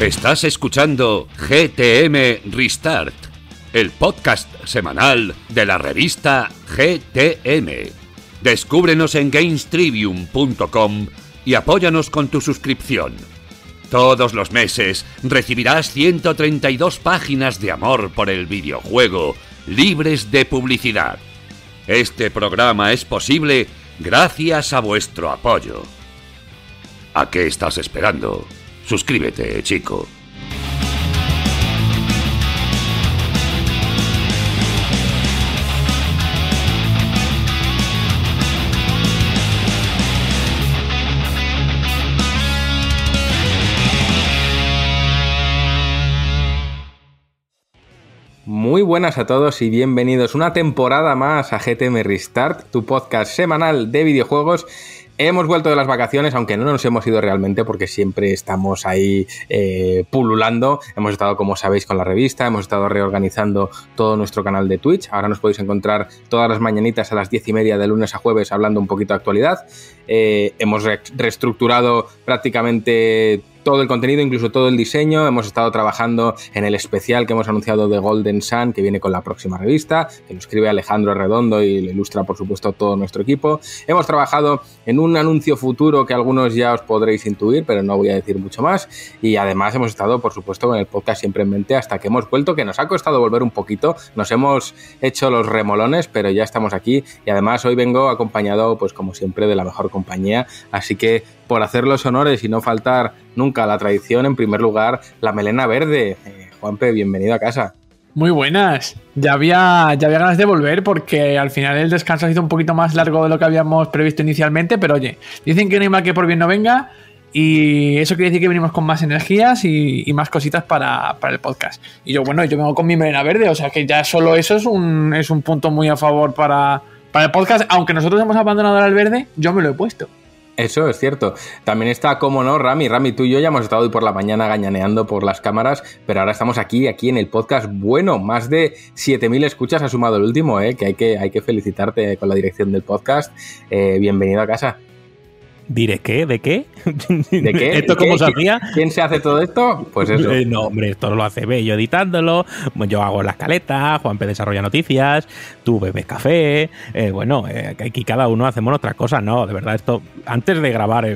Estás escuchando GTM Restart, el podcast semanal de la revista GTM. Descúbrenos en gamestribium.com y apóyanos con tu suscripción. Todos los meses recibirás 132 páginas de amor por el videojuego, libres de publicidad. Este programa es posible gracias a vuestro apoyo. ¿A qué estás esperando? Suscríbete, chico. Muy buenas a todos y bienvenidos una temporada más a GTM Restart, tu podcast semanal de videojuegos Hemos vuelto de las vacaciones, aunque no nos hemos ido realmente porque siempre estamos ahí eh, pululando. Hemos estado, como sabéis, con la revista, hemos estado reorganizando todo nuestro canal de Twitch. Ahora nos podéis encontrar todas las mañanitas a las diez y media de lunes a jueves hablando un poquito de actualidad. Eh, hemos reestructurado prácticamente todo el contenido, incluso todo el diseño. Hemos estado trabajando en el especial que hemos anunciado de Golden Sun, que viene con la próxima revista, que lo escribe Alejandro Redondo y lo ilustra, por supuesto, todo nuestro equipo. Hemos trabajado en un anuncio futuro que algunos ya os podréis intuir, pero no voy a decir mucho más. Y además hemos estado, por supuesto, con el podcast siempre en mente hasta que hemos vuelto, que nos ha costado volver un poquito. Nos hemos hecho los remolones, pero ya estamos aquí. Y además hoy vengo acompañado, pues como siempre, de la mejor compañía. Así que por hacer los honores y no faltar nunca a la tradición, en primer lugar, la melena verde. Eh, Juanpe, bienvenido a casa. Muy buenas. Ya había, ya había ganas de volver porque al final el descanso ha sido un poquito más largo de lo que habíamos previsto inicialmente, pero oye, dicen que no hay mal que por bien no venga y eso quiere decir que venimos con más energías y, más cositas para, el podcast. Y yo, bueno, yo vengo con mi melena verde, o sea que ya solo eso es un, es un punto muy a favor para, para el podcast. Aunque nosotros hemos abandonado al verde, yo me lo he puesto. Eso es cierto. También está, como no, Rami. Rami, tú y yo ya hemos estado hoy por la mañana gañaneando por las cámaras, pero ahora estamos aquí, aquí en el podcast. Bueno, más de 7.000 escuchas ha sumado el último, ¿eh? que, hay que hay que felicitarte con la dirección del podcast. Eh, bienvenido a casa. ¿Diré qué? ¿De qué? ¿De qué? ¿Esto cómo se hacía? ¿Quién se hace todo esto? Pues eso. Eh, no, hombre, esto lo hace Bello editándolo. Yo hago la escaleta, Juanpe desarrolla noticias, tú bebes café. Eh, bueno, eh, aquí cada uno hacemos otra cosa. No, de verdad, esto. Antes de grabar,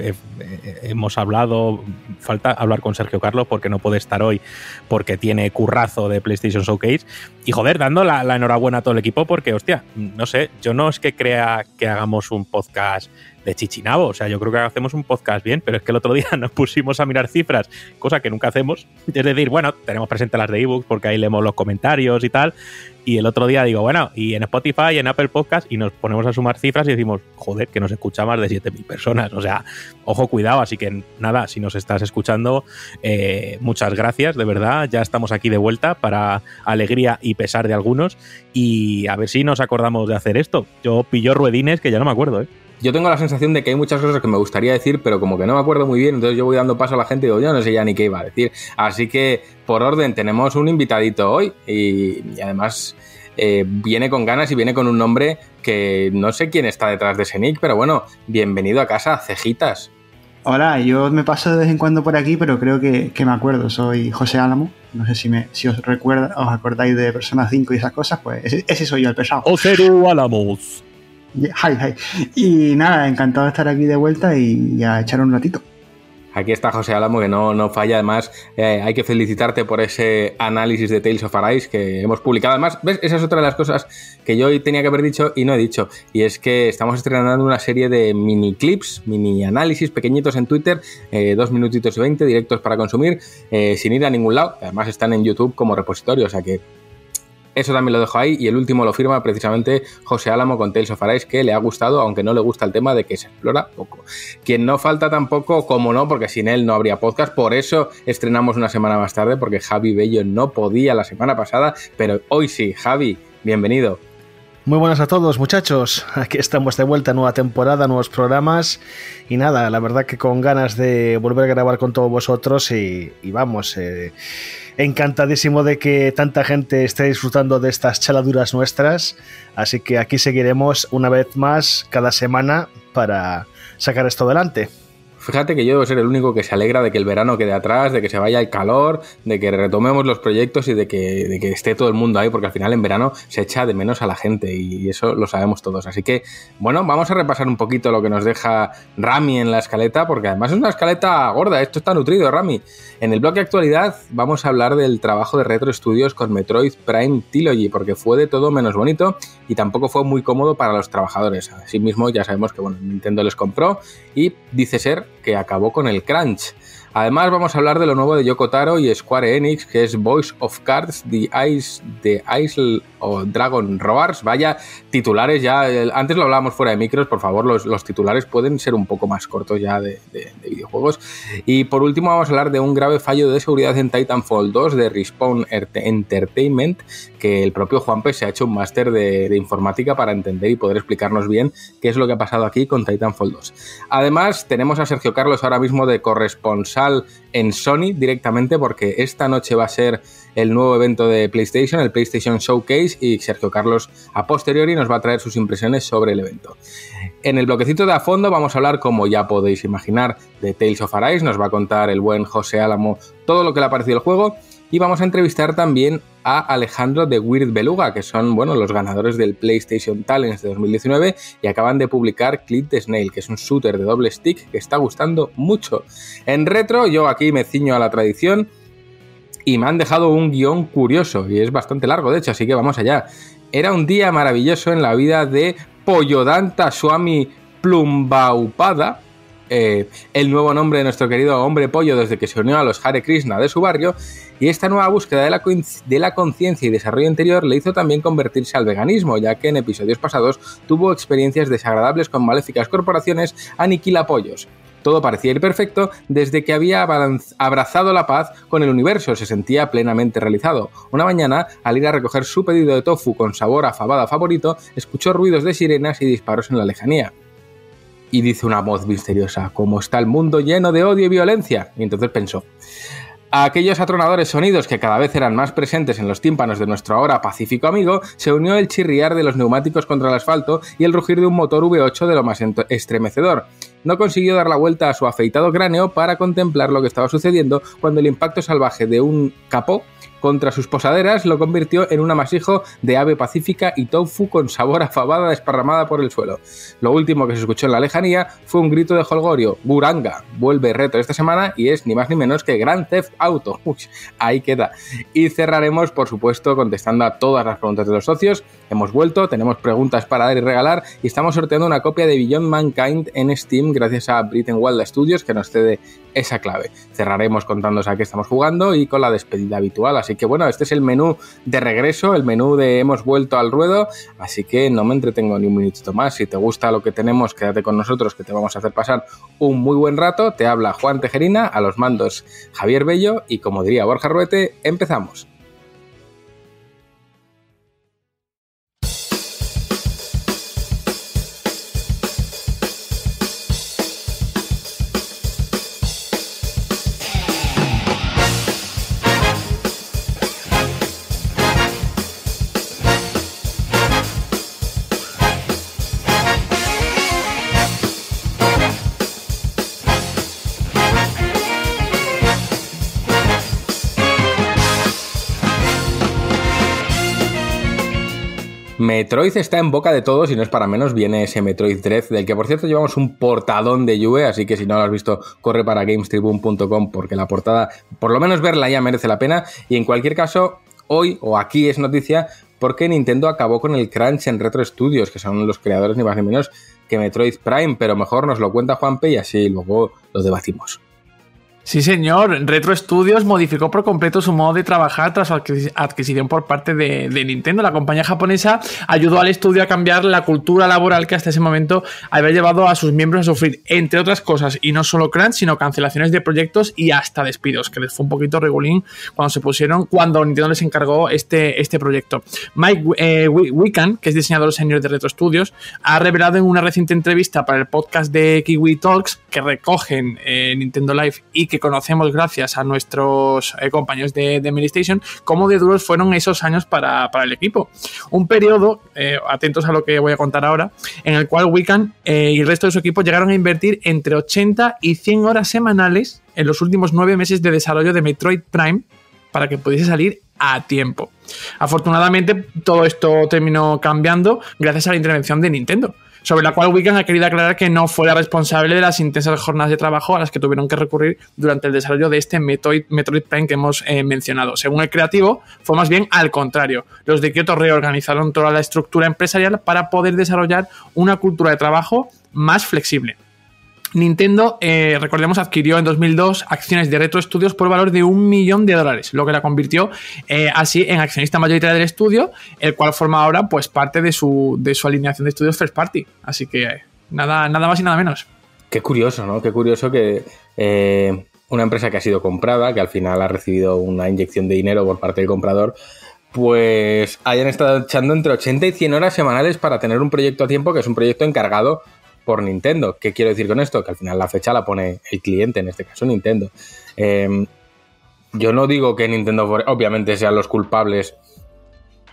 hemos hablado. Falta hablar con Sergio Carlos porque no puede estar hoy porque tiene currazo de PlayStation Showcase. Y joder, dando la, la enhorabuena a todo el equipo porque, hostia, no sé, yo no es que crea que hagamos un podcast de chichinabo. O sea, yo creo que hacemos un podcast bien, pero es que el otro día nos pusimos a mirar cifras, cosa que nunca hacemos. Es decir, bueno, tenemos presente las de ebooks porque ahí leemos los comentarios y tal. Y el otro día digo, bueno, y en Spotify en Apple Podcast, y nos ponemos a sumar cifras y decimos, joder, que nos escucha más de 7.000 personas. O sea, ojo, cuidado. Así que nada, si nos estás escuchando, eh, muchas gracias, de verdad. Ya estamos aquí de vuelta para alegría y pesar de algunos. Y a ver si nos acordamos de hacer esto. Yo pillo ruedines que ya no me acuerdo, ¿eh? Yo tengo la sensación de que hay muchas cosas que me gustaría decir, pero como que no me acuerdo muy bien, entonces yo voy dando paso a la gente y digo, yo no sé ya ni qué iba a decir. Así que, por orden, tenemos un invitadito hoy y, además eh, viene con ganas y viene con un nombre que no sé quién está detrás de ese nick, pero bueno, bienvenido a casa, Cejitas. Hola, yo me paso de vez en cuando por aquí, pero creo que, me acuerdo. Soy José Álamo. No sé si, me, si os recuerda, os acordáis de Persona 5 y esas cosas, pues ese, soy yo, el pesado. José Álamos. Y nada, encantado de estar aquí de vuelta y a echar un ratito. Aquí está José Álamo, que no, no falla. Además, eh, hay que felicitarte por ese análisis de Tales of Arise que hemos publicado. Además, ¿ves? Esa es otra de las cosas que yo hoy tenía que haber dicho y no he dicho. Y es que estamos estrenando una serie de mini clips, mini análisis pequeñitos en Twitter, eh, dos minutitos y veinte, directos para consumir, eh, sin ir a ningún lado. Además, están en YouTube como repositorio, o sea que eso también lo dejo ahí y el último lo firma precisamente José Álamo con Tales of Arise, que le ha gustado, aunque no le gusta el tema de que se explora poco. Quien no falta tampoco, como no, porque sin él no habría podcast, por eso estrenamos una semana más tarde, porque Javi Bello no podía la semana pasada, pero hoy sí, Javi, bienvenido. Muy buenas a todos muchachos, aquí estamos de vuelta, nueva temporada, nuevos programas y nada, la verdad que con ganas de volver a grabar con todos vosotros y, vamos, eh, encantadísimo de que tanta gente esté disfrutando de estas chaladuras nuestras, así que aquí seguiremos una vez más cada semana para sacar esto adelante. Fíjate que yo debo ser el único que se alegra de que el verano quede atrás, de que se vaya el calor, de que retomemos los proyectos y de que, de que esté todo el mundo ahí, porque al final en verano se echa de menos a la gente y eso lo sabemos todos. Así que, bueno, vamos a repasar un poquito lo que nos deja Rami en la escaleta, porque además es una escaleta gorda, esto está nutrido, Rami. En el bloque actualidad vamos a hablar del trabajo de Retro Studios con Metroid Prime Trilogy, porque fue de todo menos bonito y tampoco fue muy cómodo para los trabajadores. Asimismo, ya sabemos que bueno, Nintendo les compró y dice ser que acabó con el crunch. Además, vamos a hablar de lo nuevo de Yoko Taro y Square Enix, que es Voice of Cards, The Ice, The Ice o Dragon Roars. Vaya titulares ya. Antes lo hablábamos fuera de micros, por favor, los, titulares pueden ser un poco más cortos ya de, videojuegos. Y por último, vamos a hablar de un grave fallo de seguridad en Titanfall 2 de Respawn Entertainment, que el propio Juanpe se ha hecho un máster de, de informática para entender y poder explicarnos bien qué es lo que ha pasado aquí con Titanfall 2. Además, tenemos a Sergio Carlos ahora mismo de corresponsal en Sony directamente porque esta noche va a ser el nuevo evento de PlayStation, el PlayStation Showcase y Sergio Carlos a posteriori nos va a traer sus impresiones sobre el evento. En el bloquecito de a fondo vamos a hablar, como ya podéis imaginar, de Tales of Arise, nos va a contar el buen José Álamo todo lo que le ha parecido el juego y vamos a entrevistar también a Alejandro de Weird Beluga, que son bueno, los ganadores del PlayStation Talents de 2019 y acaban de publicar Clip the Snail, que es un shooter de doble stick que está gustando mucho. En retro, yo aquí me ciño a la tradición y me han dejado un guion curioso y es bastante largo, de hecho, así que vamos allá. Era un día maravilloso en la vida de Poyodanta Swami Plumbaupada, eh, el nuevo nombre de nuestro querido hombre pollo desde que se unió a los Hare Krishna de su barrio, y esta nueva búsqueda de la conciencia y desarrollo interior le hizo también convertirse al veganismo, ya que en episodios pasados tuvo experiencias desagradables con maléficas corporaciones aniquila pollos. Todo parecía ir perfecto desde que había abrazado la paz con el universo, se sentía plenamente realizado. Una mañana, al ir a recoger su pedido de tofu con sabor a fabada favorito, escuchó ruidos de sirenas y disparos en la lejanía y dice una voz misteriosa, ¿cómo está el mundo lleno de odio y violencia? Y entonces pensó, aquellos atronadores sonidos que cada vez eran más presentes en los tímpanos de nuestro ahora pacífico amigo, se unió el chirriar de los neumáticos contra el asfalto y el rugir de un motor V8 de lo más estremecedor. No consiguió dar la vuelta a su afeitado cráneo para contemplar lo que estaba sucediendo cuando el impacto salvaje de un capó contra sus posaderas lo convirtió en un amasijo de ave pacífica y tofu con sabor a fabada desparramada por el suelo. Lo último que se escuchó en la lejanía fue un grito de holgorio, Buranga, vuelve reto esta semana y es ni más ni menos que Grand Theft Auto. ahí queda. Y cerraremos, por supuesto, contestando a todas las preguntas de los socios. Hemos vuelto, tenemos preguntas para dar y regalar y estamos sorteando una copia de Beyond Mankind en Steam gracias a Britain Wild Studios que nos cede esa clave. Cerraremos contándoos a qué estamos jugando y con la despedida habitual. Así que bueno, este es el menú de regreso, el menú de hemos vuelto al ruedo. Así que no me entretengo ni un minutito más. Si te gusta lo que tenemos, quédate con nosotros que te vamos a hacer pasar un muy buen rato. Te habla Juan Tejerina, a los mandos Javier Bello y como diría Borja Ruete, empezamos. Metroid está en boca de todos y no es para menos, viene ese Metroid Dread, del que por cierto llevamos un portadón de Juve, así que si no lo has visto, corre para gamestribune.com porque la portada, por lo menos verla ya merece la pena. Y en cualquier caso, hoy o aquí es noticia porque Nintendo acabó con el crunch en Retro Studios, que son los creadores ni más ni menos que Metroid Prime, pero mejor nos lo cuenta Juanpe y así luego lo debatimos. Sí, señor. Retro Studios modificó por completo su modo de trabajar tras adquisición por parte de, Nintendo. La compañía japonesa ayudó al estudio a cambiar la cultura laboral que hasta ese momento había llevado a sus miembros a sufrir, entre otras cosas, y no solo crunch, sino cancelaciones de proyectos y hasta despidos, que les fue un poquito regulín cuando se pusieron, cuando Nintendo les encargó este, este proyecto. Mike eh, que es diseñador senior de Retro Studios, ha revelado en una reciente entrevista para el podcast de Kiwi Talks que recogen eh, Nintendo Live y que que conocemos gracias a nuestros eh, compañeros de, de Medistation, cómo de duros fueron esos años para, para el equipo. Un periodo, eh, atentos a lo que voy a contar ahora, en el cual Wiccan eh, y el resto de su equipo llegaron a invertir entre 80 y 100 horas semanales en los últimos nueve meses de desarrollo de Metroid Prime para que pudiese salir a tiempo. Afortunadamente, todo esto terminó cambiando gracias a la intervención de Nintendo, sobre la cual Wiccan ha querido aclarar que no fue la responsable de las intensas jornadas de trabajo a las que tuvieron que recurrir durante el desarrollo de este Metroid, Metroid Prime que hemos eh, mencionado. Según el creativo, fue más bien al contrario. Los de Kyoto reorganizaron toda la estructura empresarial para poder desarrollar una cultura de trabajo más flexible. Nintendo, eh, recordemos, adquirió en 2002 acciones de Retro Studios por valor de un millón de dólares, lo que la convirtió eh, así en accionista mayoritaria del estudio, el cual forma ahora pues parte de su, de su alineación de estudios first party. Así que eh, nada, nada más y nada menos. Qué curioso, ¿no? Qué curioso que eh, una empresa que ha sido comprada, que al final ha recibido una inyección de dinero por parte del comprador, pues hayan estado echando entre 80 y 100 horas semanales para tener un proyecto a tiempo que es un proyecto encargado por Nintendo. ¿Qué quiero decir con esto? Que al final la fecha la pone el cliente, en este caso Nintendo. Eh, yo no digo que Nintendo obviamente sean los culpables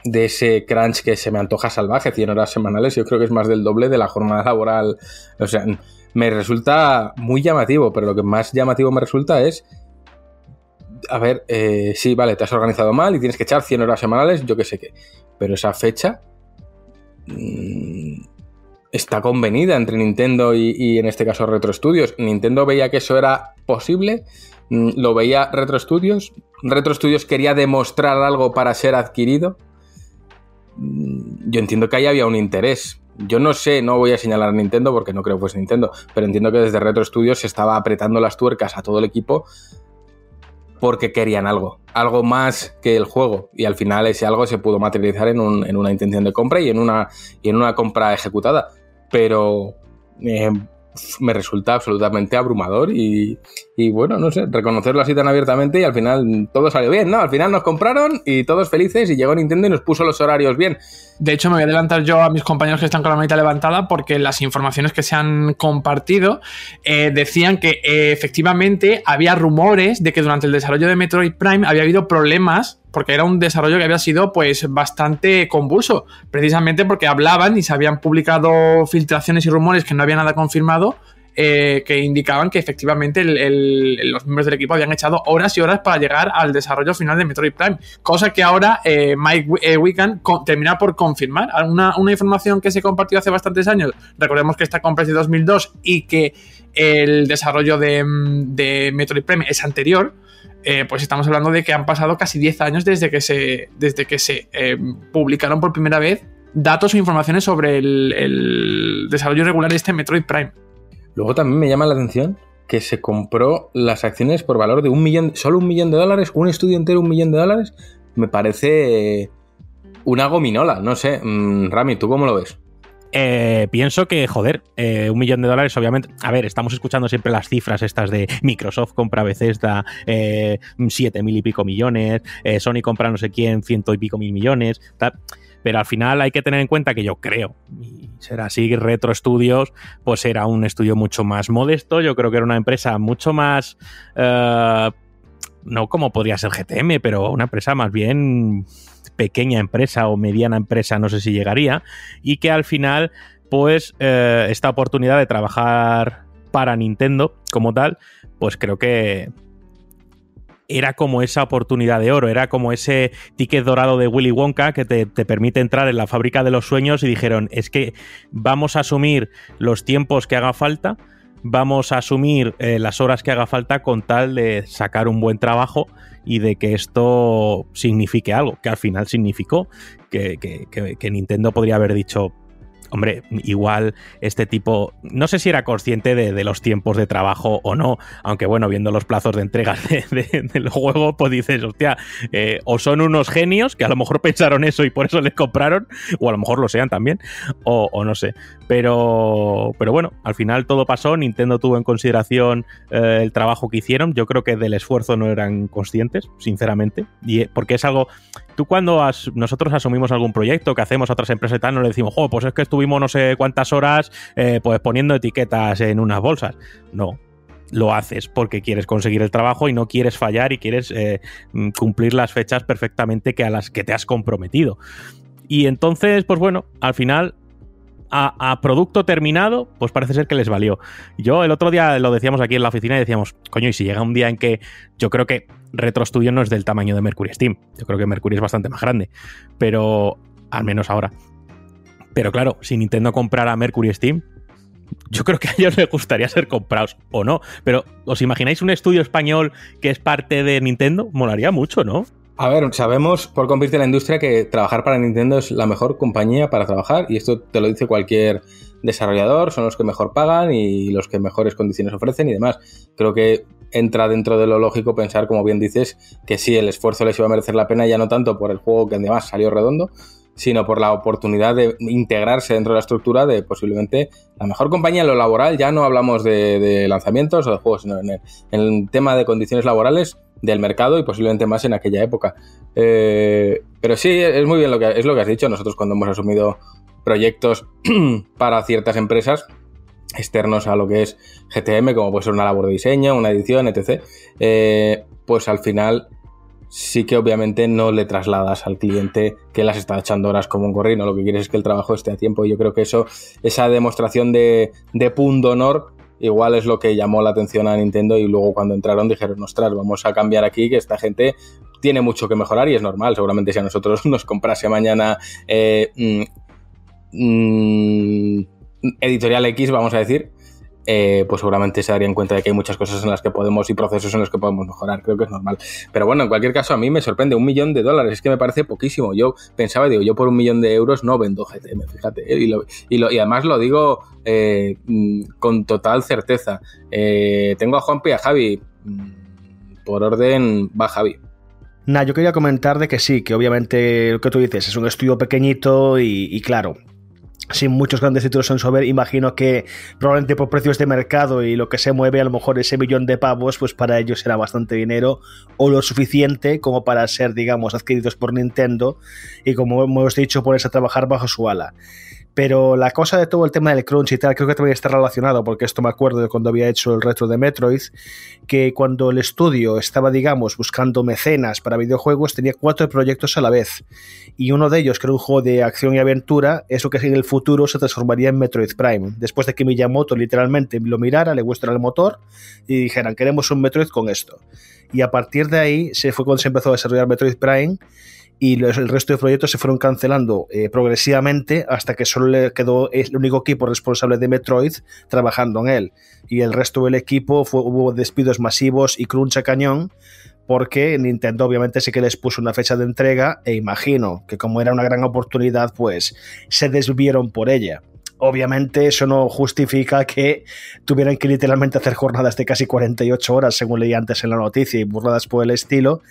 de ese crunch que se me antoja salvaje, 100 horas semanales, yo creo que es más del doble de la jornada laboral. O sea, me resulta muy llamativo, pero lo que más llamativo me resulta es, a ver, eh, sí, vale, te has organizado mal y tienes que echar 100 horas semanales, yo qué sé qué, pero esa fecha mmm, está convenida entre Nintendo y, en este caso Retro Studios. Nintendo veía que eso era posible, mmm, lo veía Retro Studios, Retro Studios quería demostrar algo para ser adquirido. Yo entiendo que ahí había un interés, yo no sé, no voy a señalar a Nintendo porque no creo que fuese Nintendo, pero entiendo que desde Retro Studios se estaba apretando las tuercas a todo el equipo porque querían algo, algo más que el juego. Y al final ese algo se pudo materializar en, en una intención de compra y en una, y en una compra ejecutada. Pero me resulta absolutamente abrumador y, y, bueno, no sé, reconocerlo así tan abiertamente y al final todo salió bien, ¿no? Al final nos compraron y todos felices y llegó Nintendo y nos puso los horarios bien. De hecho, me voy a adelantar yo a mis compañeros que están con la manita levantada porque las informaciones que se han compartido eh, decían que eh, efectivamente había rumores de que durante el desarrollo de Metroid Prime había habido problemas porque era un desarrollo que había sido pues bastante convulso, precisamente porque hablaban y se habían publicado filtraciones y rumores que no había nada confirmado, eh, que indicaban que efectivamente los miembros del equipo habían echado horas y horas para llegar al desarrollo final de Metroid Prime, cosa que ahora eh, Mike eh, termina por confirmar. Una, una, información que se compartió hace bastantes años, recordemos que esta compra es de 2002 y que el desarrollo de, de Metroid Prime es anterior, eh, pues estamos hablando de que han pasado casi 10 años desde que se, desde que se eh, publicaron por primera vez datos o informaciones sobre el, desarrollo regular de este Metroid Prime. Luego también me llama la atención que se compró las acciones por valor de un millón, solo un millón de dólares, un estudio entero, un millón de dólares. Me parece una gominola, no sé. Mm, Rami, ¿tú cómo lo ves? Eh, pienso que, joder, eh, un millón de dólares, obviamente. A ver, estamos escuchando siempre las cifras estas de Microsoft compra Bethesda eh, siete mil y pico millones, eh, Sony compra no sé quién ciento y pico mil millones. Pero al final hay que tener en cuenta que yo creo, y será así, Retro Studios, pues era un estudio mucho más modesto. Yo creo que era una empresa mucho más. Uh, no como podría ser GTM, pero una empresa más bien pequeña empresa o mediana empresa, no sé si llegaría, y que al final, pues, eh, esta oportunidad de trabajar para Nintendo como tal, pues creo que era como esa oportunidad de oro, era como ese ticket dorado de Willy Wonka que te, te, permite entrar en la fábrica de los sueños y dijeron, es que vamos a asumir los tiempos que haga falta, vamos a asumir eh, las horas que haga falta con tal de sacar un buen trabajo y de que esto signifique algo, que al final significó, que, que, Nintendo podría haber dicho, hombre, igual este tipo, no sé si era consciente de, los tiempos de trabajo o no, aunque bueno, viendo los plazos de entrega de, de, del juego, pues dices, hostia, eh, o son unos genios que a lo mejor pensaron eso y por eso les compraron, o a lo mejor lo sean también, o, o no sé. Pero, pero bueno, al final todo pasó, Nintendo tuvo en consideración eh, el trabajo que hicieron, yo creo que del esfuerzo no eran conscientes, sinceramente, y porque es algo, tú cuando nosotros asumimos algún proyecto que hacemos a otras empresas y tal, no le decimos, oh, pues es que estuvimos no sé cuántas horas eh, pues poniendo etiquetas en unas bolsas. No. lo haces porque quieres conseguir el trabajo y no quieres fallar y quieres eh, mm, cumplir las fechas perfectamente que a las que te has comprometido. Y entonces, pues bueno, al final a, producto terminado, pues parece ser que les valió. Yo el otro día lo decíamos aquí en la oficina y decíamos, coño, y si llega un día en que yo creo que Retro Studio no es del tamaño de Mercury Steam, yo creo que Mercury es bastante más grande, pero al menos ahora. Pero claro, si Nintendo comprara Mercury Steam, yo creo que a ellos les gustaría ser comprados o no. Pero ¿os imagináis un estudio español que es parte de Nintendo? Molaría mucho, ¿no? A ver, sabemos por convivir de la industria que trabajar para Nintendo es la mejor compañía para trabajar y esto te lo dice cualquier desarrollador, son los que mejor pagan y los que mejores condiciones ofrecen y demás. Creo que entra dentro de lo lógico pensar, como bien dices, que sí, el esfuerzo les iba a merecer la pena ya no tanto por el juego que además salió redondo, sino por la oportunidad de integrarse dentro de la estructura de posiblemente la mejor compañía en lo laboral. Ya no hablamos de, lanzamientos o de juegos, sino en el, tema de condiciones laborales del mercado y posiblemente más en aquella época. Eh, pero sí, es muy bien lo que, es lo que has dicho. Nosotros cuando hemos asumido proyectos para ciertas empresas externos a lo que es GTM, como puede ser una labor de diseño, una edición, etc., eh, pues al final sí que obviamente no le trasladas al cliente que las está echando horas como un gorrino, lo que quieres es que el trabajo esté a tiempo. Y yo creo que eso, esa demostración de, de punto honor igual es lo que llamó la atención a Nintendo. Y luego cuando entraron dijeron, ostras, vamos a cambiar aquí, que esta gente tiene mucho que mejorar y es normal, seguramente si a nosotros nos comprase mañana eh, mm, mm, Editorial X, vamos a decir, eh, pues seguramente se darían cuenta de que hay muchas cosas en las que podemos y procesos en los que podemos mejorar. Creo que es normal. Pero bueno, en cualquier caso, a mí me sorprende un millón de dólares. Es que me parece poquísimo. Yo pensaba, digo, yo por un millón de euros no vendo GTM, fíjate. ¿eh? Y, además lo digo eh, mm, con total certeza. tengo a Juanpi y a Javi. Mm, por orden, va Javi. Nah, yo quería comentar de que sí, que obviamente lo que tú dices es un estudio pequeñito y claro, sin muchos grandes títulos en sober, imagino que probablemente por precios de mercado y lo que se mueve, a lo mejor ese millón de pavos, pues para ellos será bastante dinero o lo suficiente como para ser, digamos, adquiridos por Nintendo y como hemos dicho, ponerse a trabajar bajo su ala. Pero la cosa de todo el tema del crunch y tal, creo que también está relacionado, porque esto me acuerdo de cuando había hecho el retro de Metroid, que cuando el estudio estaba, digamos, buscando mecenas para videojuegos, tenía cuatro proyectos a la vez. Y uno de ellos, que era un juego de acción y aventura, eso que en el futuro se transformaría en Metroid Prime. Después de que Miyamoto literalmente lo mirara, le gustara el motor y dijeran, queremos un Metroid con esto. Y a partir de ahí se fue cuando se empezó a desarrollar Metroid Prime y el resto de proyectos se fueron cancelando eh, progresivamente hasta que solo le quedó el único equipo responsable de Metroid trabajando en él. Y el resto del equipo fue, hubo despidos masivos y crunch a cañón porque Nintendo obviamente sí que les puso una fecha de entrega e imagino que como era una gran oportunidad pues se desvieron por ella. Obviamente eso no justifica que tuvieran que literalmente hacer jornadas de casi 48 horas según leí antes en la noticia y burladas por el estilo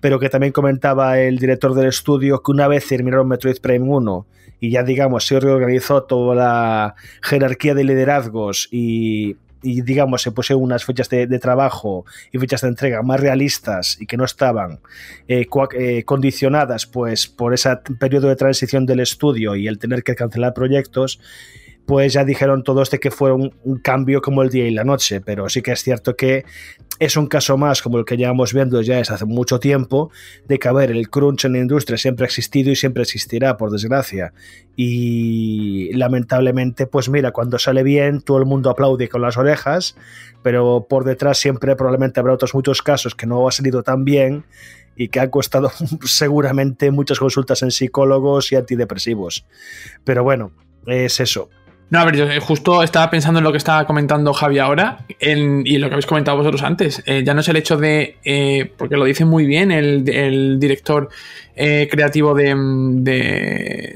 pero que también comentaba el director del estudio que una vez terminaron Metroid Prime 1 y ya digamos se reorganizó toda la jerarquía de liderazgos y, digamos se pusieron unas fechas de, trabajo y fechas de entrega más realistas y que no estaban eh, eh, condicionadas pues por ese periodo de transición del estudio y el tener que cancelar proyectos pues ya dijeron todos de que fue un, cambio como el día y la noche, pero sí que es cierto que es un caso más como el que llevamos viendo ya desde hace mucho tiempo, de que, a ver, el crunch en la industria siempre ha existido y siempre existirá, por desgracia. Y lamentablemente, pues mira, cuando sale bien, todo el mundo aplaude con las orejas, pero por detrás siempre probablemente habrá otros muchos casos que no ha salido tan bien y que han costado seguramente muchas consultas en psicólogos y antidepresivos. Pero bueno, es eso. No, a ver, yo eh, justo estaba pensando en lo que estaba comentando Javi ahora y lo que habéis comentado vosotros antes. Eh, ya no es el hecho de, eh, porque lo dice muy bien el, director creativo de,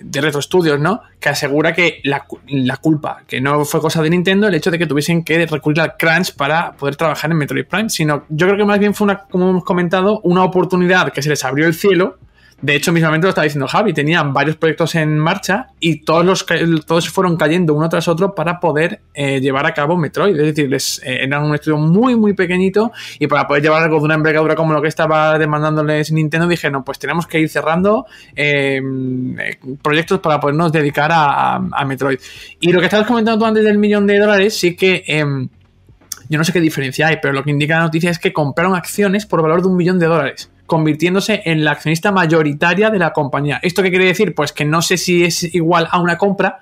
de, Retro Studios, ¿no? Que asegura que la, culpa, que no fue cosa de Nintendo, el hecho de que tuviesen que recurrir al crunch para poder trabajar en Metroid Prime, sino yo creo que más bien fue una, como hemos comentado, una oportunidad que se les abrió el cielo de hecho, mismamente lo estaba diciendo Javi, tenían varios proyectos en marcha y todos los todos fueron cayendo uno tras otro para poder eh, llevar a cabo Metroid. Es decir, les, eh, eran un estudio muy, muy pequeñito y para poder llevar algo de una envergadura como lo que estaba demandándoles Nintendo, dijeron, pues tenemos que ir cerrando em, proyectos para podernos dedicar a, Metroid. Y lo que estabas comentando tú antes del millón de dólares, sí que em, Yo no sé qué diferencia hay, pero lo que indica la noticia es que compraron acciones por valor de un millón de dólares, convirtiéndose en la accionista mayoritaria de la compañía. ¿Esto qué quiere decir? Pues que no sé si es igual a una compra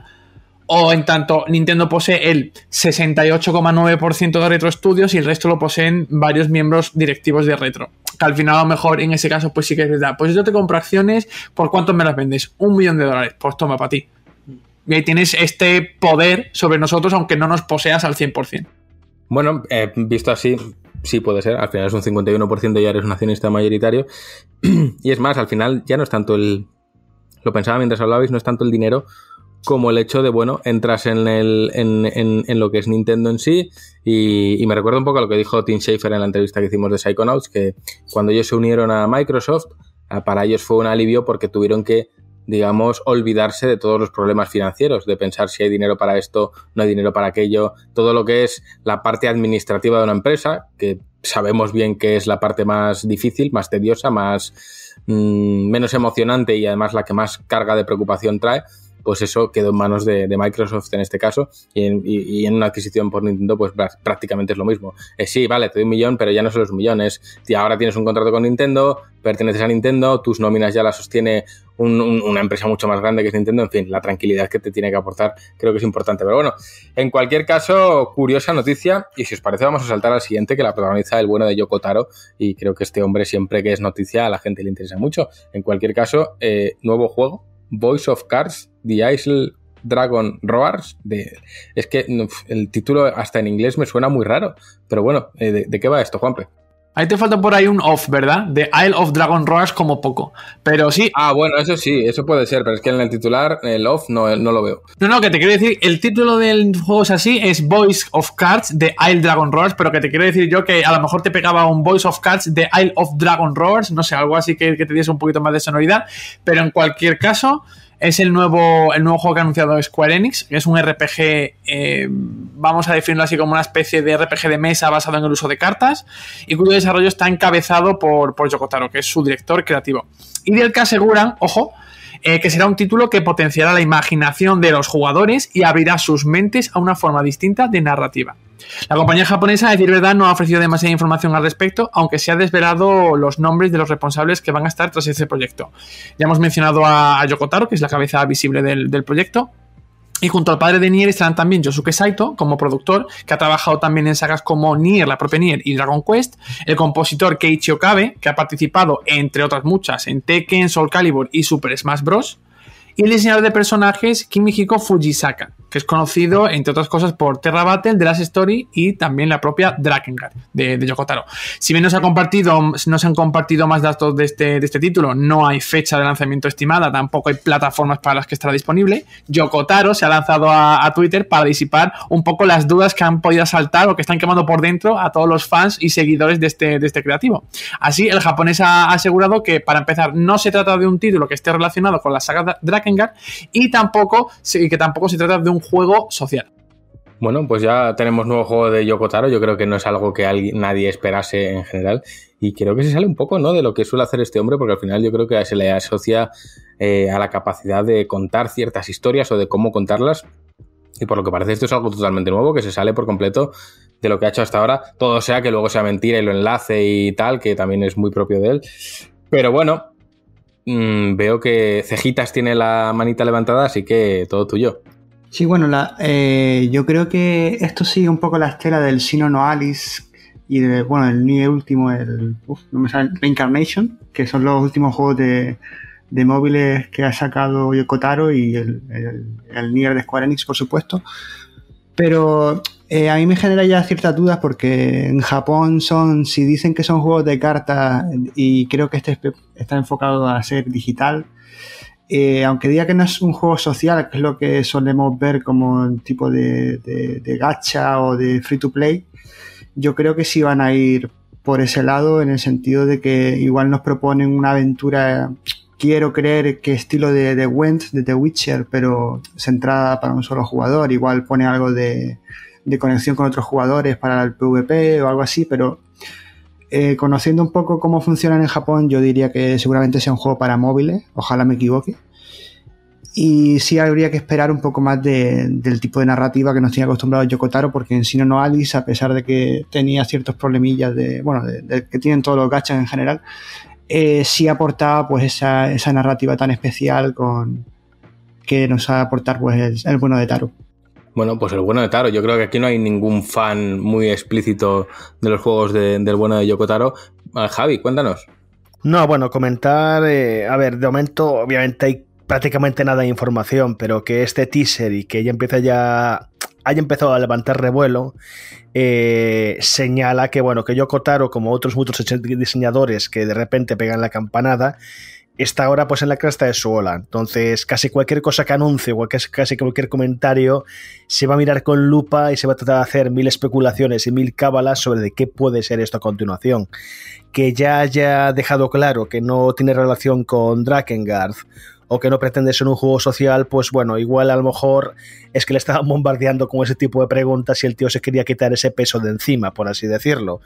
o en tanto Nintendo posee el 68,9% de Retro Studios y el resto lo poseen varios miembros directivos de Retro. Que al final a lo mejor en ese caso pues sí que es verdad. Pues yo te compro acciones, ¿por cuánto me las vendes? Un millón de dólares. Pues toma para ti. Y ahí tienes este poder sobre nosotros aunque no nos poseas al 100%. Bueno, eh, visto así, sí puede ser. Al final es un 51% y ya eres un accionista mayoritario. y es más, al final ya no es tanto el... Lo pensaba mientras hablabais, no es tanto el dinero como el hecho de, bueno, entras en, el, en, en, lo que es Nintendo en sí y, me recuerda un poco a lo que dijo Tim Schafer en la entrevista que hicimos de Psychonauts, que cuando ellos se unieron a Microsoft, para ellos fue un alivio porque tuvieron que, digamos, olvidarse de todos los problemas financieros, de pensar si hay dinero para esto, no hay dinero para aquello, todo lo que es la parte administrativa de una empresa, que sabemos bien que es la parte más difícil, más tediosa, más mmm, menos emocionante y además la que más carga de preocupación trae pues eso quedó en manos de, Microsoft en este caso y en, una adquisición por Nintendo pues prácticamente es lo mismo. Eh, sí, vale, te doy un millón, pero ya no son los millones. ahora tienes un contrato con Nintendo, perteneces a Nintendo, tus nóminas ya las sostiene una empresa mucho más grande que es Nintendo, en fin, la tranquilidad que te tiene que aportar creo que es importante. Pero bueno, en cualquier caso, curiosa noticia y si os parece vamos a saltar al siguiente que la protagoniza el bueno de Yoko Taro y creo que este hombre siempre que es noticia a la gente le interesa mucho. En cualquier caso, eh, nuevo juego Voice of Cards, The Isle Dragon Roars. De, es que el título hasta en inglés me suena muy raro. Pero bueno, eh, ¿de, qué va esto, Juanpe? Ahí te falta por ahí un off, ¿verdad? De Isle of Dragon Roars como poco. Pero sí. Ah, bueno, eso sí, eso puede ser, pero es que en el titular, el off, no, no lo veo. No, no, que te quiero decir, el título del juego es así, es Voice of Cards de Isle Dragon Roars, pero que te quiero decir yo que a lo mejor te pegaba un Voice of Cards de Isle of Dragon Roars, no sé, algo así que, que te diese un poquito más de sonoridad. Pero en cualquier caso, es el nuevo, el nuevo juego que ha anunciado Square Enix, que es un RPG, eh, vamos a definirlo así como una especie de RPG de mesa basado en el uso de cartas, y cuyo desarrollo está encabezado por, por Yokotaro, que es su director creativo. Y del que aseguran, ojo, eh, que será un título que potenciará la imaginación de los jugadores y abrirá sus mentes a una forma distinta de narrativa. La compañía japonesa, a decir verdad, no ha ofrecido demasiada información al respecto, aunque se ha desvelado los nombres de los responsables que van a estar tras ese proyecto. Ya hemos mencionado a, Yokotaro, que es la cabeza visible del, proyecto, y junto al padre de Nier estarán también Yosuke Saito como productor, que ha trabajado también en sagas como Nier, la propia Nier y Dragon Quest, el compositor Keiichi Okabe, que ha participado, entre otras muchas, en Tekken, Soul Calibur y Super Smash Bros., y el diseñador de personajes Kimihiko Fujisaka, que es conocido, entre otras cosas, por Terra Battle, The Last Story y también la propia Drakengard de, de Yokotaro. Si bien no se, ha compartido, no se han compartido más datos de este, de este título, no hay fecha de lanzamiento estimada, tampoco hay plataformas para las que estará disponible, Yokotaro se ha lanzado a, Twitter para disipar un poco las dudas que han podido saltar o que están quemando por dentro a todos los fans y seguidores de este, de este creativo. Así, el japonés ha asegurado que, para empezar, no se trata de un título que esté relacionado con la saga Drakengard y tampoco, que tampoco se trata de un juego social. Bueno, pues ya tenemos nuevo juego de Yoko Taro. Yo creo que no es algo que alguien, nadie esperase en general. Y creo que se sale un poco ¿no? de lo que suele hacer este hombre, porque al final yo creo que se le asocia eh, a la capacidad de contar ciertas historias o de cómo contarlas. Y por lo que parece esto es algo totalmente nuevo, que se sale por completo de lo que ha hecho hasta ahora. Todo sea que luego sea mentira y lo enlace y tal, que también es muy propio de él. Pero bueno, mm, veo que Cejitas tiene la manita levantada, así que todo tuyo. Sí, bueno, la, eh, yo creo que esto sigue un poco la estela del Sino No Alice y de, bueno, el Nier último, el no me sale, Reincarnation, que son los últimos juegos de, de móviles que ha sacado Yokotaro y el, el, Nier de Square Enix, por supuesto. Pero eh, a mí me genera ya ciertas dudas porque en Japón son, si dicen que son juegos de cartas y creo que este está enfocado a ser digital, eh, aunque diga que no es un juego social, que es lo que solemos ver como un tipo de, gacha o de free to play, yo creo que sí van a ir por ese lado en el sentido de que igual nos proponen una aventura, quiero creer que estilo de, de Went, de The Witcher, pero centrada para un solo jugador, igual pone algo de, de conexión con otros jugadores para el PvP o algo así, pero eh, conociendo un poco cómo funcionan en Japón, yo diría que seguramente sea un juego para móviles, ojalá me equivoque. y sí habría que esperar un poco más de, del tipo de narrativa que nos tiene acostumbrado Yokotaro, porque en Sino no Alice, a pesar de que tenía ciertos problemillas de, bueno, de, que tienen todos los gachas en general, eh, sí aportaba pues esa, esa, narrativa tan especial con que nos aportar pues el, bueno de Taro. Bueno, pues el bueno de Taro. Yo creo que aquí no hay ningún fan muy explícito de los juegos del bueno de Yokotaro. Ah, Javi, cuéntanos. No, bueno, comentar, eh, a ver, de momento obviamente hay prácticamente nada de información, pero que este teaser y que ya empieza ya haya empezado a levantar revuelo, eh, señala que bueno, que Yoko Taro, como otros muchos diseñadores que de repente pegan la campanada, está ahora pues en la cresta de su ola. Entonces, casi cualquier cosa que anuncie, o casi cualquier comentario, se va a mirar con lupa y se va a tratar de hacer mil especulaciones y mil cábalas sobre de qué puede ser esto a continuación. Que ya haya dejado claro que no tiene relación con Drakengard o que no pretende ser un juego social, pues bueno, igual a lo mejor es que le estaban bombardeando con ese tipo de preguntas y el tío se quería quitar ese peso de encima, por así decirlo.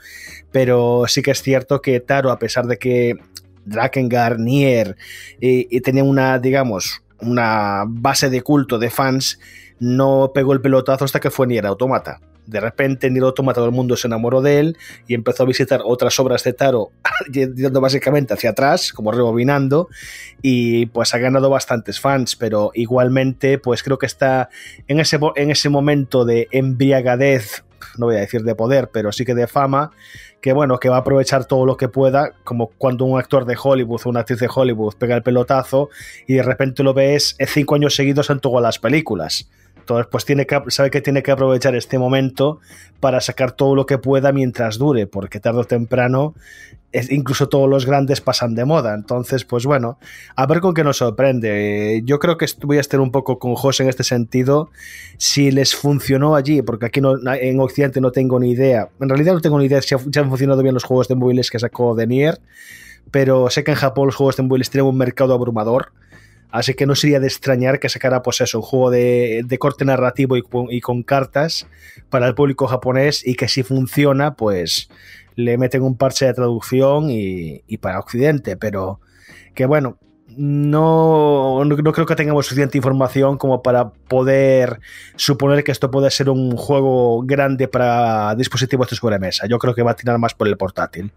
Pero sí que es cierto que Taro, a pesar de que Drakengard, Nier, y, tenía una, digamos, una base de culto de fans, no pegó el pelotazo hasta que fue Nier Automata. De repente, Nier Automata, todo el mundo se enamoró de él y empezó a visitar otras obras de Taro, yendo básicamente hacia atrás, como rebobinando, y pues ha ganado bastantes fans, pero igualmente, pues creo que está en ese, en ese momento de embriagadez, no voy a decir de poder, pero sí que de fama, que bueno, que va a aprovechar todo lo que pueda, como cuando un actor de Hollywood o una actriz de Hollywood pega el pelotazo y de repente lo ves cinco años seguidos en todas las películas. Entonces, pues tiene que, sabe que tiene que aprovechar este momento para sacar todo lo que pueda mientras dure, porque tarde o temprano incluso todos los grandes pasan de moda. Entonces, pues bueno, a ver con qué nos sorprende. Yo creo que voy a estar un poco con José en este sentido. Si les funcionó allí, porque aquí en Occidente no tengo ni idea. En realidad no tengo ni idea si han funcionado bien los juegos de móviles que sacó de Nier, pero sé que en Japón los juegos de móviles tienen un mercado abrumador. Así que no sería de extrañar que sacara, pues eso, un juego de, corte narrativo y, con cartas para el público japonés y que si funciona, pues le meten un parche de traducción y, para Occidente. Pero que bueno, no, no, creo que tengamos suficiente información como para poder suponer que esto puede ser un juego grande para dispositivos de sobremesa. Yo creo que va a tirar más por el portátil.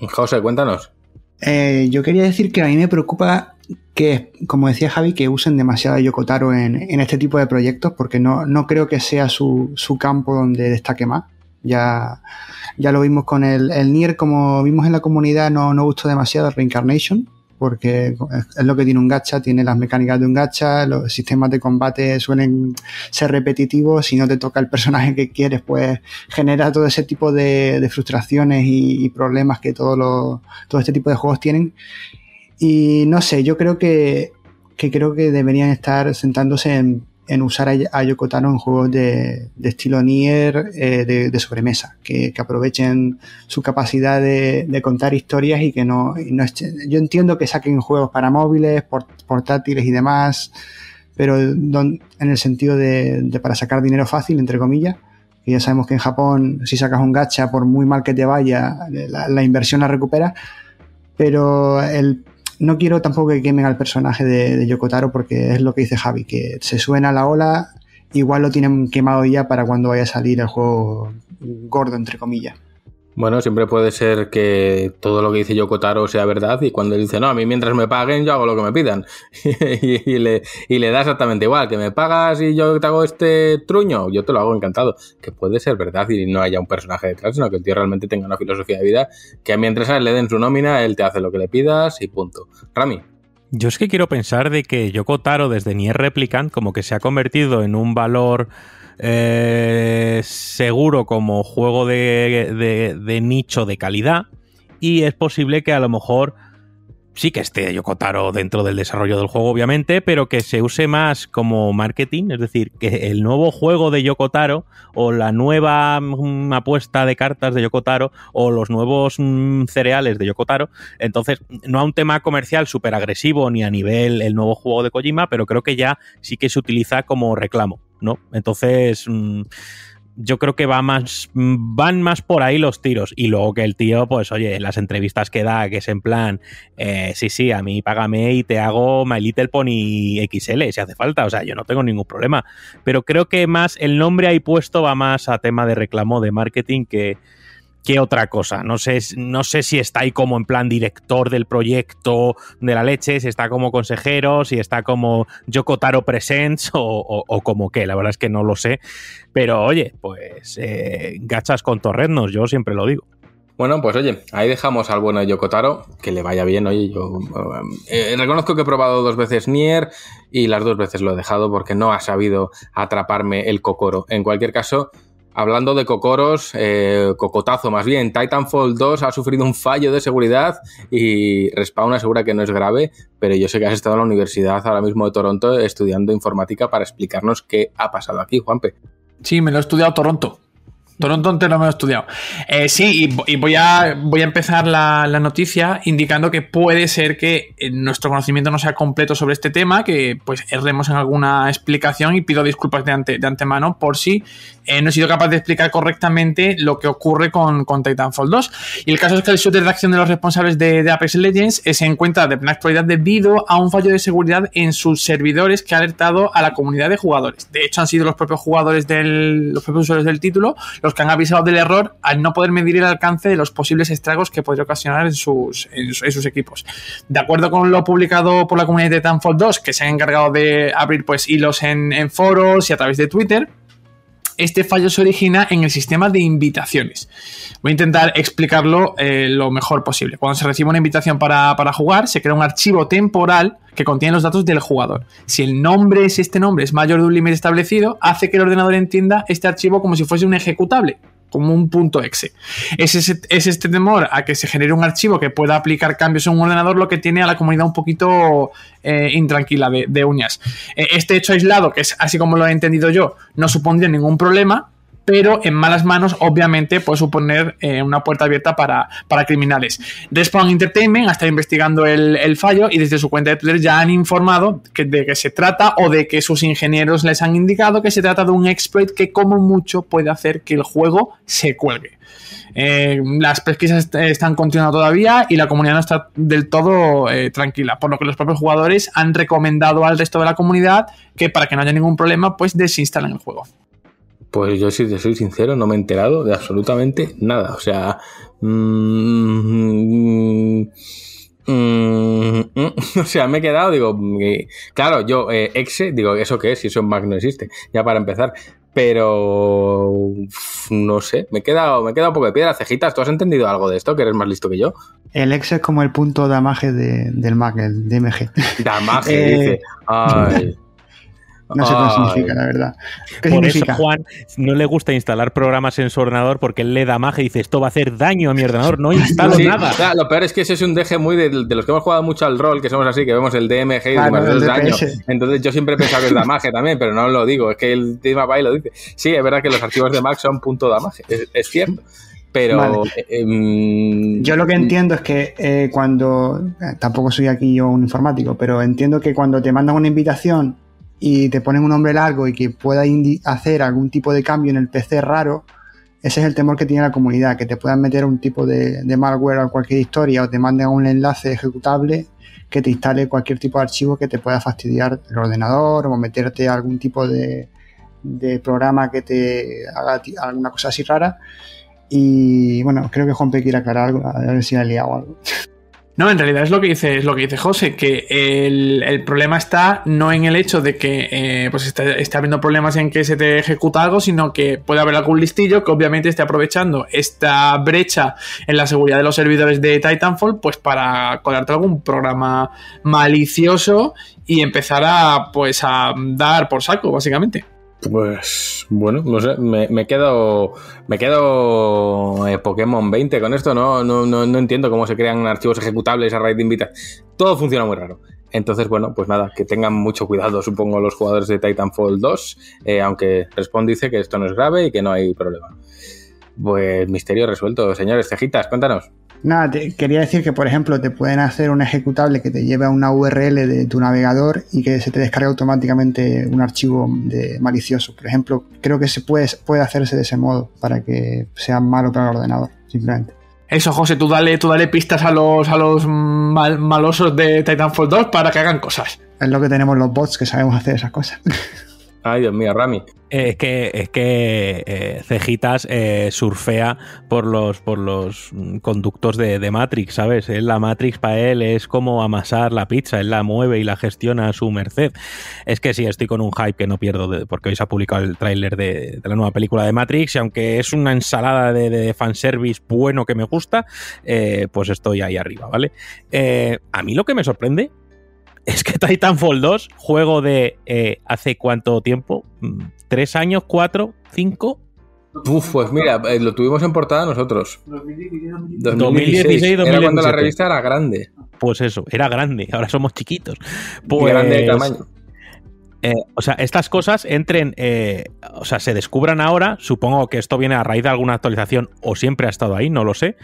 José, cuéntanos. Eh, yo quería decir que a mí me preocupa que, como decía Javi, que usen demasiado Yokotaro en, en este tipo de proyectos, porque no, no creo que sea su, su, campo donde destaque más. Ya, ya lo vimos con el, el Nier, como vimos en la comunidad, no, no gustó demasiado Reincarnation, porque es lo que tiene un gacha, tiene las mecánicas de un gacha, los sistemas de combate suelen ser repetitivos, si no te toca el personaje que quieres, pues genera todo ese tipo de, de frustraciones y, y, problemas que todo, lo, todo este tipo de juegos tienen. Y no sé, yo creo que, que creo que deberían estar sentándose en, en usar a, Yokotaro en juegos de, de estilo Nier eh, de, sobremesa, que, que, aprovechen su capacidad de, de, contar historias y que no, no yo entiendo que saquen juegos para móviles, portátiles y demás, pero en el sentido de, de, para sacar dinero fácil, entre comillas, que ya sabemos que en Japón si sacas un gacha, por muy mal que te vaya, la, la inversión la recuperas, pero el no quiero tampoco que quemen al personaje de, Yokotaro porque es lo que dice Javi, que se suena la ola, igual lo tienen quemado ya para cuando vaya a salir el juego gordo, entre comillas. Bueno, siempre puede ser que todo lo que dice Yoko Taro sea verdad y cuando él dice, no, a mí mientras me paguen yo hago lo que me pidan. y, le, y, le, da exactamente igual, que me pagas y yo te hago este truño, yo te lo hago encantado. Que puede ser verdad y no haya un personaje detrás, sino que el tío realmente tenga una filosofía de vida que mientras a él le den su nómina, él te hace lo que le pidas y punto. Rami. Yo es que quiero pensar de que Yoko Taro desde Nier Replicant como que se ha convertido en un valor eh, seguro como juego de, nicho de calidad y es posible que a lo mejor sí que esté Yokotaro dentro del desarrollo del juego, obviamente, pero que se use más como marketing, es decir, que el nuevo juego de Yokotaro o la nueva mm, apuesta de cartas de Yokotaro o los nuevos mm, cereales de Yokotaro, entonces no a un tema comercial súper agresivo ni a nivel el nuevo juego de Kojima, pero creo que ya sí que se utiliza como reclamo. ¿No? Entonces, mm, yo creo que va más, van más por ahí los tiros. Y luego que el tío, pues oye, las entrevistas que da, que es en plan, eh, sí, sí, a mí págame y te hago My Little Pony XL si hace falta. O sea, yo no tengo ningún problema. Pero creo que más el nombre ahí puesto va más a tema de reclamo de marketing que, que otra cosa. No sé, no sé si está ahí como en plan director del proyecto de la leche, si está como consejero, si está como Yokotaro Presents o, o, como qué. La verdad es que no lo sé. Pero oye, pues eh, gachas con torreznos, yo siempre lo digo. Bueno, pues oye, ahí dejamos al bueno Yokotaro, que le vaya bien, oye, yo eh, reconozco que he probado dos veces Nier y las dos veces lo he dejado porque no ha sabido atraparme el cocoro. En cualquier caso, Hablando de cocoros, eh, cocotazo más bien, Titanfall 2 ha sufrido un fallo de seguridad y Respawn asegura que no es grave, pero yo sé que has estado en la Universidad ahora mismo de Toronto estudiando informática para explicarnos qué ha pasado aquí, Juanpe. Sí, me lo he estudiado Toronto. Toronto entero me lo he estudiado. Eh, sí, y, voy, a, voy a empezar la, noticia indicando que puede ser que eh, nuestro conocimiento no sea completo sobre este tema, que pues erremos en alguna explicación y pido disculpas de, de antemano por si eh, no he sido capaz de explicar correctamente lo que ocurre con, con, Titanfall 2. Y el caso es que el shooter de acción de los responsables de, Apex Legends se encuentra de plena actualidad debido a un fallo de seguridad en sus servidores que ha alertado a la comunidad de jugadores. De hecho, han sido los propios jugadores del, los propios usuarios del título los que han avisado del error al no poder medir el alcance de los posibles estragos que podría ocasionar en sus, en, sus equipos. De acuerdo con lo publicado por la comunidad de Titanfall 2, que se han encargado de abrir pues hilos en, en foros y a través de Twitter, este fallo se origina en el sistema de invitaciones. Voy a intentar explicarlo eh, lo mejor posible. Cuando se recibe una invitación para, para, jugar, se crea un archivo temporal que contiene los datos del jugador. Si el nombre es este nombre es mayor de un límite establecido, hace que el ordenador entienda este archivo como si fuese un ejecutable como un punto exe. Es, este temor a que se genere un archivo que pueda aplicar cambios en un ordenador lo que tiene a la comunidad un poquito eh, intranquila de, uñas. Eh, este hecho aislado, que es así como lo he entendido yo, no supondría ningún problema, pero en malas manos obviamente puede suponer eh, una puerta abierta para, criminales. Respawn Entertainment ha estado investigando el, fallo y desde su cuenta de Twitter ya han informado de que se trata o de que sus ingenieros les han indicado que se trata de un exploit que como mucho puede hacer que el juego se cuelgue. Eh, las pesquisas están continuando todavía y la comunidad no está del todo eh, tranquila, por lo que los propios jugadores han recomendado al resto de la comunidad que para que no haya ningún problema, pues desinstalen el juego. Pues yo, si te soy sincero, no me he enterado de absolutamente nada. O sea. Mmm, o sea, me he quedado, digo, claro, yo, eh, exe, digo, ¿eso qué es? Si eso en Mac no existe, ya para empezar. Pero no sé, me he quedado, me he quedado un poco de piedra, cejitas. ¿Tú has entendido algo de esto? Que eres más listo que yo. El exe es como el punto de de, del Mac, el DMG. Damage, dice. Eh, Ay. No sé qué significa, la verdad. Por eso Juan no le gusta instalar programas en su ordenador porque él le da magia y dice esto va a hacer daño a mi ordenador, no instalo nada. lo peor es que ese es un deje muy de, los que hemos jugado mucho al rol, que somos así, que vemos el DMG y demás daño. Entonces yo siempre he pensado que es damage también, pero no lo digo, es que el tema va y lo dice. Sí, es verdad que los archivos de Mac son punto damage, es, cierto. Pero em, yo lo que entiendo es que eh, cuando eh, tampoco soy aquí yo un informático, pero entiendo que cuando te mandan una invitación y te ponen un nombre largo y que pueda hacer algún tipo de cambio en el PC raro, ese es el temor que tiene la comunidad, que te puedan meter un tipo de, malware o cualquier historia o te manden un enlace ejecutable que te instale cualquier tipo de archivo que te pueda fastidiar el ordenador o meterte algún tipo de, programa que te haga alguna cosa así rara. Y bueno, creo que Juanpe quiere aclarar algo, a ver si ha liado algo. No, en realidad es lo que dice, es lo que dice José, que el, problema está no en el hecho de que eh, pues está, habiendo problemas en que se te ejecuta algo, sino que puede haber algún listillo que obviamente esté aprovechando esta brecha en la seguridad de los servidores de Titanfall, pues para colarte algún programa malicioso y empezar a pues a dar por saco, básicamente. Pues bueno, no sé, me, quedo me quedo eh, Pokémon 20 con esto, ¿no? No, no, no entiendo cómo se crean archivos ejecutables a raíz de invita. Todo funciona muy raro. Entonces, bueno, pues nada, que tengan mucho cuidado, supongo, los jugadores de Titanfall 2, eh, aunque Respawn dice que esto no es grave y que no hay problema. Pues misterio resuelto, señores cejitas, cuéntanos. Nada, te, quería decir que, por ejemplo, te pueden hacer un ejecutable que te lleve a una URL de tu navegador y que se te descargue automáticamente un archivo de malicioso. Por ejemplo, creo que se puede, puede hacerse de ese modo para que sea malo para el ordenador, simplemente. Eso, José, tú dale, tú dale pistas a los, a los mal- malosos de Titanfall 2 para que hagan cosas. Es lo que tenemos los bots que sabemos hacer esas cosas. Ay, Dios mío, Rami. Eh, Es que, es que eh, Cejitas eh, surfea por los, por los mm, conductos de, Matrix, ¿sabes? La Matrix para él es como amasar la pizza, él la mueve y la gestiona a su merced. Es que sí, estoy con un hype que no pierdo porque hoy se ha publicado el tráiler de, la nueva película de Matrix y aunque es una ensalada de, de fanservice bueno que me gusta, pues estoy ahí arriba, ¿vale? A mí lo que me sorprende es que Titanfall 2, juego de eh, hace cuánto tiempo, Mm, tres años, cuatro, cinco, Uf, pues mira, eh, lo tuvimos en portada nosotros. 2016, Era cuando la 2017. revista era grande. pues eso, era grande, ahora somos chiquitos. Pues, grande de tamaño. Eh, o sea, estas cosas entren, eh, o sea, se descubran ahora. Supongo que esto viene a raíz de alguna actualización o siempre ha estado ahí, no lo sé.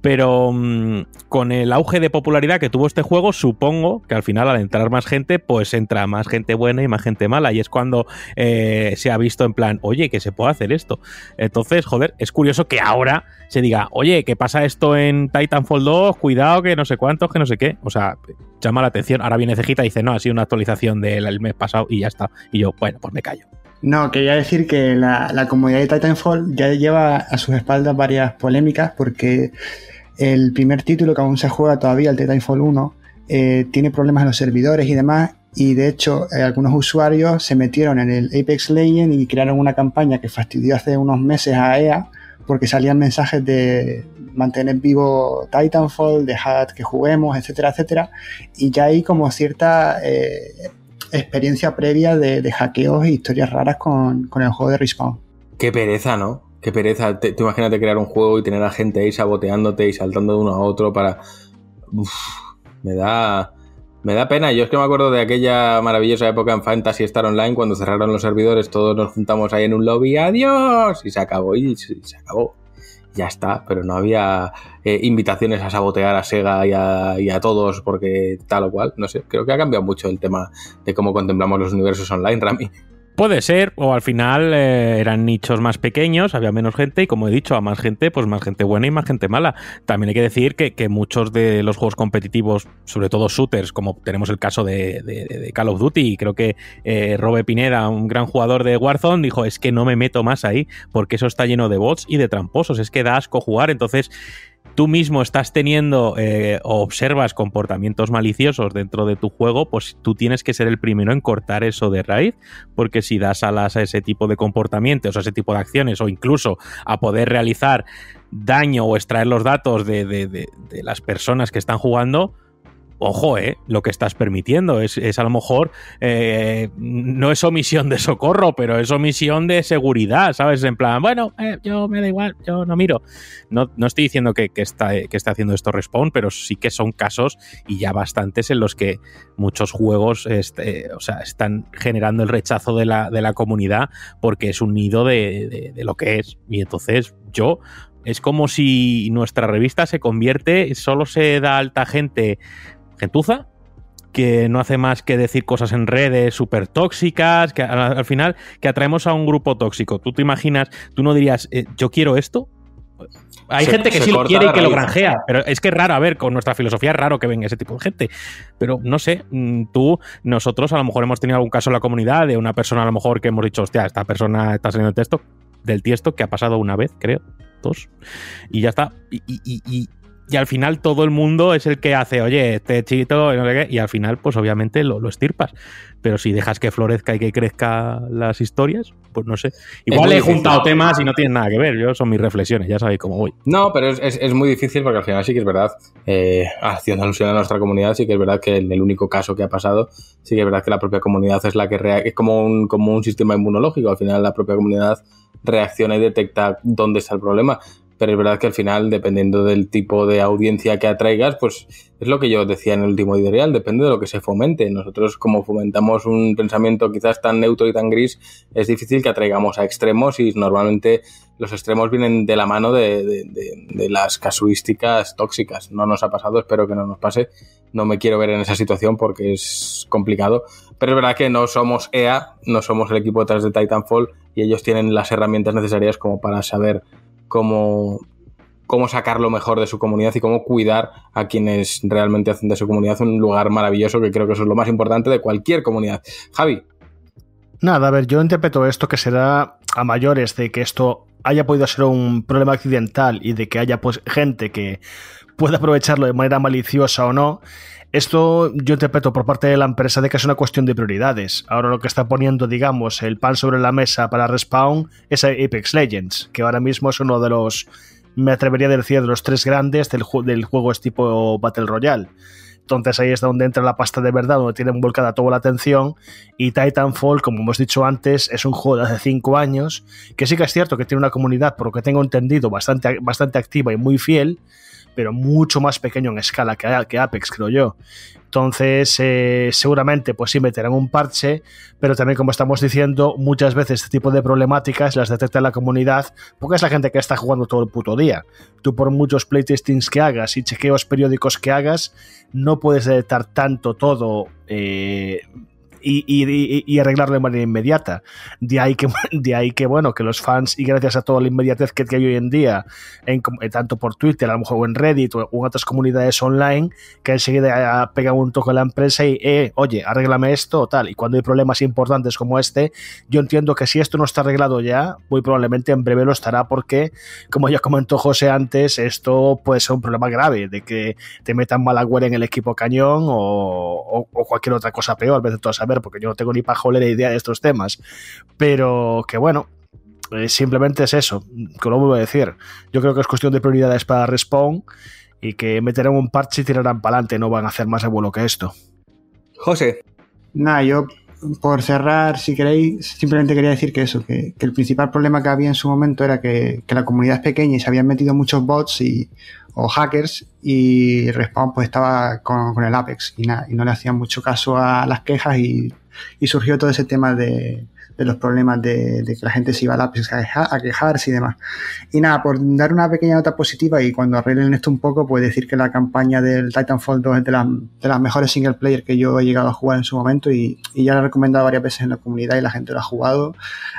Pero mm, con el auge de popularidad que tuvo este juego, supongo que al final, al entrar más gente, pues entra más gente buena y más gente mala. Y es cuando eh, se ha visto en plan, oye, que se puede hacer esto. Entonces, joder, es curioso que ahora se diga, oye, que pasa esto en Titanfall 2, cuidado, que no sé cuántos, que no sé qué. O sea, llama la atención. Ahora viene Cejita y dice, no, ha sido una actualización del mes pasado y ya está. Y yo, bueno, pues me callo. No, quería decir que la, la comunidad de Titanfall ya lleva a sus espaldas varias polémicas porque el primer título que aún se juega todavía, el Titanfall 1, eh, tiene problemas en los servidores y demás. Y de hecho, eh, algunos usuarios se metieron en el Apex Legends y crearon una campaña que fastidió hace unos meses a EA porque salían mensajes de mantener vivo Titanfall, dejad que juguemos, etcétera, etcétera. Y ya hay como cierta eh, experiencia previa de, hackeos e historias raras con, con el juego de Respawn. Qué pereza, ¿no? Qué pereza. Te, tú imagínate crear un juego y tener a gente ahí saboteándote y saltando de uno a otro para. Uf, me da. Me da pena. Yo es que me acuerdo de aquella maravillosa época en Fantasy Star Online cuando cerraron los servidores, todos nos juntamos ahí en un lobby, adiós, y se acabó, y se acabó. Ya está, pero no había eh, invitaciones a sabotear a Sega y a, y a todos porque tal o cual. No sé, creo que ha cambiado mucho el tema de cómo contemplamos los universos online, Rami. Puede ser, o al final eh, eran nichos más pequeños, había menos gente, y como he dicho, a más gente, pues más gente buena y más gente mala. También hay que decir que, que muchos de los juegos competitivos, sobre todo shooters, como tenemos el caso de, Call of Duty, y creo que eh, Robe Pineda, un gran jugador de Warzone, dijo, es que no me meto más ahí, porque eso está lleno de bots y de tramposos, es que da asco jugar, entonces tú mismo estás teniendo eh, o observas comportamientos maliciosos dentro de tu juego, pues tú tienes que ser el primero en cortar eso de raíz, porque si das alas a ese tipo de comportamientos, a ese tipo de acciones, o incluso a poder realizar daño o extraer los datos de, las personas que están jugando, ojo, eh, lo que estás permitiendo es, es a lo mejor, eh, no es omisión de socorro, pero es omisión de seguridad, ¿sabes? En plan, bueno, eh, yo me da igual, yo no miro. No, no estoy diciendo que, que está, que está haciendo esto Respawn, pero sí que son casos y ya bastantes en los que muchos juegos este, o sea, están generando el rechazo de la, de la comunidad porque es un nido de, de- de lo que es. Y entonces yo es como si nuestra revista se convierte, solo se da alta gente gentuza que no hace más que decir cosas en redes súper tóxicas, que al, al final que atraemos a un grupo tóxico. Tú te imaginas, tú no dirías, eh, yo quiero esto. Hay Se- gente que sí lo quiere y que lo granjea, pero es que es raro, a ver, con nuestra filosofía es raro que venga ese tipo de gente. Pero no sé, mm, tú, nosotros a lo mejor hemos tenido algún caso en la comunidad de una persona a lo mejor que hemos dicho, hostia, esta persona está saliendo de texto, del tiesto que ha pasado una vez, creo, dos, y ya está. Y, y- y- y- y al final todo el mundo es el que hace, oye, este chiquito, no sé qué, y al final, pues obviamente lo, lo estirpas. Pero si dejas que florezca y que crezca las historias, pues no sé. Igual he juntado temas y no tienen nada que ver. Yo son mis reflexiones, ya sabéis cómo voy. No, pero es, es- es muy difícil porque al final sí que es verdad, eh, haciendo alusión a nuestra comunidad, sí que es verdad que en el único caso que ha pasado, sí que es verdad que la propia comunidad es la que rea- es como un, como un sistema inmunológico, al final la propia comunidad reacciona y detecta dónde está el problema. Pero es verdad que al final, dependiendo del tipo de audiencia que atraigas, pues es lo que yo decía en el último editorial, depende de lo que se fomente. Nosotros, como fomentamos un pensamiento quizás tan neutro y tan gris, es difícil que atraigamos a extremos y normalmente los extremos vienen de la mano de, de las casuísticas tóxicas. No nos ha pasado, espero que no nos pase. No me quiero ver en esa situación porque es complicado. Pero es verdad que no somos EA, no somos el equipo detrás de Titanfall y ellos tienen las herramientas necesarias como para saber cómo, cómo sacar lo mejor de su comunidad y cómo cuidar a quienes realmente hacen de su comunidad un lugar maravilloso, que creo que eso es lo más importante de cualquier comunidad. Javi. Nada, a ver, yo interpreto esto que será a mayores de que esto haya podido ser un problema accidental y de que haya pues gente que pueda aprovecharlo de manera maliciosa o no. Esto yo interpreto por parte de la empresa de que es una cuestión de prioridades. Ahora lo que está poniendo, digamos, el pan sobre la mesa para Respawn es Apex Legends, que ahora mismo es uno de los, me atrevería a decir, de los tres grandes del, del juego es tipo Battle Royale. Entonces ahí es donde entra la pasta de verdad, donde tienen volcada toda la atención. Y Titanfall, como hemos dicho antes, es un juego de hace cinco años, que sí que es cierto que tiene una comunidad, por lo que tengo entendido, bastante, bastante activa y muy fiel pero mucho más pequeño en escala que, Apex, creo yo. Entonces, eh, seguramente, pues sí meterán un parche, pero también, como estamos diciendo, muchas veces este tipo de problemáticas las detecta la comunidad, porque es la gente que está jugando todo el puto día. Tú, por muchos playtestings que hagas y chequeos periódicos que hagas, no puedes detectar tanto todo eh, y, arreglarlo de manera inmediata. De ahí, que, de ahí que, bueno, que los fans, y gracias a toda la inmediatez que, hay hoy en día, en, eh, tanto por Twitter, a lo mejor en Reddit o en otras comunidades online, que enseguida pegan un toque a la empresa y, eh, oye, arréglame esto o tal. Y cuando hay problemas importantes como este, yo entiendo que si esto no está arreglado ya, muy probablemente en breve lo estará porque, como ya comentó José antes, esto puede ser un problema grave, de que te metan malware en el equipo cañón o, cualquier otra cosa peor, vez de todo saber porque yo no tengo ni pajolera idea de estos temas. Pero que bueno, eh, simplemente es eso, que lo vuelvo a decir. Yo creo que es cuestión de prioridades para Respawn y que meterán un parche y tirarán para adelante, no van a hacer más abuelo que esto. José. Nada, yo por cerrar, si queréis, simplemente quería decir que eso, que, el principal problema que había en su momento era que, la comunidad es pequeña y se habían metido muchos bots y, o hackers y Respawn pues estaba con, el Apex y, nada, y no le hacían mucho caso a las quejas y surgió todo ese tema de, de los problemas de, que la gente se iba a lápiz a, quejarse y demás. Y nada, por dar una pequeña nota positiva y cuando arreglen esto un poco, pues decir que la campaña del Titanfall 2 es de, de las mejores single player que yo he llegado a jugar en su momento y, ya la he recomendado varias veces en la comunidad y la gente lo ha jugado.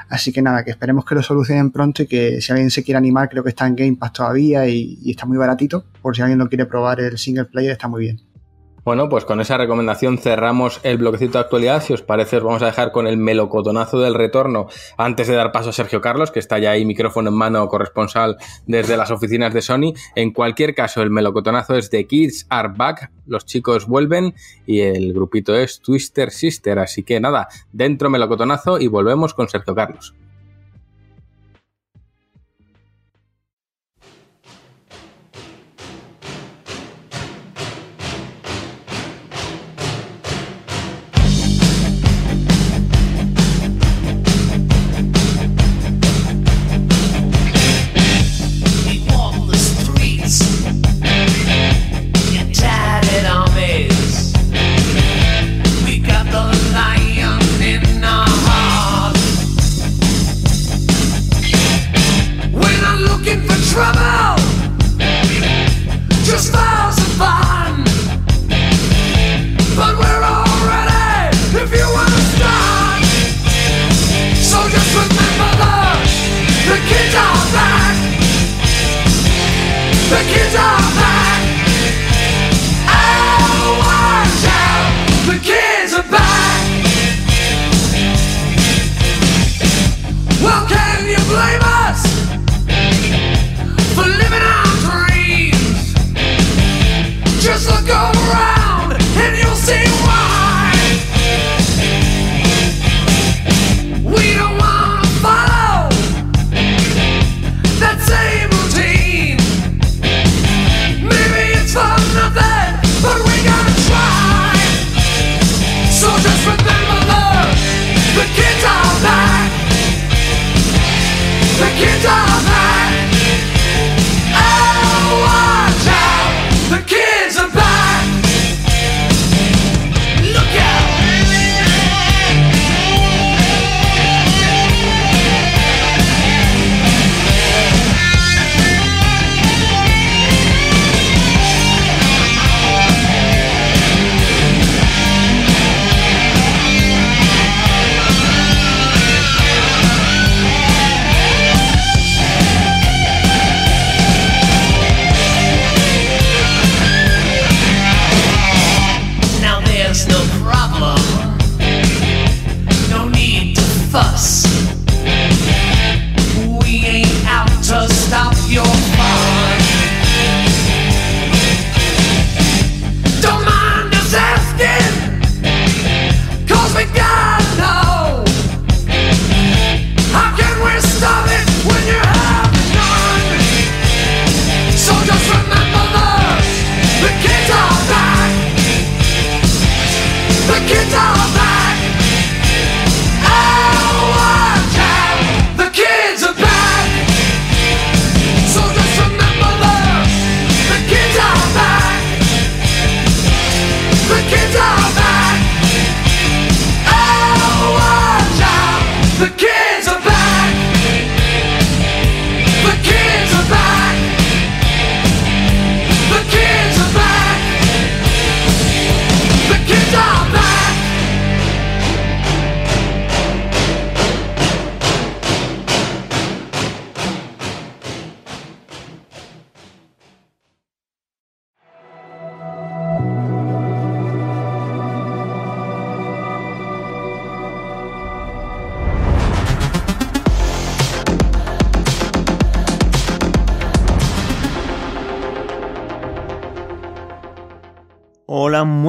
Así que nada, que esperemos que lo solucionen pronto y que si alguien se quiere animar, creo que está en Game Pass todavía y, y está muy baratito. Por si alguien lo quiere probar el single player, está muy bien. Bueno, pues con esa recomendación cerramos el bloquecito de actualidad. Si os parece, os vamos a dejar con el melocotonazo del retorno antes de dar paso a Sergio Carlos, que está ya ahí micrófono en mano corresponsal desde las oficinas de Sony. En cualquier caso, el melocotonazo es de Kids Are Back, los chicos vuelven y el grupito es Twister Sister. Así que nada, dentro melocotonazo y volvemos con Sergio Carlos.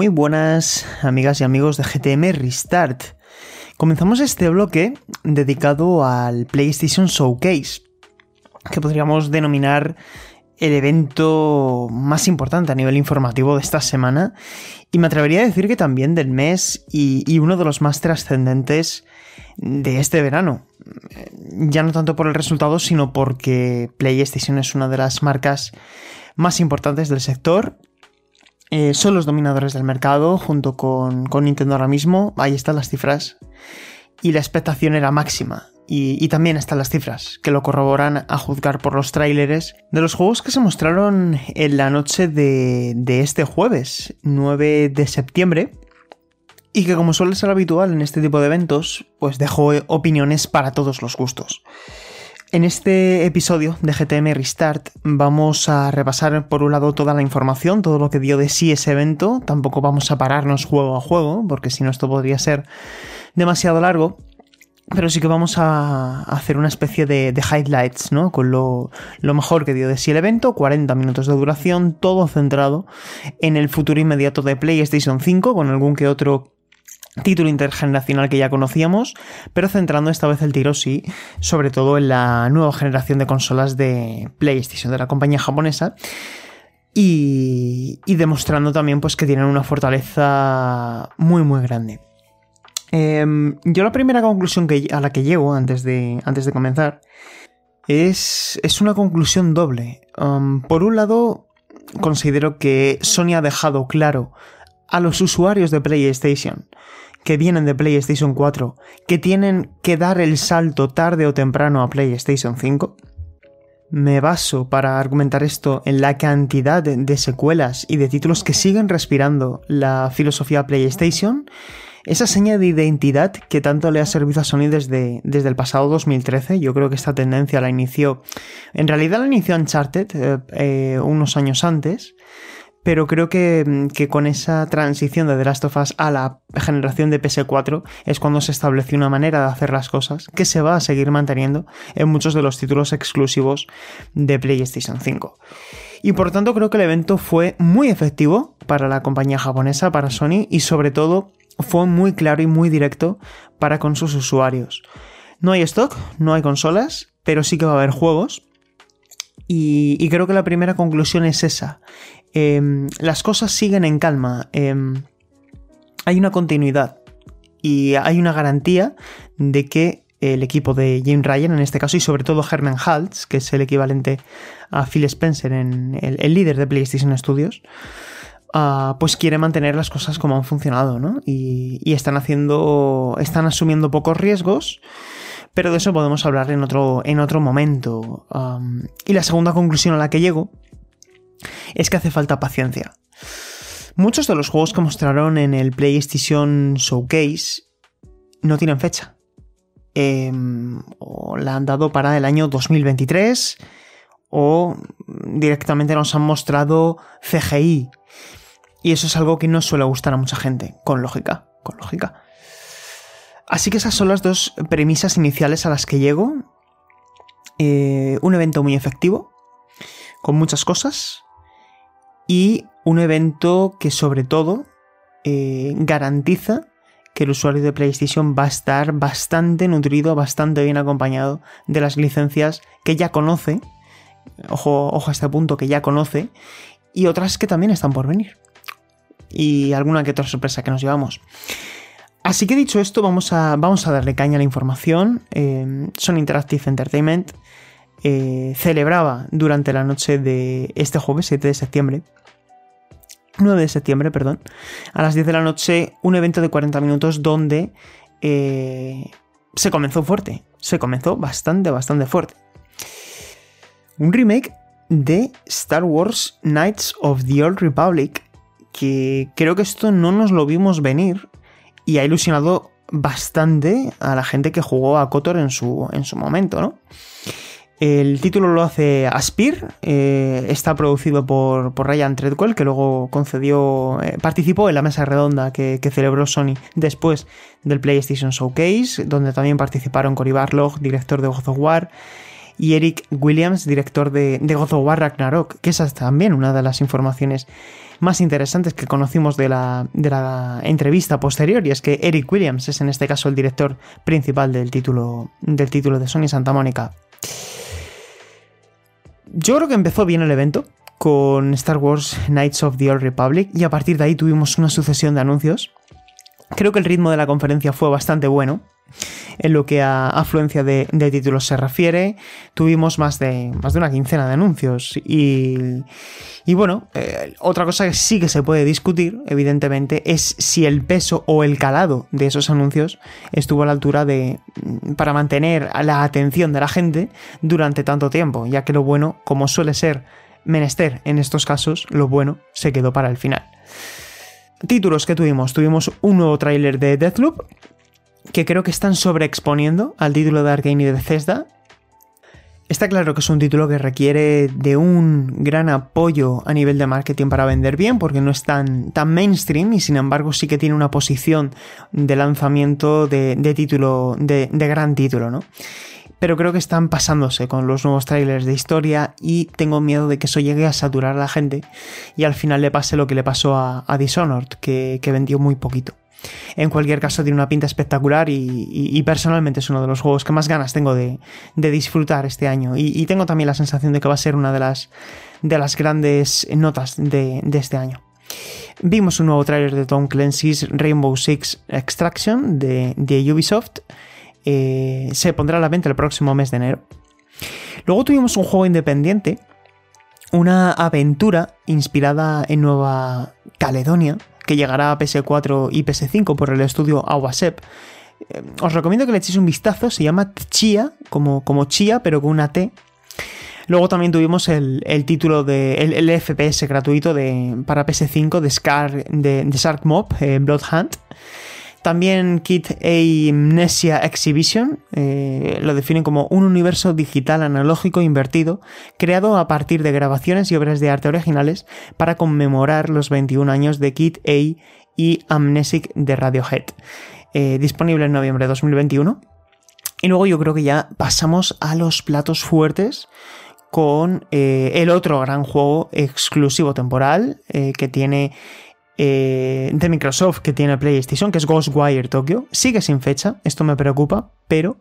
Muy buenas amigas y amigos de GTM Restart. Comenzamos este bloque dedicado al PlayStation Showcase, que podríamos denominar el evento más importante a nivel informativo de esta semana y me atrevería a decir que también del mes y, uno de los más trascendentes de este verano. Ya no tanto por el resultado, sino porque PlayStation es una de las marcas más importantes del sector. Eh, son los dominadores del mercado junto con, con Nintendo ahora mismo. Ahí están las cifras. Y la expectación era máxima. Y, también están las cifras, que lo corroboran a juzgar por los tráileres de los juegos que se mostraron en la noche de, este jueves, 9 de septiembre, y que como suele ser habitual en este tipo de eventos, pues dejó opiniones para todos los gustos. En este episodio de GTM Restart vamos a repasar por un lado toda la información, todo lo que dio de sí ese evento, tampoco vamos a pararnos juego a juego, porque si no esto podría ser demasiado largo, pero sí que vamos a hacer una especie de, highlights, ¿no? Con lo, mejor que dio de sí el evento, 40 minutos de duración, todo centrado en el futuro inmediato de PlayStation 5, con algún que otro título intergeneracional que ya conocíamos, pero centrando esta vez el tiro, sí, sobre todo en la nueva generación de consolas de PlayStation, de la compañía japonesa. Y, demostrando también pues que tienen una fortaleza muy muy grande. Em, yo la primera conclusión que, a la que llego antes de, antes de comenzar es, es una conclusión doble. por un lado, considero que Sony ha dejado claro a los usuarios de PlayStation que vienen de PlayStation 4 que tienen que dar el salto tarde o temprano a PlayStation 5. Me baso para argumentar esto en la cantidad de secuelas y de títulos que siguen respirando la filosofía PlayStation esa seña de identidad que tanto le ha servido a Sony desde, desde el pasado 2013. Yo creo que esta tendencia la inició, en realidad la inició Uncharted eh, eh, unos años antes, pero creo que, que, con esa transición de The Last of Us a la generación de PS4 es cuando se estableció una manera de hacer las cosas que se va a seguir manteniendo en muchos de los títulos exclusivos de PlayStation 5. Y por tanto creo que el evento fue muy efectivo para la compañía japonesa, para Sony y sobre todo fue muy claro y muy directo para con sus usuarios. No hay stock, no hay consolas, pero sí que va a haber juegos. Y, creo que la primera conclusión es esa. Em, las cosas siguen en calma. Em, hay una continuidad. Y hay una garantía de que el equipo de Jim Ryan, en este caso, y sobre todo Herman Haltz, que es el equivalente a Phil Spencer, en el líder de PlayStation Studios, Ah, pues quiere mantener las cosas como han funcionado, ¿no? Y, están haciendo, están asumiendo pocos riesgos, pero de eso podemos hablar en otro, en otro momento. y la segunda conclusión a la que llego es que hace falta paciencia. Muchos de los juegos que mostraron en el PlayStation Showcase no tienen fecha. Em, o la han dado para el año 2023 o directamente nos han mostrado CGI y eso es algo que no suele gustar a mucha gente, con lógica, con lógica. Así que esas son las dos premisas iniciales a las que llego. Eh, un evento muy efectivo, con muchas cosas, y un evento que sobre todo eh, garantiza que el usuario de PlayStation va a estar bastante nutrido, bastante bien acompañado de las licencias que ya conoce, ojo, ojo a este punto, que ya conoce, y otras que también están por venir y alguna que otra sorpresa que nos llevamos. Así que dicho esto, vamos a, vamos a darle caña a la información. Eh, Sony Interactive Entertainment eh, celebraba durante la noche de este jueves, 7 de septiembre, 9 de septiembre, perdón, a las 10 de la noche, un evento de 40 minutos donde eh, se comenzó fuerte. Se comenzó bastante, bastante fuerte. Un remake de Star Wars Knights of the Old Republic que creo que esto no nos lo vimos venir y ha ilusionado bastante a la gente que jugó a Kotor en su, en su momento, ¿no? El título lo hace Aspir, eh, está producido por, Ryan Treadwell, que luego concedió, eh, participó en la mesa redonda que, celebró Sony después del PlayStation Showcase, donde también participaron Cory Barlog, director de God of War, y Eric Williams, director de, de God of War Ragnarok, que esa es también una de las informaciones más interesantes que conocimos de la, de la entrevista posterior, y es que Eric Williams es en este caso el director principal del título, del título de Sony Santa Mónica. Yo creo que empezó bien el evento con Star Wars Knights of the Old Republic y a partir de ahí tuvimos una sucesión de anuncios. Creo que el ritmo de la conferencia fue bastante bueno. En lo que a afluencia de, títulos se refiere, tuvimos más de, más de una quincena de anuncios. Y, y bueno, eh, otra cosa que sí que se puede discutir, evidentemente, es si el peso o el calado de esos anuncios estuvo a la altura de. para mantener la atención de la gente durante tanto tiempo, ya que lo bueno, como suele ser menester en estos casos, lo bueno se quedó para el final. Títulos que tuvimos. Tuvimos un nuevo tráiler de Deathloop, que creo que están sobreexponiendo al título de Arkane y de Bethesda. Está claro que es un título que requiere de un gran apoyo a nivel de marketing para vender bien, porque no es tan, tan mainstream y sin embargo sí que tiene una posición de lanzamiento de, título, de, de gran título, ¿no? pero creo que están pasándose con los nuevos trailers de historia y tengo miedo de que eso llegue a saturar a la gente y al final le pase lo que le pasó a, Dishonored, que, vendió muy poquito. En cualquier caso, tiene una pinta espectacular y, personalmente es uno de los juegos que más ganas tengo de, disfrutar este año. Y, tengo también la sensación de que va a ser una de las, de las grandes notas de, este año. Vimos un nuevo trailer de Tom Clancy's Rainbow Six Extraction de, de Ubisoft eh, se pondrá a la venta el próximo mes de enero. Luego tuvimos un juego independiente, una aventura inspirada en Nueva Caledonia, que llegará a PS4 y PS5 por el estudio Awasep. Eh, os recomiendo que le echéis un vistazo, se llama Chia, como, como Chia, pero con una T. Luego también tuvimos el, título de el, FPS gratuito de, para PS5 de, Scar, de, Shark Mob, eh, Blood Hunt. También Kit Amnesia Exhibition eh, lo definen como un universo digital analógico invertido creado a partir de grabaciones y obras de arte originales para conmemorar los 21 años de Kit A y Amnesic de Radiohead. Eh, disponible en noviembre de 2021. Y luego yo creo que ya pasamos a los platos fuertes con eh, el otro gran juego exclusivo temporal que tiene eh, de Microsoft que tiene PlayStation, que es Ghostwire Tokyo. Sigue sin fecha, esto me preocupa, pero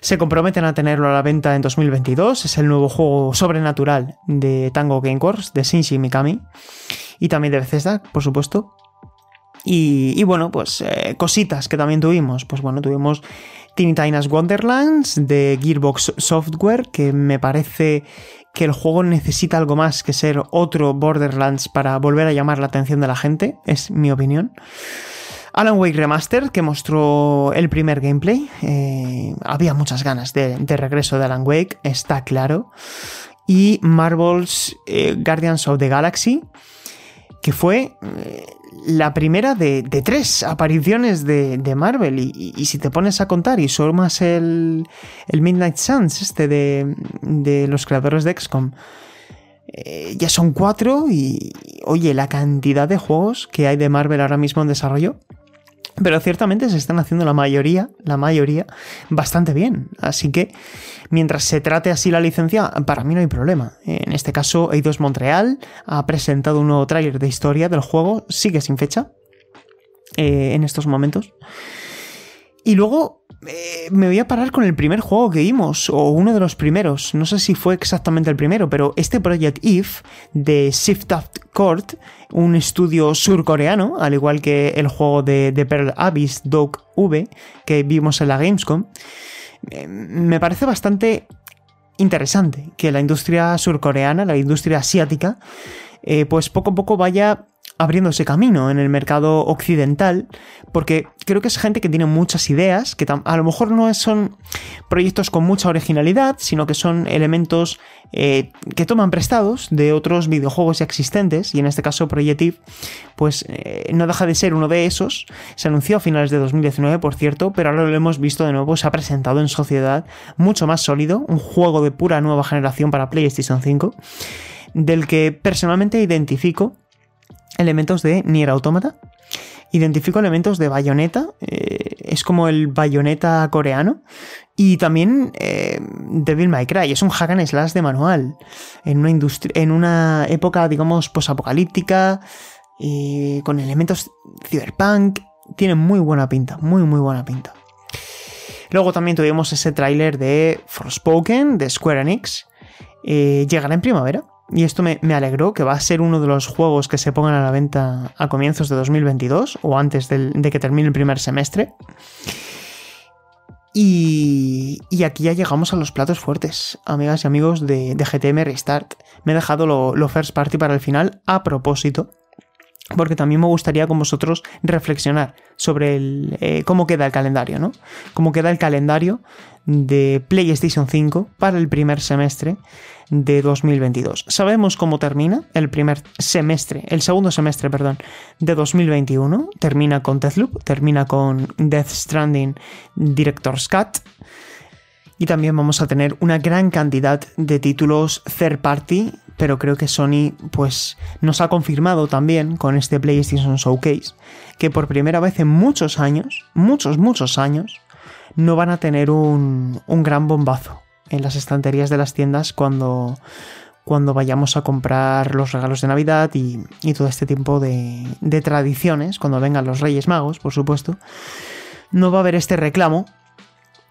se comprometen a tenerlo a la venta en 2022. Es el nuevo juego sobrenatural de Tango Gameworks, de Shinji Mikami, y también de Bethesda, por supuesto. Y, bueno, pues eh, cositas que también tuvimos. Pues bueno, tuvimos Tiny Tina's Wonderlands de Gearbox Software, que me parece que el juego necesita algo más que ser otro Borderlands para volver a llamar la atención de la gente, es mi opinión. Alan Wake Remastered, que mostró el primer gameplay. Eh, había muchas ganas de, regreso de Alan Wake, está claro. Y Marvel's eh, Guardians of the Galaxy, que fue eh, la primera de, tres apariciones de, Marvel. Y, si te pones a contar y sumas el, el Midnight Suns, este de, los creadores de XCOM, eh, ya son cuatro. Y oye, la cantidad de juegos que hay de Marvel ahora mismo en desarrollo pero ciertamente se están haciendo la mayoría, la mayoría, bastante bien. Así que mientras se trate así la licencia, para mí no hay problema. En este caso, Eidos Montreal ha presentado un nuevo tráiler de historia del juego, sigue sin fecha eh, en estos momentos. Y luego eh, me voy a parar con el primer juego que vimos, o uno de los primeros, no sé si fue exactamente el primero, pero este Project If de Shift Court, un estudio surcoreano, al igual que el juego de, Pearl Abyss Dog V que vimos en la Gamescom, eh, me parece bastante interesante que la industria surcoreana, la industria asiática, eh, pues poco a poco vaya abriéndose camino en el mercado occidental, porque creo que es gente que tiene muchas ideas, que a lo mejor no son proyectos con mucha originalidad, sino que son elementos eh, que toman prestados de otros videojuegos ya existentes, y en este caso Projective, pues eh, no deja de ser uno de esos. Se anunció a finales de 2019, por cierto, pero ahora lo hemos visto de nuevo, se ha presentado en sociedad mucho más sólido, un juego de pura nueva generación para PlayStation 5, del que personalmente identifico elementos de Nier Automata. Identifico elementos de Bayonetta, eh, es como el Bayonetta coreano. Y también eh, Devil May Cry, es un hack and slash de manual. En una, en una época, digamos, posapocalíptica, eh, con elementos cyberpunk. Tiene muy buena pinta, muy, muy buena pinta. Luego también tuvimos ese tráiler de Forspoken, de Square Enix. Eh, llegará en primavera. Y esto me, alegró, que va a ser uno de los juegos que se pongan a la venta a comienzos de 2022 o antes de que termine el primer semestre. Y, aquí ya llegamos a los platos fuertes, amigas y amigos de, GTM Restart. Me he dejado lo, first party para el final a propósito, porque también me gustaría con vosotros reflexionar sobre el, eh, cómo queda el calendario, ¿no? Cómo queda el calendario de PlayStation 5 para el primer semestre de 2022. Sabemos cómo termina el primer semestre, el segundo semestre, perdón, de 2021. Termina con Deathloop, termina con Death Stranding Director's Cut. Y también vamos a tener una gran cantidad de títulos third party, pero creo que Sony pues nos ha confirmado también con este PlayStation Showcase que por primera vez en muchos años, muchos, muchos años, no van a tener un, un gran bombazo en las estanterías de las tiendas cuando, cuando vayamos a comprar los regalos de Navidad y, todo este tipo de, de, tradiciones, cuando vengan los Reyes Magos, por supuesto, no va a haber este reclamo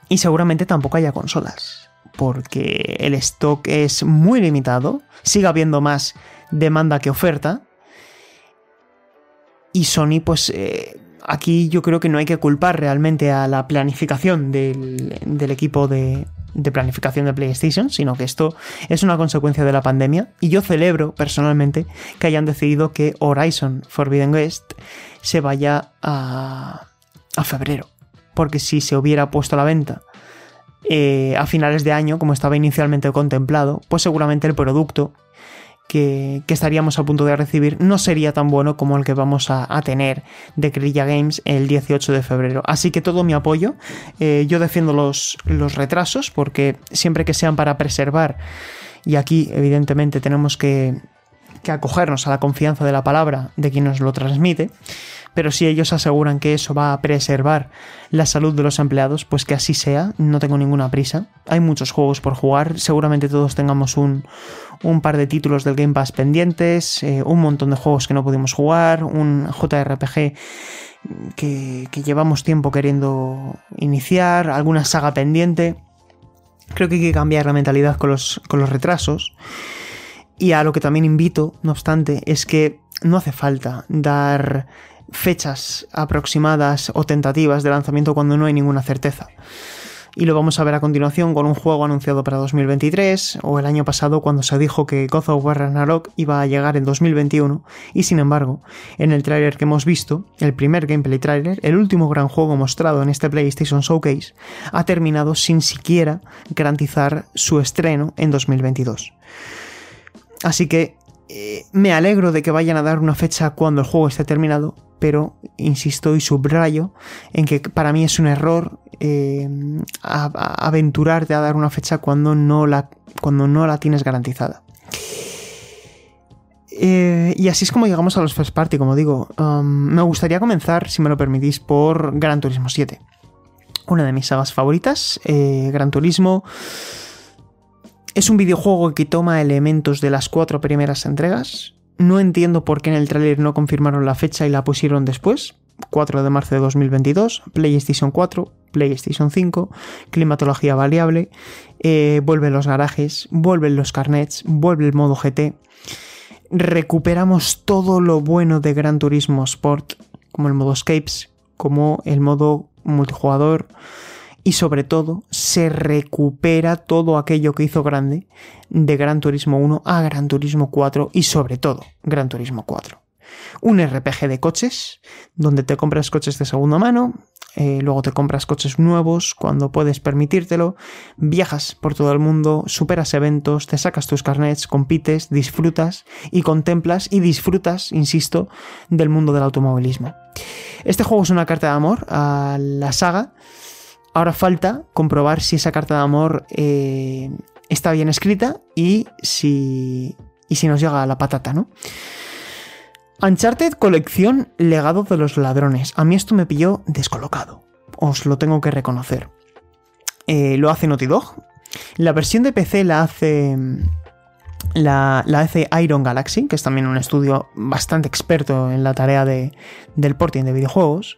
y seguramente tampoco haya consolas, porque el stock es muy limitado, sigue habiendo más demanda que oferta y Sony pues... Eh, aquí yo creo que no hay que culpar realmente a la planificación del, del equipo de, de planificación de PlayStation, sino que esto es una consecuencia de la pandemia y yo celebro personalmente que hayan decidido que Horizon Forbidden West se vaya a, a febrero, porque si se hubiera puesto a la venta eh, a finales de año, como estaba inicialmente contemplado, pues seguramente el producto que, estaríamos a punto de recibir no sería tan bueno como el que vamos a, tener de Guerrilla Games el 18 de febrero. Así que todo mi apoyo. Eh, yo defiendo los, los retrasos porque siempre que sean para preservar, y aquí evidentemente tenemos que, que acogernos a la confianza de la palabra de quien nos lo transmite, pero si ellos aseguran que eso va a preservar la salud de los empleados, pues que así sea, no tengo ninguna prisa. Hay muchos juegos por jugar, seguramente todos tengamos un, par de títulos del Game Pass pendientes, eh, un montón de juegos que no pudimos jugar, un JRPG que, llevamos tiempo queriendo iniciar, alguna saga pendiente. Creo que hay que cambiar la mentalidad con los, con los retrasos. Y a lo que también invito, no obstante, es que no hace falta dar fechas aproximadas o tentativas de lanzamiento cuando no hay ninguna certeza. Y lo vamos a ver a continuación con un juego anunciado para 2023 o el año pasado cuando se dijo que God of War Ragnarok iba a llegar en 2021 y sin embargo, en el tráiler que hemos visto, el primer gameplay tráiler, el último gran juego mostrado en este PlayStation Showcase, ha terminado sin siquiera garantizar su estreno en 2022. Así que eh, me alegro de que vayan a dar una fecha cuando el juego esté terminado, pero insisto y subrayo en que para mí es un error eh, aventurarte a dar una fecha cuando no la, cuando no la tienes garantizada. Eh, y así es como llegamos a los first party, como digo. Um, me gustaría comenzar, si me lo permitís, por Gran Turismo 7. Una de mis sagas favoritas. Gran Turismo es un videojuego que toma elementos de las cuatro primeras entregas, no entiendo por qué en el tráiler no confirmaron la fecha y la pusieron después. 4 de marzo de 2022, PlayStation 4, PlayStation 5, climatología variable, eh, vuelven los garajes, vuelven los carnets, vuelve el modo GT. Recuperamos todo lo bueno de Gran Turismo Sport, como el modo Escapes, como el modo multijugador, y sobre todo se recupera todo aquello que hizo grande de Gran Turismo 1 a Gran Turismo 4 y sobre todo Gran Turismo 4. Un RPG de coches, donde te compras coches de segunda mano, eh, luego te compras coches nuevos cuando puedes permitírtelo, viajas por todo el mundo, superas eventos, te sacas tus carnets, compites, disfrutas y contemplas y disfrutas, insisto, del mundo del automovilismo. Este juego es una carta de amor a la saga Ahora falta comprobar si esa carta de amor eh, está bien escrita y si, y si nos llega la patata, ¿no? Uncharted colección Legado de los Ladrones. A mí esto me pilló descolocado. Os lo tengo que reconocer. Eh, lo hace Naughty Dog. La versión de PC la hace. La, la, hace Iron Galaxy, que es también un estudio bastante experto en la tarea de, del porting de videojuegos.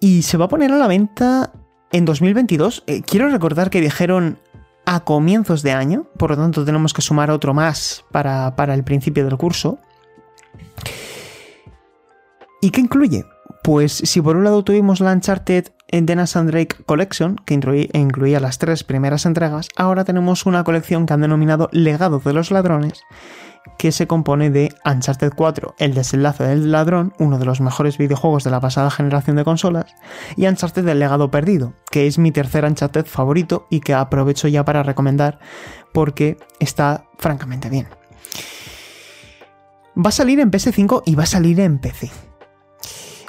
Y se va a poner a la venta en 2022. Eh, quiero recordar que dijeron a comienzos de año, por lo tanto tenemos que sumar otro más para, para el principio del curso. ¿Y qué incluye? Pues si por un lado tuvimos la Uncharted Dennis and Drake Collection, que incluía las tres primeras entregas, ahora tenemos una colección que han denominado Legado de los Ladrones, que se compone de Uncharted 4, El desenlace del ladrón, uno de los mejores videojuegos de la pasada generación de consolas, y Uncharted El legado perdido, que es mi tercer Uncharted favorito y que aprovecho ya para recomendar porque está francamente bien. Va a salir en PS5 y va a salir en PC.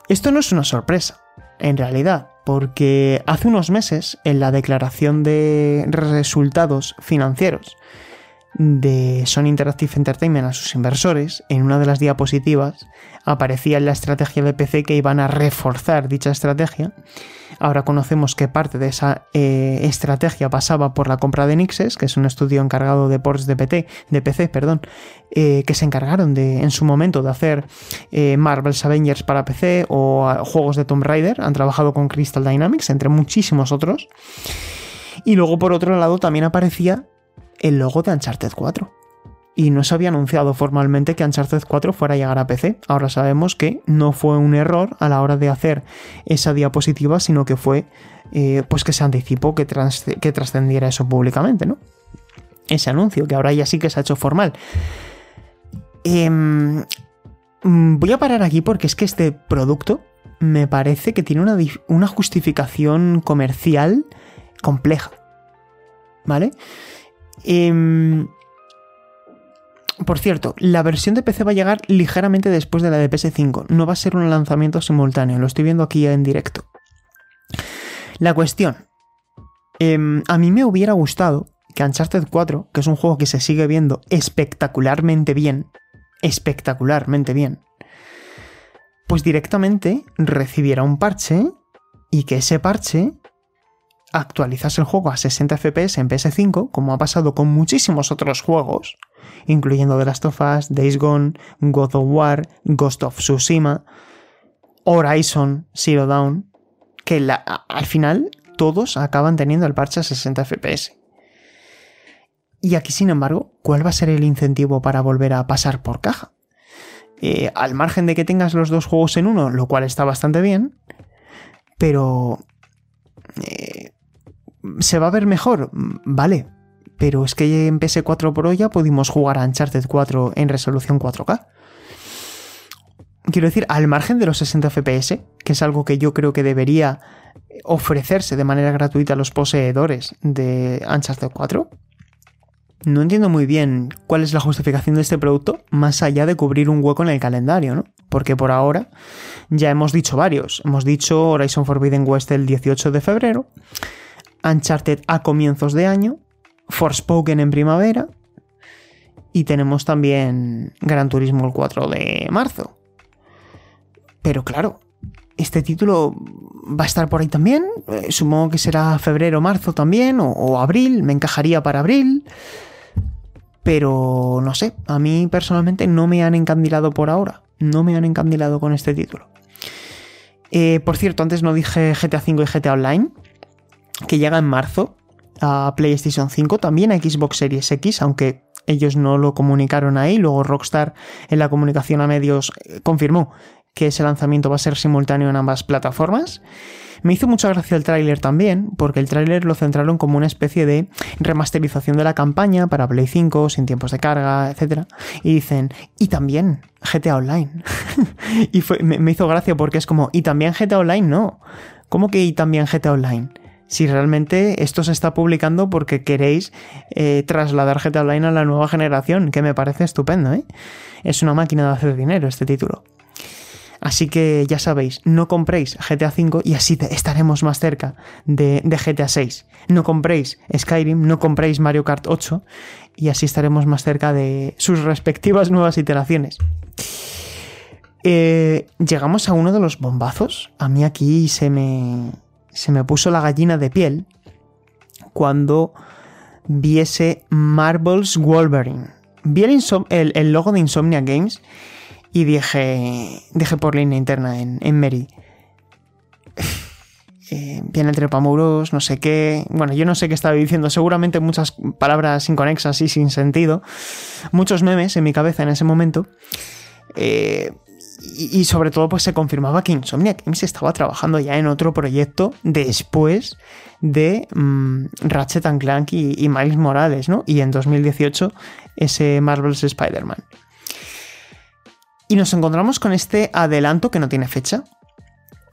Esto no es una sorpresa, en realidad, porque hace unos meses, en la declaración de resultados financieros de Sony Interactive Entertainment a sus inversores, en una de las diapositivas aparecía la estrategia de PC que iban a reforzar dicha estrategia. Ahora conocemos que parte de esa eh, estrategia pasaba por la compra de Nixes, que es un estudio encargado de ports de, PT, de PC, perdón, eh, que se encargaron de, en su momento de hacer eh, Marvel's Avengers para PC o juegos de Tomb Raider. Han trabajado con Crystal Dynamics, entre muchísimos otros. Y luego, por otro lado, también aparecía el logo de Uncharted 4. Y no se había anunciado formalmente que Uncharted 4 fuera a llegar a PC. Ahora sabemos que no fue un error a la hora de hacer esa diapositiva, sino que fue eh, pues que se anticipó que, trascendiera eso públicamente, ¿no? Ese anuncio, que ahora ya sí que se ha hecho formal. Em, voy a parar aquí porque es que este producto me parece que tiene una, una justificación comercial compleja. ¿Vale? Em, por cierto, la versión de PC va a llegar ligeramente después de la de PS5. No va a ser un lanzamiento simultáneo. Lo estoy viendo aquí en directo. La cuestión. Em, a mí me hubiera gustado que Uncharted 4, que es un juego que se sigue viendo espectacularmente bien, espectacularmente bien, pues directamente recibiera un parche y que ese parche actualizas el juego a 60 FPS en PS5, como ha pasado con muchísimos otros juegos, incluyendo The Last of Us, Days Gone, God of War, Ghost of Tsushima, Horizon Zero Dawn, que al final todos acaban teniendo el parche a 60 FPS. Y aquí, sin embargo, ¿cuál va a ser el incentivo para volver a pasar por caja? Eh, al margen de que tengas los dos juegos en uno, lo cual está bastante bien, pero eh, ¿Se va a ver mejor? Vale, pero es que en PS4 Pro ya pudimos jugar a Uncharted 4 en resolución 4K. Quiero decir, al margen de los 60 FPS, que es algo que yo creo que debería ofrecerse de manera gratuita a los poseedores de Uncharted 4, no entiendo muy bien cuál es la justificación de este producto, más allá de cubrir un hueco en el calendario, ¿no? Porque por ahora ya hemos dicho varios. Hemos dicho Horizon Forbidden West el 18 de febrero, Uncharted a comienzos de año, Forspoken en primavera y tenemos también Gran Turismo el 4 de marzo. Pero claro, este título va a estar por ahí también. Eh, supongo que será febrero, marzo también, o, abril. Me encajaría para abril. Pero no sé, a mí personalmente no me han encandilado por ahora. No me han encandilado con este título. Eh, por cierto, antes no dije GTA V y GTA Online que llega en marzo a PlayStation 5, también a Xbox Series X, aunque ellos no lo comunicaron ahí, luego Rockstar en la comunicación a medios eh, confirmó que ese lanzamiento va a ser simultáneo en ambas plataformas. Me hizo mucha gracia el tráiler también, porque el tráiler lo centraron como una especie de remasterización de la campaña para Play 5, sin tiempos de carga, etc. Y dicen, y también GTA Online. y me, me hizo gracia porque es como, y también GTA Online no. ¿Cómo que y también GTA Online? Si realmente esto se está publicando porque queréis eh, trasladar GTA Online a la nueva generación, que me parece estupendo, ¿eh? Es una máquina de hacer dinero este título. Así que ya sabéis, no compréis GTA V y así estaremos más cerca de, GTA 6. No compréis Skyrim, no compréis Mario Kart 8 y así estaremos más cerca de sus respectivas nuevas iteraciones. Eh, llegamos a uno de los bombazos. A mí aquí se me, se me puso la gallina de piel cuando viese Marvel's Wolverine. Vi el, logo de Insomnia Games y dije, dije por línea interna en, en Mary. eh, viene el trepamuros, no sé qué. Bueno, yo no sé qué estaba diciendo. Seguramente muchas palabras inconexas y sin sentido. Muchos memes en mi cabeza en ese momento. Eh, y, sobre todo, pues se confirmaba que Insomnia Games estaba trabajando ya en otro proyecto después de mm, Ratchet and Clank y, y Miles Morales, ¿no? Y en 2018 ese Marvel's Spider-Man. Y nos encontramos con este adelanto que no tiene fecha.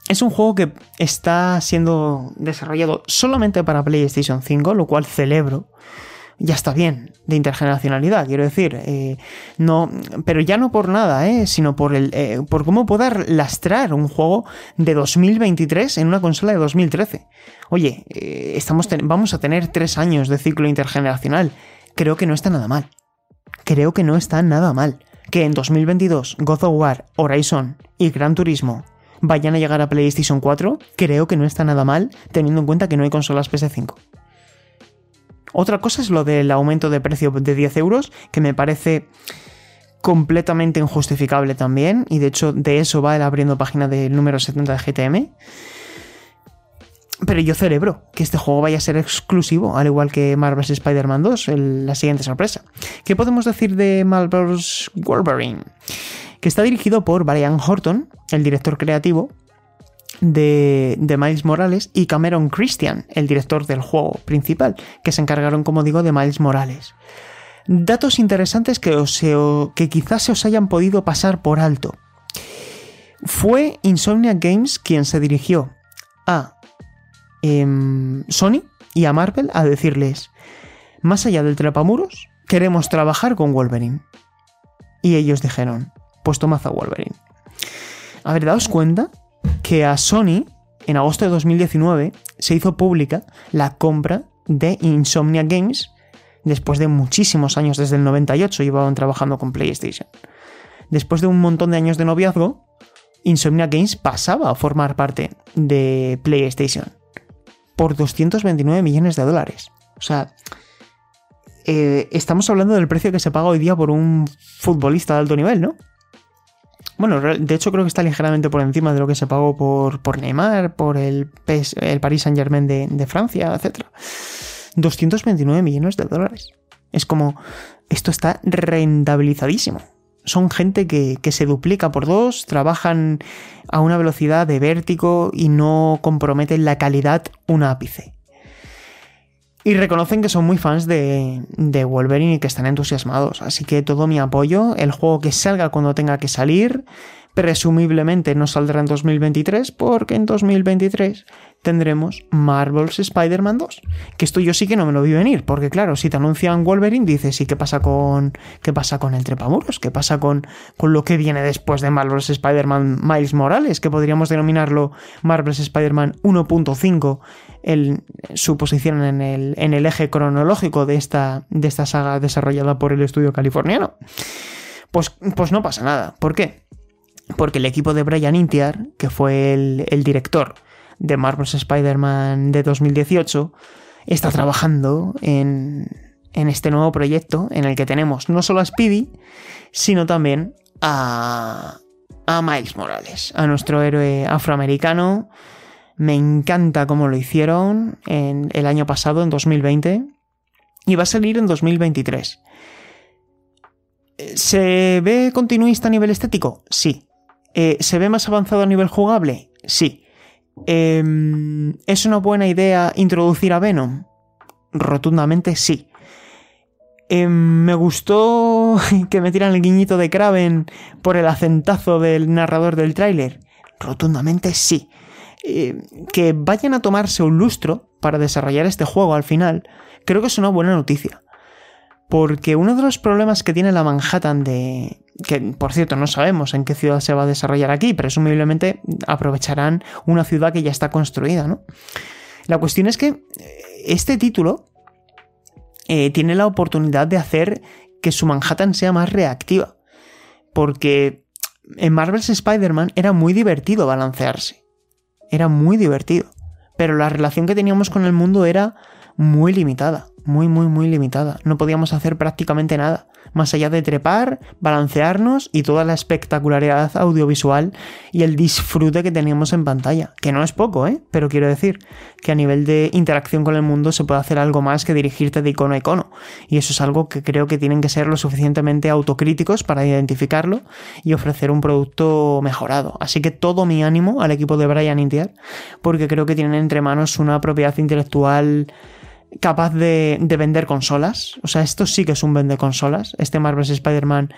Es un juego que está siendo desarrollado solamente para PlayStation 5, lo cual celebro. Ya está bien de intergeneracionalidad, quiero decir. eh, no, pero ya no por nada, eh, sino por, el, eh, por cómo poder lastrar un juego de 2023 en una consola de 2013. Oye, eh, estamos vamos a tener tres años de ciclo intergeneracional. Creo que no está nada mal. Creo que no está nada mal. Que en 2022 God of War, Horizon y Gran Turismo vayan a llegar a PlayStation 4, creo que no está nada mal, teniendo en cuenta que no hay consolas PS5. Otra cosa es lo del aumento de precio de 10 euros, que me parece completamente injustificable también, y de hecho de eso va el abriendo página del número 70 de GTM. Pero yo celebro que este juego vaya a ser exclusivo, al igual que Marvel's Spider-Man 2, el- la siguiente sorpresa. ¿Qué podemos decir de Marvel's Wolverine? Que está dirigido por Brian Horton, el director creativo de, Miles Morales, y Cameron Christian, el director del juego principal, que se encargaron, como digo, de Miles Morales. Datos interesantes que, os- que quizás se os hayan podido pasar por alto. Fue Insomnia Games quien se dirigió a em, Sony y a Marvel a decirles, más allá del trepamuros, queremos trabajar con Wolverine. Y ellos dijeron, pues tomad a Wolverine. A ver, daos cuenta que a Sony, en agosto de 2019, se hizo pública la compra de Insomnia Games después de muchísimos años, desde el 98 llevaban trabajando con PlayStation. Después de un montón de años de noviazgo, Insomnia Games pasaba a formar parte de PlayStation por 229 millones de dólares. O sea, eh, estamos hablando del precio que se paga hoy día por un futbolista de alto nivel, ¿no? Bueno, de hecho creo que está ligeramente por encima de lo que se pagó por, por Neymar, por el, el Paris Saint Germain de, de Francia, etc. 229 millones de dólares. Es como, esto está rentabilizadísimo. Son gente que, que se duplica por dos, trabajan a una velocidad de vértigo y no comprometen la calidad un ápice. Y reconocen que son muy fans de, de Wolverine y que están entusiasmados. Así que todo mi apoyo. El juego que salga cuando tenga que salir. Presumiblemente no saldrá en 2023 porque en 2023 tendremos Marvel's Spider-Man 2. Que esto yo sí que no me lo vi venir, porque claro, si te anuncian Wolverine dices, ¿y qué pasa con qué pasa con el trepamuros? ¿Qué pasa con, con lo que viene después de Marvel's Spider-Man Miles Morales? Que podríamos denominarlo Marvel's Spider-Man 1.5, el- su posición en el, en el eje cronológico de esta, de esta saga desarrollada por el estudio californiano. Pues, pues no pasa nada. ¿Por qué? Porque el equipo de Brian Intiar, que fue el, director de Marvel's Spider-Man de 2018, está trabajando en, este nuevo proyecto en el que tenemos no solo a Speedy, sino también a, a Miles Morales, a nuestro héroe afroamericano. Me encanta cómo lo hicieron el año pasado, en 2020, y va a salir en 2023. ¿Se ve continuista a nivel estético? Sí. Eh, ¿Se ve más avanzado a nivel jugable? Sí. Em, ¿Es una buena idea introducir a Venom? Rotundamente sí. Em, me gustó que me tiran el guiñito de Kraven por el acentazo del narrador del tráiler. Rotundamente sí. Eh, que vayan a tomarse un lustro para desarrollar este juego al final, creo que es una buena noticia. Porque uno de los problemas que tiene la Manhattan de... que por cierto no sabemos en qué ciudad se va a desarrollar aquí, presumiblemente aprovecharán una ciudad que ya está construida, ¿no? La cuestión es que eh, este título eh, tiene la oportunidad de hacer que su Manhattan sea más reactiva. Porque en Marvel's Spider-Man era muy divertido balancearse. Era muy divertido. Pero la relación que teníamos con el mundo era muy limitada. Muy, muy, muy limitada. No podíamos hacer prácticamente nada más allá de trepar, balancearnos y toda la espectacularidad audiovisual y el disfrute que teníamos en pantalla. Que no es poco, ¿eh? Pero quiero decir que a nivel de interacción con el mundo se puede hacer algo más que dirigirte de icono a icono. Y eso es algo que creo que tienen que ser lo suficientemente autocríticos para identificarlo y ofrecer un producto mejorado. Así que todo mi ánimo al equipo de Brian Intier, porque creo que tienen entre manos una propiedad intelectual capaz de, vender consolas. O sea, esto sí que es un vende consolas. Este Marvel's Spider-Man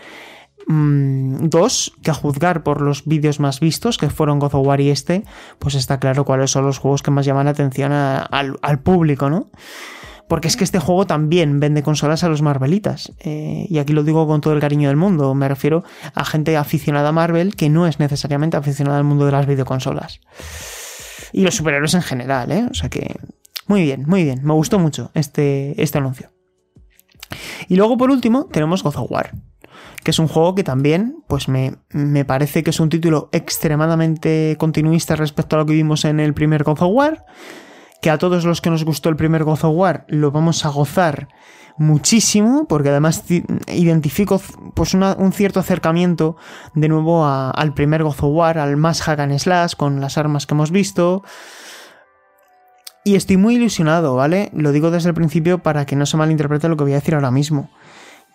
2, mm, que a juzgar por los vídeos más vistos, que fueron God of War y este, pues está claro cuáles son los juegos que más llaman la atención al, público, ¿no? Porque es que este juego también vende consolas a los Marvelitas. Eh, y aquí lo digo con todo el cariño del mundo. Me refiero a gente aficionada a Marvel que no es necesariamente aficionada al mundo de las videoconsolas. Y los superhéroes en general, ¿eh? O sea que muy bien, muy bien. Me gustó mucho este, este anuncio. Y luego, por último, tenemos God of War. Que es un juego que también, pues me, me parece que es un título extremadamente continuista respecto a lo que vimos en el primer God of War. Que a todos los que nos gustó el primer God of War lo vamos a gozar muchísimo, porque además identifico pues un cierto acercamiento de nuevo al primer God of War, al más hack and slash, con las armas que hemos visto, y estoy muy ilusionado, ¿vale? Lo digo desde el principio para que no se malinterprete lo que voy a decir ahora mismo.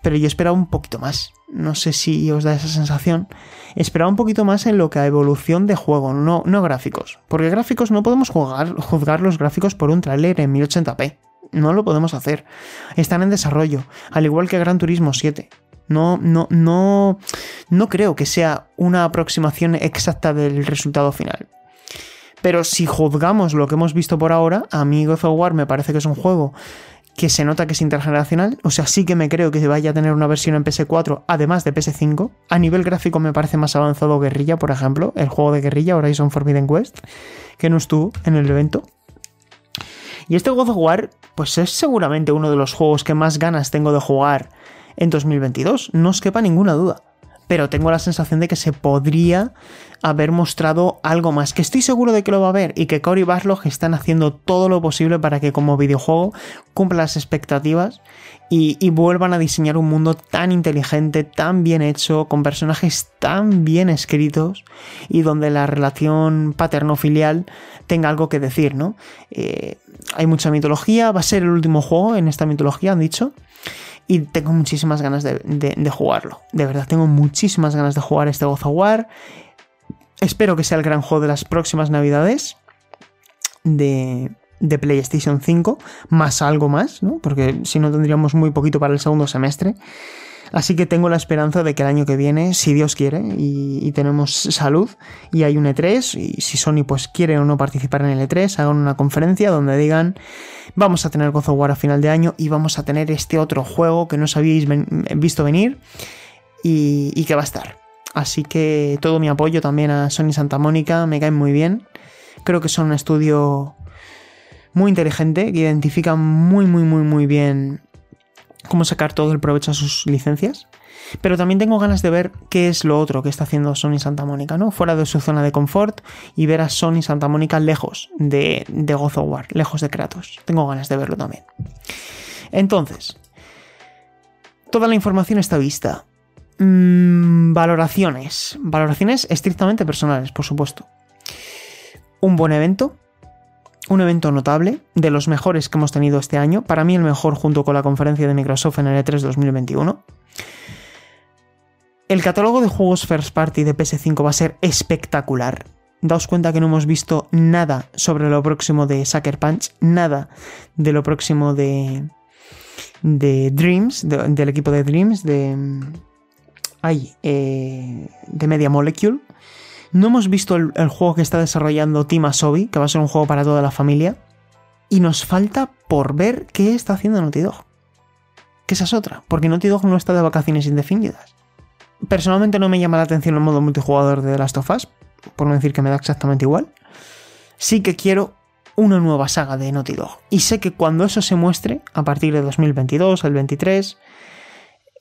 Pero yo esperaba un poquito más. No sé si os da esa sensación. Esperaba un poquito más en lo que a evolución de juego, no, no gráficos. Porque gráficos no podemos jugar, juzgar los gráficos por un trailer en 1080p. No lo podemos hacer. Están en desarrollo, al igual que Gran Turismo 7. No, no, no, no creo que sea una aproximación exacta del resultado final. Pero si juzgamos lo que hemos visto por ahora, a mí God of War me parece que es un juego que se nota que es intergeneracional, o sea, sí que me creo que vaya a tener una versión en PS4 además de PS5. A nivel gráfico me parece más avanzado Guerrilla, por ejemplo, el juego de Guerrilla Horizon Forbidden West, que no estuvo en el evento. Y este God of War, pues es seguramente uno de los juegos que más ganas tengo de jugar en 2022, no os quepa ninguna duda pero tengo la sensación de que se podría haber mostrado algo más, que estoy seguro de que lo va a haber y que Cory Barlog están haciendo todo lo posible para que como videojuego cumpla las expectativas y, vuelvan a diseñar un mundo tan inteligente, tan bien hecho, con personajes tan bien escritos y donde la relación paterno-filial tenga algo que decir, ¿no? Eh, hay mucha mitología, va a ser el último juego en esta mitología, han dicho y tengo muchísimas ganas de, jugarlo. De verdad, tengo muchísimas ganas de jugar este God of War. Espero que sea el gran juego de las próximas navidades de, de PlayStation 5, más algo más, ¿no? Porque si no tendríamos muy poquito para el segundo semestre. Así que tengo la esperanza de que el año que viene, si Dios quiere, y, tenemos salud, y hay un E3, y si Sony pues quiere o no participar en el E3, hagan una conferencia donde digan, vamos a tener God of War a final de año y vamos a tener este otro juego que no os habíais visto venir y, y que va a estar. Así que todo mi apoyo también a Sony Santa Mónica, me caen muy bien. Creo que son un estudio muy inteligente, que identifica muy, muy, muy, muy bien cómo sacar todo el provecho a sus licencias. Pero también tengo ganas de ver qué es lo otro que está haciendo Sony Santa Mónica, ¿no? Fuera de su zona de confort y ver a Sony Santa Mónica lejos de, de God of War, lejos de Kratos. Tengo ganas de verlo también. Entonces, toda la información está vista. Mm, valoraciones. Valoraciones estrictamente personales, por supuesto. Un buen evento, un evento notable, de los mejores que hemos tenido este año, para mí el mejor junto con la conferencia de Microsoft en el E3 2021. El catálogo de juegos First Party de PS5 va a ser espectacular. Daos cuenta que no hemos visto nada sobre lo próximo de Sucker Punch, nada de lo próximo de, Dreams, del equipo de Dreams, de, ay, eh, de Media Molecule. No hemos visto el, juego que está desarrollando Team Asobi, que va a ser un juego para toda la familia. Y nos falta por ver qué está haciendo Naughty Dog. Que esa es otra, porque Naughty Dog no está de vacaciones indefinidas. Personalmente no me llama la atención el modo multijugador de The Last of Us, por no decir que me da exactamente igual. Sí que quiero una nueva saga de Naughty Dog. Y sé que cuando eso se muestre, a partir de 2022, el 23,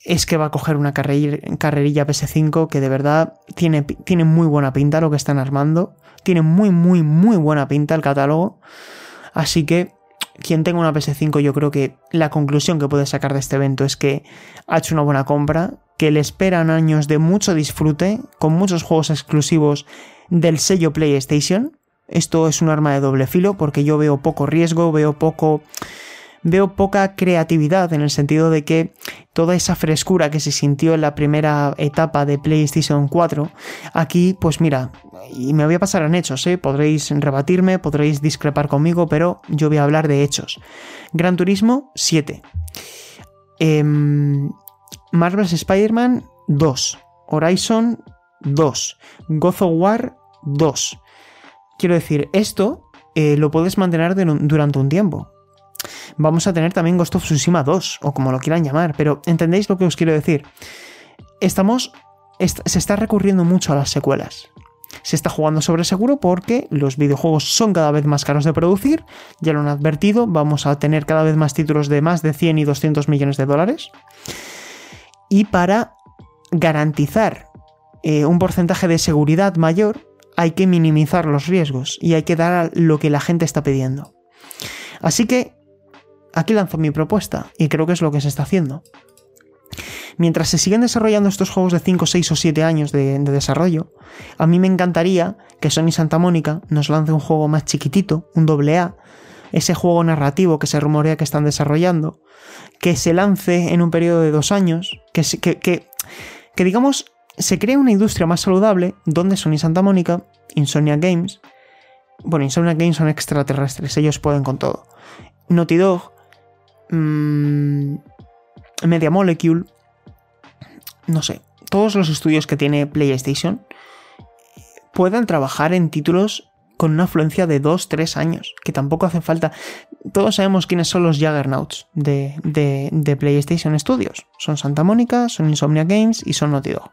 es que va a coger una carrerilla PS5 que de verdad tiene, tiene muy buena pinta lo que están armando. Tiene muy, muy, muy buena pinta el catálogo. Así que quien tenga una PS5 yo creo que la conclusión que puede sacar de este evento es que ha hecho una buena compra, que le esperan años de mucho disfrute, con muchos juegos exclusivos del sello PlayStation. Esto es un arma de doble filo porque yo veo poco riesgo, veo poco veo poca creatividad en el sentido de que toda esa frescura que se sintió en la primera etapa de PlayStation 4, aquí pues mira, y me voy a pasar en hechos, ¿eh? podréis rebatirme, podréis discrepar conmigo, pero yo voy a hablar de hechos. Gran Turismo 7. Em, Marvel's Spider-Man 2. Horizon 2. God of War 2. Quiero decir, esto eh, lo puedes mantener durante un tiempo. Vamos a tener también Ghost of Tsushima 2, o como lo quieran llamar, pero ¿entendéis lo que os quiero decir? Estamos. se está recurriendo mucho a las secuelas. Se está jugando sobre seguro porque los videojuegos son cada vez más caros de producir, ya lo han advertido, vamos a tener cada vez más títulos de más de 100 y 200 millones de dólares. Y para garantizar eh, un porcentaje de seguridad mayor, hay que minimizar los riesgos y hay que dar lo que la gente está pidiendo. Así que aquí lanzo mi propuesta y creo que es lo que se está haciendo. Mientras se siguen desarrollando estos juegos de 5, 6 o 7 años de, desarrollo, a mí me encantaría que Sony Santa Mónica nos lance un juego más chiquitito, un doble A, ese juego narrativo que se rumorea que están desarrollando, que se lance en un periodo de dos años, que, digamos se cree una industria más saludable donde Sony Santa Mónica, Insomnia Games, bueno, Insomnia Games son extraterrestres, ellos pueden con todo. Naughty Dog, mmm, Media Molecule, no sé, todos los estudios que tiene PlayStation puedan trabajar en títulos con una afluencia de 2-3 años, que tampoco hace falta. Todos sabemos quiénes son los Juggernauts de, de, PlayStation Studios. Son Santa Mónica, son Insomnia Games y son Naughty Dog.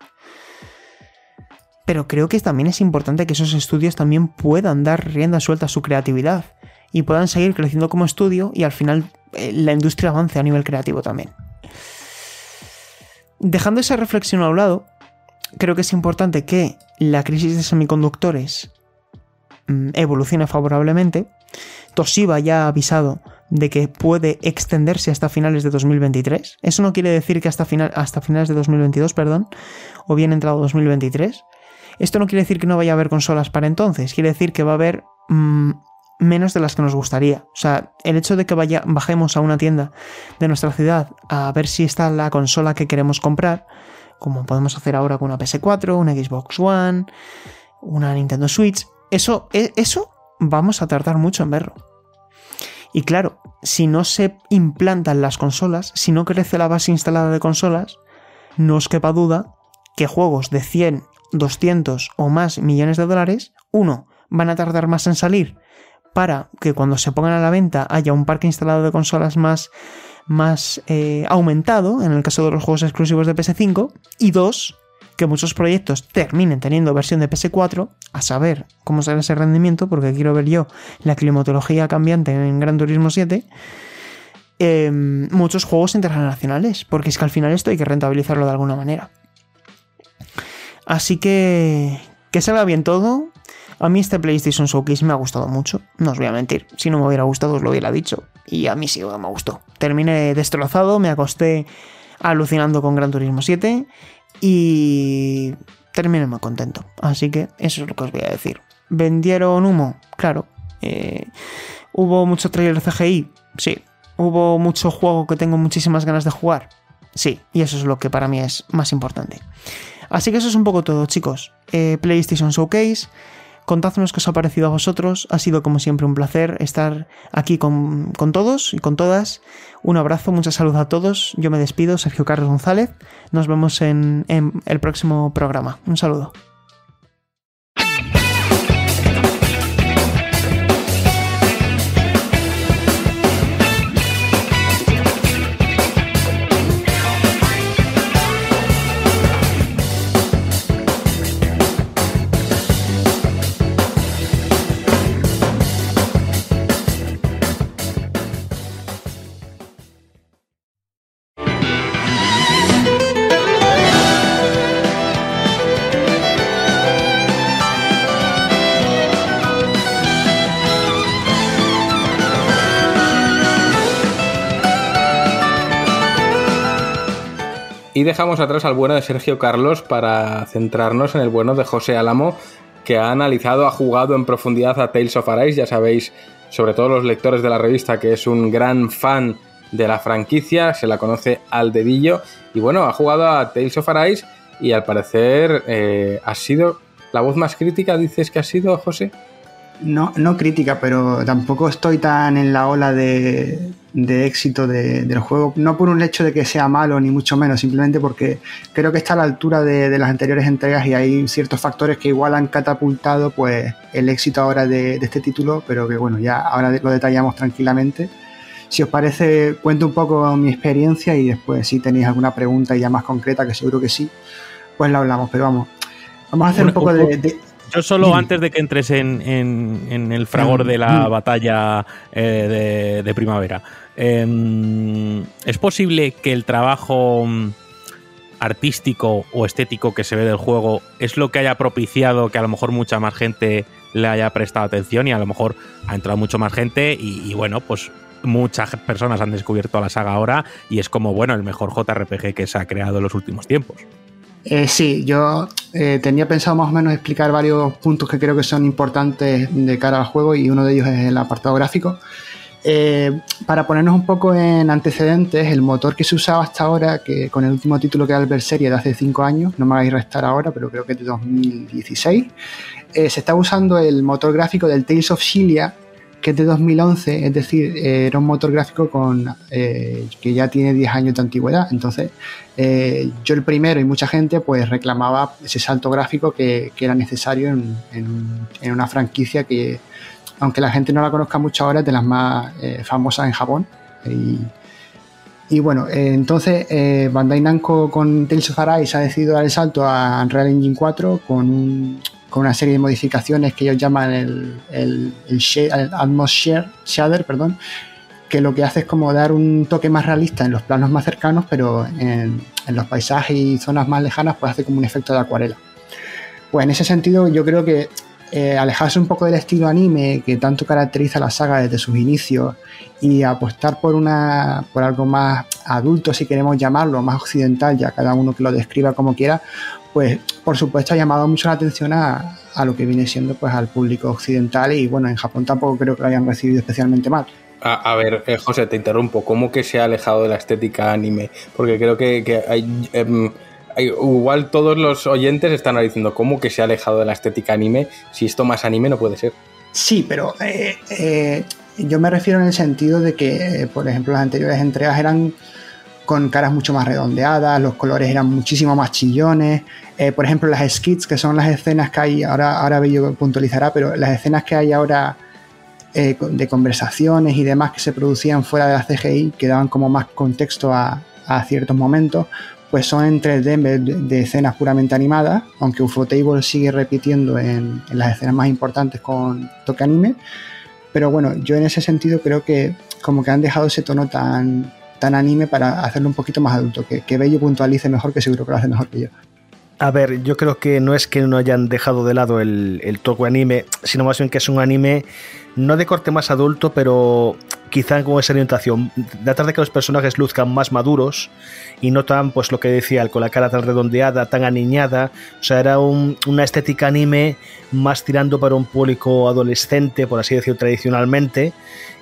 Pero creo que también es importante que esos estudios también puedan dar rienda suelta a su creatividad y puedan seguir creciendo como estudio y al final la industria avance a nivel creativo también. Dejando esa reflexión a un lado, creo que es importante que la crisis de semiconductores mm, evolucione favorablemente. Toshiba ya ha avisado de que puede extenderse hasta finales de 2023. Eso no quiere decir que hasta, final, hasta finales de 2022, perdón, o bien entrado 2023. Esto no quiere decir que no vaya a haber consolas para entonces, quiere decir que va a haber mm, menos de las que nos gustaría. O sea, el hecho de que vaya, bajemos a una tienda de nuestra ciudad a ver si está la consola que queremos comprar, como podemos hacer ahora con una PS4, una Xbox One, una Nintendo Switch, eso, e, eso vamos a tardar mucho en verlo. Y claro, si no se implantan las consolas, si no crece la base instalada de consolas, no os quepa duda que juegos de 100, 200 o más millones de dólares, uno, van a tardar más en salir para que cuando se pongan a la venta haya un parque instalado de consolas más, más eh, aumentado, en el caso de los juegos exclusivos de PS5, y dos, que muchos proyectos terminen teniendo versión de PS4, a saber cómo será ese rendimiento, porque quiero ver yo la climatología cambiante en Gran Turismo 7, em, muchos juegos internacionales, porque es que al final esto hay que rentabilizarlo de alguna manera. Así que que salga bien todo, a mí este PlayStation Showcase me ha gustado mucho, no os voy a mentir. Si no me hubiera gustado, os lo hubiera dicho. Y a mí sí me gustó. Terminé destrozado, me acosté alucinando con Gran Turismo 7 y terminé muy contento. Así que eso es lo que os voy a decir. ¿Vendieron humo? Claro. Eh, ¿Hubo mucho trailer CGI? Sí. ¿Hubo mucho juego que tengo muchísimas ganas de jugar? Sí. Y eso es lo que para mí es más importante. Así que eso es un poco todo, chicos. Eh, PlayStation Showcase. Contadnos qué os ha parecido a vosotros. Ha sido como siempre un placer estar aquí con, todos y con todas. Un abrazo, mucha salud a todos. Yo me despido, Sergio Carlos González. Nos vemos en el próximo programa. Un saludo. Dejamos atrás al bueno de Sergio Carlos para centrarnos en el bueno de José Álamo, que ha analizado, ha jugado en profundidad a Tales of Arise. Ya sabéis, sobre todo los lectores de la revista, que es un gran fan de la franquicia, se la conoce al dedillo. Y bueno, ha jugado a Tales of Arise y al parecer eh, ha sido la voz más crítica, dices que ha sido, José. No, no crítica, pero tampoco estoy tan en la ola de, éxito del juego. No por un hecho de que sea malo, ni mucho menos, simplemente porque creo que está a la altura de, las anteriores entregas y hay ciertos factores que igual han catapultado pues, el éxito ahora de, este título, pero que bueno, ya ahora lo detallamos tranquilamente. Si os parece, cuento un poco mi experiencia y después si tenéis alguna pregunta ya más concreta, que seguro que sí, pues la hablamos. Pero vamos, vamos a hacer un poco de yo solo antes de que entres en, el fragor de la batalla eh, de, primavera, em, ¿es posible que el trabajo mm, artístico o estético que se ve del juego es lo que haya propiciado que a lo mejor mucha más gente le haya prestado atención y a lo mejor ha entrado mucho más gente y, bueno, pues muchas personas han descubierto la saga ahora y es como, bueno, el mejor JRPG que se ha creado en los últimos tiempos. Eh, sí, yo eh, tenía pensado más o menos explicar varios puntos que creo que son importantes de cara al juego y uno de ellos es el apartado gráfico. Eh, para ponernos un poco en antecedentes, el motor que se usaba hasta ahora, que con el último título que era el Berseria de hace 5 años, no me hagáis restar ahora, pero creo que es de 2016, se está usando el motor gráfico del Tales of Cilia, que es de 2011, es decir, era un motor gráfico con, eh, que ya tiene 10 años de antigüedad. Entonces, eh, yo el primero y mucha gente pues reclamaba ese salto gráfico que, era necesario en, una franquicia que, aunque la gente no la conozca mucho ahora, es de las más eh, famosas en Japón. Y, bueno, entonces Bandai Namco con Tales of Arise ha decidido dar el salto a Unreal Engine 4 con un con una serie de modificaciones que ellos llaman el, el, Atmosphere Shader, perdón, que lo que hace es como dar un toque más realista en los planos más cercanos, pero en, los paisajes y zonas más lejanas, pues hace como un efecto de acuarela. Pues en ese sentido, yo creo que eh, alejarse un poco del estilo anime que tanto caracteriza la saga desde sus inicios y apostar por una por algo más adulto, si queremos llamarlo, más occidental, ya cada uno que lo describa como quiera, pues por supuesto ha llamado mucho la atención a, lo que viene siendo pues al público occidental y bueno, en Japón tampoco creo que lo hayan recibido especialmente mal. A, ver, eh, José, te interrumpo. ¿Cómo que se ha alejado de la estética anime? Porque creo que, em, hay, igual todos los oyentes están diciendo cómo que se ha alejado de la estética anime. Si esto más anime no puede ser. Sí, pero eh, eh, yo me refiero en el sentido de que, por ejemplo, las anteriores entregas eran con caras mucho más redondeadas, los colores eran muchísimo más chillones. Eh, por ejemplo, las skits, que son las escenas que hay, ahora, ahora Bello puntualizará, pero las escenas que hay ahora eh, de conversaciones y demás que se producían fuera de la CGI, que daban como más contexto a, ciertos momentos, pues son en 3D de, escenas puramente animadas, aunque Ufotable sigue repitiendo en, las escenas más importantes con toque anime. Pero bueno, yo en ese sentido creo que como que han dejado ese tono tan, tan anime para hacerlo un poquito más adulto. Que, que Bello puntualice mejor, que seguro que lo hace mejor que yo. A ver, yo creo que no es que no hayan dejado de lado el, el anime, sino más bien que es un anime no de corte más adulto, pero quizá con esa orientación. Tratar de que los personajes luzcan más maduros y no tan, pues lo que decía, con la cara tan redondeada, tan aniñada. O sea, era una estética anime más tirando para un público adolescente, por así decirlo, tradicionalmente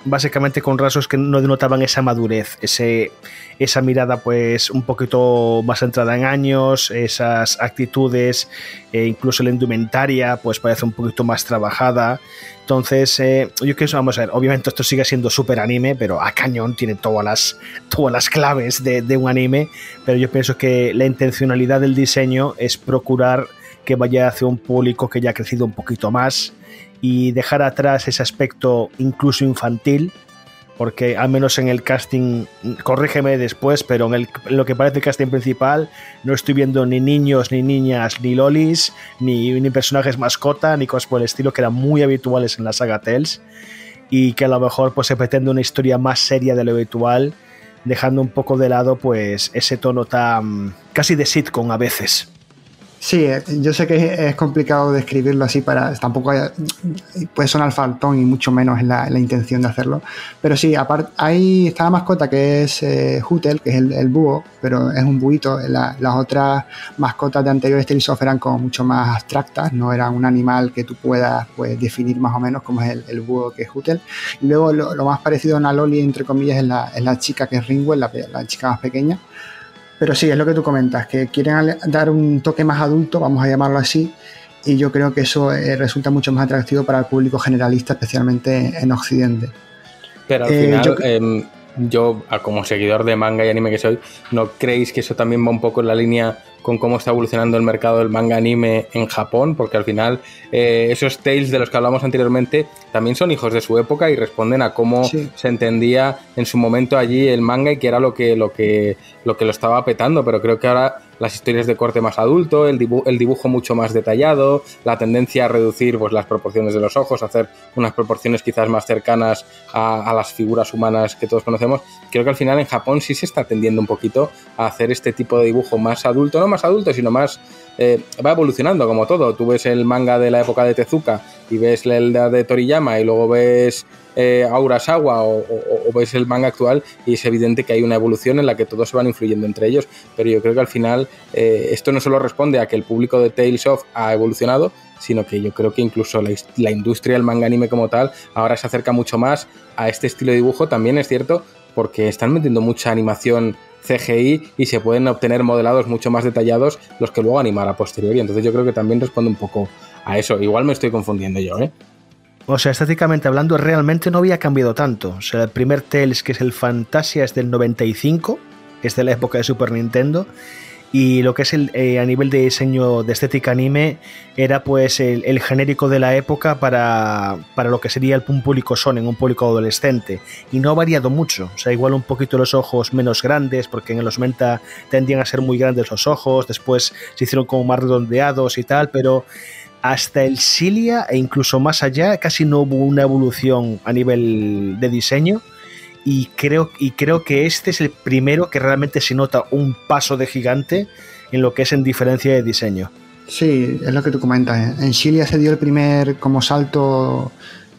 básicamente con rasgos que no denotaban esa madurez, ese, esa mirada pues un poquito más centrada en años, esas actitudes, e incluso la indumentaria pues parece un poquito más trabajada. Entonces, eh, yo creo vamos a ver, obviamente esto sigue siendo súper anime, pero a cañón tiene todas las, todas las claves de, de un anime, pero yo pienso que la intencionalidad del diseño es procurar que vaya hacia un público que ya ha crecido un poquito más, y dejar atrás ese aspecto incluso infantil, porque al menos en el casting, corrígeme después, pero en, lo que parece el casting principal no estoy viendo ni niños, ni niñas, ni lolis, ni, ni personajes mascota, ni cosas por el estilo que eran muy habituales en la saga Tales y que a lo mejor pues se pretende una historia más seria de lo habitual, dejando un poco de lado pues ese tono tan casi de sitcom a veces. Sí, eh, yo sé que es complicado describirlo así para. Tampoco hay, puede sonar faltón y mucho menos en la, intención de hacerlo. Pero sí, aparte, ahí está la mascota que es eh, que es el, búho, pero es un buito. las otras mascotas de anteriores Tales eran como mucho más abstractas, no eran un animal que tú puedas pues, definir más o menos como es el, búho que es Hutel. Y luego lo, más parecido a una Loli, entre comillas, es la, la chica que es Ringwell, la, la chica más pequeña pero sí, es lo que tú comentas, que quieren dar un toque más adulto, vamos a llamarlo así, y yo creo que eso eh, resulta mucho más atractivo para el público generalista, especialmente en Occidente. Pero al eh, final, yo, em, yo, como seguidor de manga y anime que soy, ¿no creéis que eso también va un poco en la línea con cómo está evolucionando el mercado del manga anime en Japón, porque al final eh, esos tales de los que hablamos anteriormente también son hijos de su época y responden a cómo se entendía en su momento allí el manga y que era lo que, lo que, lo que lo estaba petando, pero creo que ahora las historias de corte más adulto, el, el dibujo mucho más detallado, la tendencia a reducir pues, las proporciones de los ojos, hacer unas proporciones quizás más cercanas a, a, las figuras humanas que todos conocemos. Creo que al final en Japón sí se está tendiendo un poquito a hacer este tipo de dibujo más adulto, no más adulto, sino más... Eh, va evolucionando como todo. Tú ves el manga de la época de Tezuka y ves el de Toriyama y luego ves eh, Aurasawa o, ves el manga actual y es evidente que hay una evolución en la que todos se van influyendo entre ellos, pero yo creo que al final eh, esto no solo responde a que el público de Tales of ha evolucionado, sino que yo creo que incluso la, la industria del manga anime como tal ahora se acerca mucho más a este estilo de dibujo, también es cierto, porque están metiendo mucha animación CGI y se pueden obtener modelados mucho más detallados los que luego animar a posteriori. Entonces yo creo que también responde un poco a eso. Igual me estoy confundiendo yo, ¿eh? O sea, estéticamente hablando, realmente no había cambiado tanto. O sea, el primer Tales, que es el Fantasia, es del 95, es de la época de Super Nintendo. Y lo que es el, eh, a nivel de diseño de estética anime era pues el, genérico de la época para, para, lo que sería el público en un público adolescente. Y no ha variado mucho, o sea, igual un poquito los ojos menos grandes porque en los 90 tendían a ser muy grandes los ojos, después se hicieron como más redondeados y tal, pero hasta el Cilia e incluso más allá casi no hubo una evolución a nivel de diseño y creo, y creo que este es el primero que realmente se nota un paso de gigante en lo que es en diferencia de diseño. Sí, es lo que tú comentas. En Chile se dio el primer como salto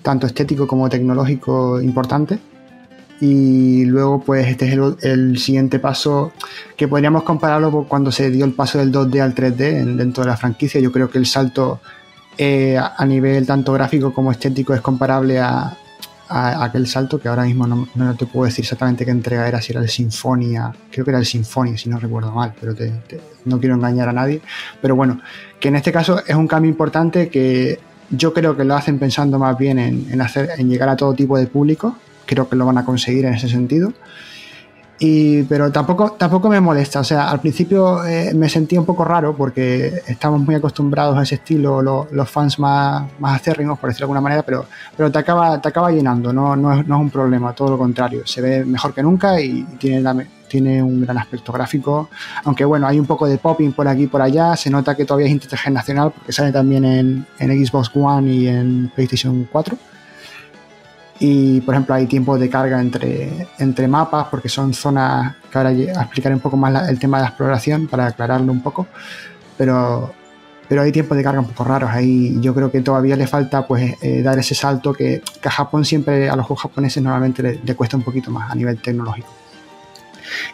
tanto estético como tecnológico importante. Y luego, pues, este es el, siguiente paso que podríamos compararlo cuando se dio el paso del 2D al 3D dentro de la franquicia. Yo creo que el salto eh, a nivel tanto gráfico como estético es comparable a, aquel salto que ahora mismo no, te puedo decir exactamente qué entrega era, si era el Sinfonia, creo que era el Sinfonia, si no recuerdo mal, pero no quiero engañar a nadie. Pero bueno, que en este caso es un cambio importante que yo creo que lo hacen pensando más bien en, hacer, en llegar a todo tipo de público, creo que lo van a conseguir en ese sentido pero tampoco, tampoco me molesta. O sea, al principio eh, me sentía un poco raro porque estamos muy acostumbrados a ese estilo, los fans más, más acérrimos, por decirlo de alguna manera, pero, pero te, acaba, te acaba llenando, no, no, es, no es un problema, todo lo contrario. Se ve mejor que nunca y tiene, tiene un gran aspecto gráfico. Aunque bueno, hay un poco de popping por aquí y por allá. Se nota que todavía es intergeneracional porque sale también en, en Xbox One y en PlayStation 4 y por ejemplo hay tiempo de carga entre, entre mapas porque son zonas que ahora explicaré un poco más el tema de la exploración para aclararlo un poco pero, pero hay tiempos de carga un poco raros ahí. Yo creo que todavía le falta pues eh, dar ese salto que, a Japón siempre a los juegos japoneses normalmente le, cuesta un poquito más a nivel tecnológico.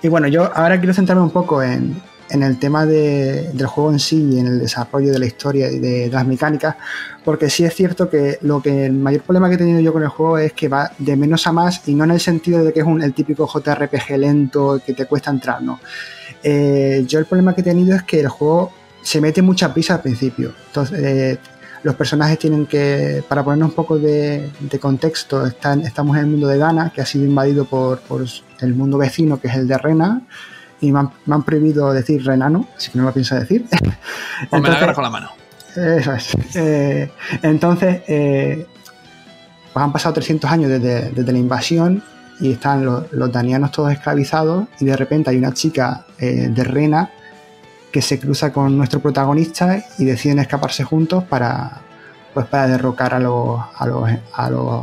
Y bueno yo ahora quiero centrarme un poco en, en el tema del juego en sí y en el desarrollo de la historia y de, las mecánicas, porque sí es cierto que lo que el mayor problema que he tenido yo con el juego es que va de menos a más y no en el sentido de que es un, el típico JRPG lento que te cuesta entrar, no. Eh, yo el problema que he tenido es que el juego se mete mucha prisa al principio. Entonces, eh, los personajes tienen que, para ponernos un poco de, contexto, están, estamos en el mundo de Dana, que ha sido invadido por, por el mundo vecino, que es el de Rena y me han, prohibido decir renano, así que no lo pienso decir. O me la con la mano. Eso es. Eh, entonces, eh, pues han pasado 300 años desde, la invasión y están los, danianos todos esclavizados y de repente hay una chica eh, de Rena que se cruza con nuestro protagonista y deciden escaparse juntos para, pues para derrocar a los, a los, a los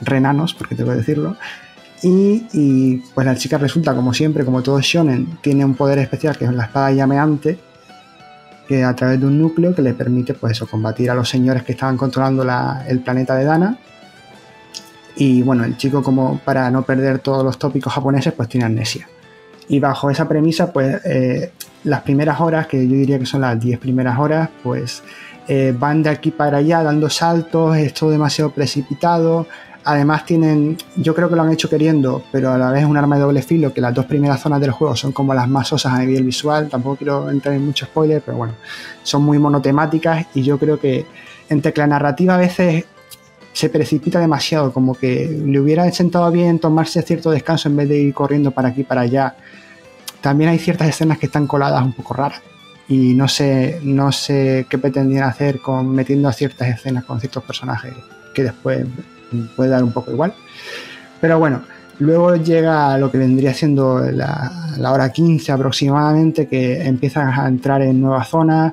renanos, porque tengo que decirlo, y, pues la chica resulta, como siempre, como todo shonen, tiene un poder especial que es la espada llameante. que a través de un núcleo que le permite pues eso, combatir a los señores que estaban controlando el planeta de Dana. Y bueno, el chico como para no perder todos los tópicos japoneses pues tiene amnesia. Y bajo esa premisa pues eh, las primeras horas, que yo diría que son las 10 primeras horas, pues eh, van de aquí para allá dando saltos, es todo demasiado precipitado. Además tienen, yo creo que lo han hecho queriendo, pero a la vez es un arma de doble filo, que las dos primeras zonas del juego son como las más osas a nivel visual, tampoco quiero entrar en mucho spoiler, pero bueno, son muy monotemáticas y yo creo que entre que la narrativa a veces se precipita demasiado, como que le hubiera sentado bien tomarse cierto descanso en vez de ir corriendo para aquí para allá. También hay ciertas escenas que están coladas un poco raras y no sé, no sé qué pretendían hacer con metiendo a ciertas escenas con ciertos personajes que después puede dar un poco igual. Pero bueno, luego llega lo que vendría siendo la, hora 15 aproximadamente, que empiezan a entrar en nuevas zonas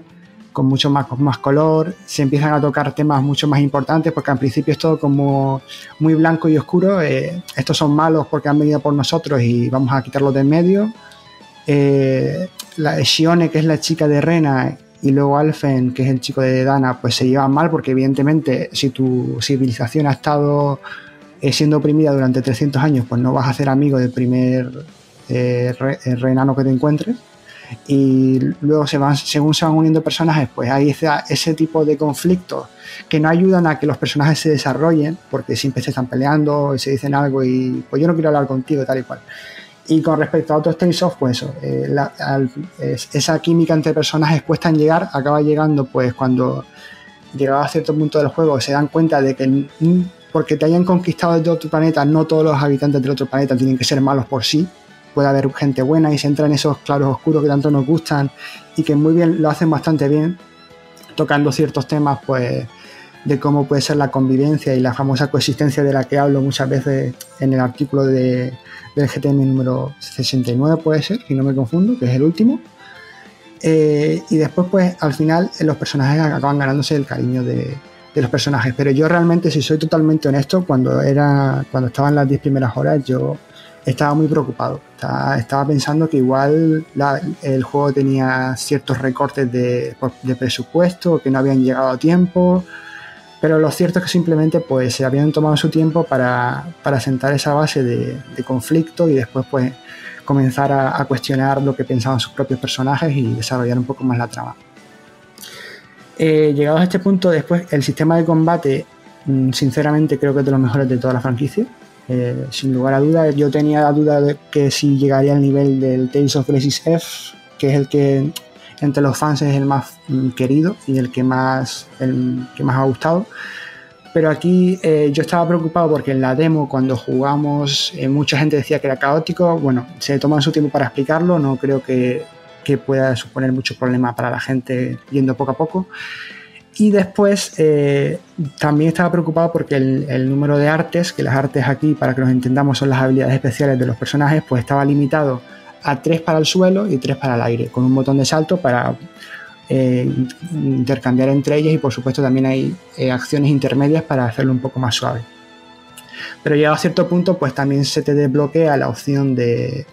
con mucho más, color, se empiezan a tocar temas mucho más importantes, porque al principio es todo como muy blanco y oscuro, eh, estos son malos porque han venido por nosotros y vamos a quitarlos de en medio. Eh, la Shione, que es la chica de Rena, y luego Alfen, que es el chico de Dana, pues se llevan mal porque evidentemente si tu civilización ha estado eh, siendo oprimida durante 300 años, pues no vas a ser amigo del primer eh, eh renano que te encuentres. Y luego se van, según se van uniendo personajes, pues hay ese, ese tipo de conflictos que no ayudan a que los personajes se desarrollen, porque siempre se están peleando, se dicen algo y pues yo no quiero hablar contigo, tal y cual. Y con respecto a otros Tales of, pues eso, eh, esa química entre personajes cuesta en llegar, acaba llegando pues cuando llegaba a cierto punto del juego se dan cuenta de que porque te hayan conquistado desde otro planeta, no todos los habitantes del otro planeta tienen que ser malos por sí. Puede haber gente buena y se entra en esos claros oscuros que tanto nos gustan y que muy bien lo hacen bastante bien, tocando ciertos temas pues de cómo puede ser la convivencia y la famosa coexistencia de la que hablo muchas veces en el artículo de, del GTM número 69 puede ser, si no me confundo, que es el último. Eh, y después, pues al final, los personajes acaban ganándose el cariño de, los personajes. Pero yo realmente, si soy totalmente honesto, cuando era cuando estaba las 10 primeras horas, yo estaba muy preocupado. Estaba, pensando que igual el juego tenía ciertos recortes de, de presupuesto, que no habían llegado a tiempo pero lo cierto es que simplemente pues se habían tomado su tiempo para, sentar esa base de, conflicto y después pues comenzar a, cuestionar lo que pensaban sus propios personajes y desarrollar un poco más la trama. Eh, llegados a este punto, después el sistema de combate, mm, sinceramente creo que es de los mejores de toda la franquicia. Eh, sin lugar a dudas, yo tenía la duda de que si llegaría al nivel del Tales of Crisis F, que es el que entre los fans es el más mm, querido y el que más, el que más ha gustado. Pero aquí eh, yo estaba preocupado porque en la demo, cuando jugamos, eh, mucha gente decía que era caótico. Bueno, se toman su tiempo para explicarlo, no creo que, que pueda suponer mucho problema para la gente yendo poco a poco. Y después eh, también estaba preocupado porque el, el, número de artes, que las artes aquí, para que nos entendamos, son las habilidades especiales de los personajes, pues estaba limitado a tres para el suelo y tres para el aire, con un botón de salto para eh, intercambiar entre ellas y por supuesto también hay eh, acciones intermedias para hacerlo un poco más suave. Pero llegado a cierto punto pues también se te desbloquea la opción de,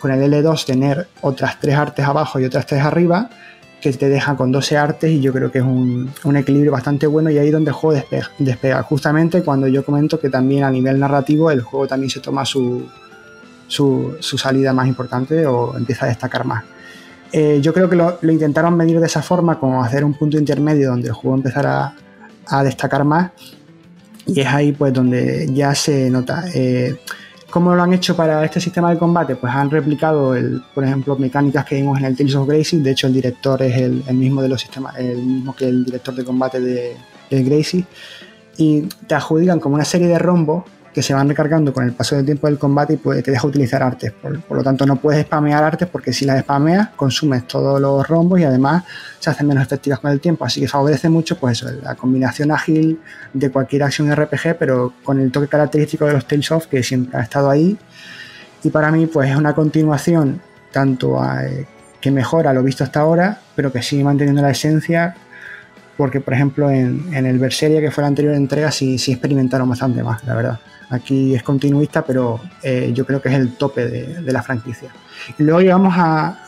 con el L2 tener otras tres artes abajo y otras tres arriba que te deja con 12 artes y yo creo que es un, equilibrio bastante bueno y ahí donde el juego despega. Justamente cuando yo comento que también a nivel narrativo el juego también se toma su, su, salida más importante o empieza a destacar más. Eh, yo creo que lo, intentaron medir de esa forma, como hacer un punto intermedio donde el juego empezara a, destacar más. Y es ahí pues donde ya se nota. Eh, ¿Cómo lo han hecho para este sistema de combate? Pues han replicado, el, por ejemplo, mecánicas que vimos en el Tales of Gracie. De hecho, el director es el, mismo de los sistemas, el mismo que el director de combate de, de Gracie. Y te adjudican como una serie de rombos que se van recargando con el paso del tiempo del combate y pues te deja utilizar artes. Por, lo tanto, no puedes spamear artes porque si las spameas, consumes todos los rombos y además se hacen menos efectivas con el tiempo. Así que favorece mucho pues eso, la combinación ágil de cualquier acción RPG, pero con el toque característico de los Tales of que siempre ha estado ahí. Y para mí, pues es una continuación tanto eh, que mejora lo visto hasta ahora, pero que sigue manteniendo la esencia porque por ejemplo en, el Berseria que fue la anterior entrega sí, sí experimentaron bastante más, la verdad. Aquí es continuista, pero eh, yo creo que es el tope de, la franquicia. Y luego llegamos a,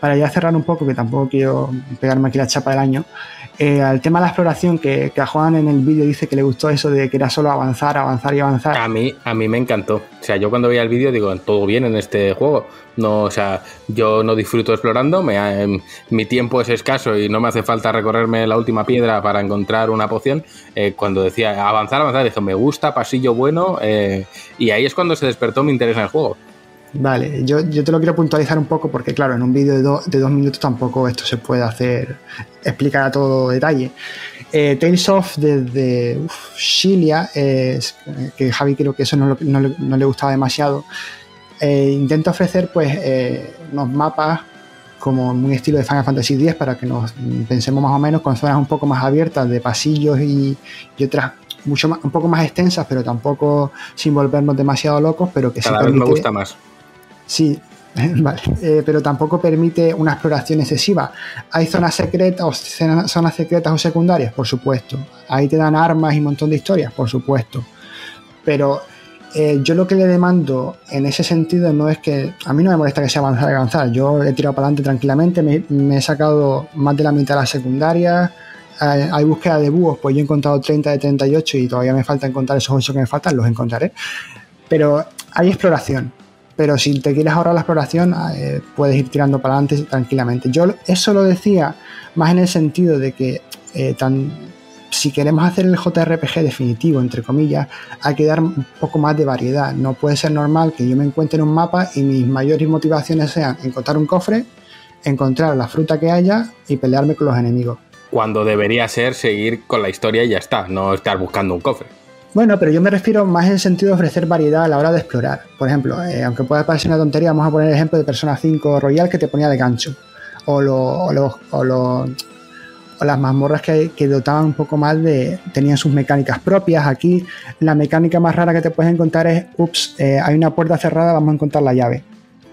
para ya cerrar un poco, que tampoco quiero pegarme aquí la chapa del año, eh, al tema de la exploración, que, que a Juan en el vídeo dice que le gustó eso de que era solo avanzar, avanzar y avanzar. A mí, a mí me encantó. O sea, yo cuando veía el vídeo digo, todo bien en este juego. No, o sea, yo no disfruto explorando, eh, mi tiempo es escaso y no me hace falta recorrerme la última piedra para encontrar una poción. Eh, cuando decía avanzar, avanzar, dije, me gusta, pasillo bueno, eh, y ahí es cuando se despertó mi interés en el juego. Vale, yo, yo te lo quiero puntualizar un poco porque, claro, en un vídeo de, do- de dos minutos tampoco esto se puede hacer, explicar a todo detalle. Eh, Tales of desde Shilia, eh, que Javi creo que eso no, lo- no le- no le gustaba demasiado, eh, intenta ofrecer pues eh, unos mapas como muy estilo de Final Fantasy X para que nos pensemos más o menos con zonas un poco más abiertas de pasillos y, y otras mucho más, un poco más extensas, pero tampoco sin volvernos demasiado locos, pero que sí Cada vez me permite- gusta más. Sí, vale. Eh, pero tampoco permite una exploración excesiva. ¿Hay zonas secretas o zonas secretas o secundarias? Por supuesto. Ahí te dan armas y un montón de historias, por supuesto. Pero eh, yo lo que le demando en ese sentido no es que. A mí no me molesta que sea avanzar y avanzar. Yo he tirado para adelante tranquilamente, me, he sacado más de la mitad de las secundarias. Hay búsqueda de búhos, pues yo he encontrado 30 de 38 y todavía me falta encontrar esos 8 que me faltan, los encontraré. Pero hay exploración pero si te quieres ahorrar la exploración, eh, puedes ir tirando para adelante tranquilamente. Yo eso lo decía más en el sentido de que eh, tan, si queremos hacer el JRPG definitivo, entre comillas, hay que dar un poco más de variedad. No puede ser normal que yo me encuentre en un mapa y mis mayores motivaciones sean encontrar un cofre, encontrar la fruta que haya y pelearme con los enemigos. Cuando debería ser seguir con la historia y ya está, no estar buscando un cofre. Bueno, pero yo me refiero más en el sentido de ofrecer variedad a la hora de explorar. Por ejemplo, eh, aunque pueda parecer una tontería, vamos a poner el ejemplo de Persona 5 Royal que te ponía de gancho. O, lo- o los- o las mazmorras que, que dotaban un poco más de. tenían sus mecánicas propias. Aquí la mecánica más rara que te puedes encontrar es: ups, eh, hay una puerta cerrada, vamos a encontrar la llave.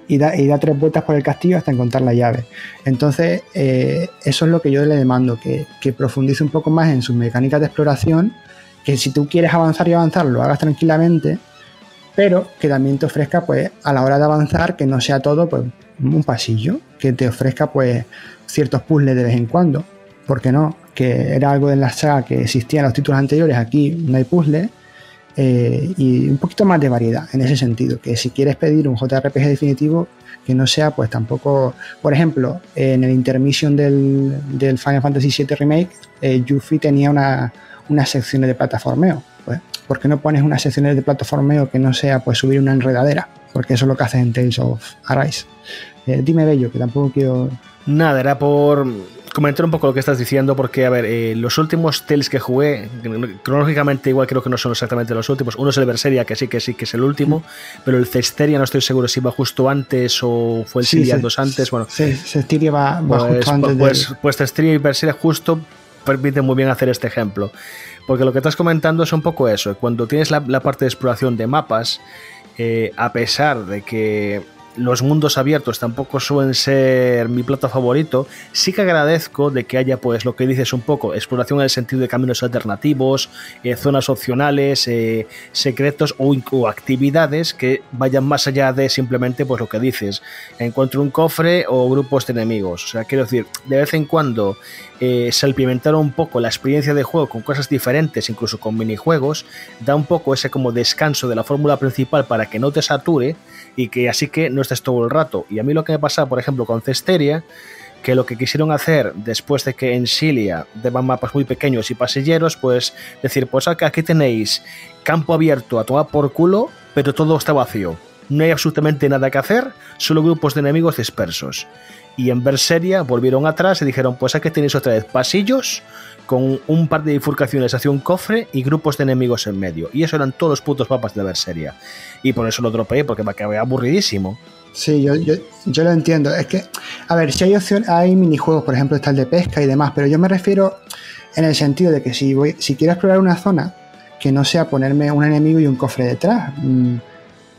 Y da, y da tres vueltas por el castillo hasta encontrar la llave. Entonces, eh, eso es lo que yo le demando, que, que profundice un poco más en sus mecánicas de exploración que si tú quieres avanzar y avanzar, lo hagas tranquilamente, pero que también te ofrezca, pues, a la hora de avanzar, que no sea todo, pues, un pasillo, que te ofrezca, pues, ciertos puzzles de vez en cuando, ¿por qué no? Que era algo de la saga que existía en los títulos anteriores, aquí no hay puzzles, eh, y un poquito más de variedad en ese sentido, que si quieres pedir un JRPG definitivo, que no sea, pues, tampoco, por ejemplo, en el intermission del, del Final Fantasy VII Remake, eh, Yuffie tenía una unas secciones de plataformeo. Pues, ¿Por qué no pones unas secciones de plataformeo que no sea pues subir una enredadera? Porque eso es lo que haces en Tales of Arise. Eh, dime, Bello, que tampoco quiero. Nada, era por comentar un poco lo que estás diciendo, porque, a ver, eh, los últimos Tales que jugué, cronológicamente igual creo que no son exactamente los últimos. Uno es el Berseria, que sí, que sí, que es el último, pero el Cesteria no estoy seguro si va justo antes o fue el Sí, Siria dos antes. Bueno, Se, Cestiria va, va pues, justo antes pues, del- pues Cesteria y Berseria justo permiten muy bien hacer este ejemplo. Porque lo que estás comentando es un poco eso. Cuando tienes la, la parte de exploración de mapas, eh, a pesar de que los mundos abiertos tampoco suelen ser mi plato favorito, sí que agradezco de que haya, pues, lo que dices un poco, exploración en el sentido de caminos alternativos, eh, zonas opcionales, eh, secretos o, actividades que vayan más allá de simplemente, pues, lo que dices, encuentro un cofre o grupos de enemigos. O sea, quiero decir, de vez en cuando eh, salpimentar un poco la experiencia de juego con cosas diferentes, incluso con minijuegos, da un poco ese como descanso de la fórmula principal para que no te sature y que así que no estés todo el rato. Y a mí lo que me pasa, por ejemplo, con Cesteria, que lo que quisieron hacer después de que en Silia deban mapas muy pequeños y pasilleros, pues decir, pues aquí tenéis campo abierto a tomar por culo, pero todo está vacío. No hay absolutamente nada que hacer, solo grupos de enemigos dispersos. Y en Berseria volvieron atrás y dijeron, pues aquí tenéis otra vez pasillos con un par de bifurcaciones hacia un cofre y grupos de enemigos en medio. Y eso eran todos los putos mapas de Berseria. Y por eso lo dropeé, porque me acabé aburridísimo. Sí, yo, yo, yo lo entiendo. Es que, a ver, si hay opción, hay minijuegos, por ejemplo, está el de pesca y demás, pero yo me refiero en el sentido de que si voy, si quiero explorar una zona, que no sea ponerme un enemigo y un cofre detrás. mm,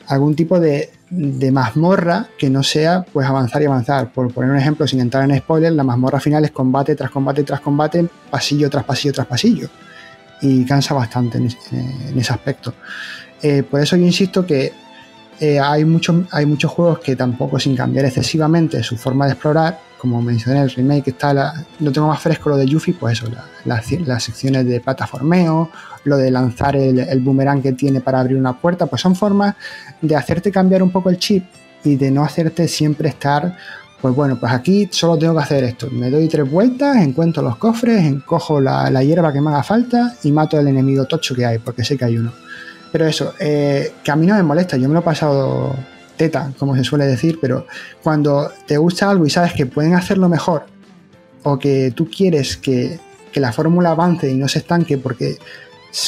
algún tipo de, de mazmorra que no sea pues avanzar y avanzar. Por poner un ejemplo, sin entrar en spoiler, la mazmorra final es combate tras combate tras combate, pasillo tras pasillo tras pasillo. Y cansa bastante en, en ese aspecto. Eh, por eso yo insisto que eh, hay, muchos hay muchos juegos que tampoco sin cambiar excesivamente su forma de explorar, como mencioné el remake, está la, lo tengo más fresco lo de Yuffie, pues eso, las secciones de plataformeo, lo de lanzar el, el boomerang que tiene para abrir una puerta, pues son formas de hacerte cambiar un poco el chip y de no hacerte siempre estar pues bueno, pues aquí solo tengo que hacer esto. Me doy tres vueltas, encuentro los cofres, encojo la, hierba que me haga falta y mato al enemigo tocho que hay, porque sé que hay uno. Pero eso, eh, que a mí no me molesta, yo me lo he pasado teta, como se suele decir, pero cuando te gusta algo y sabes que pueden hacerlo mejor, o que tú quieres que la fórmula avance y no se estanque, porque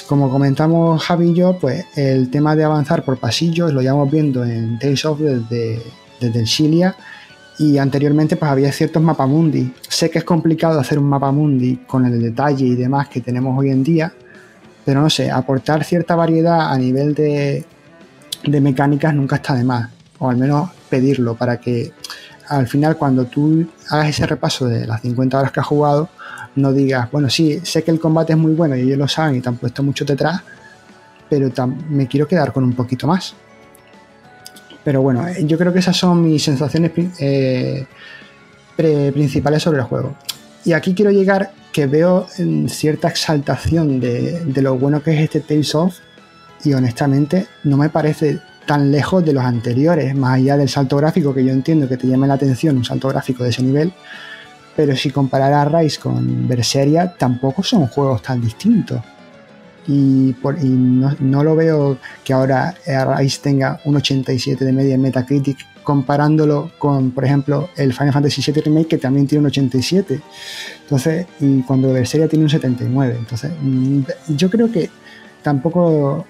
como comentamos Javi y yo, pues el tema de avanzar por pasillos lo llevamos viendo en Tales of desde, desde el Shilia y anteriormente pues había ciertos mapamundi. Sé que es complicado hacer un mapamundi con el detalle y demás que tenemos hoy en día, pero no sé, aportar cierta variedad a nivel de, de mecánicas nunca está de más, o al menos pedirlo para que al final cuando tú hagas ese repaso de las 50 horas que has jugado, no digas, bueno, sí, sé que el combate es muy bueno y ellos lo saben y te han puesto mucho detrás, pero me quiero quedar con un poquito más. Pero bueno, eh, yo creo que esas son mis sensaciones eh, principales sobre el juego. Y aquí quiero llegar que veo cierta exaltación de, lo bueno que es este Tales of y honestamente no me parece tan lejos de los anteriores, más allá del salto gráfico que yo entiendo que te llame la atención un salto gráfico de ese nivel, pero si comparara a Rise con Berseria tampoco son juegos tan distintos y, no, lo veo que ahora Rise tenga un 87 de media en Metacritic comparándolo con, por ejemplo, el Final Fantasy VII Remake que también tiene un 87. Entonces, y cuando Berseria tiene un 79. Entonces, mm, yo creo que tampoco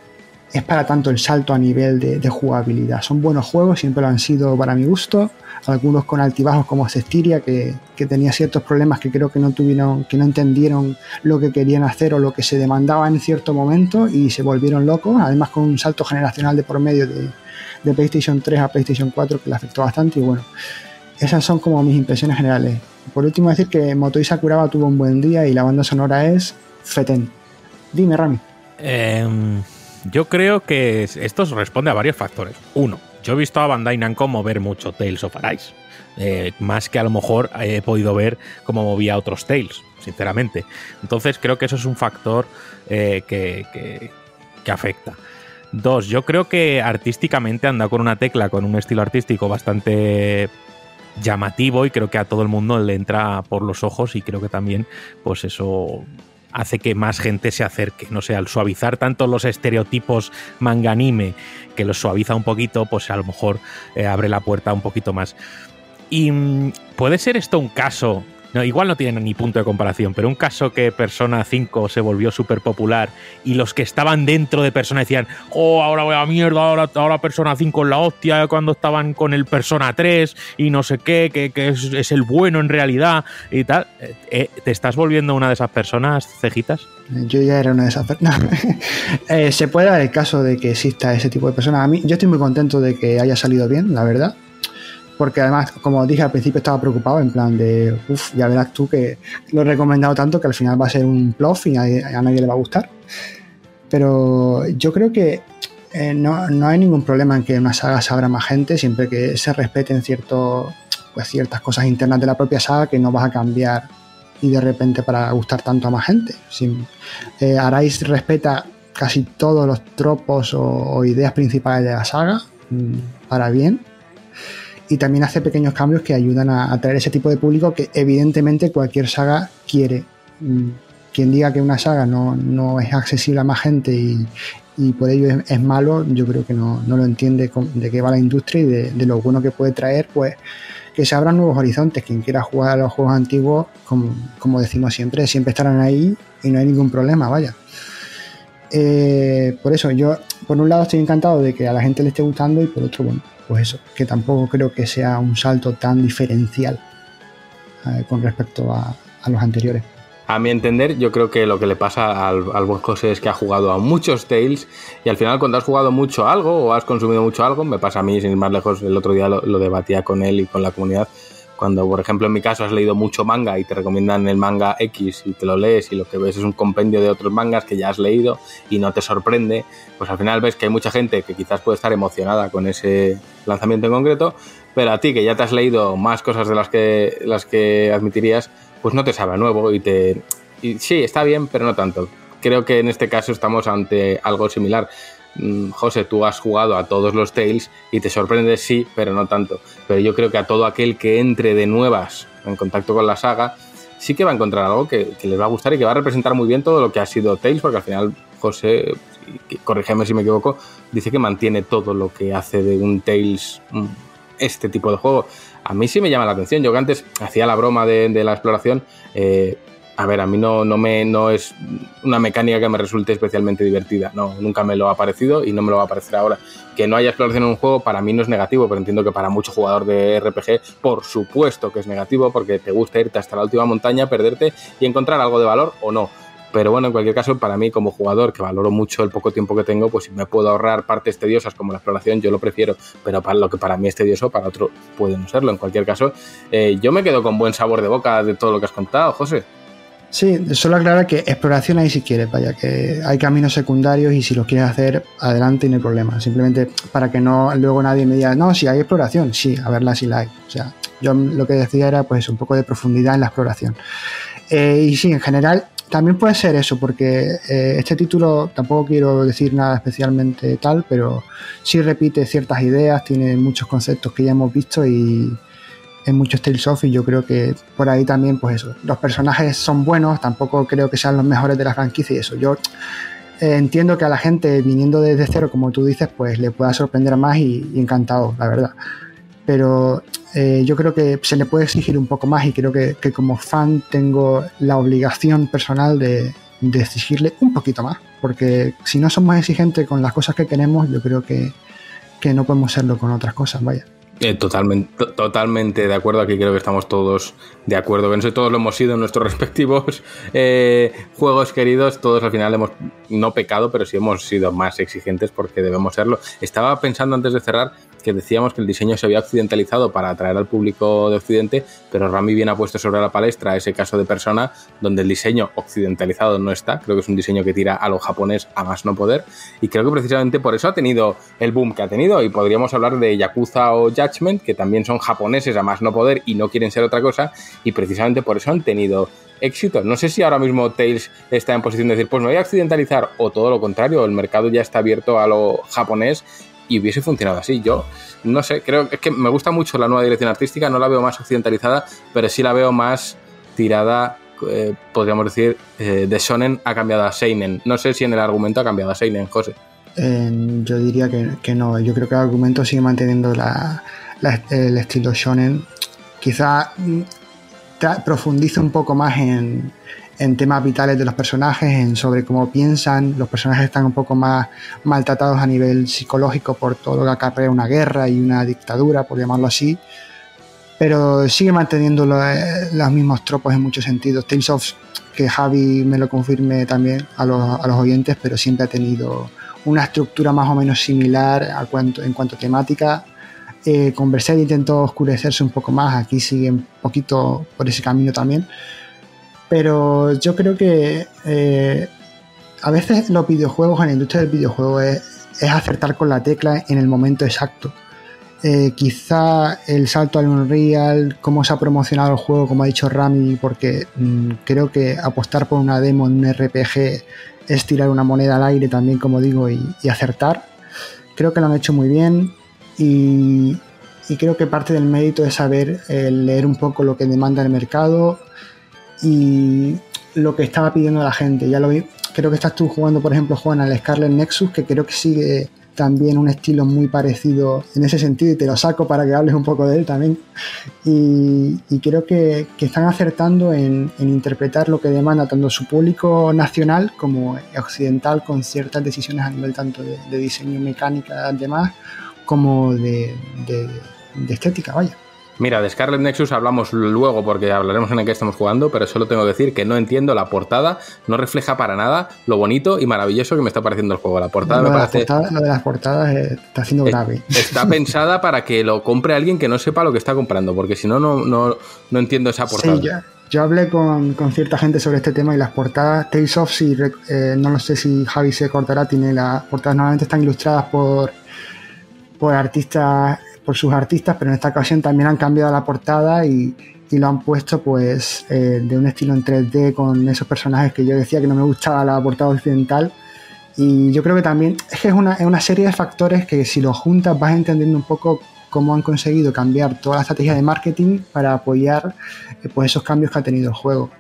es para tanto el salto a nivel de, de jugabilidad. Son buenos juegos, siempre lo han sido para mi gusto algunos con altibajos como Cestiria, que, tenía ciertos problemas que creo que no tuvieron, que no entendieron lo que querían hacer o lo que se demandaba en cierto momento y se volvieron locos, además con un salto generacional de por medio de, PlayStation 3 a PlayStation 4 que le afectó bastante y bueno, esas son como mis impresiones generales. Por último decir que Motoi Sakuraba tuvo un buen día y la banda sonora es feten. Dime, Rami. Em, yo creo que esto responde a varios factores. Uno, yo he visto a Bandai Namco mover mucho Tales of Arise. Eh, más que a lo mejor he podido ver cómo movía otros Tales, sinceramente. Entonces creo que eso es un factor eh, que, afecta. Dos, yo creo que artísticamente anda con una tecla, con un estilo artístico bastante llamativo y creo que a todo el mundo le entra por los ojos y creo que también pues eso hace que más gente se acerque. No sé, al suavizar tanto los estereotipos manga-anime, que los suaviza un poquito, pues a lo mejor eh, abre la puerta un poquito más. Y mm, puede ser esto un caso no, igual no tienen ni punto de comparación, pero un caso que Persona 5 se volvió súper popular y los que estaban dentro de Persona decían, oh, ahora voy a mierda, ahora, ahora Persona 5 es la hostia, cuando estaban con el Persona 3 y no sé qué, que, es, el bueno en realidad y tal. Eh, eh, ¿Te estás volviendo una de esas personas, cejitas? Yo ya era una de esas personas. Eh, se puede dar el caso de que exista ese tipo de personas. A mí, yo estoy muy contento de que haya salido bien, la verdad porque además, como dije al principio, estaba preocupado en plan de, uff, ya verás tú que lo he recomendado tanto que al final va a ser un plof y a, nadie le va a gustar. Pero yo creo que eh, no, no, hay ningún problema en que una saga se abra más gente, siempre que se respeten cierto, pues, ciertas cosas internas de la propia saga que no vas a cambiar y de repente para gustar tanto a más gente. Si, eh, Arais respeta casi todos los tropos o ideas principales de la saga mm, para bien y también hace pequeños cambios que ayudan a atraer ese tipo de público que evidentemente cualquier saga quiere. Mm, quien diga que una saga no, es accesible a más gente y, por ello es, malo, yo creo que no, lo entiende de qué va la industria y de, lo bueno que puede traer, pues que se abran nuevos horizontes. Quien quiera jugar a los juegos antiguos, como, como decimos siempre, siempre estarán ahí y no hay ningún problema, vaya. Eh, por eso yo, por un lado, estoy encantado de que a la gente le esté gustando y por otro, bueno, pues eso, que tampoco creo que sea un salto tan diferencial eh, con respecto a, los anteriores. A mi entender, yo creo que lo que le pasa al, al José es que ha jugado a muchos Tales y al final cuando has jugado mucho algo o has consumido mucho algo, me pasa a mí sin ir más lejos, el otro día lo, debatía con él y con la comunidad, cuando, por ejemplo, en mi caso has leído mucho manga y te recomiendan el manga X y te lo lees y lo que ves es un compendio de otros mangas que ya has leído y no te sorprende, pues al final ves que hay mucha gente que quizás puede estar emocionada con ese lanzamiento en concreto, pero a ti que ya te has leído más cosas de las que, las que admitirías, pues no te sabe a nuevo y te... Y sí, está bien, pero no tanto. Creo que en este caso estamos ante algo similar. Mm, José, tú has jugado a todos los Tales y te sorprende, sí, pero no tanto. Pero yo creo que a todo aquel que entre de nuevas en contacto con la saga, sí que va a encontrar algo que, les va a gustar y que va a representar muy bien todo lo que ha sido Tales, porque al final José, corrígeme si me equivoco, dice que mantiene todo lo que hace de un Tales mm, este tipo de juego. A mí sí me llama la atención. Yo que antes hacía la broma de, la exploración, eh, a ver, a mí no, no, me, no es una mecánica que me resulte especialmente divertida. No, nunca me lo ha parecido y no me lo va a parecer ahora. Que no haya exploración en un juego para mí no es negativo, pero entiendo que para mucho jugador de RPG, por supuesto que es negativo, porque te gusta irte hasta la última montaña, perderte y encontrar algo de valor o no. Pero bueno, en cualquier caso, para mí como jugador, que valoro mucho el poco tiempo que tengo, pues si me puedo ahorrar partes tediosas como la exploración, yo lo prefiero. Pero para lo que para mí es tedioso, para otro puede no serlo. En cualquier caso, eh, yo me quedo con buen sabor de boca de todo lo que has contado, José. Sí, solo aclarar que exploración ahí si quieres, vaya, que hay caminos secundarios y si los quieres hacer, adelante y no hay problema. Simplemente para que no luego nadie me diga, no, si hay exploración, sí, a verla si la hay. O sea, yo lo que decía era pues un poco de profundidad en la exploración. Eh, y sí, en general también puede ser eso, porque eh, este título tampoco quiero decir nada especialmente tal, pero sí repite ciertas ideas, tiene muchos conceptos que ya hemos visto y en muchos Tales of y yo creo que por ahí también, pues eso, los personajes son buenos, tampoco creo que sean los mejores de la franquicia y eso. Yo eh, entiendo que a la gente viniendo desde cero, como tú dices, pues le pueda sorprender más y, encantado, la verdad. Pero eh, yo creo que se le puede exigir un poco más y creo que, como fan tengo la obligación personal de, de, exigirle un poquito más, porque si no somos exigentes con las cosas que queremos, yo creo que, que no podemos serlo con otras cosas, vaya. Eh, totalmente, totalmente de acuerdo. Aquí creo que estamos todos de acuerdo. No sé, todos lo hemos sido en nuestros respectivos eh, juegos queridos. Todos al final hemos no pecado, pero sí hemos sido más exigentes porque debemos serlo. Estaba pensando antes de cerrar que decíamos que el diseño se había occidentalizado para atraer al público de Occidente, pero Rami bien ha puesto sobre la palestra ese caso de persona donde el diseño occidentalizado no está. Creo que es un diseño que tira a lo japonés a más no poder. Y creo que precisamente por eso ha tenido el boom que ha tenido. Y podríamos hablar de Yakuza o Judgment, que también son japoneses a más no poder y no quieren ser otra cosa. Y precisamente por eso han tenido éxito. No sé si ahora mismo Tails está en posición de decir, pues me voy a occidentalizar, o todo lo contrario, el mercado ya está abierto a lo japonés y hubiese funcionado así. Yo no sé, creo que es que me gusta mucho la nueva dirección artística, no la veo más occidentalizada, pero sí la veo más tirada, eh, podríamos decir, eh, de Shonen ha cambiado a Seinen. No sé si en el argumento ha cambiado a Seinen, José. yo diría que, no, yo creo que el argumento sigue manteniendo el estilo Shonen. Quizá mm, profundiza un poco más en, en temas vitales de los personajes, en sobre cómo piensan. Los personajes están un poco más maltratados a nivel psicológico por todo lo que acarrea una guerra y una dictadura, por llamarlo así. Pero sigue manteniendo los, mismos tropos en muchos sentidos. Tales of, que Javi me lo confirme también a los, a los oyentes, pero siempre ha tenido una estructura más o menos similar a cuanto, en cuanto a temática. Eh, con intentó oscurecerse un poco más, aquí sigue un poquito por ese camino también pero yo creo que eh, a veces los videojuegos, en la industria del videojuego, es, acertar con la tecla en el momento exacto. Eh, quizá el salto al Unreal, cómo se ha promocionado el juego, como ha dicho Rami, porque mm, creo que apostar por una demo en un RPG es tirar una moneda al aire también, como digo, y, acertar. Creo que lo han hecho muy bien y, creo que parte del mérito es saber eh, leer un poco lo que demanda el mercado, y lo que estaba pidiendo la gente. Ya lo vi, creo que estás tú jugando, por ejemplo, Juan, al Scarlet Nexus, que creo que sigue también un estilo muy parecido en ese sentido y te lo saco para que hables un poco de él también. Y, creo que, están acertando en, interpretar lo que demanda tanto su público nacional como occidental con ciertas decisiones a nivel tanto de, diseño mecánica, además, como de, de estética, vaya. Mira, de Scarlet Nexus hablamos luego porque hablaremos en el que estamos jugando, pero solo tengo que decir que no entiendo la portada, no refleja para nada lo bonito y maravilloso que me está pareciendo el juego. La portada lo, me parece... las portadas, lo de las portadas eh, está siendo grave. Está pensada para que lo compre alguien que no sepa lo que está comprando, porque si no, no, no, no entiendo esa portada. Sí, yo, yo hablé con, con cierta gente sobre este tema y las portadas, Tales of, si, eh, no lo sé si Javi se cortará, tiene las portadas normalmente están ilustradas por, por artistas, por sus artistas, pero en esta ocasión también han cambiado la portada y, y lo han puesto pues eh, de un estilo en 3D con esos personajes que yo decía que no me gustaba la portada occidental. Y yo creo que también es que es una, es una serie de factores que si los juntas vas entendiendo un poco cómo han conseguido cambiar toda la estrategia de marketing para apoyar eh, pues esos cambios que ha tenido el juego.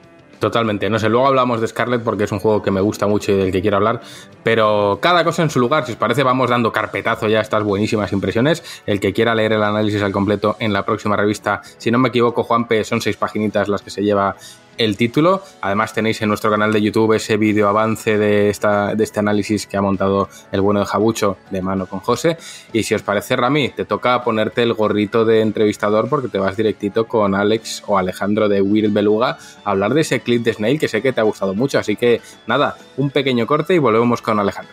Totalmente, no sé, luego hablamos de Scarlet porque es un juego que me gusta mucho y del que quiero hablar, pero cada cosa en su lugar, si os parece vamos dando carpetazo ya a estas buenísimas impresiones, el que quiera leer el análisis al completo en la próxima revista, si no me equivoco Juanpe, son seis paginitas las que se lleva el título, además tenéis en nuestro canal de YouTube ese vídeo avance de, esta, de este análisis que ha montado el bueno de Jabucho de mano con José, y si os parece Rami, te toca ponerte el gorrito de entrevistador porque te vas directito con Alex o Alejandro de Weird Beluga a hablar de ese clip de Snail que sé que te ha gustado mucho. Así que nada, un pequeño corte y volvemos con Alejandro.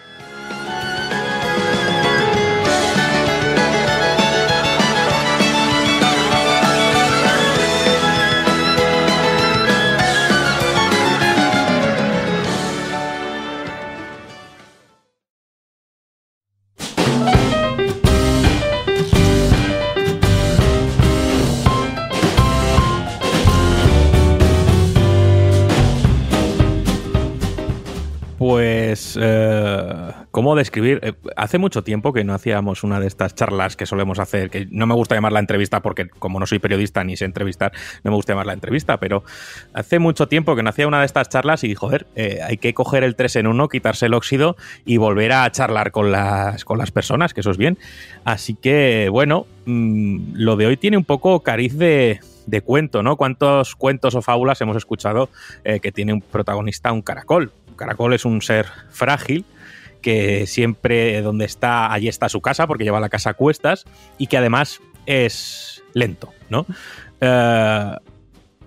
Pues, eh, ¿cómo describir? Eh, hace mucho tiempo que no hacíamos una de estas charlas que solemos hacer, que no me gusta llamarla entrevista porque como no soy periodista ni sé entrevistar, no me gusta llamarla entrevista, pero hace mucho tiempo que no hacía una de estas charlas y, joder, eh, hay que coger el 3 en 1, quitarse el óxido y volver a charlar con las, con las personas, que eso es bien. Así que, bueno, mmm, lo de hoy tiene un poco cariz de, de cuento, ¿no? ¿Cuántos cuentos o fábulas hemos escuchado eh, que tiene un protagonista un caracol? Un caracol es un ser frágil que siempre donde está, allí está su casa, porque lleva la casa a cuestas, y que además es lento, ¿no? Eh,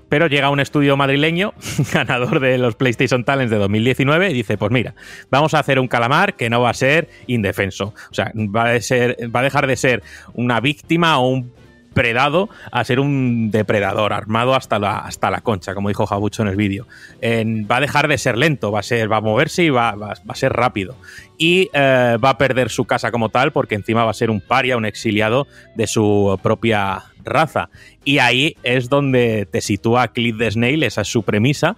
pero llega un estudio madrileño, ganador de los PlayStation Talents de 2019, y dice, pues mira, vamos a hacer un calamar que no va a ser indefenso. O sea, va ser, va a dejar de ser una víctima o un predado a ser un depredador armado hasta la, hasta la concha, como dijo Jabucho en el vídeo. va a dejar de ser lento, va a, ser, va a moverse y va, va, a ser rápido. Y eh, va a perder su casa como tal, porque encima va a ser un paria, un exiliado de su propia raza. Y ahí es donde te sitúa Cliff de Snail, esa es su premisa.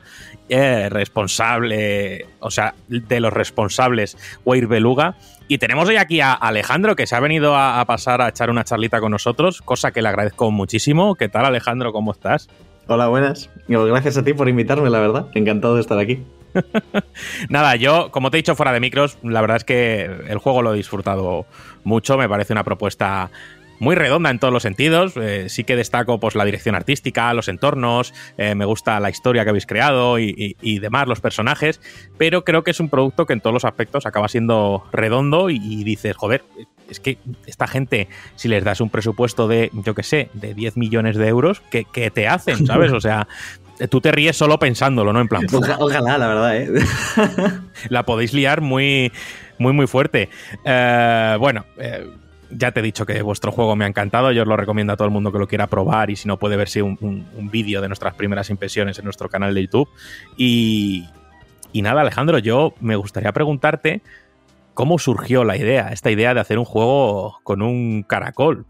Eh, responsable, o sea, de los responsables, Weir Beluga. Y tenemos hoy aquí a Alejandro, que se ha venido a, a, pasar a echar una charlita con nosotros, cosa que le agradezco muchísimo. ¿Qué tal, Alejandro? ¿Cómo estás? Hola, buenas. Gracias a ti por invitarme, la verdad. Encantado de estar aquí. Nada, yo, como te he dicho fuera de micros, la verdad es que el juego lo he disfrutado mucho. Me parece una propuesta muy redonda en todos los sentidos. Eh, sí que destaco pues, la dirección artística, los entornos, eh, me gusta la historia que habéis creado y, y, y, demás, los personajes, pero creo que es un producto que en todos los aspectos acaba siendo redondo y, y dices, joder, es que esta gente, si les das un presupuesto de, yo qué sé, de 10 millones de euros, ¿qué, qué te hacen? ¿Sabes? O sea, tú te ríes solo pensándolo, ¿no? En plan. Ojalá, ojalá la verdad, ¿eh? la podéis liar muy, muy, muy fuerte. Eh, bueno, eh, ya te he dicho que vuestro juego me ha encantado. Yo os lo recomiendo a todo el mundo que lo quiera probar y si no puede verse un, un, vídeo de nuestras primeras impresiones en nuestro canal de YouTube. Y, y nada, Alejandro, yo me gustaría preguntarte cómo surgió la idea, esta idea de hacer un juego con un caracol.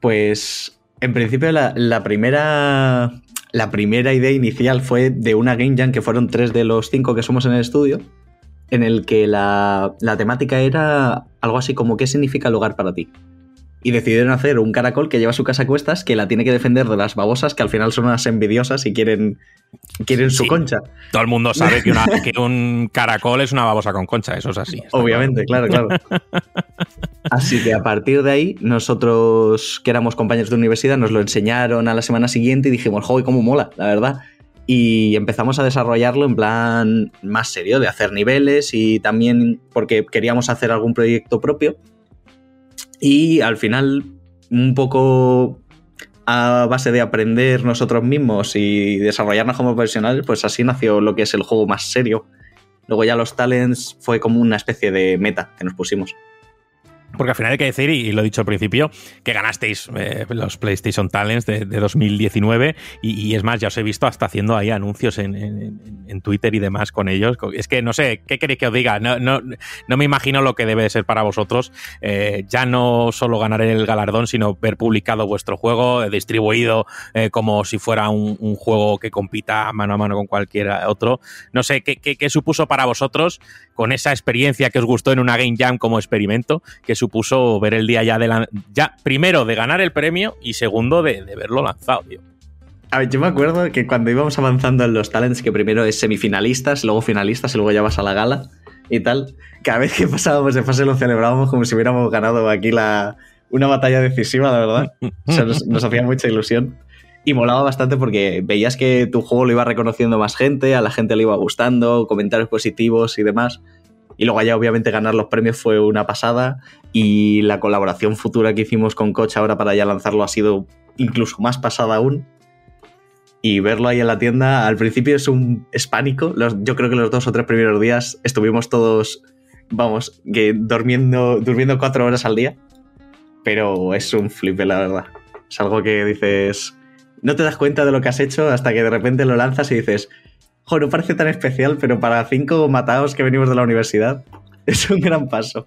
Pues en principio la primera la primera idea inicial fue de una Game Jam que fueron tres de los cinco que somos en el estudio, en el que la, la, temática era algo así como ¿qué significa el hogar para ti? Y decidieron hacer un caracol que lleva su casa a cuestas, que la tiene que defender de las babosas, que al final son unas envidiosas y quieren, quieren su sí, concha. Todo el mundo sabe que, una, que, un caracol es una babosa con concha, eso es así. Obviamente, claro. claro. Así que a partir de ahí, nosotros que éramos compañeros de universidad, nos lo enseñaron a la semana siguiente y dijimos, joder, cómo mola, la verdad. Y empezamos a desarrollarlo en plan más serio, de hacer niveles y también porque queríamos hacer algún proyecto propio. Y al final, un poco a base de aprender nosotros mismos y desarrollarnos como profesionales, pues así nació lo que es el juego más serio. Luego ya los talents fue como una especie de meta que nos pusimos. Porque al final hay que decir, y lo he dicho al principio, que ganasteis eh, los PlayStation Talents de, de 2019 y, es más, ya os he visto hasta haciendo ahí anuncios en, en, Twitter y demás con ellos. Es que no sé, ¿qué queréis que os diga? No, no, no me imagino lo que debe ser para vosotros eh, ya no solo ganar el galardón, sino ver publicado vuestro juego, eh, distribuido como si fuera un, un, juego que compita mano a mano con cualquier otro. No sé, ¿qué, qué, qué supuso para vosotros con esa experiencia que os gustó en una Game Jam como experimento? Que supuso ver el día ya de la, ya primero de ganar el premio y segundo de, de verlo lanzado, tío. A ver, yo me acuerdo que cuando íbamos avanzando en los talents, que primero es semifinalistas, luego finalistas y luego ya vas a la gala y tal, cada vez que pasábamos de fase lo celebrábamos como si hubiéramos ganado aquí la, una batalla decisiva, la verdad. O sea, nos, nos hacía mucha ilusión. Y molaba bastante porque veías que tu juego lo iba reconociendo más gente, a la gente le iba gustando, comentarios positivos y demás. Y luego allá obviamente ganar los premios fue una pasada y la colaboración futura que hicimos con Coach ahora para ya lanzarlo ha sido incluso más pasada aún. Y verlo ahí en la tienda, al principio es un es pánico. Yo creo que los dos o tres primeros días estuvimos todos, vamos, que durmiendo, durmiendo cuatro horas al día. Pero es un flip, la verdad. Es algo que dices, no te das cuenta de lo que has hecho hasta que de repente lo lanzas y dices, jo, no parece tan especial, pero para cinco matados que venimos de la universidad, es un gran paso.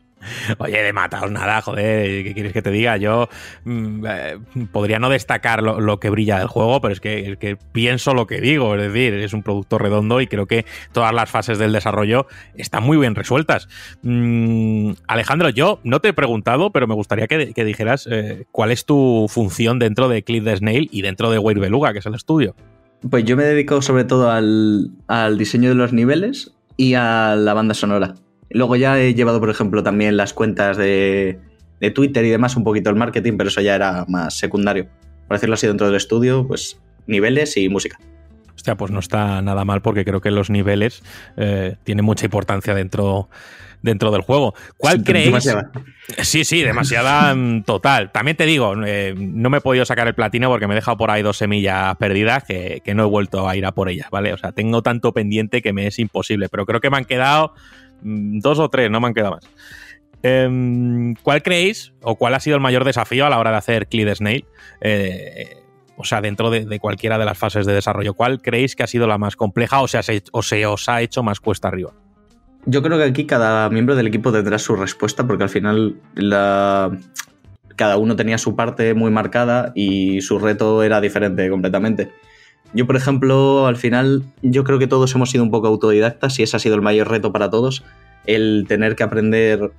Oye, de matados nada, joder, ¿qué quieres que te diga? Yo mmm, eh, podría no destacar lo, que brilla del juego, pero es que, pienso lo que digo, es decir, es un producto redondo y creo que todas las fases del desarrollo están muy bien resueltas. Mm, Alejandro, yo no te he preguntado, pero me gustaría que, dijeras eh, cuál es tu función dentro de Cliff the Snail y dentro de Weir Beluga, que es el estudio. Pues yo me dedico sobre todo al, al diseño de los niveles y a la banda sonora. Luego ya he llevado, por ejemplo, también las cuentas de, de, Twitter y demás, un poquito el marketing, pero eso ya era más secundario. Por decirlo así, dentro del estudio, pues niveles y música. Hostia, pues no está nada mal porque creo que los niveles eh, tienen mucha importancia dentro, dentro del juego. ¿Cuál creéis? Demasiada. Sí, sí, demasiada mm, total. También te digo, eh, no me he podido sacar el platino porque me he dejado por ahí dos semillas perdidas que, que, no he vuelto a ir a por ellas, ¿vale? O sea, tengo tanto pendiente que me es imposible, pero creo que me han quedado dos o tres, no me han quedado más. Eh, ¿Cuál creéis o cuál ha sido el mayor desafío a la hora de hacer Cleed Snail? Eh, o sea, dentro de, de, cualquiera de las fases de desarrollo, ¿cuál creéis que ha sido la más compleja o, sea, se, o se os ha hecho más cuesta arriba? Yo creo que aquí cada miembro del equipo tendrá su respuesta porque al final cada uno tenía su parte muy marcada y su reto era diferente completamente. Yo, por ejemplo, al final, yo creo que todos hemos sido un poco autodidactas y ese ha sido el mayor reto para todos, el tener que aprender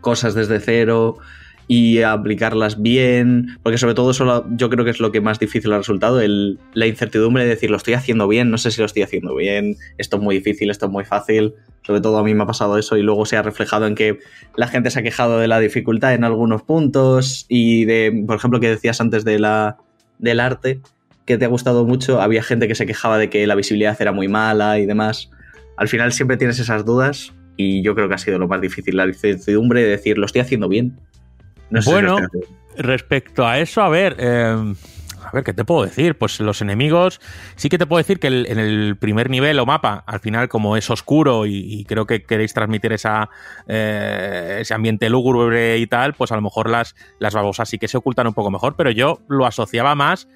cosas desde cero y aplicarlas bien, porque sobre todo eso yo creo que es lo que más difícil ha resultado, el, la incertidumbre de decir, lo estoy haciendo bien, no sé si lo estoy haciendo bien, esto es muy difícil, esto es muy fácil, sobre todo a mí me ha pasado eso y luego se ha reflejado en que la gente se ha quejado de la dificultad en algunos puntos y de, por ejemplo, que decías antes de la, del arte, que te ha gustado mucho, había gente que se quejaba de que la visibilidad era muy mala y demás. Al final siempre tienes esas dudas y yo creo que ha sido lo más difícil, la incertidumbre de decir, lo estoy haciendo bien. No sé bueno, si respecto a eso, a ver, eh, a ver, ¿qué te puedo decir? Pues los enemigos, sí que te puedo decir que en el primer nivel o mapa, al final como es oscuro y, y creo que queréis transmitir esa, eh, ese ambiente lúgubre y tal, pues a lo mejor las, las babosas sí que se ocultan un poco mejor, pero yo lo asociaba más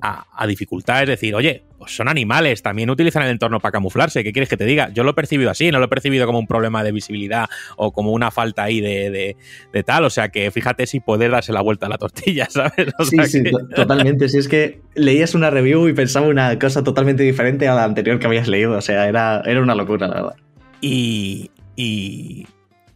a, a, dificultad, es decir, oye, pues son animales, también utilizan el entorno para camuflarse, ¿qué quieres que te diga? Yo lo he percibido así, no lo he percibido como un problema de visibilidad o como una falta ahí de, de, de tal, o sea que fíjate si puedes darse la vuelta a la tortilla, ¿sabes? O sí, sea sí, que... totalmente, si es que leías una review y pensaba una cosa totalmente diferente a la anterior que habías leído, o sea, era, era una locura, la verdad. Y, y,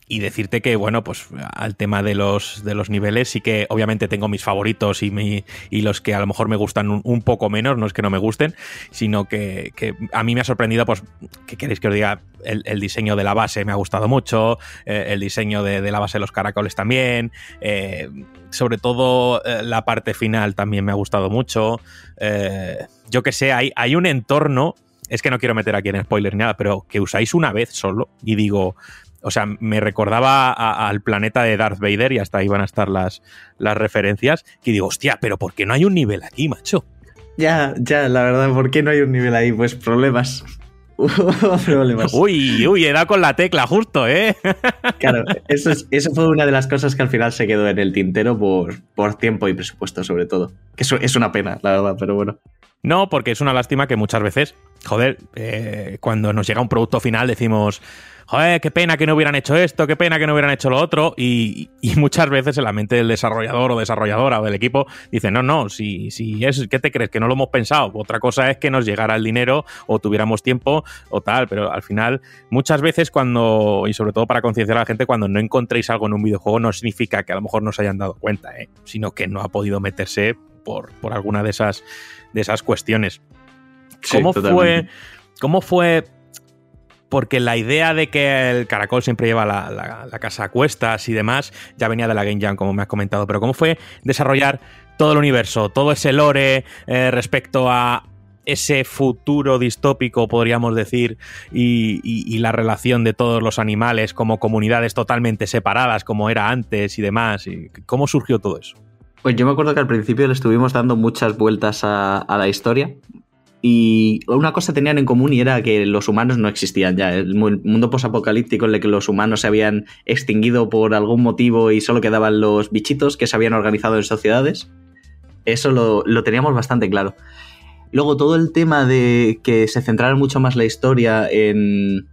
y decirte que, bueno, pues al tema de los, de los niveles sí que obviamente tengo mis favoritos y, mi, y los que a lo mejor me gustan un, poco menos, no es que no me gusten, sino que, que, a mí me ha sorprendido, pues, ¿qué queréis que os diga? El, el diseño de la base me ha gustado mucho, eh, el diseño de, de, la base de los caracoles también, eh, sobre todo eh, la parte final también me ha gustado mucho. Yo que sé, hay, hay un entorno es que no quiero meter aquí en spoiler ni nada, pero que usáis una vez solo y digo, o sea, me recordaba al planeta de Darth Vader y hasta ahí van a estar las, las referencias. Que digo, hostia, pero ¿por qué no hay un nivel aquí, macho? Ya, ya, la verdad, ¿por qué no hay un nivel ahí? Pues problemas. problemas. Uy, uy, he dado con la tecla justo, ¿eh? claro, eso, eso, fue una de las cosas que al final se quedó en el tintero por, por tiempo y presupuesto, sobre todo. Que eso es una pena, la verdad, pero bueno. No, porque es una lástima que muchas veces, joder, eh, cuando nos llega un producto final decimos, joder, qué pena que no hubieran hecho esto, qué pena que no hubieran hecho lo otro, y, muchas veces en la mente del desarrollador o desarrolladora o del equipo dice, no, no, si, si es, ¿qué te crees? Que no lo hemos pensado. Otra cosa es que nos llegara el dinero o tuviéramos tiempo o tal, pero al final muchas veces cuando, y sobre todo para concienciar a la gente, cuando no encontréis algo en un videojuego no significa que a lo mejor no se hayan dado cuenta, ¿eh? sino que no ha podido meterse por, por alguna de esas, de esas cuestiones. ¿Cómo fue? ¿Cómo fue porque la idea de que el caracol siempre lleva la, casa a cuestas y demás ya venía de la Game Jam, como me has comentado. Pero ¿cómo fue desarrollar todo el universo, todo ese lore eh, respecto a ese futuro distópico, podríamos decir, y, la relación de todos los animales como comunidades totalmente separadas, como era antes y demás? Y ¿Cómo surgió todo eso? Pues yo me acuerdo que al principio le estuvimos dando muchas vueltas a, la historia, y una cosa tenían en común y era que los humanos no existían ya. El mundo posapocalíptico en el que los humanos se habían extinguido por algún motivo y solo quedaban los bichitos que se habían organizado en sociedades. Eso lo, teníamos bastante claro. Luego todo el tema de que se centrara mucho más la historia en,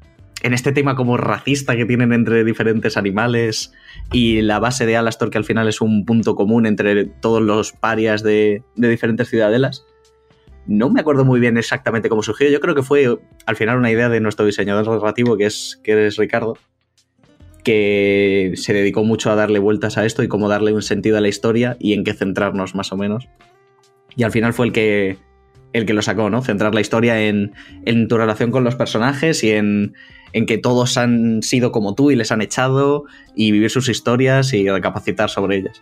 en este tema como racista que tienen entre diferentes animales y la base de Alastor que al final es un punto común entre todos los parias de, diferentes ciudadelas no me acuerdo muy bien exactamente cómo surgió. Yo creo que fue al final una idea de nuestro diseñador narrativo, que es, que es Ricardo, que se dedicó mucho a darle vueltas a esto y cómo darle un sentido a la historia y en qué centrarnos más o menos. Y al final fue el que, el que lo sacó, ¿no? Centrar la historia en, en tu relación con los personajes y en, en que todos han sido como tú y les han echado y vivir sus historias y recapacitar sobre ellas.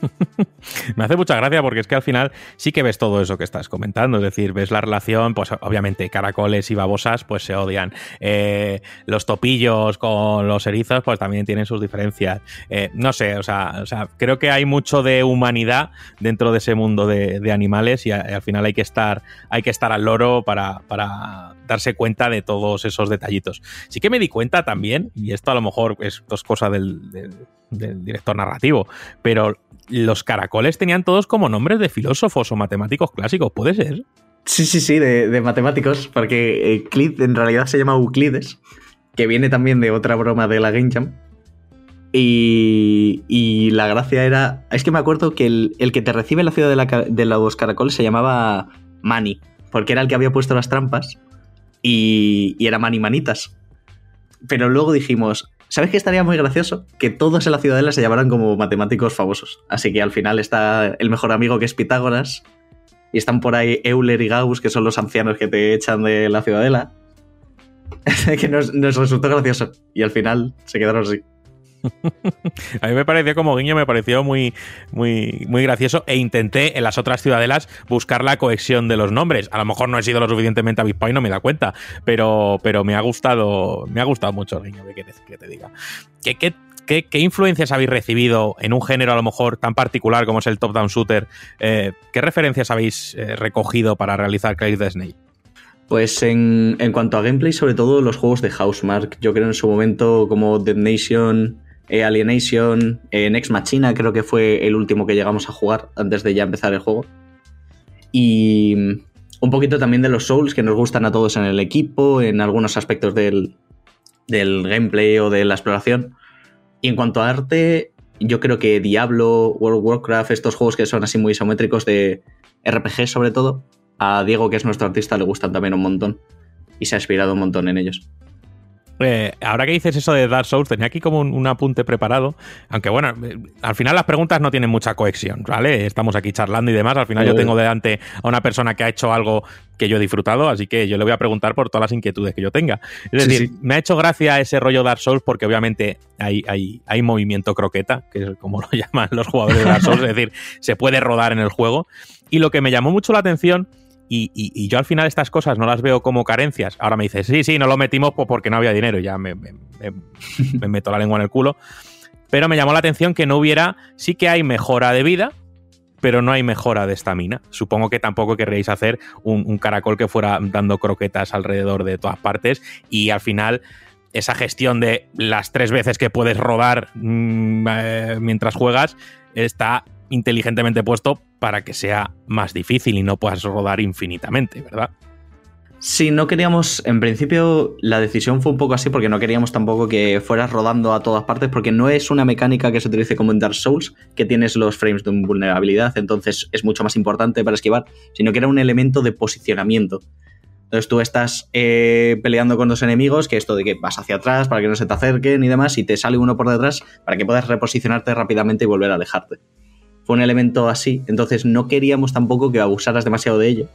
Me hace mucha gracia porque es que al final sí que ves todo eso que estás comentando, es decir, ves la relación, pues obviamente caracoles y babosas pues se odian, eh, los topillos con los erizos pues también tienen sus diferencias, eh, no sé, o sea, creo que hay mucho de humanidad dentro de ese mundo de, animales y, al final hay que estar, hay que estar al loro para, darse cuenta de todos esos detallitos. Sí que me di cuenta también, y esto a lo mejor es, cosa del director narrativo, pero los caracoles tenían todos como nombres de filósofos o matemáticos clásicos, ¿puede ser? Sí, sí, sí, de, matemáticos, porque Euclid en realidad se llama Euclides, que viene también de otra broma de la Game Jam. Y, la gracia era. Es que me acuerdo que el, que te recibe en la ciudad de, de, los caracoles se llamaba Mani, porque era el que había puesto las trampas y, y era Mani Manitas. Pero luego dijimos, ¿Sabes qué estaría muy gracioso? Que todos en la ciudadela se llamaran como matemáticos famosos. Así que al final está el mejor amigo que es Pitágoras. Y están por ahí Euler y Gauss, que son los ancianos que te echan de la ciudadela. que nos, nos resultó gracioso. Y al final se quedaron así. A mí me pareció como guiño, me pareció muy, muy, muy gracioso e intenté en las otras ciudadelas buscar la cohesión de los nombres. A lo mejor no he sido lo suficientemente avispado y no me da cuenta, pero, pero me ha gustado, me ha gustado mucho el guiño que, que te diga. ¿Qué, qué, influencias habéis recibido en un género a lo mejor tan particular como es el top-down shooter? Eh, ¿Qué referencias habéis eh, recogido para realizar Crazy the Snake? Pues en, en, cuanto a gameplay, sobre todo los juegos de Housemark. Yo creo en su momento como Dead Nation, eh, Alienation, eh, Next Machina creo que fue el último que llegamos a jugar antes de ya empezar el juego. Y mm, un poquito también de los Souls que nos gustan a todos en el equipo, en algunos aspectos del, gameplay o de la exploración. Y en cuanto a arte, yo creo que Diablo, World of Warcraft, estos juegos que son así muy isométricos de RPG sobre todo, a Diego, que es nuestro artista, le gustan también un montón. Y se ha inspirado un montón en ellos. Eh, ahora que dices eso de Dark Souls, tenía aquí como un, apunte preparado. Aunque bueno, eh, al final las preguntas no tienen mucha cohesión, ¿vale? Estamos aquí charlando y demás. Al final yo tengo delante a una persona que ha hecho algo que yo he disfrutado, así que yo le voy a preguntar por todas las inquietudes que yo tenga. Es decir, me ha hecho gracia ese rollo Dark Souls porque obviamente hay, hay, hay movimiento croqueta, que es como lo llaman los jugadores de Dark Souls, es decir, se puede rodar en el juego. Y lo que me llamó mucho la atención Y, y- y yo al final estas cosas no las veo como carencias. Ahora me dices, sí, sí, no lo metimos pues porque no había dinero. Ya me, me- me- me meto la lengua en el culo. Pero me llamó la atención que no hubiera, sí que hay mejora de vida, pero no hay mejora de estamina. Supongo que tampoco querréis hacer un, un caracol que fuera dando croquetas alrededor de todas partes y al final esa gestión de las tres veces que puedes rodar mm, eh, mientras juegas está inteligentemente puesto para que sea más difícil y no puedas rodar infinitamente, ¿verdad? Sí, no queríamos, en principio la decisión fue un poco así porque no queríamos tampoco que fueras rodando a todas partes porque no es una mecánica que se utilice como en Dark Souls, que tienes los frames de invulnerabilidad, entonces es mucho más importante para esquivar, sino que era un elemento de posicionamiento. Entonces tú estás eh, peleando con dos enemigos, que esto de que vas hacia atrás para que no se te acerquen y demás, y te sale uno por detrás para que puedas reposicionarte rápidamente y volver a alejarte. Fue un elemento así, entonces no queríamos tampoco que abusaras demasiado de ello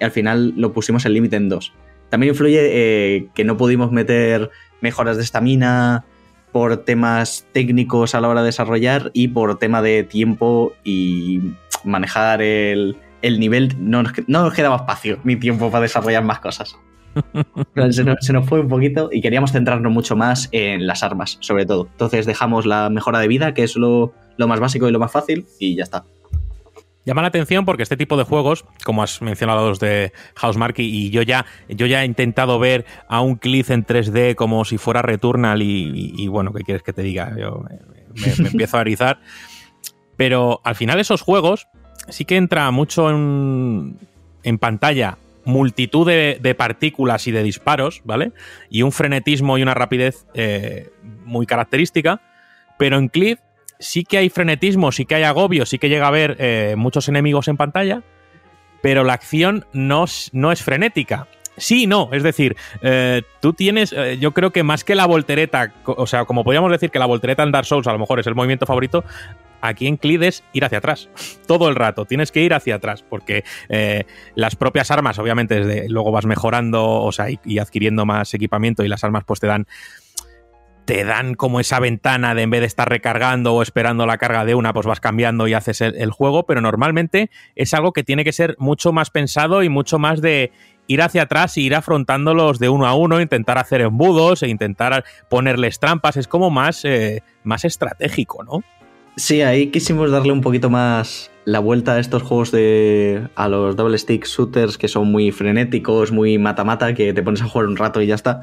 y al final lo pusimos el límite en 2. También influye eh, que no pudimos meter mejoras de estamina por temas técnicos a la hora de desarrollar y por tema de tiempo y manejar el, el nivel. No nos, no nos quedaba espacio ni tiempo para desarrollar más cosas. se, nos, fue un poquito y queríamos centrarnos mucho más en las armas, sobre todo. Entonces dejamos la mejora de vida, que es lo, lo más básico y lo más fácil, y ya está. Llama la atención porque este tipo de juegos, como has mencionado los de Housemarque, y yo ya, yo ya he intentado ver a un Cliff en 3D como si fuera Returnal y, bueno, ¿qué quieres que te diga? Yo me empiezo a erizar. Pero al final esos juegos sí que entra mucho en, en pantalla multitud de, partículas y de disparos, ¿vale? Y un frenetismo y una rapidez eh, muy característica. Pero en Cliff sí que hay frenetismo, sí que hay agobio, sí que llega a haber eh, muchos enemigos en pantalla, pero la acción no, es- frenética. Sí, no, es decir, eh, tú tienes, yo creo que más que la voltereta, o sea, como podríamos decir que la voltereta en Dark Souls a lo mejor es el movimiento favorito, aquí en Clid es ir hacia atrás, todo el rato, tienes que ir hacia atrás, porque eh, las propias armas, obviamente, desde, luego vas mejorando, o sea, y, adquiriendo más equipamiento y las armas pues te dan te dan como esa ventana de en vez de estar recargando o esperando la carga de una, pues vas cambiando y haces el, juego, pero normalmente es algo que tiene que ser mucho más pensado y mucho más de ir hacia atrás y ir afrontándolos de uno a uno, intentar hacer embudos e intentar ponerles trampas, es como más, eh, más estratégico, ¿no? Sí, ahí quisimos darle un poquito más la vuelta a estos juegos de. a los double stick shooters que son muy frenéticos, muy mata-mata, que te pones a jugar un rato y ya está.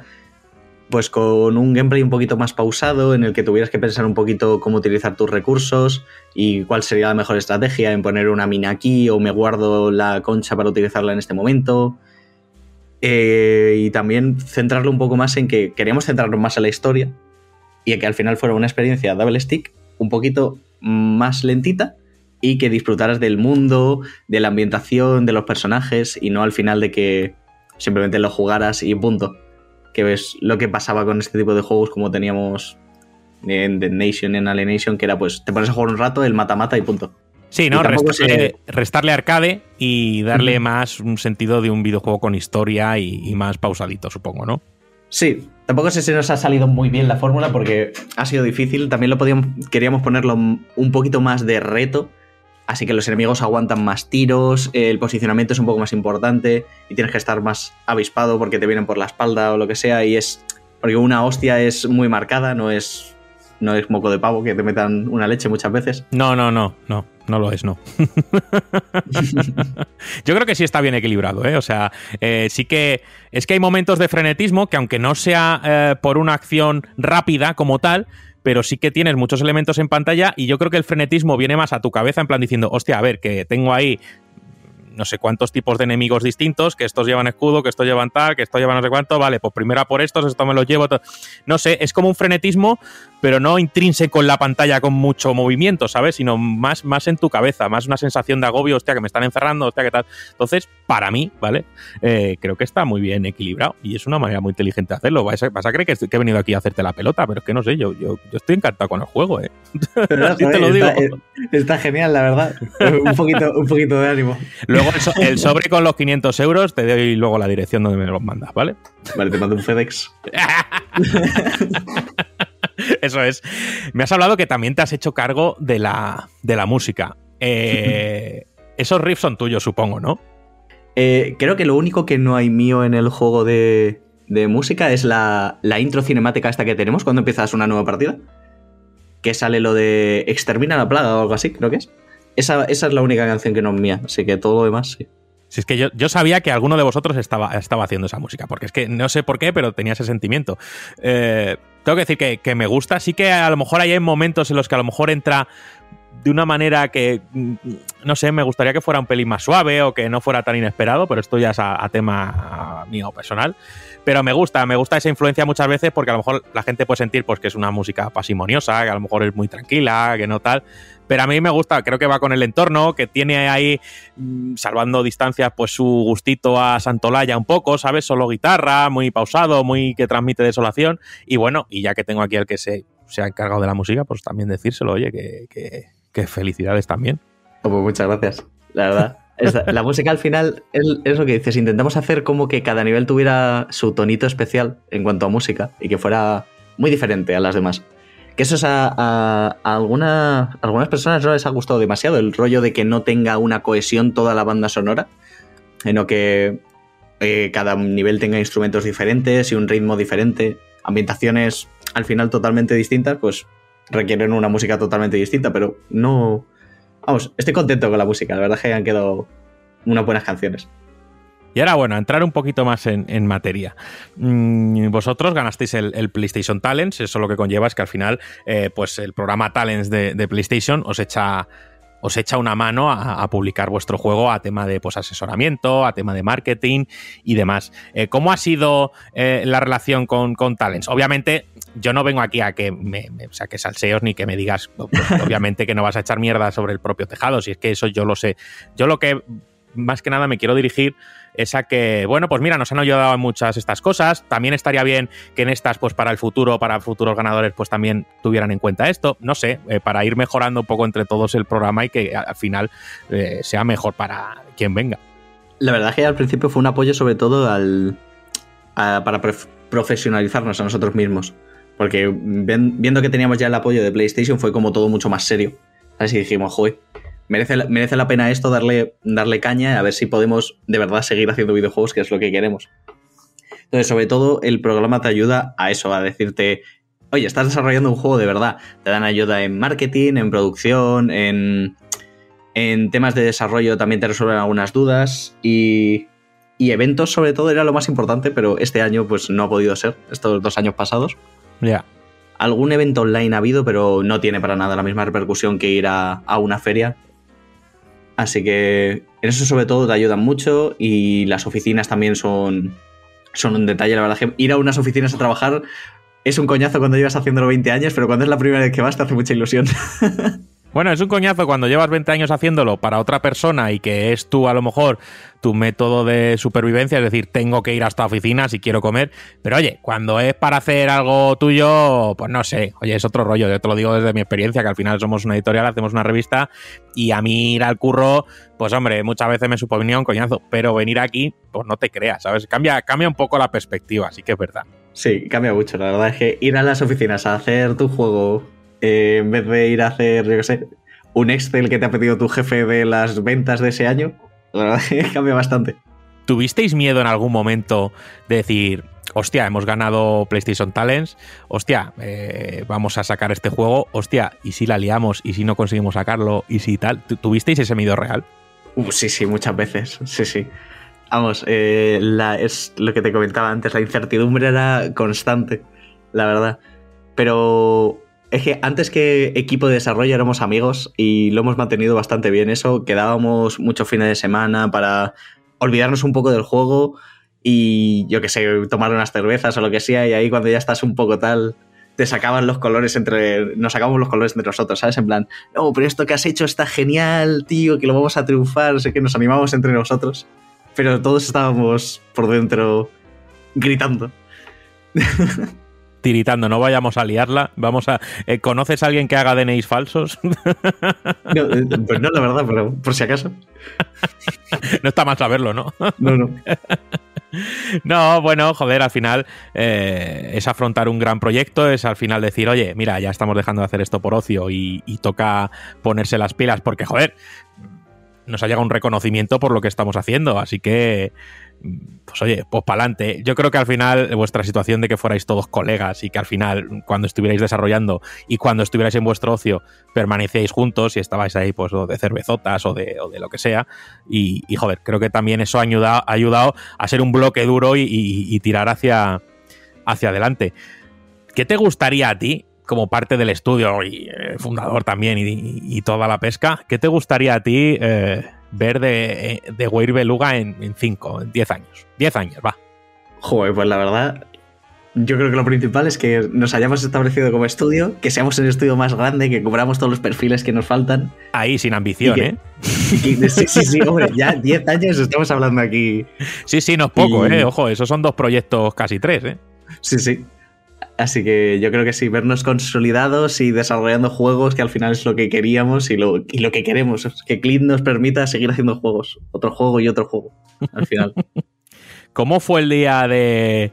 Pues con un gameplay un poquito más pausado, en el que tuvieras que pensar un poquito cómo utilizar tus recursos y cuál sería la mejor estrategia en poner una mina aquí o me guardo la concha para utilizarla en este momento. Eh, y también centrarlo un poco más en que queríamos centrarnos más en la historia y en que al final fuera una experiencia double stick un poquito más lentita y que disfrutaras del mundo, de la ambientación, de los personajes y no al final de que simplemente lo jugaras y punto. Que ves lo que pasaba con este tipo de juegos como teníamos en The Nation, en Alienation, que era pues te pones a jugar un rato, el mata-mata y punto. Sí, ¿no? Restarle, se- restarle arcade y darle más un sentido de un videojuego con historia y, y más pausadito, supongo, ¿no? Sí, tampoco sé si nos ha salido muy bien la fórmula porque ha sido difícil. También lo podíamos, queríamos ponerlo un poquito más de reto. Así que los enemigos aguantan más tiros, el posicionamiento es un poco más importante y tienes que estar más avispado porque te vienen por la espalda o lo que sea. Y es. Porque una hostia es muy marcada, no es. No es moco de pavo que te metan una leche muchas veces. No, no, no, no, no lo es, no. Yo creo que sí está bien equilibrado, ¿eh? O sea, eh, sí que es que hay momentos de frenetismo que aunque no sea eh, por una acción rápida como tal, pero sí que tienes muchos elementos en pantalla y yo creo que el frenetismo viene más a tu cabeza en plan diciendo, hostia, a ver, que tengo ahí no sé cuántos tipos de enemigos distintos, que estos llevan escudo, que estos llevan tal, que estos llevan no sé cuánto, vale, pues primero a por estos, esto me los llevo. No sé, es como un frenetismo, pero no intrínseco en la pantalla con mucho movimiento, ¿sabes? Sino más, más en tu cabeza, más una sensación de agobio, hostia, que me están encerrando, hostia, que tal. Entonces, para mí, ¿vale? Eh, creo que está muy bien equilibrado y es una manera muy inteligente de hacerlo. Vas a, vas a creer que, he venido aquí a hacerte la pelota, pero es que no sé, yo, yo, yo estoy encantado con el juego, ¿eh? Pero Así te lo digo. está, eh, está genial, la verdad. un, poquito, un poquito de ánimo. Luego el, so- el sobre con los 500 euros, te doy luego la dirección donde me los mandas, ¿vale? Vale, te mando un FedEx. Eso es. Me has hablado que también te has hecho cargo de la, de la música. Eh, esos riffs son tuyos, supongo, ¿no? Eh, creo que lo único que no hay mío en el juego de, de música es la, la intro cinemática esta que tenemos cuando empiezas una nueva partida. Que sale lo de Extermina la plaga o algo así, creo que es. Esa, esa es la única canción que no es mía, así que todo lo demás sí. Si es que yo, yo sabía que alguno de vosotros estaba, estaba haciendo esa música, porque es que no sé por qué, pero tenía ese sentimiento. Eh, tengo que decir que, que me gusta, sí que a lo mejor hay momentos en los que a lo mejor entra de una manera que, mm, no sé, me gustaría que fuera un pelín más suave o que no fuera tan inesperado, pero esto ya es a, tema mío personal. Pero me gusta, me gusta esa influencia muchas veces porque a lo mejor la gente puede sentir pues, que es una música pasimoniosa, que a lo mejor es muy tranquila, que no tal. Pero a mí me gusta, creo que va con el entorno, que tiene ahí, mm, salvando distancias, pues su gustito a Santolaya un poco, ¿sabes? Solo guitarra, muy pausado, muy que transmite desolación. Y bueno, y ya que tengo aquí al que se, se ha encargado de la música, pues también decírselo, oye, que, que, que felicidades también. Oh, pues muchas gracias, la verdad. La música al final es, es lo que dices, intentamos hacer como que cada nivel tuviera su tonito especial en cuanto a música y que fuera muy diferente a las demás. Que eso es a, a- a alguna- a algunas personas no les ha gustado demasiado, el rollo de que no tenga una cohesión toda la banda sonora, sino que eh, cada nivel tenga instrumentos diferentes y un ritmo diferente, ambientaciones al final totalmente distintas, pues requieren una música totalmente distinta, pero no... Vamos, estoy contento con la música, la verdad es que han quedado unas buenas canciones. Y ahora, bueno, entrar un poquito más en, en materia. Mm, vosotros ganasteis el, PlayStation Talents, eso lo que conlleva es que al final, eh, pues el programa Talents de, PlayStation os echa, os echa una mano a, publicar vuestro juego a tema de pues, asesoramiento, a tema de marketing y demás. Eh, ¿Cómo ha sido eh, la relación con, con Talents? Obviamente, yo no vengo aquí a que me, me- que salseos ni que me digas, pues, obviamente que no vas a echar mierda sobre el propio tejado, si es que eso yo lo sé. Yo lo que más que nada me quiero dirigir es a que, bueno, pues mira, nos han ayudado en muchas estas cosas. También estaría bien que en estas, pues para el futuro, para futuros ganadores, pues también tuvieran en cuenta esto. No sé, eh, para ir mejorando un poco entre todos el programa y que al final eh, sea mejor para quien venga. La verdad es que al principio fue un apoyo sobre todo al, para prof- profesionalizarnos a nosotros mismos. Porque viendo que teníamos ya el apoyo de PlayStation fue como todo mucho más serio. Así dijimos, joder, merece, la- merece la pena esto darle, darle caña a ver si podemos de verdad seguir haciendo videojuegos, que es lo que queremos. Entonces, sobre todo, el programa te ayuda a eso, a decirte, oye, estás desarrollando un juego de verdad. Te dan ayuda en marketing, en producción, en, en temas de desarrollo también te resuelven algunas dudas y, y eventos sobre todo era lo más importante, pero este año pues no ha podido ser, estos dos años pasados. Ya. Algún evento online ha habido, pero no tiene para nada la misma repercusión que ir a, a una feria. Así que en eso sobre todo te ayudan mucho y las oficinas también son, son un detalle. La verdad que ir a unas oficinas a trabajar es un coñazo cuando llevas haciéndolo 20 años, pero cuando es la primera vez que vas te hace mucha ilusión. Bueno, es un coñazo cuando llevas 20 años haciéndolo para otra persona y que es tú a lo mejor tu método de supervivencia, es decir, tengo que ir hasta oficina si quiero comer, pero oye, cuando es para hacer algo tuyo, pues no sé, oye, es otro rollo, yo te lo digo desde mi experiencia, que al final somos una editorial, hacemos una revista y a mí ir al curro, pues hombre, muchas veces me suponía un coñazo, pero venir aquí, pues no te creas, ¿sabes? Cambia, cambia un poco la perspectiva, así que es verdad. Sí, cambia mucho. La verdad es que ir a las oficinas a hacer tu juego eh, en vez de ir a hacer, yo qué sé, un Excel que te ha pedido tu jefe de las ventas de ese año, la verdad cambia bastante. ¿Tuvisteis miedo en algún momento de decir, hostia, hemos ganado PlayStation Talents, hostia, eh, vamos a sacar este juego, hostia, y si la liamos, y si no conseguimos sacarlo, y si tal? ¿Tu- ¿Tuvisteis ese miedo real? Uh, sí, sí, muchas veces. Sí, sí. Vamos, eh, la- es lo que te comentaba antes, la incertidumbre era constante, la verdad. Pero es que antes que equipo de desarrollo éramos amigos y lo hemos mantenido bastante bien eso. Quedábamos muchos fines de semana para olvidarnos un poco del juego y yo qué sé, tomar unas cervezas o lo que sea y ahí cuando ya estás un poco tal te sacaban los colores entre nos sacamos los colores entre nosotros, ¿sabes? En plan, no, pero esto que has hecho está genial, tío, que lo vamos a triunfar, sé que nos animamos entre nosotros, pero todos estábamos por dentro gritando. Tiritando, no vayamos a liarla, vamos a... eh, ¿Conoces a alguien que haga DNIs falsos? No, eh, pues no, la verdad, pero por si acaso. no está mal saberlo, ¿no? No, no. No, bueno, joder, al final eh, es afrontar un gran proyecto, es al final decir, oye, mira, ya estamos dejando de hacer esto por ocio y, y toca ponerse las pilas, porque, joder, nos ha llegado un reconocimiento por lo que estamos haciendo. Así que, pues oye, pues para adelante. Yo creo que al final vuestra situación de que fuerais todos colegas y que al final cuando estuvierais desarrollando y cuando estuvierais en vuestro ocio permanecíais juntos y estabais ahí pues de cervezotas o de, o de lo que sea. Y, joder, creo que también eso ha ayudado, a ser un bloque duro y, tirar hacia, hacia adelante. ¿Qué te gustaría a ti como parte del estudio y eh, fundador también y, toda la pesca, ¿qué te gustaría a ti eh, ver de, de Weir Beluga en 5, en 10 años? 10 años, va. Joder, pues la verdad, yo creo que lo principal es que nos hayamos establecido como estudio, que seamos el estudio más grande, que cubramos todos los perfiles que nos faltan. Ahí, sin ambición, ¿eh? sí, sí, sí, hombre, ya 10 años estamos hablando aquí. Sí, sí, no es poco, ¿eh? Ojo, esos son dos proyectos, casi tres, ¿eh? Sí, sí. Así que yo creo que sí, vernos consolidados y desarrollando juegos, que al final es lo que queríamos y lo, que queremos, que Clint nos permita seguir haciendo juegos, otro juego y otro juego, al final. ¿Cómo fue el día de,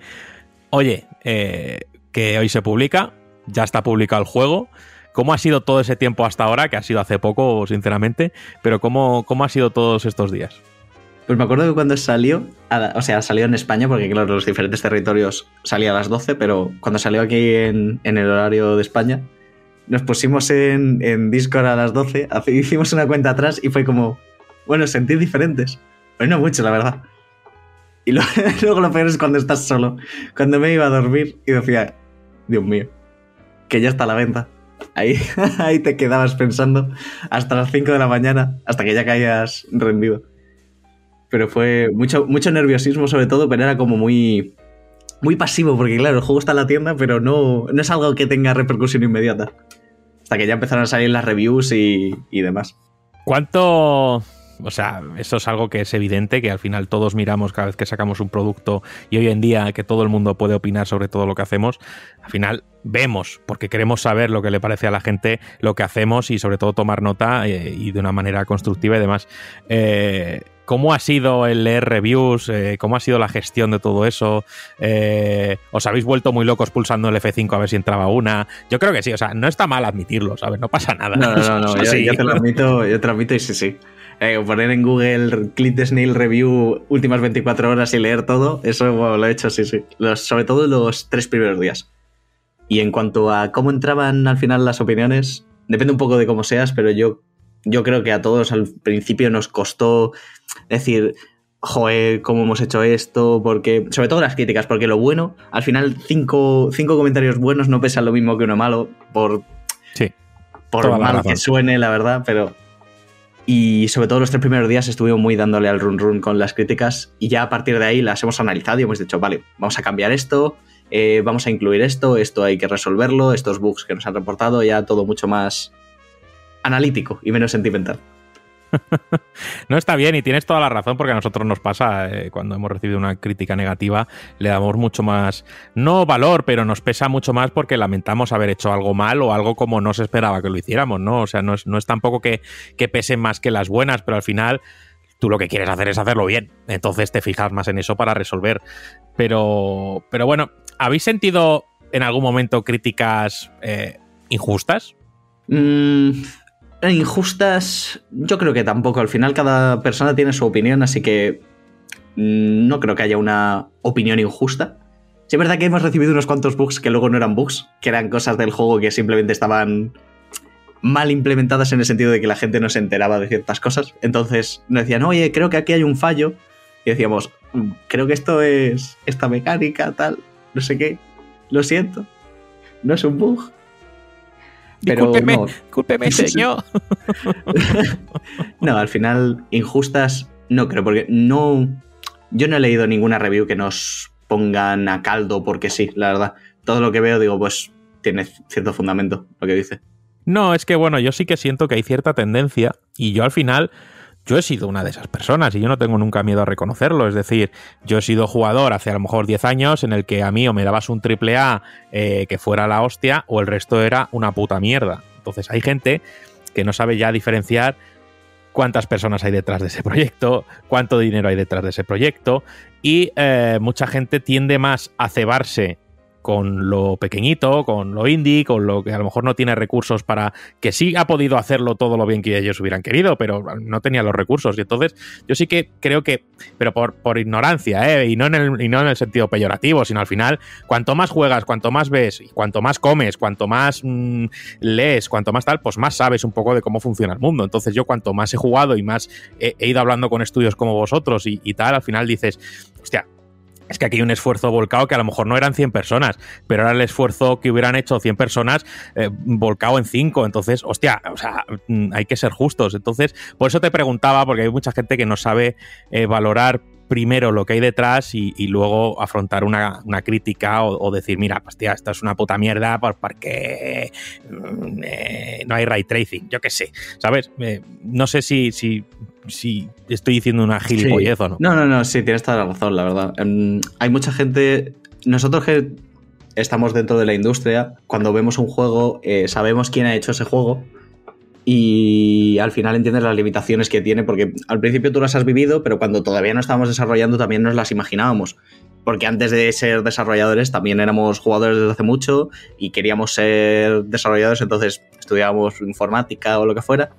oye, eh, que hoy se publica, ya está publicado el juego? ¿Cómo ha sido todo ese tiempo hasta ahora, que ha sido hace poco, sinceramente, pero cómo, cómo ha sido todos estos días? Pues me acuerdo que cuando salió, o sea, salió en España, porque claro, los diferentes territorios salía a las 12, pero cuando salió aquí en, el horario de España, nos pusimos en, Discord a las 12, hicimos una cuenta atrás y fue como, bueno, sentir diferentes. Pues no mucho, la verdad. Y luego lo peor es cuando estás solo. Cuando me iba a dormir y decía, Dios mío, que ya está a la venta. Ahí, ahí te quedabas pensando hasta las 5 de la mañana, hasta que ya caías rendido. Pero fue mucho, mucho nerviosismo sobre todo, pero era como muy, muy pasivo, porque claro, el juego está en la tienda, pero no, no es algo que tenga repercusión inmediata. Hasta que ya empezaron a salir las reviews y, y demás. ¿Cuánto, o sea, eso es algo que es evidente, que al final todos miramos cada vez que sacamos un producto y hoy en día que todo el mundo puede opinar sobre todo lo que hacemos, al final vemos, porque queremos saber lo que le parece a la gente lo que hacemos y sobre todo tomar nota eh, y de una manera constructiva y demás. Eh, ¿Cómo ha sido el leer reviews? Eh, ¿Cómo ha sido la gestión de todo eso? ¿Os habéis vuelto muy locos pulsando el F5 a ver si entraba una? Yo creo que sí, o sea, no está mal admitirlo, ¿sabes? No pasa nada. No, no, no, yo, te lo admito, yo te lo admito y sí, sí. poner en Google Clint Snail Review últimas 24 horas y leer todo, eso lo he hecho, sí, sí. sobre todo los tres primeros días. Y en cuanto a cómo entraban al final las opiniones, depende un poco de cómo seas, pero yo, yo creo que a todos al principio nos costó decir, joder, cómo hemos hecho esto, porque, sobre todo las críticas, porque lo bueno, al final cinco, cinco comentarios buenos no pesan lo mismo que uno malo, por, sí, por mal que suene, la verdad, pero... Y sobre todo los tres primeros días estuvimos muy dándole al run run con las críticas y ya a partir de ahí las hemos analizado y hemos dicho, vale, vamos a cambiar esto, eh, vamos a incluir esto, esto hay que resolverlo, estos bugs que nos han reportado, ya todo mucho más analítico y menos sentimental. no está bien y tienes toda la razón porque a nosotros nos pasa eh, cuando hemos recibido una crítica negativa le damos mucho más no valor pero nos pesa mucho más porque lamentamos haber hecho algo mal o algo como no se esperaba que lo hiciéramos no o sea no es, tampoco que, que pesen más que las buenas pero al final tú lo que quieres hacer es hacerlo bien. Entonces te fijas más en eso para resolver. Pero pero bueno ¿Habéis sentido en algún momento críticas eh, injustas? Mm, injustas, yo creo que tampoco. Al final cada persona tiene su opinión, así que mm, no creo que haya una opinión injusta. Sí, es verdad que hemos recibido unos cuantos bugs que luego no eran bugs, que eran cosas del juego que simplemente estaban mal implementadas en el sentido de que la gente no se enteraba de ciertas cosas. Entonces nos decían, oye, creo que aquí hay un fallo. Y decíamos, mm, creo que esto es esta mecánica, tal no sé qué. Lo siento. No es un bug. Pero discúlpeme, señor. no, al final, injustas no creo, porque no. Yo no he leído ninguna review que nos pongan a caldo porque sí, la verdad. Todo lo que veo, digo, pues tiene cierto fundamento lo que dice. No, es que bueno, yo sí que siento que hay cierta tendencia y yo al final yo he sido una de esas personas y yo no tengo nunca miedo a reconocerlo. Es decir, yo he sido jugador hace a lo mejor 10 años en el que a mí o me dabas un triple A eh, que fuera la hostia o el resto era una puta mierda. Entonces hay gente que no sabe ya diferenciar cuántas personas hay detrás de ese proyecto, cuánto dinero hay detrás de ese proyecto y eh, mucha gente tiende más a cebarse con lo pequeñito, con lo indie, con lo que a lo mejor no tiene recursos para que sí ha podido hacerlo todo lo bien que ellos hubieran querido, pero no tenía los recursos. Y entonces yo sí que creo que, pero por, por ignorancia, ¿eh? y, no en el, y no en el sentido peyorativo, sino al final, cuanto más juegas, cuanto más ves, y cuanto más comes, cuanto más mm, lees, cuanto más tal, pues más sabes un poco de cómo funciona el mundo. Entonces yo cuanto más he jugado y más he, ido hablando con estudios como vosotros y, y tal, al final dices, hostia, es que aquí hay un esfuerzo volcado que a lo mejor no eran 100 personas, pero era el esfuerzo que hubieran hecho 100 personas eh, volcado en 5. Entonces, hostia, o sea, mm, hay que ser justos. Entonces, por eso te preguntaba, porque hay mucha gente que no sabe eh, valorar primero lo que hay detrás y, luego afrontar una, una crítica o, decir, mira, hostia, esto es una puta mierda por, porque mm, eh, no hay ray tracing, yo qué sé, ¿sabes? Eh, no sé si, si si estoy diciendo una gilipollez sí. o no. No, no, no, sí, tienes toda la razón, la verdad. Um, hay mucha gente. Nosotros que estamos dentro de la industria, cuando vemos un juego, eh, sabemos quién ha hecho ese juego y al final entiendes las limitaciones que tiene, porque al principio tú las has vivido, pero cuando todavía no estábamos desarrollando también nos las imaginábamos. Porque antes de ser desarrolladores también éramos jugadores desde hace mucho y queríamos ser desarrolladores, entonces estudiábamos informática o lo que fuera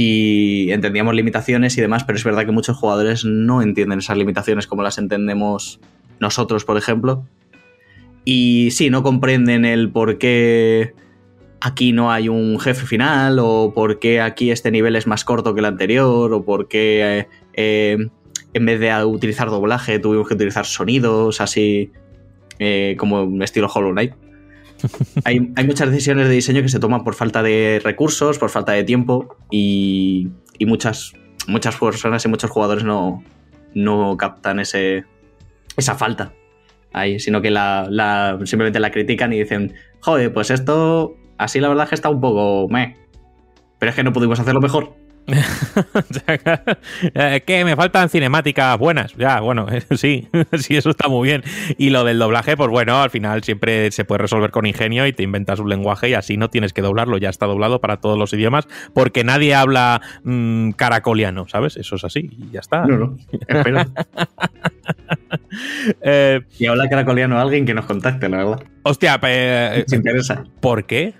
y entendíamos limitaciones y demás, pero es verdad que muchos jugadores no entienden esas limitaciones como las entendemos nosotros, por ejemplo. Y sí, no comprenden el por qué aquí no hay un jefe final, o por qué aquí este nivel es más corto que el anterior, o por qué eh, eh, en vez de utilizar doblaje tuvimos que utilizar sonidos así eh, como estilo Hollow Knight. Hay, muchas decisiones de diseño que se toman por falta de recursos, por falta de tiempo y, muchas, muchas personas y muchos jugadores no, no captan ese, esa falta ahí, sino que la, simplemente la critican y dicen, joder, pues esto así la verdad es que está un poco meh. Pero es que no pudimos hacerlo mejor. que me faltan cinemáticas buenas. Ya, bueno, sí, sí, eso está muy bien. Y lo del doblaje, pues bueno, al final siempre se puede resolver con ingenio y te inventas un lenguaje y así no tienes que doblarlo, ya está doblado para todos los idiomas, porque nadie habla mmm, caracoliano, ¿sabes? Eso es así y ya está. No, no, espero. eh, y habla caracoliano a alguien que nos contacte, la verdad. Hostia, eh, interesa. ¿Por qué?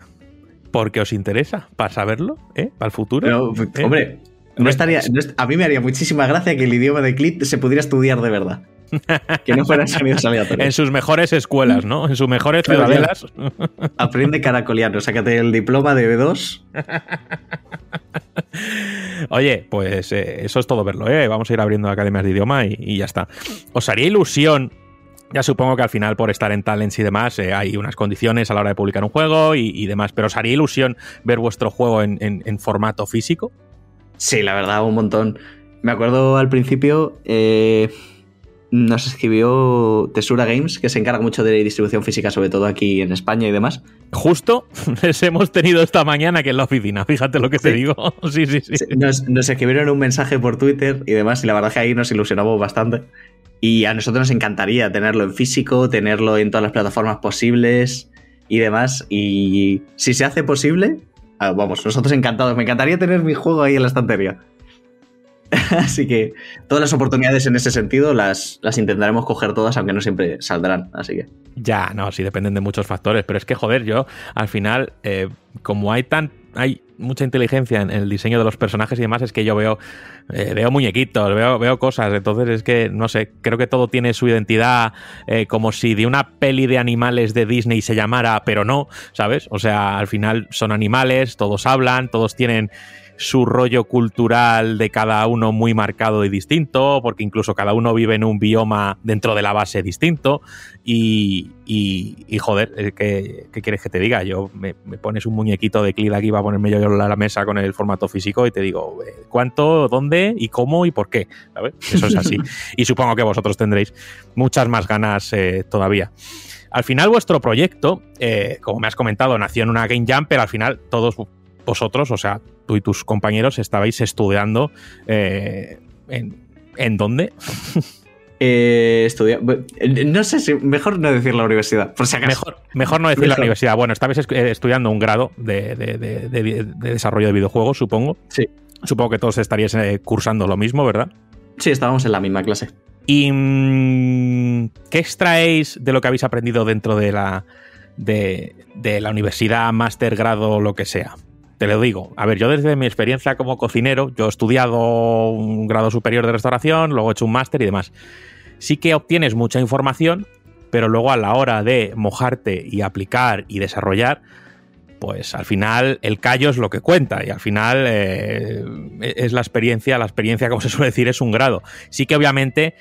Porque os interesa, para saberlo, ¿eh? Para el futuro. Pero, ¿eh? Hombre, no estaría, no, a mí me haría muchísima gracia que el idioma de Clip se pudiera estudiar de verdad. Que no fueran sonidos aleatorios. en sus mejores escuelas, ¿no? En sus mejores ciudadelas. Aprende caracoliano, sácate el diploma de B2. Oye, pues eh, eso es todo verlo, ¿eh? Vamos a ir abriendo academias de idioma y, y ya está. ¿Os haría ilusión ya supongo que al final, por estar en Talents y demás, eh, hay unas condiciones a la hora de publicar un juego y, y demás. Pero ¿os haría ilusión ver vuestro juego en, en, en, formato físico? Sí, la verdad, un montón. Me acuerdo al principio, eh, nos escribió Tesura Games, que se encarga mucho de distribución física, sobre todo aquí en España y demás. Justo les hemos tenido esta mañana aquí en la oficina, fíjate lo que Sí. te digo. Sí, sí, sí. Nos, nos escribieron un mensaje por Twitter y demás, y la verdad que ahí nos ilusionamos bastante. Y a nosotros nos encantaría tenerlo en físico, tenerlo en todas las plataformas posibles y demás. Y si se hace posible, ah, vamos, nosotros encantados. Me encantaría tener mi juego ahí en la estantería. Así que todas las oportunidades en ese sentido las, las intentaremos coger todas, aunque no siempre saldrán. Así que. Ya, no, sí dependen de muchos factores. Pero es que, joder, yo al final, eh, como hay tan. Hay mucha inteligencia en el diseño de los personajes y demás, es que yo veo, eh, veo muñequitos, veo, veo cosas, entonces es que, no sé, creo que todo tiene su identidad eh, como si de una peli de animales de Disney se llamara, pero no, ¿sabes? O sea, al final son animales, todos hablan, todos tienen su rollo cultural de cada uno muy marcado y distinto, porque incluso cada uno vive en un bioma dentro de la base distinto. Y, y, y joder, ¿qué, ¿qué, quieres que te diga? Yo me, me pones un muñequito de Clid aquí, va a ponerme yo a la mesa con el formato físico y te digo eh, cuánto, dónde y cómo y por qué. ¿sabes? Eso es así. y supongo que vosotros tendréis muchas más ganas eh, todavía. Al final, vuestro proyecto, eh, como me has comentado, nació en una Game Jam, pero al final todos vosotros, o sea, tú y tus compañeros, estabais estudiando eh, en, ¿en dónde? Eh, estudia... No sé si mejor no decir la universidad, por si acaso. Mejor, mejor no decir mejor. la universidad. Bueno, estabais estudiando un grado de, de, de, de, desarrollo de videojuegos, supongo. Sí. Supongo que todos estaríais eh, cursando lo mismo, ¿verdad? Sí, estábamos en la misma clase. ¿Y mm, qué extraéis de lo que habéis aprendido dentro de la, de, de la universidad, máster, grado, lo que sea? Te lo digo. A ver, yo desde mi experiencia como cocinero, yo he estudiado un grado superior de restauración, luego he hecho un máster y demás. Sí que obtienes mucha información, pero luego a la hora de mojarte y aplicar y desarrollar, pues al final el callo es lo que cuenta y al final eh, es la experiencia, la experiencia como se suele decir es un grado. Sí que obviamente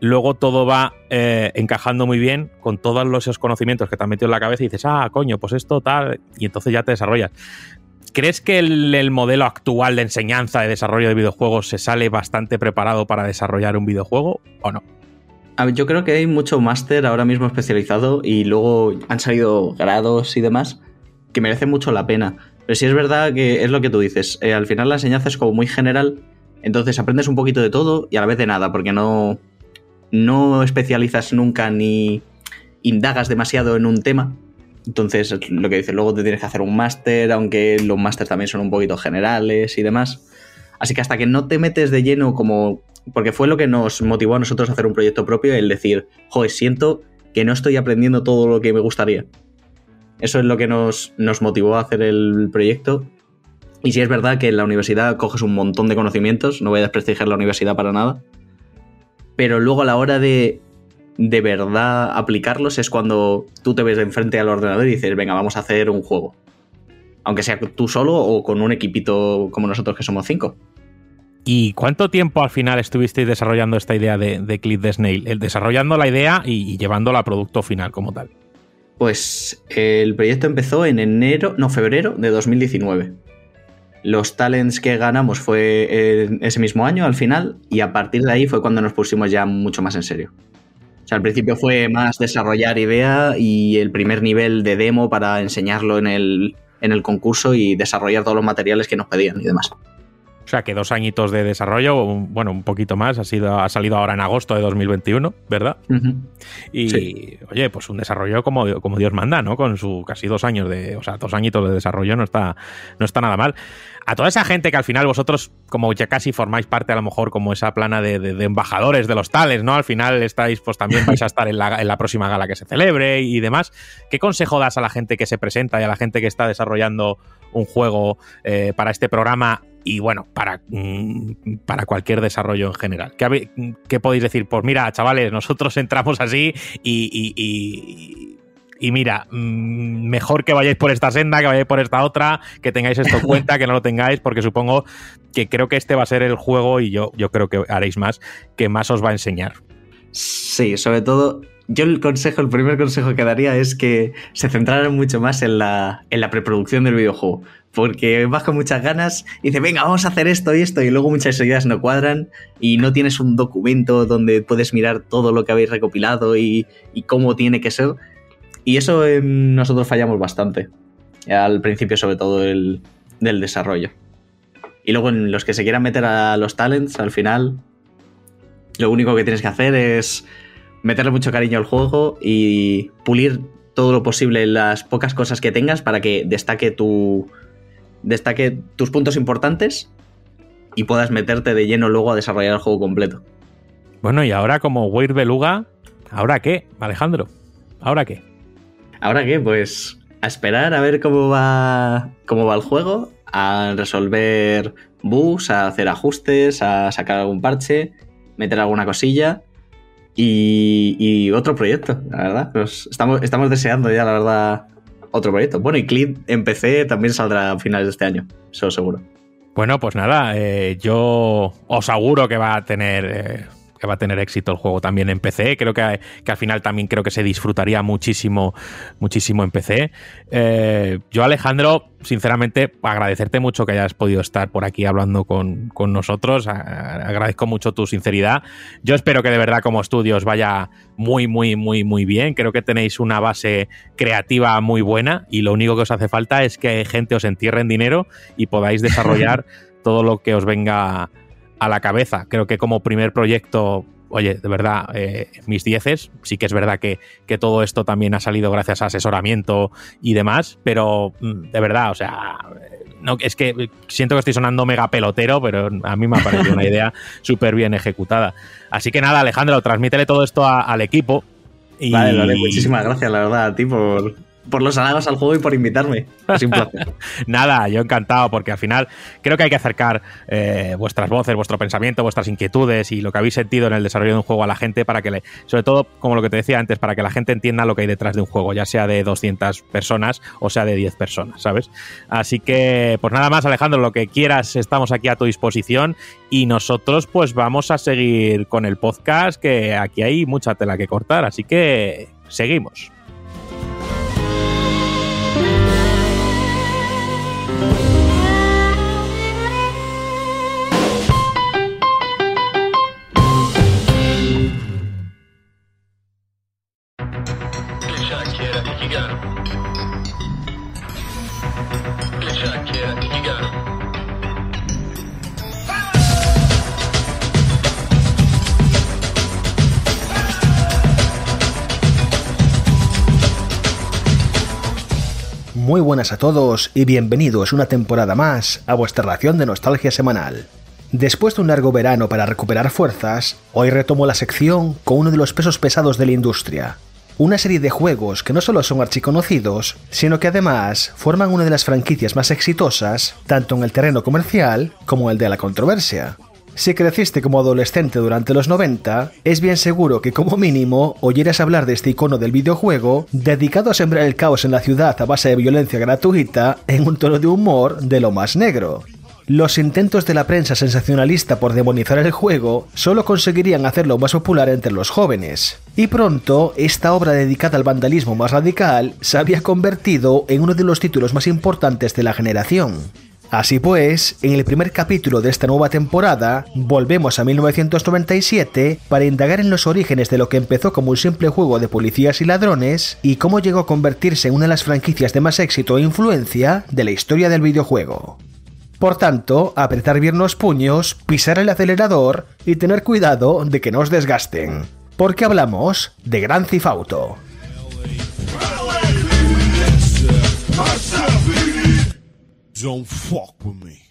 luego todo va eh, encajando muy bien con todos los conocimientos que te han metido en la cabeza y dices, ah, coño, pues esto tal, y entonces ya te desarrollas. ¿Crees que el, el, modelo actual de enseñanza de desarrollo de videojuegos se sale bastante preparado para desarrollar un videojuego o no? A ver, yo creo que hay mucho máster ahora mismo especializado y luego han salido grados y demás que merecen mucho la pena. Pero sí es verdad que es lo que tú dices. Eh, al final la enseñanza es como muy general, entonces aprendes un poquito de todo y a la vez de nada, porque no, no especializas nunca ni indagas demasiado en un tema. Entonces, lo que dices, luego te tienes que hacer un máster, aunque los másters también son un poquito generales y demás. Así que hasta que no te metes de lleno como... Porque fue lo que nos motivó a nosotros a hacer un proyecto propio, el decir, joder, siento que no estoy aprendiendo todo lo que me gustaría. Eso es lo que nos, nos motivó a hacer el proyecto. Y sí es verdad que en la universidad coges un montón de conocimientos, no voy a desprestigiar la universidad para nada, pero luego a la hora de de verdad aplicarlos es cuando tú te ves de enfrente al ordenador y dices, venga, vamos a hacer un juego. Aunque sea tú solo o con un equipito como nosotros que somos cinco. ¿Y cuánto tiempo al final estuvisteis desarrollando esta idea de, de Clip de Snail? El desarrollando la idea y, y llevándola a producto final como tal. Pues el proyecto empezó en enero, no, febrero de 2019. Los talents que ganamos fue ese mismo año al final y a partir de ahí fue cuando nos pusimos ya mucho más en serio. Sea, al principio fue más desarrollar idea y el primer nivel de demo para enseñarlo en el, en el concurso y desarrollar todos los materiales que nos pedían y demás. O sea que dos añitos de desarrollo, bueno, un poquito más, ha, sido, ha salido ahora en agosto de 2021, ¿verdad? Uh -huh. Y sí. oye, pues un desarrollo como, como Dios manda, ¿no? Con su casi dos años de, o sea, dos añitos de desarrollo no está, no está nada mal. A toda esa gente que al final vosotros, como ya casi formáis parte a lo mejor como esa plana de, embajadores de los tales, ¿no? Al final estáis, pues también vais a estar en la, en la próxima gala que se celebre y demás. ¿Qué consejo das a la gente que se presenta y a la gente que está desarrollando un juego eh, para este programa y bueno, para, mm, para cualquier desarrollo en general. ¿Qué, ¿Qué, podéis decir? Pues mira, chavales, nosotros entramos así y, y, y, mira, mmm, mejor que vayáis por esta senda, que vayáis por esta otra, que tengáis esto en cuenta, que no lo tengáis, porque supongo que creo que este va a ser el juego y yo, yo creo que haréis más, que más os va a enseñar. Sí, sobre todo yo el consejo, el primer consejo que daría es que se centraran mucho más en la, en la preproducción del videojuego. Porque vas con muchas ganas y dices, venga, vamos a hacer esto y esto, y luego muchas ideas no cuadran y no tienes un documento donde puedes mirar todo lo que habéis recopilado y, y cómo tiene que ser. Y eso nosotros fallamos bastante. Al principio, sobre todo, el, del desarrollo. Y luego en los que se quieran meter a los talents, al final, lo único que tienes que hacer es meterle mucho cariño al juego y pulir todo lo posible las pocas cosas que tengas para que destaque tu destaque tus puntos importantes y puedas meterte de lleno luego a desarrollar el juego completo. Bueno, y ahora como Weir Beluga, ¿ahora qué, Alejandro? ¿Ahora qué? ¿Ahora qué? Pues a esperar a ver cómo va cómo va el juego, a resolver bugs, a hacer ajustes, a sacar algún parche, meter alguna cosilla y, otro proyecto, la verdad. Estamos, deseando ya, la verdad, otro proyecto. Bueno, y Clip en PC también saldrá a finales de este año, eso seguro. Bueno, pues nada, eh, yo os aseguro que va a tener. Eh, que va a tener éxito el juego también en PC. Creo que, que, al final también creo que se disfrutaría muchísimo, muchísimo en PC. Eh, yo, Alejandro, sinceramente, agradecerte mucho que hayas podido estar por aquí hablando con, con nosotros. agradezco mucho tu sinceridad. Yo espero que de verdad como estudio os vaya muy, muy, muy, muy bien. Creo que tenéis una base creativa muy buena y lo único que os hace falta es que gente os entierre en dinero y podáis desarrollar todo lo que os venga a la cabeza. Creo que como primer proyecto, oye, de verdad, eh, mis dieces. Sí que es verdad que, que, todo esto también ha salido gracias a asesoramiento y demás, pero mm, de verdad, o sea, no, es que siento que estoy sonando mega pelotero, pero a mí me ha parecido una idea súper bien ejecutada. Así que nada, Alejandro, transmítele todo esto al equipo. Y... Vale, vale, muchísimas gracias, la verdad, a ti por, por los halagos al juego y por invitarme. Nada, yo encantado, porque al final creo que hay que acercar eh, vuestras voces, vuestro pensamiento, vuestras inquietudes y lo que habéis sentido en el desarrollo de un juego a la gente para que le, sobre todo, como lo que te decía antes, para que la gente entienda lo que hay detrás de un juego, ya sea de 200 personas o sea de 10 personas, ¿sabes? Así que, pues nada más, Alejandro, lo que quieras, estamos aquí a tu disposición y nosotros pues vamos a seguir con el podcast, que aquí hay mucha tela que cortar, así que seguimos. Muy buenas a todos y bienvenidos una temporada más a vuestra ración de nostalgia semanal. Después de un largo verano para recuperar fuerzas, hoy retomo la sección con uno de los pesos pesados de la industria. Una serie de juegos que no solo son archiconocidos, sino que además forman una de las franquicias más exitosas, tanto en el terreno comercial como el de la controversia. Si creciste como adolescente durante los 90, es bien seguro que como mínimo oyeras hablar de este icono del videojuego dedicado a sembrar el caos en la ciudad a base de violencia gratuita en un tono de humor de lo más negro. Los intentos de la prensa sensacionalista por demonizar el juego solo conseguirían hacerlo más popular entre los jóvenes, y pronto esta obra dedicada al vandalismo más radical se había convertido en uno de los títulos más importantes de la generación. Así pues, en el primer capítulo de esta nueva temporada, volvemos a 1997 para indagar en los orígenes de lo que empezó como un simple juego de policías y ladrones y cómo llegó a convertirse en una de las franquicias de más éxito e influencia de la historia del videojuego. Por tanto, apretar bien los puños, pisar el acelerador y tener cuidado de que no os desgasten. Porque hablamos de Gran Cifauto. Don't fuck with me.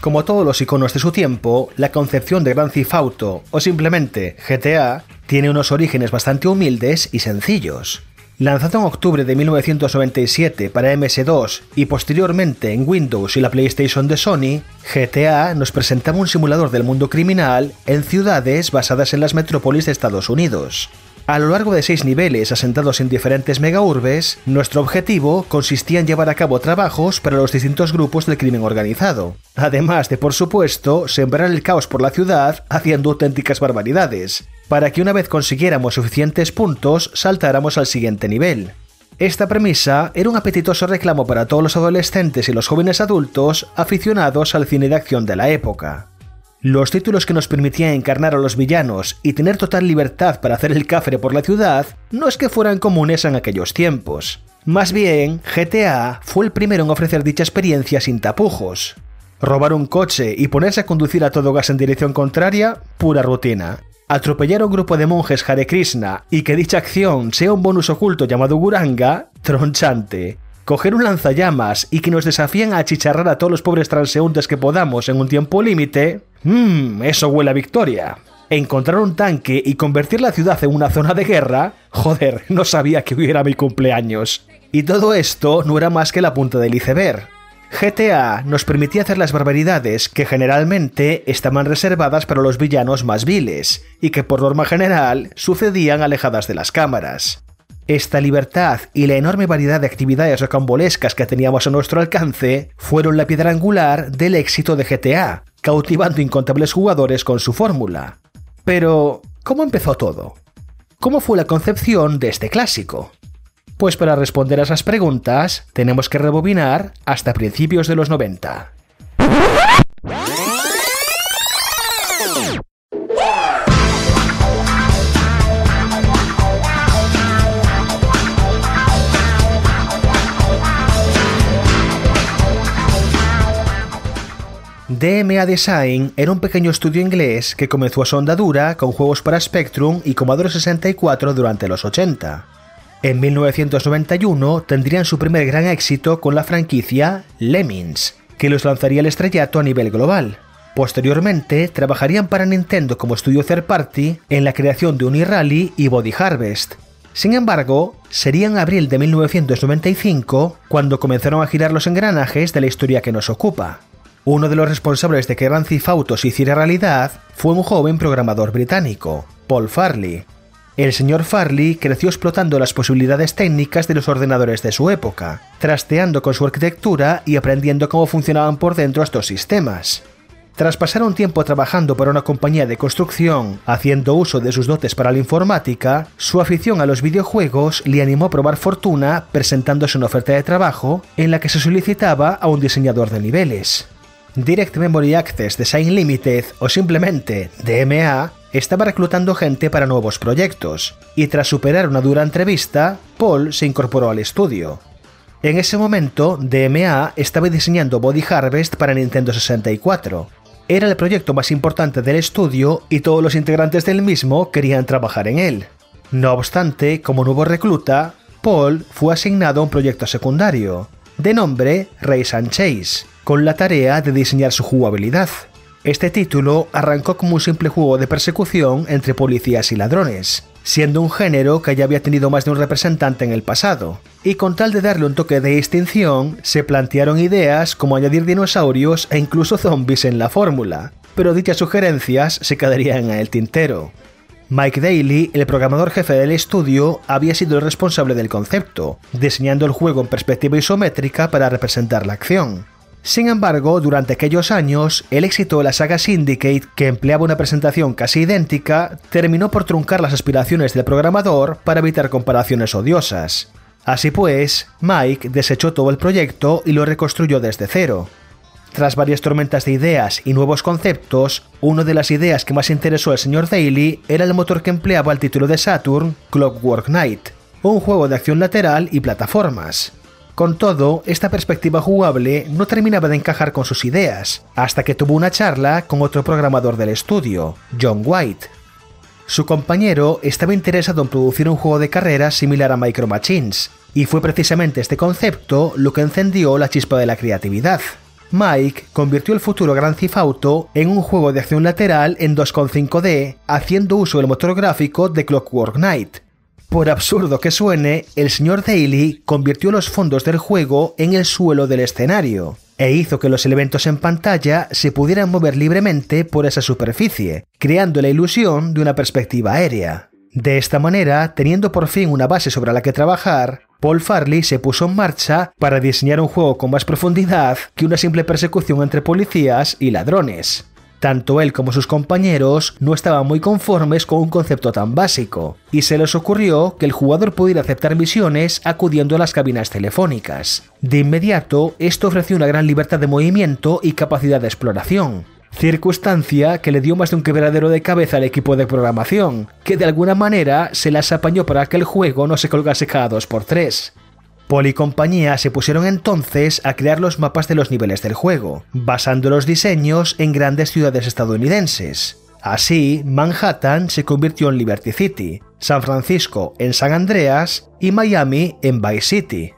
Como todos los iconos de su tiempo, la concepción de Gran Theft Auto o simplemente GTA tiene unos orígenes bastante humildes y sencillos. Lanzado en octubre de 1997 para MS2 y posteriormente en Windows y la PlayStation de Sony, GTA nos presentaba un simulador del mundo criminal en ciudades basadas en las metrópolis de Estados Unidos. A lo largo de seis niveles asentados en diferentes megaurbes, nuestro objetivo consistía en llevar a cabo trabajos para los distintos grupos del crimen organizado, además de, por supuesto, sembrar el caos por la ciudad haciendo auténticas barbaridades, para que una vez consiguiéramos suficientes puntos saltáramos al siguiente nivel. Esta premisa era un apetitoso reclamo para todos los adolescentes y los jóvenes adultos aficionados al cine de acción de la época. Los títulos que nos permitían encarnar a los villanos y tener total libertad para hacer el cafre por la ciudad no es que fueran comunes en aquellos tiempos. Más bien, GTA fue el primero en ofrecer dicha experiencia sin tapujos. Robar un coche y ponerse a conducir a todo gas en dirección contraria, pura rutina atropellar a un grupo de monjes Hare Krishna y que dicha acción sea un bonus oculto llamado Guranga, tronchante. Coger un lanzallamas y que nos desafíen a achicharrar a todos los pobres transeúntes que podamos en un tiempo límite, mmm, eso huele a victoria. Encontrar un tanque y convertir la ciudad en una zona de guerra, joder, no sabía que hubiera mi cumpleaños. Y todo esto no era más que la punta del iceberg. GTA nos permitía hacer las barbaridades que generalmente estaban reservadas para los villanos más viles y que por norma general sucedían alejadas de las cámaras. Esta libertad y la enorme variedad de actividades rocambolescas que teníamos a nuestro alcance fueron la piedra angular del éxito de GTA, cautivando incontables jugadores con su fórmula. Pero, ¿cómo empezó todo? ¿Cómo fue la concepción de este clásico? Pues para responder a esas preguntas tenemos que rebobinar hasta principios de los 90. DMA Design era un pequeño estudio inglés que comenzó a su andadura con juegos para Spectrum y Commodore 64 durante los 80. En 1991 tendrían su primer gran éxito con la franquicia Lemmings, que los lanzaría al estrellato a nivel global. Posteriormente, trabajarían para Nintendo como estudio third party en la creación de Unirally y Body Harvest. Sin embargo, sería en abril de 1995 cuando comenzaron a girar los engranajes de la historia que nos ocupa. Uno de los responsables de que Grand Auto se hiciera realidad fue un joven programador británico, Paul Farley. El señor Farley creció explotando las posibilidades técnicas de los ordenadores de su época, trasteando con su arquitectura y aprendiendo cómo funcionaban por dentro estos sistemas. Tras pasar un tiempo trabajando para una compañía de construcción, haciendo uso de sus dotes para la informática, su afición a los videojuegos le animó a probar fortuna presentándose una oferta de trabajo en la que se solicitaba a un diseñador de niveles. Direct Memory Access Design Limited o simplemente DMA estaba reclutando gente para nuevos proyectos, y tras superar una dura entrevista, Paul se incorporó al estudio. En ese momento, DMA estaba diseñando Body Harvest para Nintendo 64. Era el proyecto más importante del estudio y todos los integrantes del mismo querían trabajar en él. No obstante, como nuevo recluta, Paul fue asignado a un proyecto secundario, de nombre Race and Chase, con la tarea de diseñar su jugabilidad. Este título arrancó como un simple juego de persecución entre policías y ladrones, siendo un género que ya había tenido más de un representante en el pasado, y con tal de darle un toque de distinción, se plantearon ideas como añadir dinosaurios e incluso zombies en la fórmula, pero dichas sugerencias se quedarían en el tintero. Mike Daly, el programador jefe del estudio, había sido el responsable del concepto, diseñando el juego en perspectiva isométrica para representar la acción, sin embargo, durante aquellos años, el éxito de la saga Syndicate, que empleaba una presentación casi idéntica, terminó por truncar las aspiraciones del programador para evitar comparaciones odiosas. Así pues, Mike desechó todo el proyecto y lo reconstruyó desde cero. Tras varias tormentas de ideas y nuevos conceptos, una de las ideas que más interesó al señor Daly era el motor que empleaba el título de Saturn, Clockwork Knight, un juego de acción lateral y plataformas. Con todo, esta perspectiva jugable no terminaba de encajar con sus ideas, hasta que tuvo una charla con otro programador del estudio, John White. Su compañero estaba interesado en producir un juego de carreras similar a Micro Machines, y fue precisamente este concepto lo que encendió la chispa de la creatividad. Mike convirtió el futuro Grand Theft Auto en un juego de acción lateral en 2.5D, haciendo uso del motor gráfico de Clockwork Knight, por absurdo que suene, el señor Daly convirtió los fondos del juego en el suelo del escenario e hizo que los elementos en pantalla se pudieran mover libremente por esa superficie, creando la ilusión de una perspectiva aérea. De esta manera, teniendo por fin una base sobre la que trabajar, Paul Farley se puso en marcha para diseñar un juego con más profundidad que una simple persecución entre policías y ladrones. Tanto él como sus compañeros no estaban muy conformes con un concepto tan básico, y se les ocurrió que el jugador pudiera aceptar misiones acudiendo a las cabinas telefónicas. De inmediato, esto ofreció una gran libertad de movimiento y capacidad de exploración, circunstancia que le dio más de un quebradero de cabeza al equipo de programación, que de alguna manera se las apañó para que el juego no se colgase cada dos por tres. Paul y compañía se pusieron entonces a crear los mapas de los niveles del juego, basando los diseños en grandes ciudades estadounidenses. Así, Manhattan se convirtió en Liberty City, San Francisco en San Andreas y Miami en Vice City.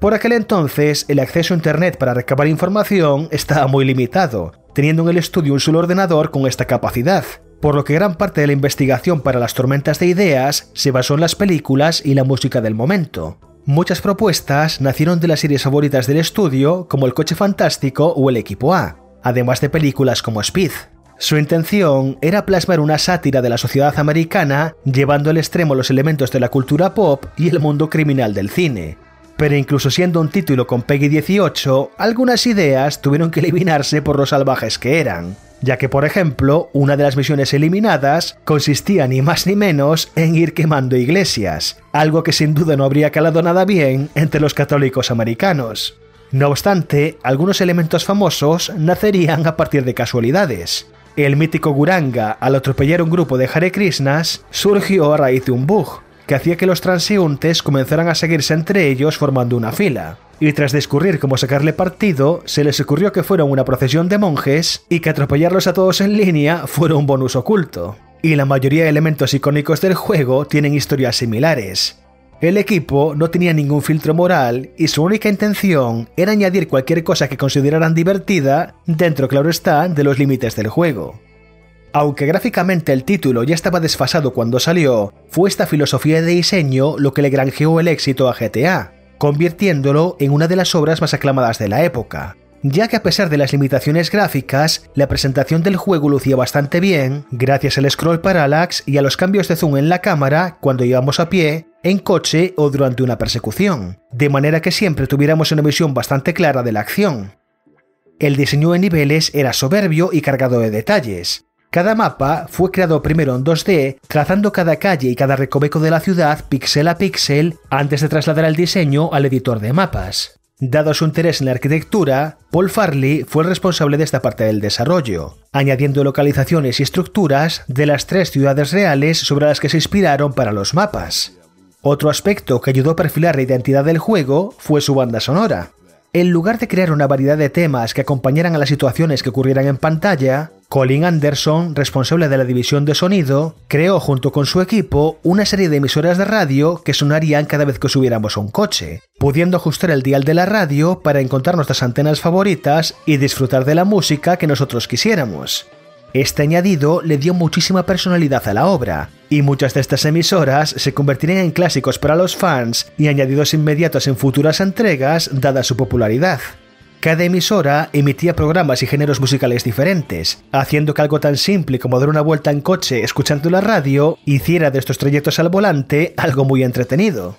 Por aquel entonces, el acceso a Internet para recabar información estaba muy limitado, teniendo en el estudio un solo ordenador con esta capacidad, por lo que gran parte de la investigación para las tormentas de ideas se basó en las películas y la música del momento. Muchas propuestas nacieron de las series favoritas del estudio, como El Coche Fantástico o El Equipo A, además de películas como Speed. Su intención era plasmar una sátira de la sociedad americana, llevando al extremo los elementos de la cultura pop y el mundo criminal del cine. Pero incluso siendo un título con Peggy 18, algunas ideas tuvieron que eliminarse por lo salvajes que eran ya que por ejemplo una de las misiones eliminadas consistía ni más ni menos en ir quemando iglesias, algo que sin duda no habría calado nada bien entre los católicos americanos. No obstante, algunos elementos famosos nacerían a partir de casualidades. El mítico Guranga, al atropellar un grupo de Hare Krishnas, surgió a raíz de un bug, que hacía que los transeúntes comenzaran a seguirse entre ellos formando una fila. Y tras discurrir cómo sacarle partido, se les ocurrió que fueron una procesión de monjes y que atropellarlos a todos en línea fuera un bonus oculto. Y la mayoría de elementos icónicos del juego tienen historias similares. El equipo no tenía ningún filtro moral y su única intención era añadir cualquier cosa que consideraran divertida, dentro claro está, de los límites del juego. Aunque gráficamente el título ya estaba desfasado cuando salió, fue esta filosofía de diseño lo que le granjeó el éxito a GTA, convirtiéndolo en una de las obras más aclamadas de la época, ya que a pesar de las limitaciones gráficas, la presentación del juego lucía bastante bien, gracias al scroll parallax y a los cambios de zoom en la cámara cuando íbamos a pie, en coche o durante una persecución, de manera que siempre tuviéramos una visión bastante clara de la acción. El diseño de niveles era soberbio y cargado de detalles, cada mapa fue creado primero en 2D, trazando cada calle y cada recoveco de la ciudad píxel a píxel antes de trasladar el diseño al editor de mapas. Dado su interés en la arquitectura, Paul Farley fue el responsable de esta parte del desarrollo, añadiendo localizaciones y estructuras de las tres ciudades reales sobre las que se inspiraron para los mapas. Otro aspecto que ayudó a perfilar la identidad del juego fue su banda sonora. En lugar de crear una variedad de temas que acompañaran a las situaciones que ocurrieran en pantalla, Colin Anderson, responsable de la división de sonido, creó junto con su equipo una serie de emisoras de radio que sonarían cada vez que subiéramos a un coche, pudiendo ajustar el dial de la radio para encontrar nuestras antenas favoritas y disfrutar de la música que nosotros quisiéramos. Este añadido le dio muchísima personalidad a la obra, y muchas de estas emisoras se convertirían en clásicos para los fans y añadidos inmediatos en futuras entregas dada su popularidad. Cada emisora emitía programas y géneros musicales diferentes, haciendo que algo tan simple como dar una vuelta en coche escuchando la radio hiciera de estos trayectos al volante algo muy entretenido.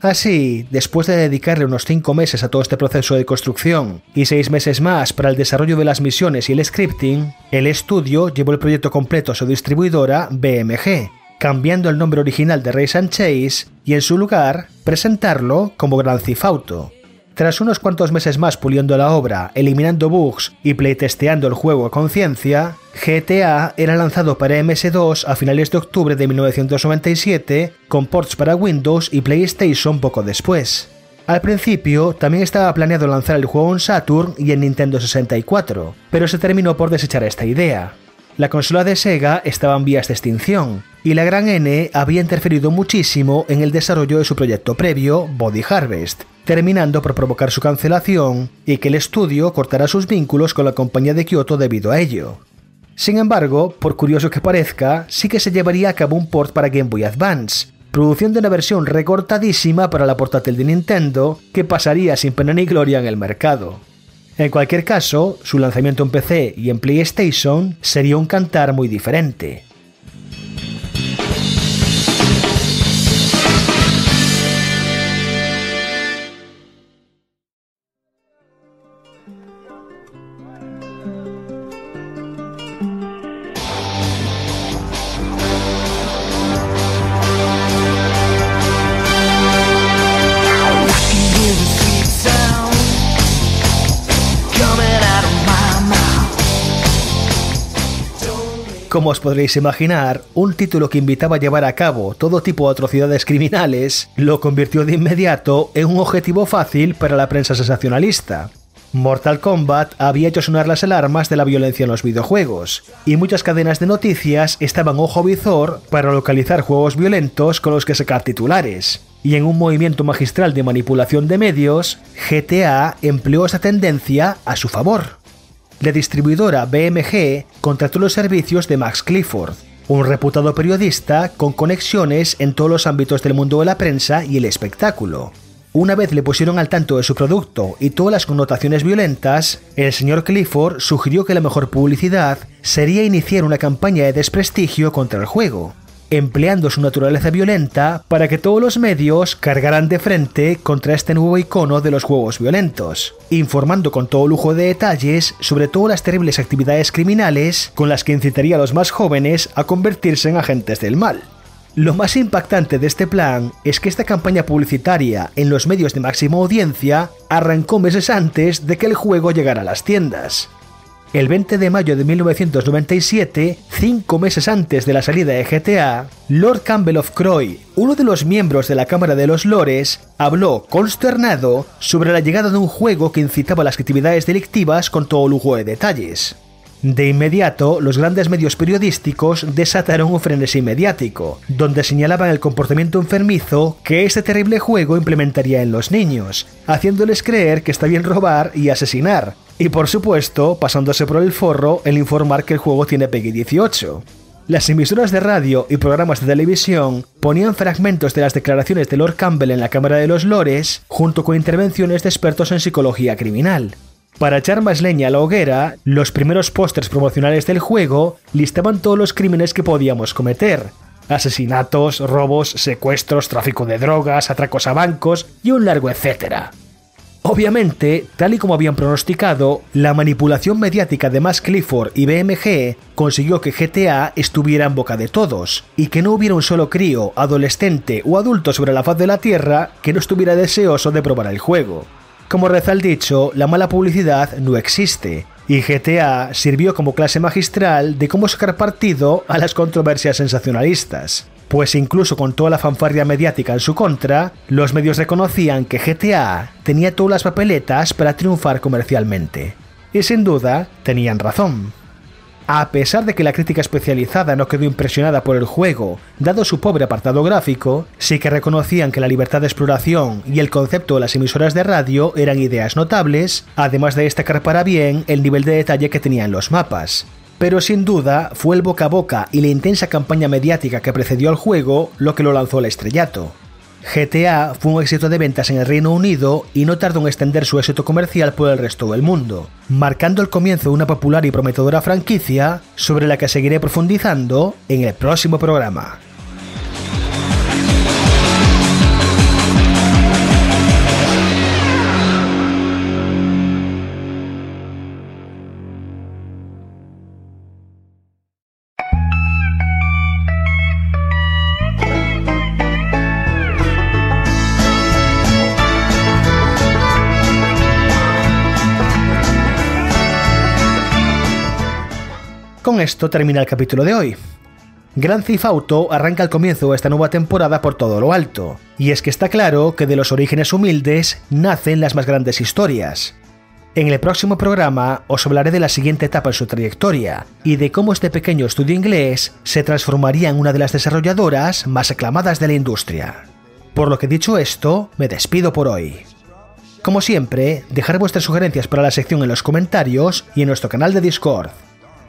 Así, después de dedicarle unos 5 meses a todo este proceso de construcción y 6 meses más para el desarrollo de las misiones y el scripting, el estudio llevó el proyecto completo a su distribuidora BMG, cambiando el nombre original de Race and Chase y en su lugar presentarlo como Grand Theft Auto. Tras unos cuantos meses más puliendo la obra, eliminando bugs y playtesteando el juego a conciencia, GTA era lanzado para MS2 a finales de octubre de 1997, con ports para Windows y PlayStation poco después. Al principio también estaba planeado lanzar el juego en Saturn y en Nintendo 64, pero se terminó por desechar esta idea. La consola de Sega estaba en vías de extinción, y la Gran N había interferido muchísimo en el desarrollo de su proyecto previo, Body Harvest, terminando por provocar su cancelación y que el estudio cortara sus vínculos con la compañía de Kyoto debido a ello. Sin embargo, por curioso que parezca, sí que se llevaría a cabo un port para Game Boy Advance, produciendo una versión recortadísima para la portátil de Nintendo que pasaría sin pena ni gloria en el mercado. En cualquier caso, su lanzamiento en PC y en PlayStation sería un cantar muy diferente. Como os podréis imaginar, un título que invitaba a llevar a cabo todo tipo de atrocidades criminales lo convirtió de inmediato en un objetivo fácil para la prensa sensacionalista. Mortal Kombat había hecho sonar las alarmas de la violencia en los videojuegos, y muchas cadenas de noticias estaban ojo visor para localizar juegos violentos con los que sacar titulares. Y en un movimiento magistral de manipulación de medios, GTA empleó esa tendencia a su favor la distribuidora BMG contrató los servicios de Max Clifford, un reputado periodista con conexiones en todos los ámbitos del mundo de la prensa y el espectáculo. Una vez le pusieron al tanto de su producto y todas las connotaciones violentas, el señor Clifford sugirió que la mejor publicidad sería iniciar una campaña de desprestigio contra el juego, empleando su naturaleza violenta para que todos los medios cargaran de frente contra este nuevo icono de los juegos violentos, informando con todo lujo de detalles sobre todas las terribles actividades criminales con las que incitaría a los más jóvenes a convertirse en agentes del mal. Lo más impactante de este plan es que esta campaña publicitaria en los medios de máxima audiencia arrancó meses antes de que el juego llegara a las tiendas. El 20 de mayo de 1997, cinco meses antes de la salida de GTA, Lord Campbell of Croy, uno de los miembros de la Cámara de los Lores, habló consternado sobre la llegada de un juego que incitaba las actividades delictivas con todo lujo de detalles. De inmediato, los grandes medios periodísticos desataron un frenesí mediático, donde señalaban el comportamiento enfermizo que este terrible juego implementaría en los niños, haciéndoles creer que está bien robar y asesinar, y por supuesto, pasándose por el forro el informar que el juego tiene PEGI 18. Las emisoras de radio y programas de televisión ponían fragmentos de las declaraciones de Lord Campbell en la Cámara de los Lores, junto con intervenciones de expertos en psicología criminal. Para echar más leña a la hoguera, los primeros pósters promocionales del juego listaban todos los crímenes que podíamos cometer. Asesinatos, robos, secuestros, tráfico de drogas, atracos a bancos y un largo etcétera. Obviamente, tal y como habían pronosticado, la manipulación mediática de Max Clifford y BMG consiguió que GTA estuviera en boca de todos, y que no hubiera un solo crío, adolescente o adulto sobre la faz de la Tierra que no estuviera deseoso de probar el juego. Como reza el dicho, la mala publicidad no existe, y GTA sirvió como clase magistral de cómo sacar partido a las controversias sensacionalistas. Pues incluso con toda la fanfarria mediática en su contra, los medios reconocían que GTA tenía todas las papeletas para triunfar comercialmente. Y sin duda, tenían razón. A pesar de que la crítica especializada no quedó impresionada por el juego, dado su pobre apartado gráfico, sí que reconocían que la libertad de exploración y el concepto de las emisoras de radio eran ideas notables, además de destacar para bien el nivel de detalle que tenían los mapas. Pero sin duda fue el boca a boca y la intensa campaña mediática que precedió al juego lo que lo lanzó al estrellato. GTA fue un éxito de ventas en el Reino Unido y no tardó en extender su éxito comercial por el resto del mundo, marcando el comienzo de una popular y prometedora franquicia sobre la que seguiré profundizando en el próximo programa. Esto termina el capítulo de hoy. Grand Theft Auto arranca el comienzo de esta nueva temporada por todo lo alto, y es que está claro que de los orígenes humildes nacen las más grandes historias. En el próximo programa os hablaré de la siguiente etapa en su trayectoria y de cómo este pequeño estudio inglés se transformaría en una de las desarrolladoras más aclamadas de la industria. Por lo que dicho esto, me despido por hoy. Como siempre, dejar vuestras sugerencias para la sección en los comentarios y en nuestro canal de Discord.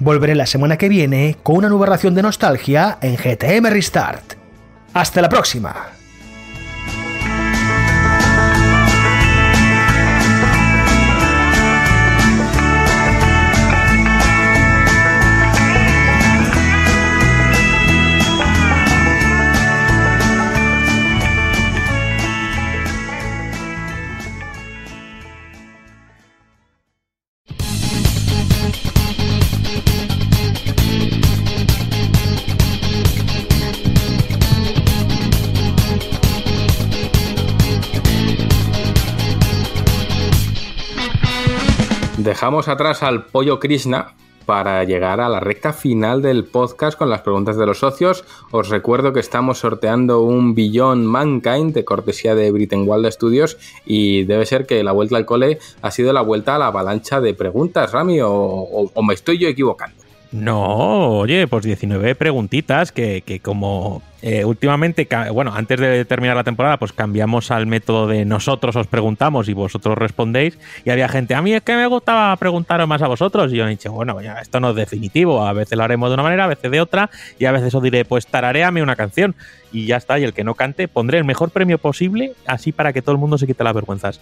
Volveré la semana que viene con una nueva ración de nostalgia en GTM Restart. ¡Hasta la próxima! Dejamos atrás al pollo Krishna para llegar a la recta final del podcast con las preguntas de los socios. Os recuerdo que estamos sorteando un billón Mankind de cortesía de Britain Wild Studios y debe ser que la vuelta al cole ha sido la vuelta a la avalancha de preguntas, Rami, o, o- o me estoy yo equivocando. No, oye, pues 19 preguntitas que, que como eh, últimamente, bueno, antes de terminar la temporada, pues cambiamos al método de nosotros os preguntamos y vosotros respondéis. Y había gente, a mí es que me gustaba preguntaros más a vosotros. Y yo he dicho, bueno, ya, esto no es definitivo. A veces lo haremos de una manera, a veces de otra. Y a veces os diré, pues tararéame una canción. Y ya está. Y el que no cante, pondré el mejor premio posible, así para que todo el mundo se quite las vergüenzas.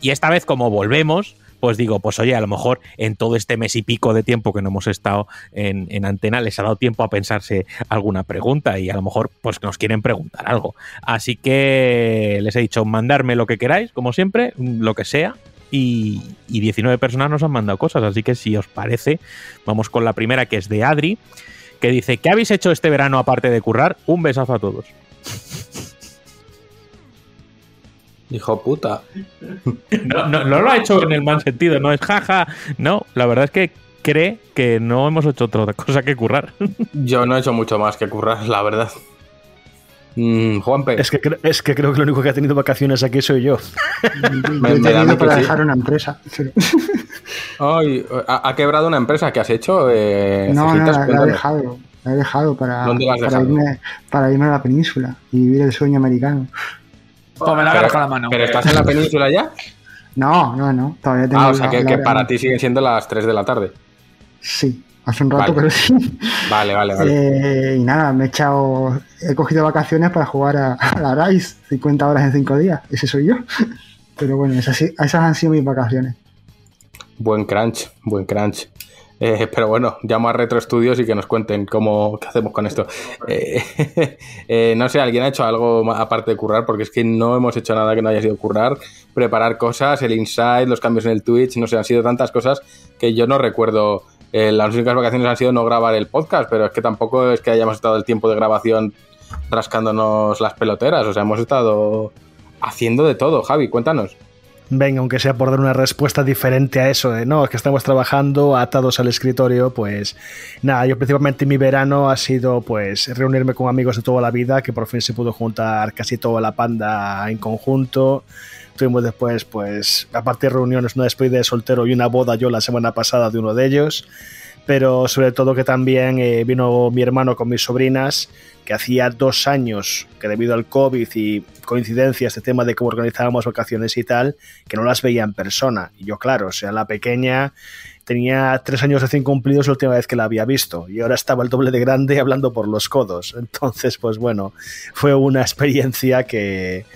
Y esta vez, como volvemos, pues digo, pues oye, a lo mejor en todo este mes y pico de tiempo que no hemos estado en, en antena les ha dado tiempo a pensarse alguna pregunta y a lo mejor pues nos quieren preguntar algo. Así que les he dicho, mandarme lo que queráis, como siempre, lo que sea. Y, y 19 personas nos han mandado cosas, así que si os parece, vamos con la primera que es de Adri, que dice, ¿qué habéis hecho este verano aparte de currar? Un besazo a todos. Hijo puta. No, no, no lo ha hecho en el mal sentido, no es jaja. No, la verdad es que cree que no hemos hecho otra cosa que currar. Yo no he hecho mucho más que currar, la verdad. Mm, Juanpe. Es que, es que creo que lo único que ha tenido vacaciones aquí soy yo. Me- Yo he tenido para sí. dejar una empresa. pero- Ay, ha, ha quebrado una empresa que has hecho. Eh, No, no, la, la he dejado. La he dejado para, ¿Dónde la has para, dejado? irme, para irme a la península y vivir el sueño americano. Pues me la agarras con la mano. ¿Pero estás en la península ya? No, no, no. Todavía tengo Ah, o sea la- que, la que hora- para ti siguen siendo las 3 de la tarde. Sí, hace un rato, Vale. pero sí. Vale, vale, vale. Eh, y nada, me he echado. He cogido vacaciones para jugar a, a la RISE 50 horas en 5 días. Ese soy yo. Pero bueno, esas han sido mis vacaciones. Buen crunch, buen crunch. Eh, pero bueno, llamo a Retro Studios y que nos cuenten cómo qué hacemos con esto. Eh, eh, no sé, ¿alguien ha hecho algo aparte de currar? Porque es que no hemos hecho nada que no haya sido currar. Preparar cosas, el inside, los cambios en el Twitch, no sé, han sido tantas cosas que yo no recuerdo. Eh, las únicas vacaciones han sido no grabar el podcast, pero es que tampoco es que hayamos estado el tiempo de grabación rascándonos las peloteras. O sea, hemos estado haciendo de todo. Javi, cuéntanos. Venga, aunque sea por dar una respuesta diferente a eso de no, es que estamos trabajando atados al escritorio, pues nada, yo principalmente mi verano ha sido pues reunirme con amigos de toda la vida, que por fin se pudo juntar casi toda la panda en conjunto. Tuvimos después, pues, aparte de reuniones, una despedida de soltero y una boda yo la semana pasada de uno de ellos. Pero sobre todo que también eh, vino mi hermano con mis sobrinas, que hacía dos años que debido al COVID y coincidencias de tema de cómo organizábamos vacaciones y tal, que no las veía en persona. Y yo, claro, o sea, la pequeña tenía tres años recién cumplidos la última vez que la había visto y ahora estaba el doble de grande hablando por los codos. Entonces, pues bueno, fue una experiencia que,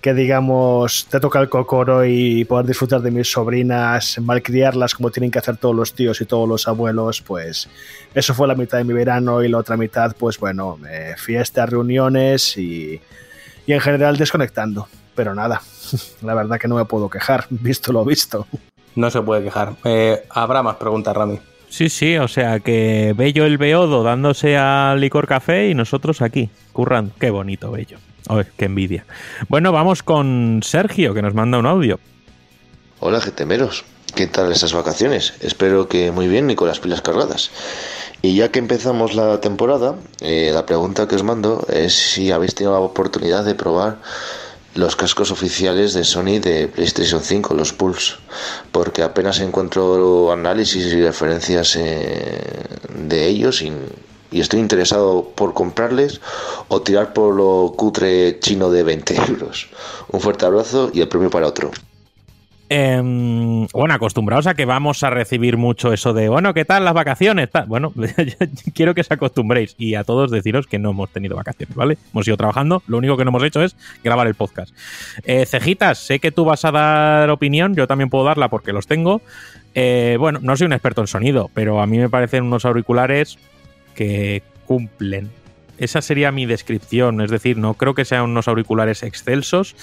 que digamos, te toca el cocoro y poder disfrutar de mis sobrinas, malcriarlas como tienen que hacer todos los tíos y todos los abuelos, pues eso fue la mitad de mi verano y la otra mitad, pues bueno, eh, fiestas, reuniones y, y en general desconectando. Pero nada, la verdad que no me puedo quejar, visto lo visto. No se puede quejar. Eh, habrá más preguntas, Rami. Sí, sí, o sea que Bello el Beodo dándose al licor café y nosotros aquí, currando. Qué bonito, Bello. Ay, qué envidia. Bueno, vamos con Sergio, que nos manda un audio. Hola, GTMeros. ¿Qué tal esas vacaciones? Espero que muy bien y con las pilas cargadas. Y ya que empezamos la temporada, eh, la pregunta que os mando es si habéis tenido la oportunidad de probar los cascos oficiales de Sony de PlayStation 5, los Pulse, porque apenas encuentro análisis y referencias eh, de ellos y, y estoy interesado por comprarles o tirar por lo cutre chino de 20 euros. Un fuerte abrazo y el premio para otro. Em, bueno, acostumbrados a que vamos a recibir mucho eso de, bueno, ¿qué tal las vacaciones? Bueno, quiero que se acostumbréis y a todos deciros que no hemos tenido vacaciones, ¿vale? Hemos ido trabajando, lo único que no hemos hecho es grabar el podcast. Eh, Cejitas, sé que tú vas a dar opinión, yo también puedo darla porque los tengo. Eh, bueno, no soy un experto en sonido, pero a mí me parecen unos auriculares que cumplen. Esa sería mi descripción, es decir, no creo que sean unos auriculares excelsos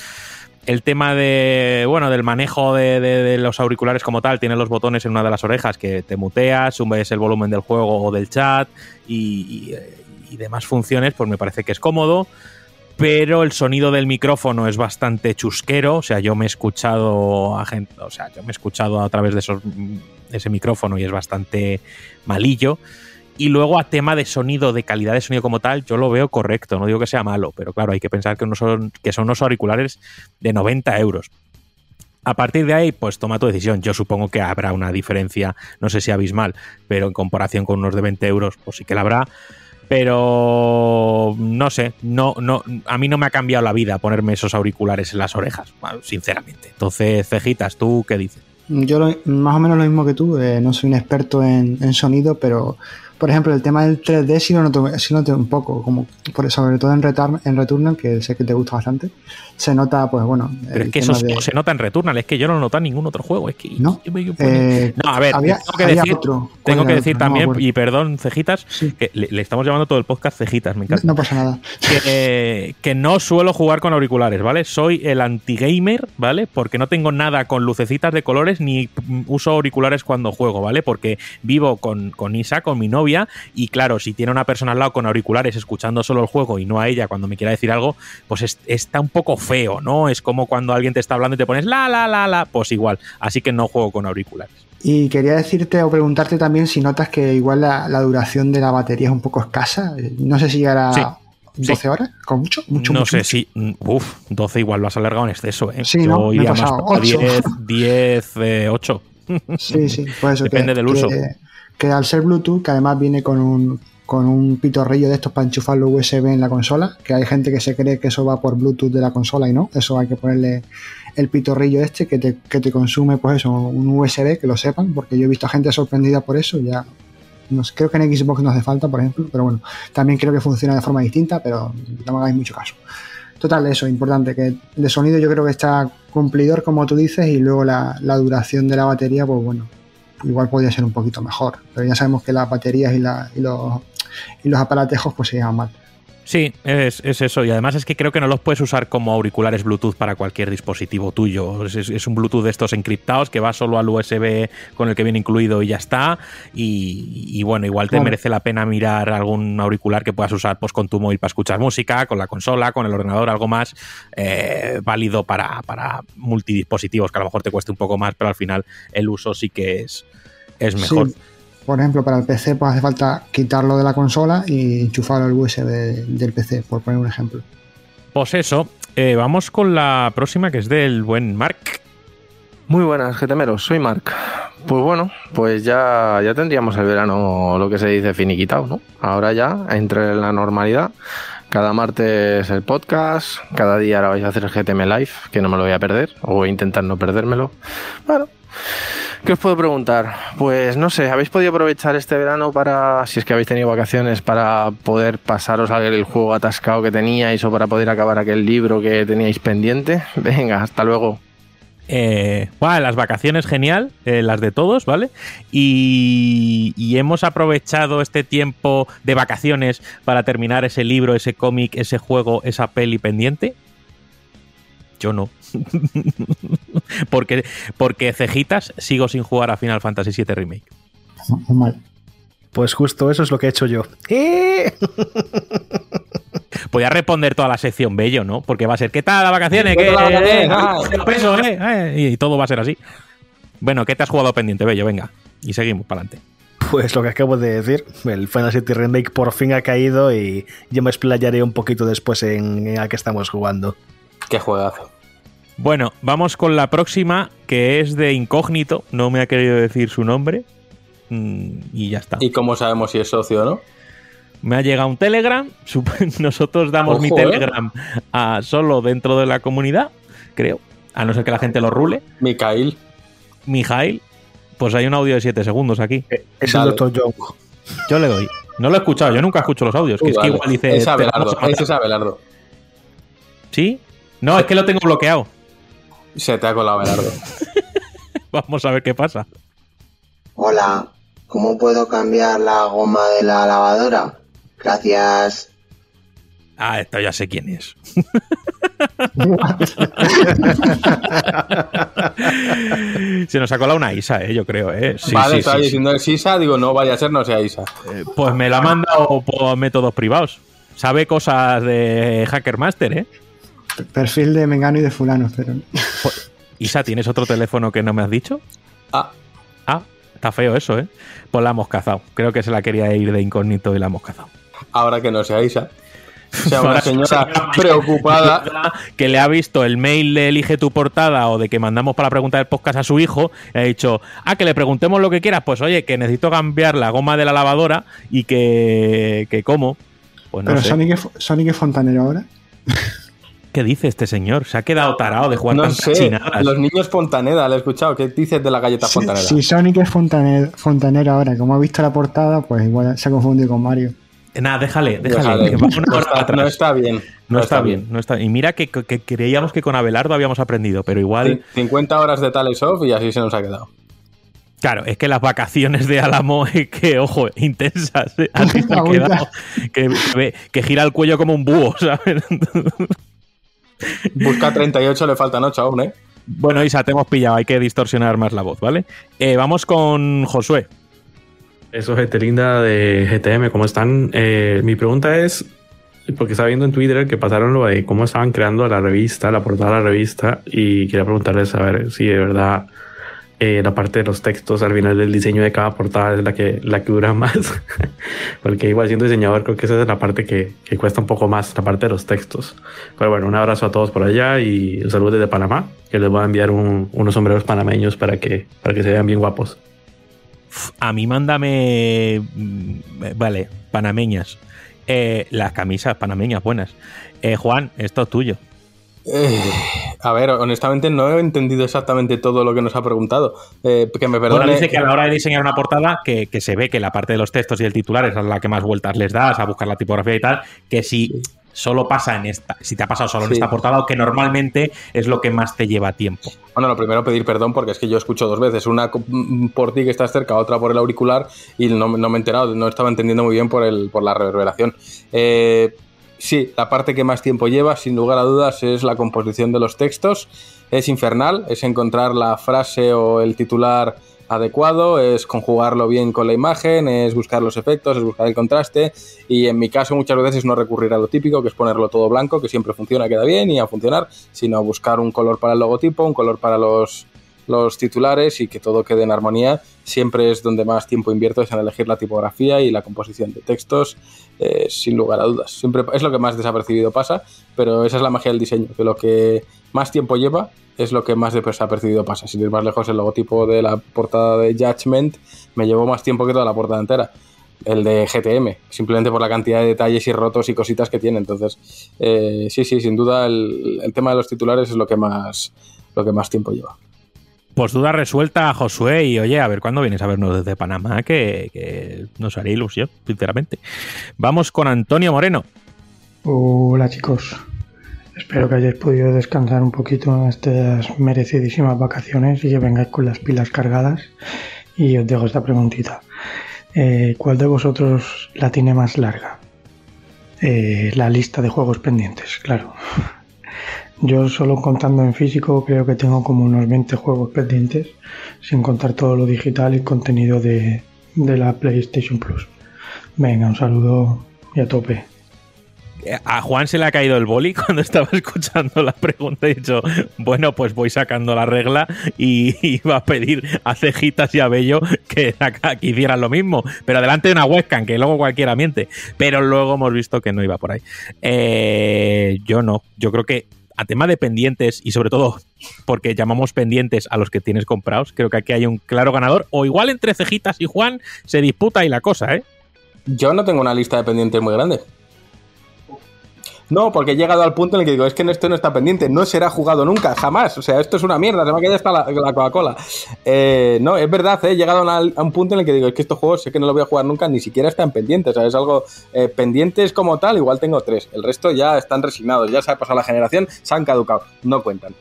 el tema de bueno del manejo de, de, de, los auriculares como tal tiene los botones en una de las orejas que te muteas subes el volumen del juego o del chat y, demás funciones pues me parece que es cómodo pero el sonido del micrófono es bastante chusquero o sea yo me he escuchado a gente o sea yo me he escuchado a través de esos, ese micrófono y es bastante malillo y luego a tema de sonido, de calidad de sonido como tal, yo lo veo correcto, no digo que sea malo, pero claro, hay que pensar que, son, que son unos auriculares de 90 euros. A partir de ahí, pues toma tu decisión. Yo supongo que habrá una diferencia, no sé si abismal, pero en comparación con unos de 20 euros, pues sí que la habrá. Pero no sé, no, no, a mí no me ha cambiado la vida ponerme esos auriculares en las orejas, sinceramente. Entonces, cejitas, ¿tú qué dices? Yo lo, más o menos lo mismo que tú, eh, no soy un experto en, sonido, pero por ejemplo el tema del 3D sí lo noto, sí noto un poco, como por, sobre todo en, Return, en Returnal, que sé que te gusta bastante, se nota, pues bueno. Pero es que eso de... se nota en Returnal, es que yo no lo noto en ningún otro juego, es que no, yo me, yo eh, no a ver, había, tengo que decir, otro. tengo que decir otro? también, no y perdón, cejitas, sí. que le, le, estamos llamando todo el podcast cejitas, me encanta. No, no pasa nada. Que, que, no suelo jugar con auriculares, ¿vale? Soy el anti-gamer, ¿vale? Porque no tengo nada con lucecitas de colores ni uso auriculares cuando juego, ¿vale? Porque vivo con, con Isa, con mi novia, y claro, si tiene una persona al lado con auriculares escuchando solo el juego y no a ella cuando me quiera decir algo, pues es, está un poco feo, ¿no? Es como cuando alguien te está hablando y te pones la, la, la, la, pues igual. Así que no juego con auriculares. Y quería decirte o preguntarte también si notas que igual la, la duración de la batería es un poco escasa. No sé si llegará Sí, a 12 horas, con mucho, mucho, no mucho, sé mucho. si. Uf, 12 igual lo has alargado en exceso, ¿eh? Sí, Yo ¿no? Me he más pasado. por Ocho. 10, 10, eh, 8. Sí, sí, por eso Depende que, del uso. Que, que al ser Bluetooth, que además viene con un, con un pitorrillo de estos para enchufarlo USB en la consola, que hay gente que se cree que eso va por Bluetooth de la consola y no, eso hay que ponerle el pitorrillo este que te, que te consume, pues eso, un USB, que lo sepan, porque yo he visto a gente sorprendida por eso, ya. No sé, creo que en Xbox no hace falta, por ejemplo, pero bueno, también creo que funciona de forma distinta, pero no me hagáis mucho caso. Total, eso, importante, que de sonido yo creo que está cumplidor, como tú dices, y luego la, la duración de la batería, pues bueno, igual podría ser un poquito mejor. Pero ya sabemos que las baterías y, la- y los, y los aparatejos pues se llevan mal. Sí, es, es eso. Y además es que creo que no los puedes usar como auriculares Bluetooth para cualquier dispositivo tuyo. Es, un Bluetooth de estos encriptados que va solo al USB con el que viene incluido y ya está. Y, y bueno, igual te merece la pena mirar algún auricular que puedas usar pues, con tu móvil para escuchar música, con la consola, con el ordenador, algo más eh, válido para, para multidispositivos, que a lo mejor te cueste un poco más, pero al final el uso sí que es, es mejor. Sí, por ejemplo, para el PC pues hace falta quitarlo de la consola y enchufarlo al USB del PC, por poner un ejemplo. Pues eso, eh, vamos con la próxima que es del buen Mark. Muy buenas, GTMeros, soy Mark. Pues bueno, pues ya, ya tendríamos el verano, lo que se dice, finiquitado, ¿no? Ahora ya, entre la normalidad, cada martes el podcast, cada día ahora vais a hacer el GTM Live, que no me lo voy a perder, o voy a intentar no perdérmelo. Bueno, ¿qué os puedo preguntar? Pues no sé, ¿habéis podido aprovechar este verano para, si es que habéis tenido vacaciones, para poder pasaros el juego atascado que teníais o para poder acabar aquel libro que teníais pendiente? Venga, hasta luego. Eh, las vacaciones genial, eh, las de todos, ¿vale? Y, y hemos aprovechado este tiempo de vacaciones para terminar ese libro, ese cómic, ese juego, esa peli pendiente. Yo no. porque, porque cejitas sigo sin jugar a Final Fantasy VII Remake. Normal. Pues justo eso es lo que he hecho yo. ¡Eh! Podía responder toda la sección bello, ¿no? Porque va a ser, ¿qué tal las vacaciones? ¿Qué ¿Qué, tal las eh, vacaciones? eh, peso, eh, eh? Y todo va a ser así. Bueno, ¿qué te has jugado pendiente, bello? Venga. Y seguimos para adelante. Pues lo que acabo de decir, el Final Fantasy Remake por fin ha caído y yo me explayaré un poquito después en, en a qué estamos jugando. Qué juegazo. Bueno, vamos con la próxima, que es de incógnito. No me ha querido decir su nombre. Mm, Y ya está. ¿Y cómo sabemos si es socio o no? Me ha llegado un Telegram. Nosotros damos mi ¿eh? Telegram a solo dentro de la comunidad, creo. A no ser que la gente lo rule. Micael. Mijail, pues hay un audio de 7 segundos aquí. Es Dale. el Dr. Young. Yo le doy. No lo he escuchado, yo nunca escucho los audios. Que es que igual dice. Es "Te Abelardo. vamos a matar". Ese es Abelardo. ¿Sí? No, es que lo tengo bloqueado. Se te ha colado Abelardo. Vamos a ver qué pasa. Hola, ¿cómo puedo cambiar la goma de la lavadora? Gracias. Ah, esto ya sé quién es. Se nos ha colado una Isa, eh, yo creo, ¿eh? Sí, vale, sí, estaba sí, diciendo es Isa, digo, no vaya a ser, no sea Isa. sí. Pues me la ha mandado por métodos privados. Sabe cosas de Hacker Master, ¿eh? Perfil de Mengano y de Fulano, pero Isa, ¿tienes otro teléfono que no me has dicho? Ah, Ah, está feo eso, ¿eh? Pues la hemos cazado. Creo que se la quería ir de incógnito y la hemos cazado. ahora que no sea Isa. Sea una señora señora preocupada. que le ha visto el mail de Elige tu portada o de que mandamos para preguntar el podcast a su hijo y ha dicho, ah, que le preguntemos lo que quieras, pues oye, que necesito cambiar la goma de la lavadora y que, que cómo. Pues no pero sé. Sonic, es, Sonic es fontanero ahora. ¿Qué dice este señor? Se ha quedado tarado de jugar No tantas sé, chinadas. los niños Fontaneda, le he escuchado. ¿Qué dices de la galleta Si, Fontaneda? si Sonic es fontanero, fontanero ahora, como ha visto la portada, pues igual se ha confundido con Mario. Nada, déjale, déjale. Que No está, atrás. no está bien. No está bien, no está. Y mira que, que creíamos que con Abelardo habíamos aprendido, pero igual. Sí, 50 horas de Tales Off y así se nos ha quedado. Claro, es que las vacaciones de Álamo, es que, ojo, intensas. ¿eh? Así se ha Agüita. quedado. Que, que- que gira el cuello como un búho, ¿sabes? Busca 38, le faltan 8 aún, ¿eh? bueno, Isa, te hemos pillado, hay que distorsionar más la voz, ¿vale? Eh, vamos con Josué. Eso, gente linda de GTM, ¿cómo están? Eh, mi pregunta es, porque estaba viendo en Twitter que pasaron lo de cómo estaban creando la revista, la portada de la revista, y quería preguntarles a ver si de verdad eh, la parte de los textos al final del diseño de cada portada es la que, la que dura más. Porque igual siendo diseñador creo que esa es la parte que, que, cuesta un poco más, la parte de los textos. Pero bueno, un abrazo a todos por allá y un saludo desde Panamá, que les voy a enviar un, unos sombreros panameños para que, para que se vean bien guapos. A mí mándame, mm, vale, panameñas. Eh, las camisas panameñas buenas. Eh, Juan, esto es tuyo. Eh, a ver, honestamente no he entendido exactamente todo lo que nos ha preguntado. Eh, que me perdone. Bueno, dice que a la hora de diseñar una portada, que, que, se ve que la parte de los textos y el titular es la que más vueltas les das a buscar la tipografía y tal, que si solo pasa en esta, si te ha pasado solo en esta portada o que normalmente es lo que más te lleva tiempo. Bueno, lo primero pedir perdón porque es que yo escucho dos veces, una por ti que estás cerca, otra por el auricular y no, no me he enterado, no estaba entendiendo muy bien por, el, por la reverberación. Eh, Sí, la parte que más tiempo lleva, sin lugar a dudas, es la composición de los textos. Es infernal, es encontrar la frase o el titular adecuado, es conjugarlo bien con la imagen, es buscar los efectos, es buscar el contraste y en mi caso muchas veces no recurrir a lo típico, que es ponerlo todo blanco, que siempre funciona, queda bien y a funcionar, sino buscar un color para el logotipo, un color para los, los titulares y que todo quede en armonía. Siempre es donde más tiempo invierto es en elegir la tipografía y la composición de textos eh, sin lugar a dudas. Siempre es lo que más desapercibido pasa, pero esa es la magia del diseño, que lo que más tiempo lleva es lo que más desapercibido pasa. Sin ir más lejos, el logotipo de la portada de Judgment me llevó más tiempo que toda la portada entera. El de GTM, simplemente por la cantidad de detalles y rotos y cositas que tiene. Entonces, eh, sí, sí, sin duda el, el tema de los titulares es lo que más, lo que más tiempo lleva. Pues duda resuelta, Josué, y oye, a ver cuándo vienes a vernos desde Panamá, que, nos haría ilusión, sinceramente. Vamos con Antonio Moreno. Hola chicos, espero que hayáis podido descansar un poquito en estas merecidísimas vacaciones y que vengáis con las pilas cargadas. Y os dejo esta preguntita. Eh, ¿Cuál de vosotros la tiene más larga? Eh, la lista de juegos pendientes, claro. Yo solo contando en físico creo que tengo como unos 20 juegos pendientes, sin contar todo lo digital y contenido de, de la PlayStation Plus. Venga, un saludo y a tope. A Juan se le ha caído el boli cuando estaba escuchando la pregunta y dicho, bueno, pues voy sacando la regla y iba a pedir a Cejitas y a Bello que, que hicieran lo mismo, pero delante de una webcam, que luego cualquiera miente. Pero luego hemos visto que no iba por ahí. Eh, yo no, yo creo que a tema de pendientes y sobre todo porque llamamos pendientes a los que tienes comprados, creo que aquí hay un claro ganador. O igual entre Cejitas y Juan se disputa y la cosa, ¿eh? Yo no tengo una lista de pendientes muy grande. No, porque he llegado al punto en el que digo, es que esto no está pendiente, no será jugado nunca, jamás. O sea, esto es una mierda, se me ha quedado hasta la, la Coca-Cola. Eh, no, es verdad, he llegado a, un punto en el que digo, es que estos juegos sé que no los voy a jugar nunca, ni siquiera están pendientes. O sea, es algo eh, pendientes como tal, igual tengo tres. El resto ya están resignados, ya se ha pasado la generación, se han caducado, no cuentan.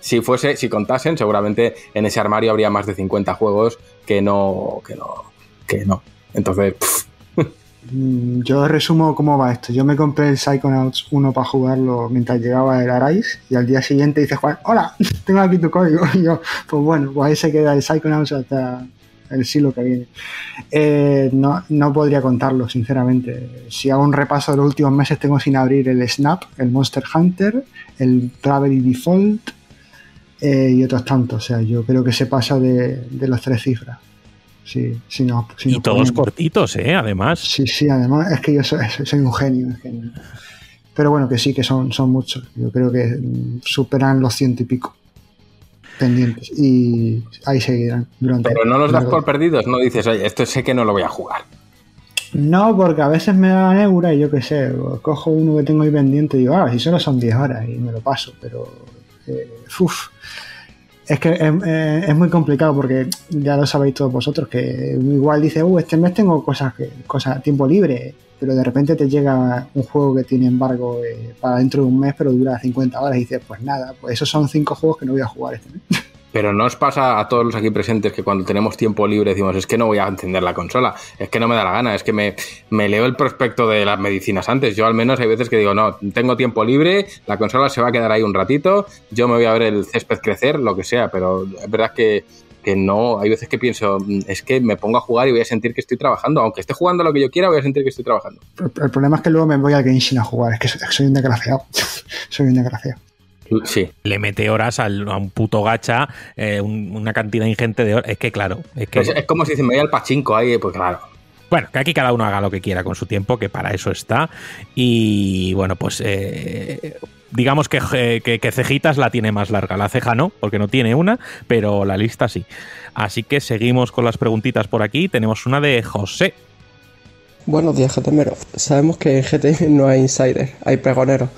Si fuese, si contasen, seguramente en ese armario habría más de 50 juegos que no, que no, que no. Entonces, Yo resumo cómo va esto. Yo me compré el Psychonauts 1 para jugarlo mientras llegaba el Arise y al día siguiente dice Juan, hola, tengo aquí tu código. Y yo, pues bueno, pues ahí se queda el Psychonauts hasta el siglo que viene. Eh, no, no podría contarlo, sinceramente. Si hago un repaso de los últimos meses, tengo sin abrir el Snap, el Monster Hunter, el Gravity Default eh, y otros tantos. O sea, yo creo que se pasa de las tres cifras. Sí, sí, no, sí, y no todos cortitos, ¿eh? Además. Sí, sí, además es que yo soy, soy un, genio, un, genio, Pero bueno, que sí, que son, son muchos. Yo creo que superan los ciento y pico pendientes. Y ahí seguirán durante. Pero no los das por perdidos, no dices, oye, esto sé que no lo voy a jugar. No, porque a veces me dan eura y yo qué sé, cojo uno que tengo ahí pendiente y digo, ah, si solo son 10 horas y me lo paso, pero. Eh, uf, es que es, es, muy complicado porque ya lo sabéis todos vosotros que igual dice, uh, este mes tengo cosas, cosas tiempo libre, pero de repente te llega un juego que tiene embargo eh, para dentro de un mes, pero dura 50 horas y dices, pues nada, pues esos son cinco juegos que no voy a jugar este mes. Pero no os pasa a todos los aquí presentes que cuando tenemos tiempo libre decimos, es que no voy a encender la consola, es que no me da la gana, es que me, me, leo el prospecto de las medicinas antes. Yo al menos hay veces que digo, no, tengo tiempo libre, la consola se va a quedar ahí un ratito, yo me voy a ver el césped crecer, lo que sea, pero es verdad que, que no, hay veces que pienso, es que me pongo a jugar y voy a sentir que estoy trabajando, aunque esté jugando lo que yo quiera, voy a sentir que estoy trabajando. El, problema es que luego me voy al Genshin a jugar, es que soy un desgraciado, soy un desgraciado. Sí. Le mete horas al- a un puto gacha, eh, un- una cantidad ingente de horas. Es que, claro, es que. Es, es como si se me veía el pachinko ahí, pues claro. Bueno, que aquí cada uno haga lo que quiera con su tiempo, que para eso está. Y bueno, pues eh, digamos que, eh, que, que cejitas la tiene más larga. La ceja no, porque no tiene una, pero la lista sí. Así que seguimos con las preguntitas por aquí. Tenemos una de José. Buenos días, GTMero. Sabemos que en GTM no hay insider, hay pregoneros.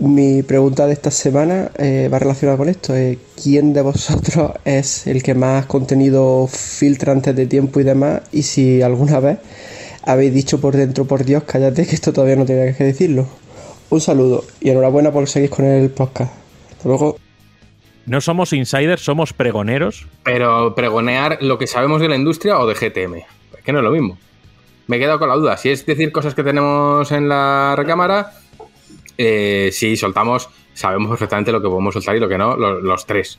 Mi pregunta de esta semana eh, va relacionada con esto. eh, ¿Quién de vosotros es el que más contenido filtra antes de tiempo y demás? Y si alguna vez habéis dicho por dentro, por Dios, cállate, que esto todavía no tenía que decirlo. Un saludo y enhorabuena por seguir con el podcast. Hasta luego. No somos insiders, somos pregoneros. Pero pregonear lo que sabemos de la industria o de GTM. Es que no es lo mismo. Me he quedado con la duda. Si es decir cosas que tenemos en la recámara, eh, si soltamos, sabemos perfectamente lo que podemos soltar y lo que no, lo- los, tres.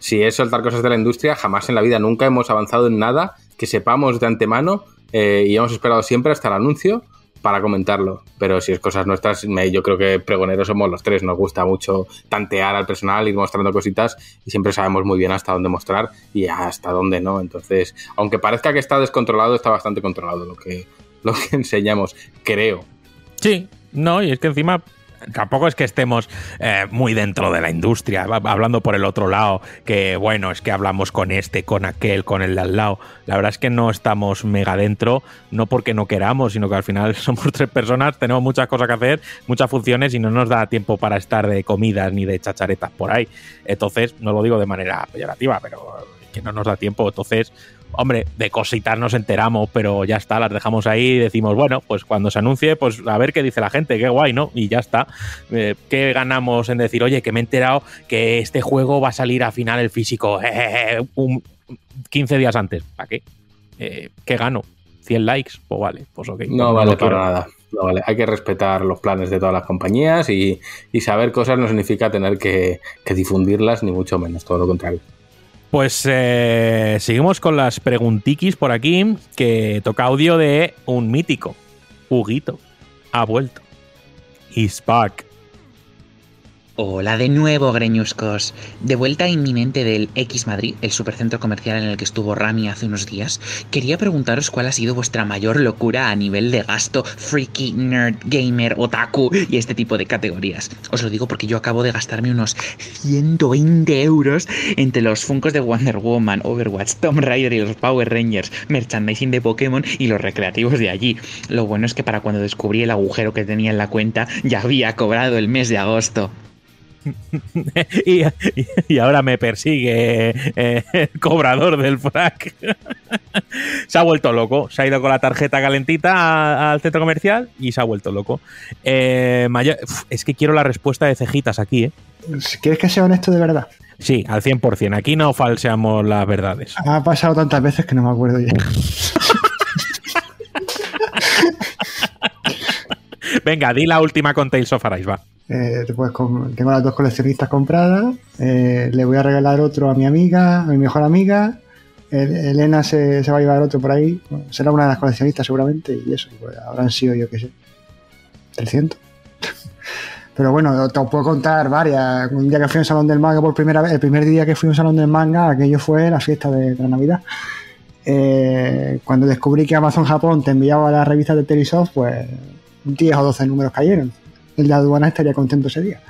Si es soltar cosas de la industria, jamás en la vida nunca hemos avanzado en nada que sepamos de antemano eh, y hemos esperado siempre hasta el anuncio para comentarlo. Pero si es cosas nuestras, me- yo creo que pregoneros somos los tres. Nos gusta mucho tantear al personal, ir mostrando cositas y siempre sabemos muy bien hasta dónde mostrar y hasta dónde no. Entonces, aunque parezca que está descontrolado, está bastante controlado lo que, lo que enseñamos, creo. Sí, no, y es que encima tampoco es que estemos eh, muy dentro de la industria, hablando por el otro lado, que bueno, es que hablamos con este, con aquel, con el de al lado. La verdad es que no estamos mega dentro, no porque no queramos, sino que al final somos tres personas, tenemos muchas cosas que hacer, muchas funciones y no nos da tiempo para estar de comidas ni de chacharetas por ahí. Entonces, no lo digo de manera peyorativa, pero que no nos da tiempo. Entonces, hombre, de cositas nos enteramos, pero ya está, las dejamos ahí y decimos, bueno, pues cuando se anuncie, pues a ver qué dice la gente, qué guay, ¿no? Y ya está. Eh, ¿Qué ganamos en decir, oye, que me he enterado que este juego va a salir a final el físico eh, un, 15 días antes? ¿Para qué? Eh, ¿Qué gano? ¿100 likes? Pues vale, pues ok. No pues vale quiero. para nada. No vale. Hay que respetar los planes de todas las compañías y, y saber cosas no significa tener que, que difundirlas, ni mucho menos, todo lo contrario. Pues eh, seguimos con las preguntiquis por aquí, que toca audio de un mítico. Huguito. Ha vuelto. He's back. Hola de nuevo, greñuscos. De vuelta inminente del X Madrid, el supercentro comercial en el que estuvo Rami hace unos días, quería preguntaros cuál ha sido vuestra mayor locura a nivel de gasto freaky, nerd, gamer, otaku y este tipo de categorías. Os lo digo porque yo acabo de gastarme unos 120 euros entre los Funkos de Wonder Woman, Overwatch, Tomb Raider y los Power Rangers, merchandising de Pokémon y los recreativos de allí. Lo bueno es que para cuando descubrí el agujero que tenía en la cuenta ya había cobrado el mes de agosto. y, ahora me persigue eh, el cobrador del frac. se ha vuelto loco. Se ha ido con la tarjeta calentita al centro comercial y se ha vuelto loco. Eh, es que quiero la respuesta de cejitas aquí, ¿eh? ¿Quieres que sea honesto de verdad? Sí, al 100%. Aquí no falseamos las verdades. Ha pasado tantas veces que no me acuerdo ya. Venga, di la última con Tales of Arise, va. Eh, pues tengo las dos coleccionistas compradas. eh, le voy a regalar otro a mi amiga, a mi mejor amiga. El- Elena se, se va a llevar otro por ahí. Será una de las coleccionistas seguramente. Y eso, pues habrán sido, yo qué sé, 300. Pero bueno, te os puedo contar varias. Un día que fui a un salón del manga por primera vez, el primer día que fui a un salón del manga, aquello fue la fiesta de, la Navidad. Eh, cuando descubrí que Amazon Japón te enviaba las revistas de Telesoft, pues 10 o 12 números cayeron. El de aduana estaría contento ese día.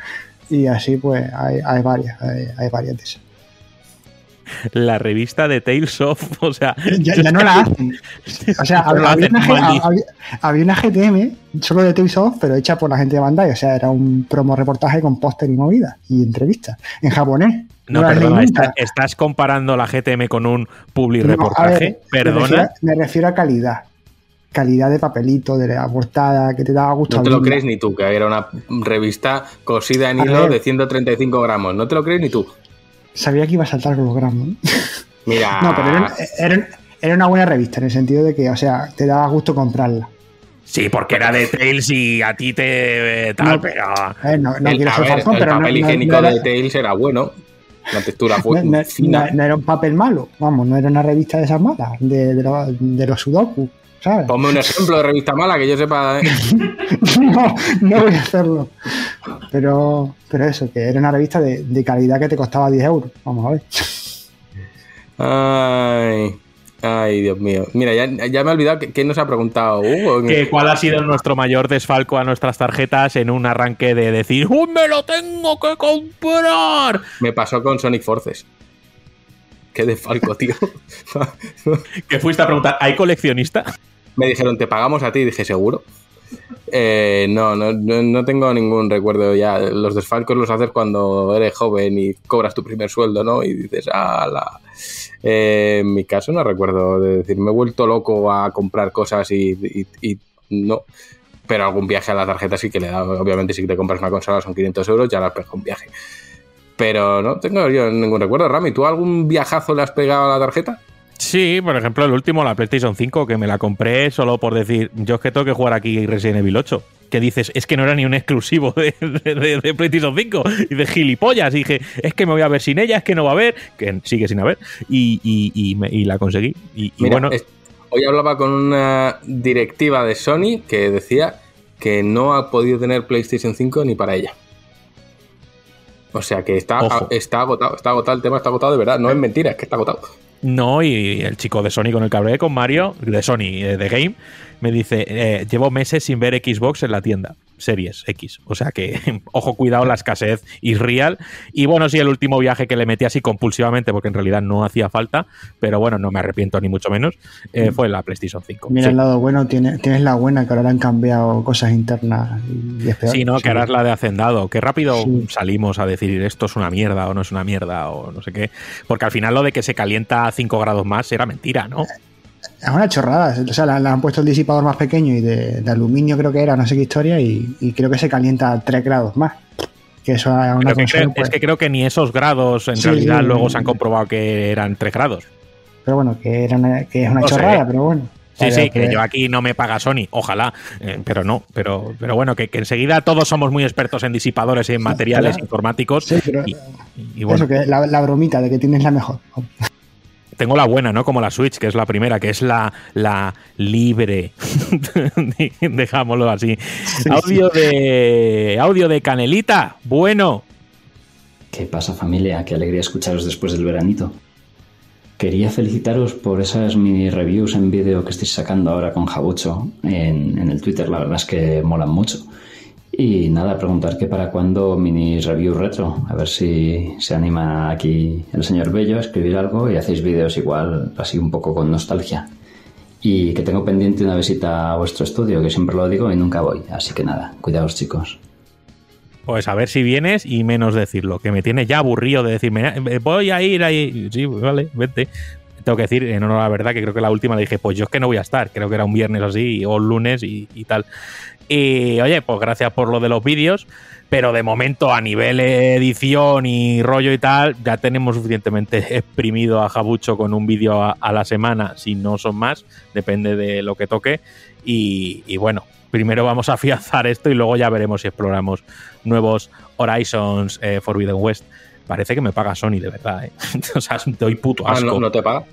Y así pues hay, hay varias, hay, hay varias de esas. La revista de Tales of, o sea... Ya, ya no la hacen. O sea, había, una, había- había una GTM solo de Telesoft, pero hecha por la gente de Bandai. O sea, era un promo reportaje con póster y movida y entrevistas en japonés. No, leí perdona, está- estás comparando la GTM con un public No, reportaje. Me refiero, Perdona. me refiero a calidad. Calidad de papelito, de la portada, que te daba gusto No te lo crees ni tú, que era una revista cosida en A hilo ver. de 135 gramos. No te lo crees ni tú. Sabía que iba a saltar con los gramos. ¿no? Mira. No, pero era, era- era una buena revista en el sentido de que, o sea, te daba gusto comprarla. Sí, porque era de Tales y a ti te. eh, tal, No, pero. Eh, no, no el, quiero ser ver, falsón, el pero no- papel no- no higiénico era- de Tails era bueno. La textura fue no, no- fina. no- no era un papel malo, vamos, no era una revista de esas malas, de, de, los- de los sudoku, ¿sabes? Ponme un ejemplo de revista mala que yo sepa. ¿eh? no, no voy a hacerlo. Pero, pero eso, que era una revista de, de calidad que te costaba 10 euros. Vamos a ver. Ay, ay, Dios mío. Mira, ya, ya me he olvidado que, que nos ha preguntado Hugo. Que cuál ha sido nuestro mayor desfalco a nuestras tarjetas en un arranque de decir ¡Uh, me lo tengo que comprar! Me pasó con Sonic Forces. Qué desfalco, tío. que fuiste a preguntar, ¿hay coleccionista? Me dijeron, te pagamos a ti, dije, ¿seguro? Eh, no, no, no, no tengo ningún recuerdo ya. Los desfalcos los haces cuando eres joven y cobras tu primer sueldo, ¿no? Y dices, ala. Eh, en mi caso no recuerdo de decir, me he vuelto loco a comprar cosas y, y- y no. Pero algún viaje a la tarjeta sí que le da. Obviamente, si te compras una consola son 500 euros, ya le has pegado un viaje. Pero no tengo yo ningún recuerdo. Rami, ¿tú algún viajazo le has pegado a la tarjeta? Sí, por ejemplo, el último, la PlayStation 5, que me la compré solo por decir, yo es que tengo que jugar aquí Resident Evil 8. Que dices, es que no era ni un exclusivo de, de- de- de PlayStation 5 y de gilipollas. Y dije, es que me voy a ver sin ella, es que no va a haber, que sigue sin haber. Y, y- y me- y la conseguí. Y, Mira, bueno, es- hoy hablaba con una directiva de Sony que decía que no ha podido tener PlayStation 5 ni para ella. O sea que está, Ojo. está agotado, está agotado el tema, está agotado de verdad, no es mentira, es que está agotado. No, y el chico de Sony con el que hablé con Mario, de Sony, eh, de Game, me dice, eh, llevo meses sin ver Xbox en la tienda, Series X. O sea que, ojo, cuidado, la escasez is real. Y bueno, sí, el último viaje que le metí así compulsivamente, porque en realidad no hacía falta, pero bueno, no me arrepiento ni mucho menos, eh, fue la PlayStation 5. Mira Sí. el lado bueno, tienes, tienes la buena, que ahora han cambiado cosas internas y es peor. Sí, no, que ahora es la de Hacendado. Qué rápido Sí. salimos a decir esto es una mierda o no es una mierda o no sé qué. Porque al final lo de que se calienta a 5 grados más era mentira, ¿no? Es una chorrada. O sea, le, han puesto el disipador más pequeño y de, de aluminio creo que era, no sé qué historia, y, y creo que se calienta a 3 grados más. Que eso a una Pero que consola, creo- pues- es que creo que ni esos grados en Sí, realidad sí. luego se han comprobado que eran 3 grados. Pero bueno, que, era una- que es una No sé. chorrada, pero bueno. Sí, sí, que yo aquí no me paga Sony, ojalá, eh, pero no, pero, pero bueno, que, que enseguida todos somos muy expertos en disipadores y en materiales claro. informáticos. Sí, pero y, y bueno, eso, que la, la bromita de que tienes la mejor. Tengo la buena, ¿no? Como la Switch, que es la primera, que es la, la libre. Dejámoslo así. audio de. Audio de Canelita. Bueno. ¿Qué pasa familia? Qué alegría escucharos después del veranito. Quería felicitaros por esas mini reviews en vídeo que estáis sacando ahora con Jabucho en, en el Twitter, la verdad es que molan mucho. Y nada, preguntar que para cuándo mini review retro, a ver si se anima aquí el señor Bello a escribir algo y hacéis vídeos igual así un poco con nostalgia. Y que tengo pendiente una visita a vuestro estudio, que siempre lo digo y nunca voy, así que nada, cuidaos chicos. Pues a ver si vienes y menos decirlo, que me tiene ya aburrido de decirme, "Eh, voy a ir ahí. Sí, vale, vete. Tengo que decir, en honor a la verdad, que creo que la última le dije, pues yo es que no voy a estar, creo que era un viernes así o un lunes y tal. Y oye, pues gracias por lo de los vídeos, pero de momento a nivel edición y rollo y tal, ya tenemos suficientemente exprimido a Jabucho con un vídeo a, a la semana, si no son más, depende de lo que toque. Y, y bueno, primero vamos a afianzar esto y luego ya veremos si exploramos nuevos Horizons eh, Forbidden West. Parece que me paga Sony, de verdad. ¿eh? o sea, doy puto Ah, asco. ¿no, ¿no te paga?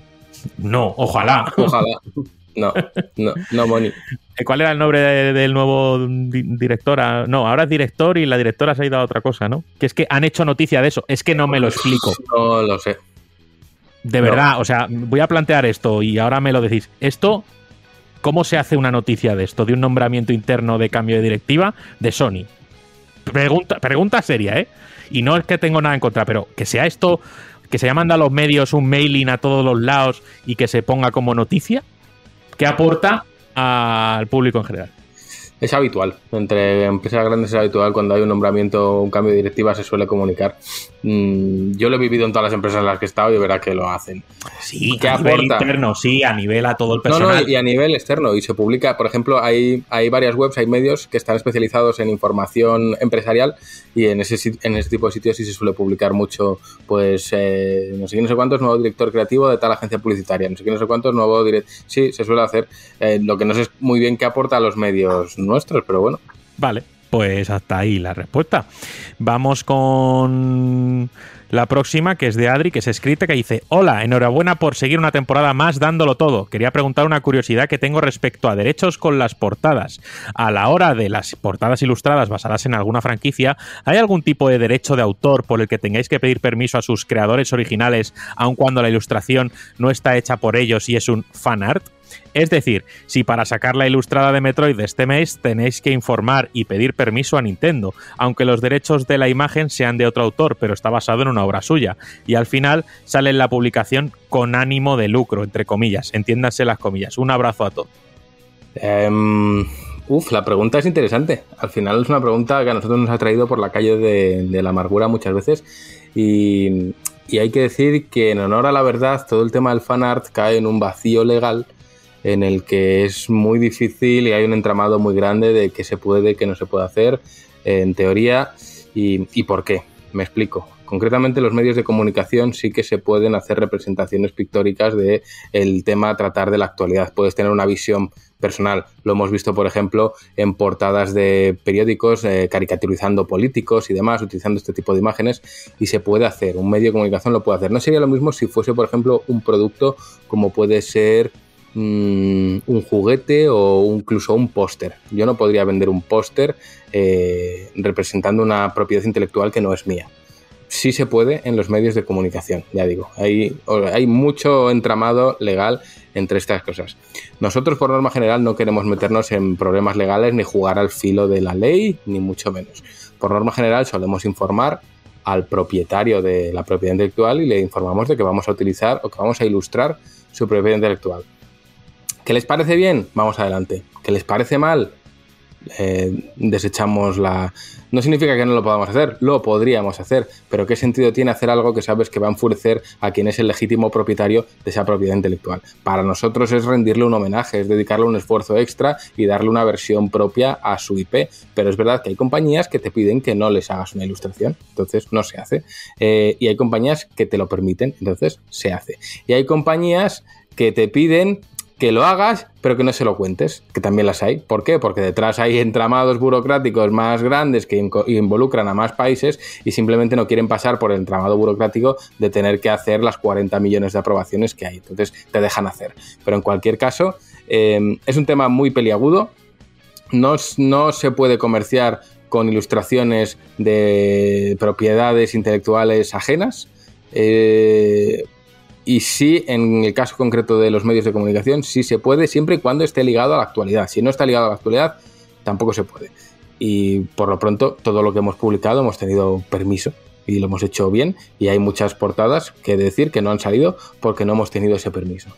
No, ojalá. Ojalá. No, no, no, Moni. ¿Cuál era el nombre de- del nuevo di- directora? No, ahora es director y la directora se ha ido a otra cosa, ¿no? Que es que han hecho noticia de eso. Es que no me lo explico. No lo sé. De No. verdad, o sea, voy a plantear esto y ahora me lo decís. Esto, ¿cómo se hace una noticia de esto? De un nombramiento interno de cambio de directiva de Sony. Pregunta, pregunta seria, ¿eh? Y no es que tengo nada en contra, pero que sea esto, que se manda a los medios un mailing a todos los lados y que se ponga como noticia, ¿qué aporta al público en general? Es habitual. Entre empresas grandes es habitual cuando hay un nombramiento, un cambio de directiva, se suele comunicar. Mm, yo lo he vivido en todas las empresas en las que he estado y verá que lo hacen. Sí, ¿Qué a nivel aporta? interno, sí, a nivel a todo el No, personal. no, y a nivel externo. Y se publica, por ejemplo, hay, hay varias webs, hay medios que están especializados en información empresarial y en ese, en ese tipo de sitios sí se suele publicar mucho, pues, eh, no sé qué, no sé cuántos, nuevo director creativo de tal agencia publicitaria, no sé qué, no sé cuántos, nuevo director... Sí, se suele hacer. Eh, lo que no sé es muy bien qué aporta a los medios nuestros, pero bueno. Vale, Pues hasta ahí la respuesta. Vamos con la próxima, que es de Adri, que es escrita, que dice: Hola, enhorabuena por seguir una temporada más dándolo todo. Quería preguntar una curiosidad que tengo respecto a derechos con las portadas. A la hora de las portadas ilustradas basadas en alguna franquicia, ¿hay algún tipo de derecho de autor por el que tengáis que pedir permiso a sus creadores originales, aun cuando la ilustración no está hecha por ellos y es un fan art? Es decir, si para sacar la ilustrada de Metroid este mes tenéis que informar y pedir permiso a Nintendo, aunque los derechos de la imagen sean de otro autor, pero está basado en una obra suya, y al final sale en la publicación con ánimo de lucro, entre comillas, entiéndanse las comillas. Un abrazo a todos. Em, uf, la pregunta es interesante. Al final es una pregunta que a nosotros nos ha traído por la calle de, la amargura muchas veces y, y hay que decir que en honor a la verdad todo el tema del fan art cae en un vacío legal en el que es muy difícil y hay un entramado muy grande de qué se puede, qué no se puede hacer, en teoría, y, por qué. Me explico. Concretamente, los medios de comunicación sí que se pueden hacer representaciones pictóricas de el tema a tratar de la actualidad. Puedes tener una visión personal. Lo hemos visto, por ejemplo, en portadas de periódicos eh, caricaturizando políticos y demás, utilizando este tipo de imágenes, y se puede hacer. Un medio de comunicación lo puede hacer. No sería lo mismo si fuese, por ejemplo, un producto como puede ser mm, un juguete o incluso un póster. Yo no podría vender un póster eh, representando una propiedad intelectual que no es mía. Sí se puede en los medios de comunicación, ya digo. Hay, hay mucho entramado legal entre estas cosas. Nosotros, por norma general, no queremos meternos en problemas legales ni jugar al filo de la ley, ni mucho menos. Por norma general, solemos informar al propietario de la propiedad intelectual y le informamos de que vamos a utilizar o que vamos a ilustrar su propiedad intelectual. ¿Qué les parece bien? Vamos adelante. ¿Qué les parece mal? Eh, desechamos la... No significa que no lo podamos hacer, lo podríamos hacer, pero ¿qué sentido tiene hacer algo que sabes que va a enfurecer a quien es el legítimo propietario de esa propiedad intelectual? Para nosotros es rendirle un homenaje, es dedicarle un esfuerzo extra y darle una versión propia a su IP, pero es verdad que hay compañías que te piden que no les hagas una ilustración, entonces no se hace. Eh, y hay compañías que te lo permiten, entonces se hace. Y hay compañías que te piden que lo hagas, pero que no se lo cuentes, que también las hay. ¿Por qué? Porque detrás hay entramados burocráticos más grandes que involucran a más países y simplemente no quieren pasar por el entramado burocrático de tener que hacer las 40 millones de aprobaciones que hay. Entonces te dejan hacer. Pero en cualquier caso, eh, es un tema muy peliagudo. No, no se puede comerciar con ilustraciones de propiedades intelectuales ajenas. Eh, y sí, en el caso concreto de los medios de comunicación, sí se puede, siempre y cuando esté ligado a la actualidad. Si no está ligado a la actualidad, tampoco se puede. Y por lo pronto, todo lo que hemos publicado hemos tenido permiso y lo hemos hecho bien. Y hay muchas portadas que decir que no han salido porque no hemos tenido ese permiso.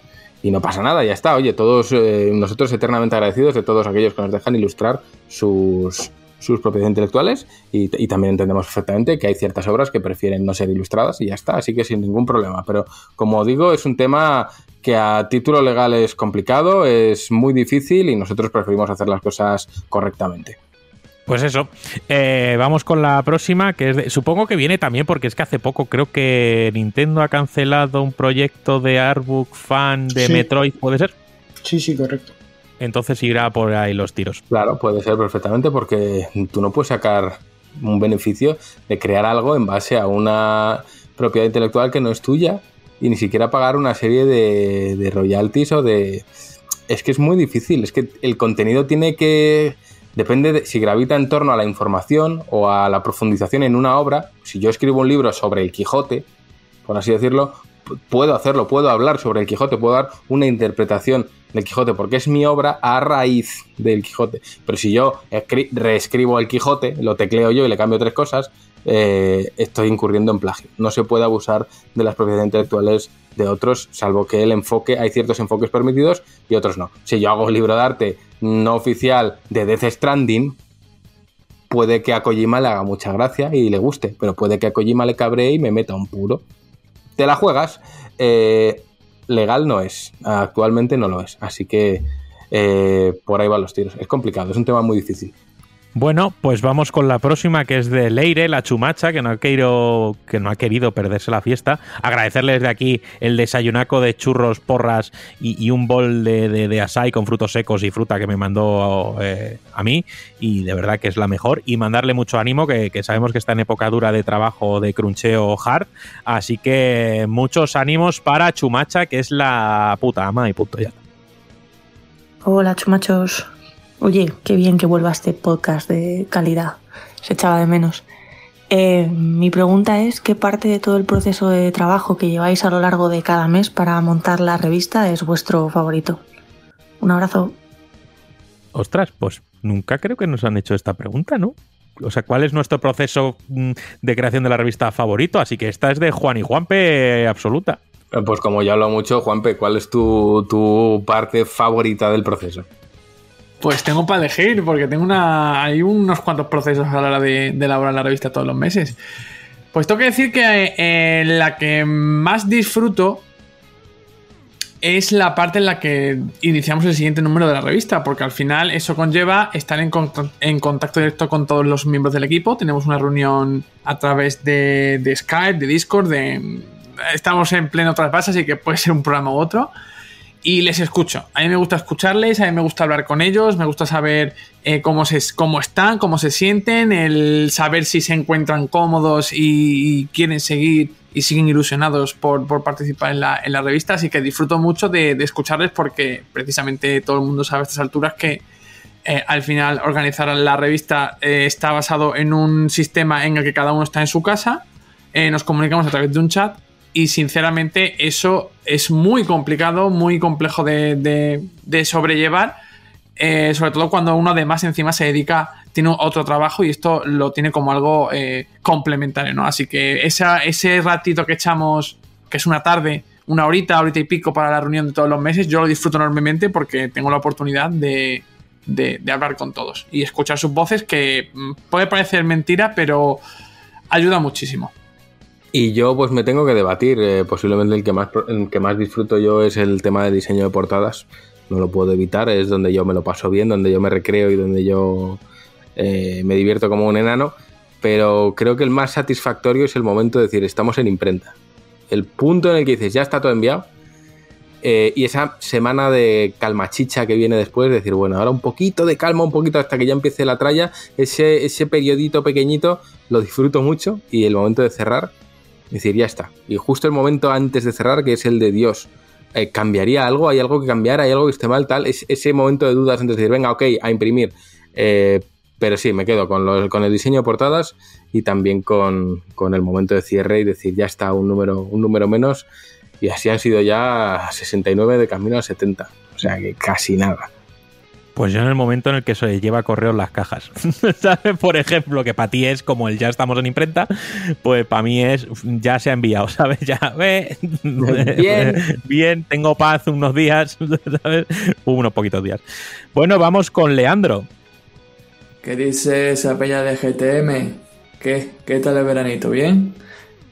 Y no pasa nada, ya está. Oye, todos eh, nosotros eternamente agradecidos de todos aquellos que nos dejan ilustrar sus, sus propiedades intelectuales y, y, también entendemos perfectamente que hay ciertas obras que prefieren no ser ilustradas y ya está, así que sin ningún problema. Pero como digo, es un tema que a título legal es complicado, es muy difícil y nosotros preferimos hacer las cosas correctamente. Pues eso, eh, vamos con la próxima, que es de, supongo que viene también porque es que hace poco creo que Nintendo ha cancelado un proyecto de Artbook fan de sí. Metroid, ¿puede ser? Sí, sí, correcto entonces irá por ahí los tiros. Claro, puede ser perfectamente porque tú no puedes sacar un beneficio de crear algo en base a una propiedad intelectual que no es tuya y ni siquiera pagar una serie de, de royalties o de... Es que es muy difícil, es que el contenido tiene que... Depende de si gravita en torno a la información o a la profundización en una obra. Si yo escribo un libro sobre el Quijote, por así decirlo, puedo hacerlo, puedo hablar sobre el Quijote, puedo dar una interpretación del Quijote, porque es mi obra a raíz del Quijote. Pero si yo reescribo el Quijote, lo tecleo yo y le cambio tres cosas, eh, estoy incurriendo en plagio. No se puede abusar de las propiedades intelectuales de otros, salvo que el enfoque, hay ciertos enfoques permitidos y otros no. Si yo hago un libro de arte no oficial de Death Stranding, puede que a Kojima le haga mucha gracia y le guste, pero puede que a Kojima le cabree y me meta un puro. Te la juegas. Eh, legal no es. Actualmente no lo es. Así que eh, por ahí van los tiros. Es complicado, es un tema muy difícil. Bueno, pues vamos con la próxima, que es de Leire, la chumacha, que no ha querido, que no ha querido perderse la fiesta. Agradecerle desde aquí el desayunaco de churros, porras y, un bol de, de, asai con frutos secos y fruta que me mandó eh, a mí. Y de verdad que es la mejor. Y mandarle mucho ánimo, que, que, sabemos que está en época dura de trabajo, de cruncheo hard. Así que muchos ánimos para Chumacha, que es la puta ama y punto ya. Hola, chumachos. Oye, qué bien que vuelva este podcast de calidad. Se echaba de menos. Eh, mi pregunta es, ¿qué parte de todo el proceso de trabajo que lleváis a lo largo de cada mes para montar la revista es vuestro favorito? Un abrazo. Ostras, pues nunca creo que nos han hecho esta pregunta, ¿no? O sea, ¿cuál es nuestro proceso mm, de creación de la revista favorito? Así que esta es de Juan y Juanpe absoluta. Pues como ya hablo mucho, Juanpe, ¿cuál es tu, tu parte favorita del proceso? Pues tengo para elegir, porque tengo una. Hay unos cuantos procesos a la hora de, elaborar la revista todos los meses. Pues tengo que decir que eh, la que más disfruto es la parte en la que iniciamos el siguiente número de la revista, porque al final eso conlleva estar en, contacto directo con todos los miembros del equipo. Tenemos una reunión a través de, Skype, de Discord, de, estamos en pleno trasvase, así que puede ser un programa u otro y les escucho. A mí me gusta escucharles, a mí me gusta hablar con ellos, me gusta saber eh, cómo, cómo están, cómo se sienten, el saber si se encuentran cómodos y, quieren seguir y siguen ilusionados por, participar en la, en la, revista. Así que disfruto mucho de, escucharles porque precisamente todo el mundo sabe a estas alturas que eh, al final organizar la revista eh, está basado en un sistema en el que cada uno está en su casa, nos comunicamos a través de un chat y sinceramente eso es muy complicado, muy complejo de, sobrellevar, eh, sobre todo cuando uno además encima se dedica, tiene otro trabajo y esto lo tiene como algo eh, complementario, ¿no? Así que ese ratito que echamos, que es una tarde, una horita, horita y pico para la reunión de todos los meses, yo lo disfruto enormemente porque tengo la oportunidad de, de hablar con todos y escuchar sus voces que mm, puede parecer mentira, pero ayuda muchísimo. Y yo pues me tengo que debatir, eh, posiblemente el que, más, el que más disfruto yo es el tema de diseño de portadas, no lo puedo evitar, es donde yo me lo paso bien, donde yo me recreo y donde yo eh, me divierto como un enano, pero creo que el más satisfactorio es el momento de decir, estamos en imprenta. El punto en el que dices, ya está todo enviado, eh, y esa semana de calmachicha que viene después, decir, bueno, ahora un poquito de calma, un poquito hasta que ya empiece la tralla, ese, ese periodito pequeñito lo disfruto mucho y el momento de cerrar decir, ya está. Y justo el momento antes de cerrar, que es el de Dios, eh, ¿cambiaría algo? ¿Hay algo que cambiar? ¿Hay algo que esté mal? Tal, es ese momento de dudas antes de decir, venga, ok, a imprimir. Eh, pero sí, me quedo con, con el diseño de portadas y también con, con, el momento de cierre y decir, ya está, un número, un número menos. Y así han sido ya 69 de camino a 70. O sea que casi nada. Pues yo en el momento en el que se lleva correo las cajas. ¿Sabes? Por ejemplo, que para ti es como el ya estamos en imprenta, pues para mí es ya se ha enviado, ¿sabes? Ya, ve, bien. bien, tengo paz unos días, ¿sabes? Unos poquitos días. Bueno, vamos con Leandro. ¿Qué dice esa peña de GTM? ¿Qué? ¿Qué tal el veranito? ¿Bien?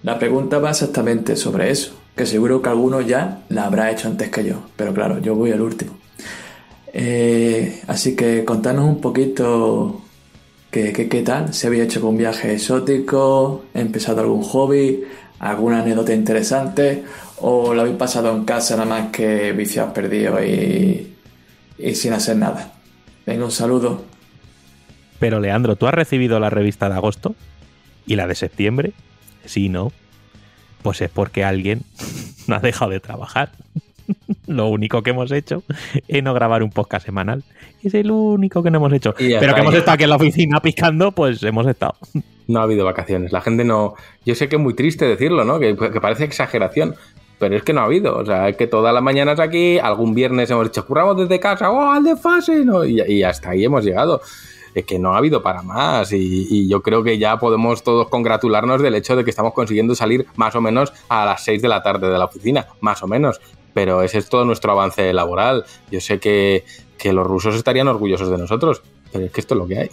La pregunta va exactamente sobre eso, que seguro que alguno ya la habrá hecho antes que yo, pero claro, yo voy al último. Eh, así que contanos un poquito qué, qué, tal, si habéis hecho un viaje exótico, empezado algún hobby, alguna anécdota interesante, o lo habéis pasado en casa nada más que viciados perdidos y, y sin hacer nada. Venga, un saludo. Pero Leandro, ¿tú has recibido la revista de agosto? ¿Y la de septiembre? Sí, ¿no? Pues es porque alguien no ha dejado de trabajar. lo único que hemos hecho es no grabar un podcast semanal. Es el único que no hemos hecho. Pero que hemos estado aquí en la oficina picando, pues hemos estado. No ha habido vacaciones. La gente no. Yo sé que es muy triste decirlo, ¿no? Que, parece exageración. Pero es que no ha habido. O sea, es que todas las mañanas aquí, algún viernes hemos dicho, curramos desde casa, ¡oh, al de fase! ¿no? Y, hasta ahí hemos llegado es que no ha habido para más y, y, yo creo que ya podemos todos congratularnos del hecho de que estamos consiguiendo salir más o menos a las 6 de la tarde de la oficina, más o menos pero ese es todo nuestro avance laboral. Yo sé que, los rusos estarían orgullosos de nosotros, pero es que esto es lo que hay.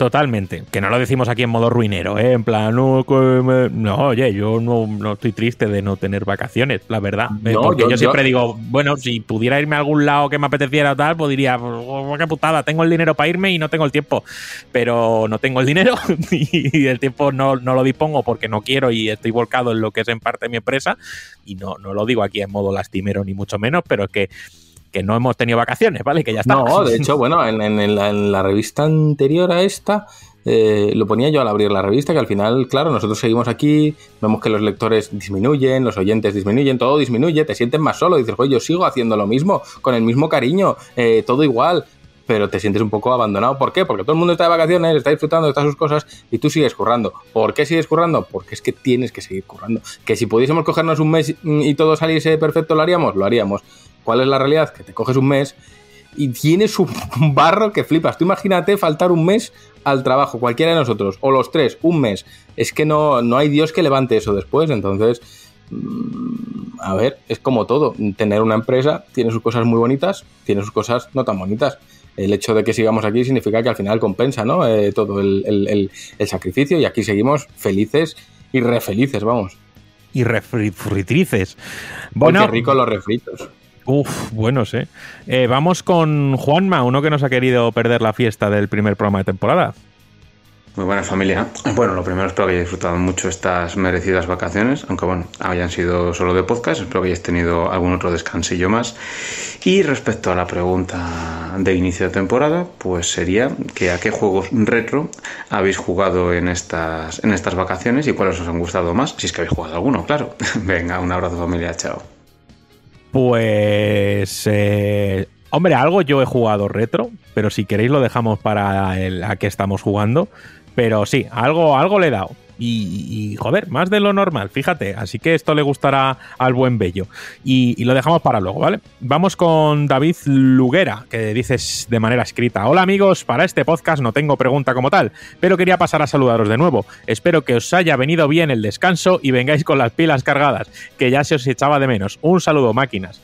Totalmente. Que no lo decimos aquí en modo ruinero, ¿eh? En plan, no, que me- no, oye, yo no, no estoy triste de no tener vacaciones, la verdad. Eh, No, Porque yo, yo- siempre yo- digo, bueno, si pudiera irme a algún lado que me apeteciera o tal, pues diría, "Oh, qué putada, tengo el dinero para irme y no tengo el tiempo. Pero no tengo el dinero y el tiempo no, no lo dispongo porque no quiero y estoy volcado en lo que es en parte mi empresa. Y no, no lo digo aquí en modo lastimero ni mucho menos, pero es que, que no hemos tenido vacaciones, ¿vale? Que ya está. No, de hecho, bueno, en, la, revista anterior a esta, eh, lo ponía yo al abrir la revista, que al final, claro, nosotros seguimos aquí, vemos que los lectores disminuyen, los oyentes disminuyen, todo disminuye, te sientes más solo, dices, oye, yo sigo haciendo lo mismo, con el mismo cariño, eh, todo igual, pero te sientes un poco abandonado. ¿Por qué? Porque todo el mundo está de vacaciones, está disfrutando todas sus cosas y tú sigues currando. ¿Por qué sigues currando? Porque es que tienes que seguir currando. Que si pudiésemos cogernos un mes y todo saliese perfecto, lo haríamos, lo haríamos. ¿Cuál es la realidad? Que te coges un mes y tienes un barro que flipas. Tú imagínate faltar un mes al trabajo, cualquiera de nosotros, o los tres, un mes. Es que no, no hay Dios que levante eso después. Entonces, mm, a ver, es como todo. Tener una empresa tiene sus cosas muy bonitas, tiene sus cosas no tan bonitas. El hecho de que sigamos aquí significa que al final compensa, ¿no? Eh, todo el, el- el- el sacrificio y aquí seguimos felices y refelices, vamos. Y refritrices. Bueno, qué rico los refritos. Uf, buenos, ¿eh? Eh, Vamos con Juanma, uno que nos ha querido perder la fiesta del primer programa de temporada. Muy buena familia. Bueno, lo primero espero que hayáis disfrutado mucho estas merecidas vacaciones, aunque bueno, hayan sido solo de podcast, espero que hayáis tenido algún otro descansillo más. Y respecto a la pregunta de inicio de temporada, pues sería que a qué juegos retro habéis jugado en estas, en estas vacaciones y cuáles os han gustado más, si es que habéis jugado alguno, claro. Venga, un abrazo familia, chao. Pues. eh, hombre, algo yo he jugado retro, pero si queréis lo dejamos para el a qué estamos jugando. Pero sí, algo, algo le he dado. Y, joder, más de lo normal, fíjate. Así que esto le gustará al buen bello. Y, lo dejamos para luego, ¿vale? Vamos con David Luguera, que dices de manera escrita: Hola amigos, para este podcast no tengo pregunta como tal, pero quería pasar a saludaros de nuevo. Espero que os haya venido bien el descanso y vengáis con las pilas cargadas, que ya se os echaba de menos. Un saludo, máquinas.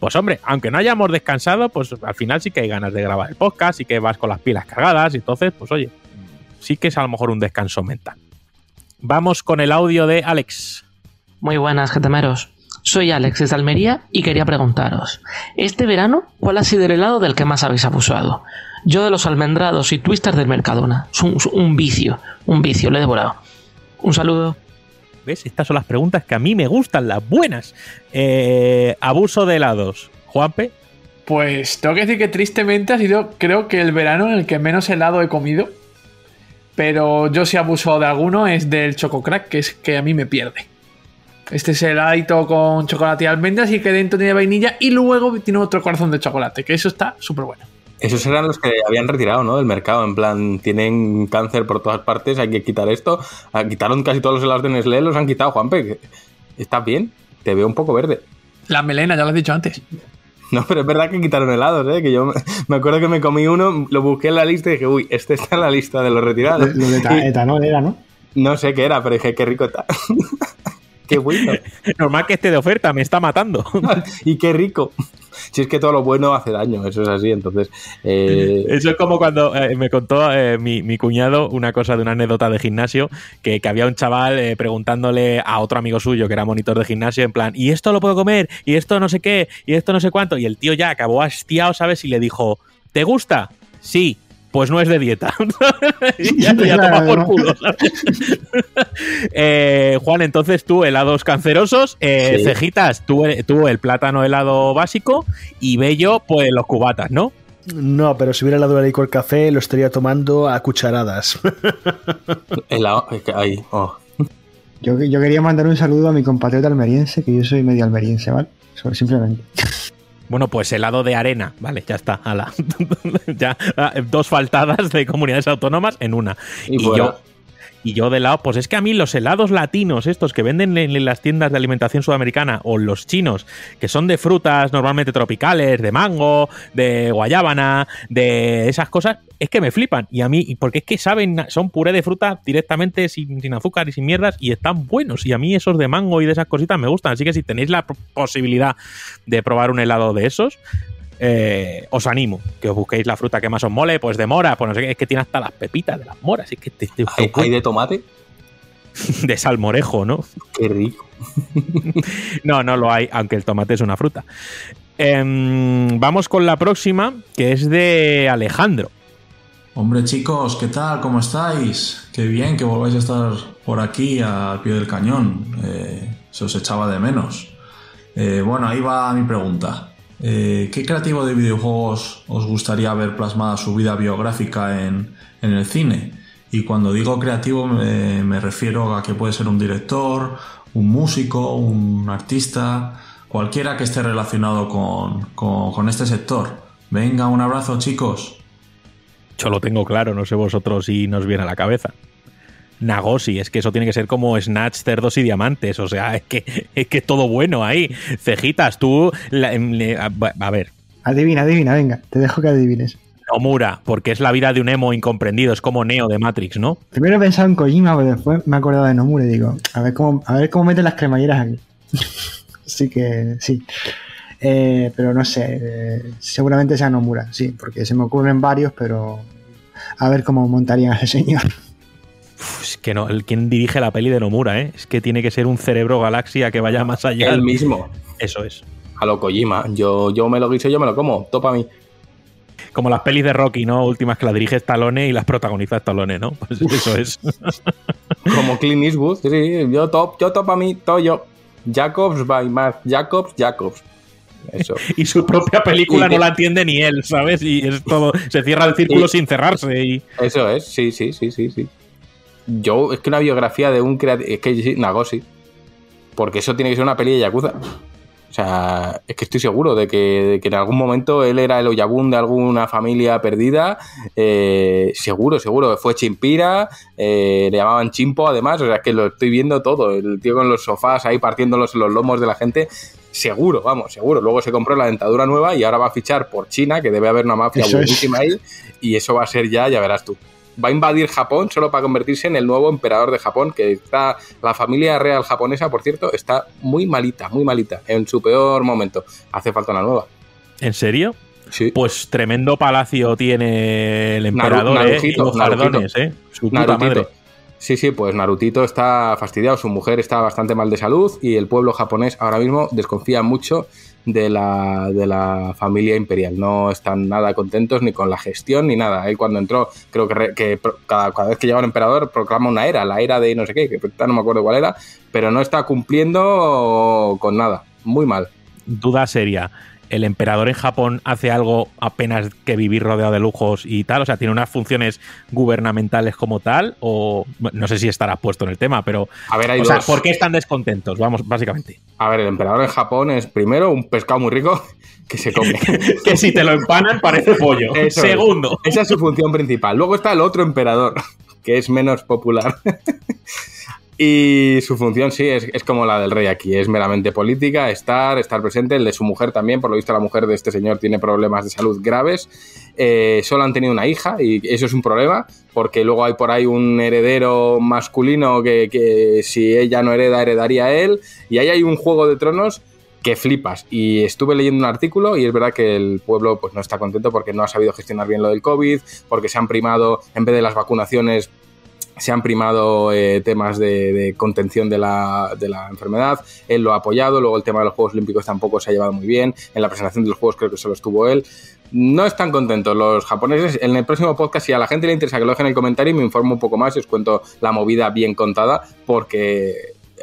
Pues hombre, aunque no hayamos descansado, pues al final sí que hay ganas de grabar el podcast y que vas con las pilas cargadas. Y entonces, pues oye, sí que es a lo mejor un descanso mental. Vamos con el audio de Alex. Muy buenas, getemeros. Soy Alex desde Almería y quería preguntaros, este verano, ¿cuál ha sido el helado del que más habéis abusado? Yo de los almendrados y twisters del Mercadona. Es un, un vicio, un vicio, lo he devorado. Un saludo. ¿Ves? Estas son las preguntas que a mí me gustan, las buenas. Eh, abuso de helados. Juanpe. Pues tengo que decir que tristemente ha sido, creo que el verano en el que menos helado he comido. Pero yo si abuso de alguno es del Chococrack, que es que a mí me pierde. Este es heladito con chocolate y almendras y que dentro tiene vainilla y luego tiene otro corazón de chocolate, que eso está súper bueno. Esos eran los que habían retirado, ¿no? Del mercado. En plan, tienen cáncer por todas partes, hay que quitar esto. Ah, Quitaron casi todos los helados de Nestlé, los han quitado, Juanpe. ¿Estás bien? Te veo un poco verde. La melena, ya lo has dicho antes. No, pero es verdad que quitaron helados, ¿eh? Que yo me- acuerdo que me comí uno, lo busqué en la lista y dije, uy, este está en la lista de los retirados. Lo de etanol era, ¿no? no sé qué era, pero dije, qué rico está. qué bueno. Normal que esté de oferta, me está matando. y qué rico. Si es que todo lo bueno hace daño, eso es así. Entonces, eh, Eso es como cuando eh, me contó eh, mi, mi cuñado una cosa de una anécdota de gimnasio, que, que había un chaval preguntándole a otro amigo suyo que era monitor de gimnasio, en plan, ¿y esto lo puedo comer? ¿Y esto no sé qué? ¿Y esto no sé cuánto? Y el tío ya acabó hastiado, ¿sabes? Y le dijo, ¿te gusta? Sí. Pues no es de dieta. ya, ya toma por culo. Eh, Juan, entonces tú helados cancerosos, eh, Sí. cejitas, tú, tú el plátano helado básico y Bello, pues los cubatas, ¿no? No, pero si hubiera helado de licor café, lo estaría tomando a cucharadas. helado, es que ahí, oh. Yo, yo quería mandar un saludo a mi compatriota almeriense, que yo soy medio almeriense, ¿vale? Simplemente. Bueno, pues helado de arena, vale, ya está, ala. ya, ah, dos faltadas de comunidades autónomas en una. Y Y, yo, y yo de helado, pues es que a mí los helados latinos, estos que venden en, las tiendas de alimentación sudamericana, o los chinos, que son de frutas normalmente tropicales, de mango, de guayábana, de esas cosas, es que me flipan. Y a mí, porque es que saben, son puré de fruta directamente sin, sin azúcar y sin mierdas, y están buenos. Y a mí esos de mango y de esas cositas me gustan. Así que si tenéis la posibilidad de probar un helado de esos, eh, os animo que os busquéis la fruta que más os mole, pues de mora, pues no sé qué, es que tiene hasta las pepitas de las moras, es que te- te- ¿Hay, hay de tomate? de salmorejo, ¿no? Qué rico. no, no lo hay, aunque el tomate es una fruta. Em, vamos con la próxima, que es de Alejandro. Hombre chicos, ¿qué tal? ¿Cómo estáis? Qué bien que volváis a estar por aquí al pie del cañón. Eh, se os echaba de menos. Eh, bueno, ahí va mi pregunta. Eh, ¿Qué creativo de videojuegos os gustaría ver plasmada su vida biográfica en, el cine? Y cuando digo creativo me, refiero a que puede ser un director, un músico, un artista, cualquiera que esté relacionado con, con- con este sector. Venga, un abrazo chicos. Yo lo tengo claro, no sé vosotros si nos viene a la cabeza. Nagosi, es que eso tiene que ser como Snatch, cerdos y diamantes. O sea, es que es que todo bueno ahí. Cejitas, tú. la- em, a ver, Adivina, adivina, venga, te dejo que adivines. Nomura, porque es la vida de un emo incomprendido, es como Neo de Matrix, ¿no? Primero he pensado en Kojima, pero después me he acordado de Nomura y digo, a ver cómo, a ver cómo meten las cremalleras aquí. Así que sí. Eh, pero no sé, eh, seguramente sea Nomura, sí, porque se me ocurren varios, pero a ver cómo montarían a ese señor. Uf, es que no, el quien dirige la peli de Nomura, ¿eh? Es que tiene que ser un cerebro galaxia que vaya más allá. El mismo. Eso es. A lo Kojima. Yo, yo me lo guiso, yo me lo como. Topa a mí. Como las pelis de Rocky, ¿no? Últimas que la dirige Stallone y las protagoniza Stallone, ¿no? Pues eso es. Como Clint Eastwood. Sí, sí, yo top, yo top a mí, todo yo. Jacobs by Mark. Jacobs, Jacobs. Eso. y su propia película Y que- no la entiende ni él, ¿sabes? Y es todo. Se cierra el círculo Y- sin cerrarse. Y. Eso es, sí, sí, sí, sí, sí. Yo, es que una biografía de un creativo. Es que sí, Nagosi. Porque eso tiene que ser una peli de Yakuza. O sea, es que estoy seguro de que, de que en algún momento él era el Oyabun de alguna familia perdida. Eh, seguro, seguro. Fue Chimpira, eh, le llamaban Chimpo además. O sea, es que lo estoy viendo todo. El tío con los sofás ahí partiéndolos en los lomos de la gente. Seguro, vamos, seguro. Luego se compró la dentadura nueva y ahora va a fichar por China, que debe haber una mafia buenísima ahí. Y eso va a ser ya, ya verás tú. Va a invadir Japón solo para convertirse en el nuevo emperador de Japón, que está, la familia real japonesa, por cierto, está muy malita, muy malita, en su peor momento. Hace falta una nueva. ¿En serio? Sí. Pues tremendo palacio tiene el Naru- emperador, ¿eh? Y Narujito, los fardones, ¿eh? Su puta Narutito. madre. Sí, sí, pues Narutito está fastidiado, su mujer está bastante mal de salud y el pueblo japonés ahora mismo desconfía mucho de la, de la familia imperial. No están nada contentos ni con la gestión ni nada. Él cuando entró, creo que, re- que cada, vez que llega un emperador proclama una era, la era de no sé qué, que no me acuerdo cuál era, pero no está cumpliendo con nada. Muy mal. Duda seria. ¿El emperador en Japón hace algo apenas que vivir rodeado de lujos y tal? O sea, ¿tiene unas funciones gubernamentales como tal? O no sé si estarás puesto en el tema, pero. A ver, hay o sea. ¿por qué están descontentos? Vamos, básicamente. A ver, el emperador en Japón es primero un pescado muy rico que se come. que si te lo empanan parece pollo. Eso es. Segundo. Esa es su función principal. Luego está el otro emperador, que es menos popular. y su función sí es, es como la del rey aquí, es meramente política, estar, estar presente, el de su mujer también, por lo visto la mujer de este señor tiene problemas de salud graves, Eh, solo han tenido una hija y eso es un problema, porque luego hay por ahí un heredero masculino que, que si ella no hereda, heredaría él, y ahí hay un juego de tronos que flipas. Y estuve leyendo un artículo y es verdad que el pueblo pues, no está contento porque no ha sabido gestionar bien lo del COVID, porque se han primado, en vez de las vacunaciones, se han primado eh, temas de, contención de la, de la enfermedad. Él lo ha apoyado. Luego el tema de los Juegos Olímpicos tampoco se ha llevado muy bien. En la presentación de los Juegos creo que solo estuvo él. No están contentos los japoneses. En el próximo podcast, si a la gente le interesa que lo dejen en el comentario, me informo un poco más y os cuento la movida bien contada porque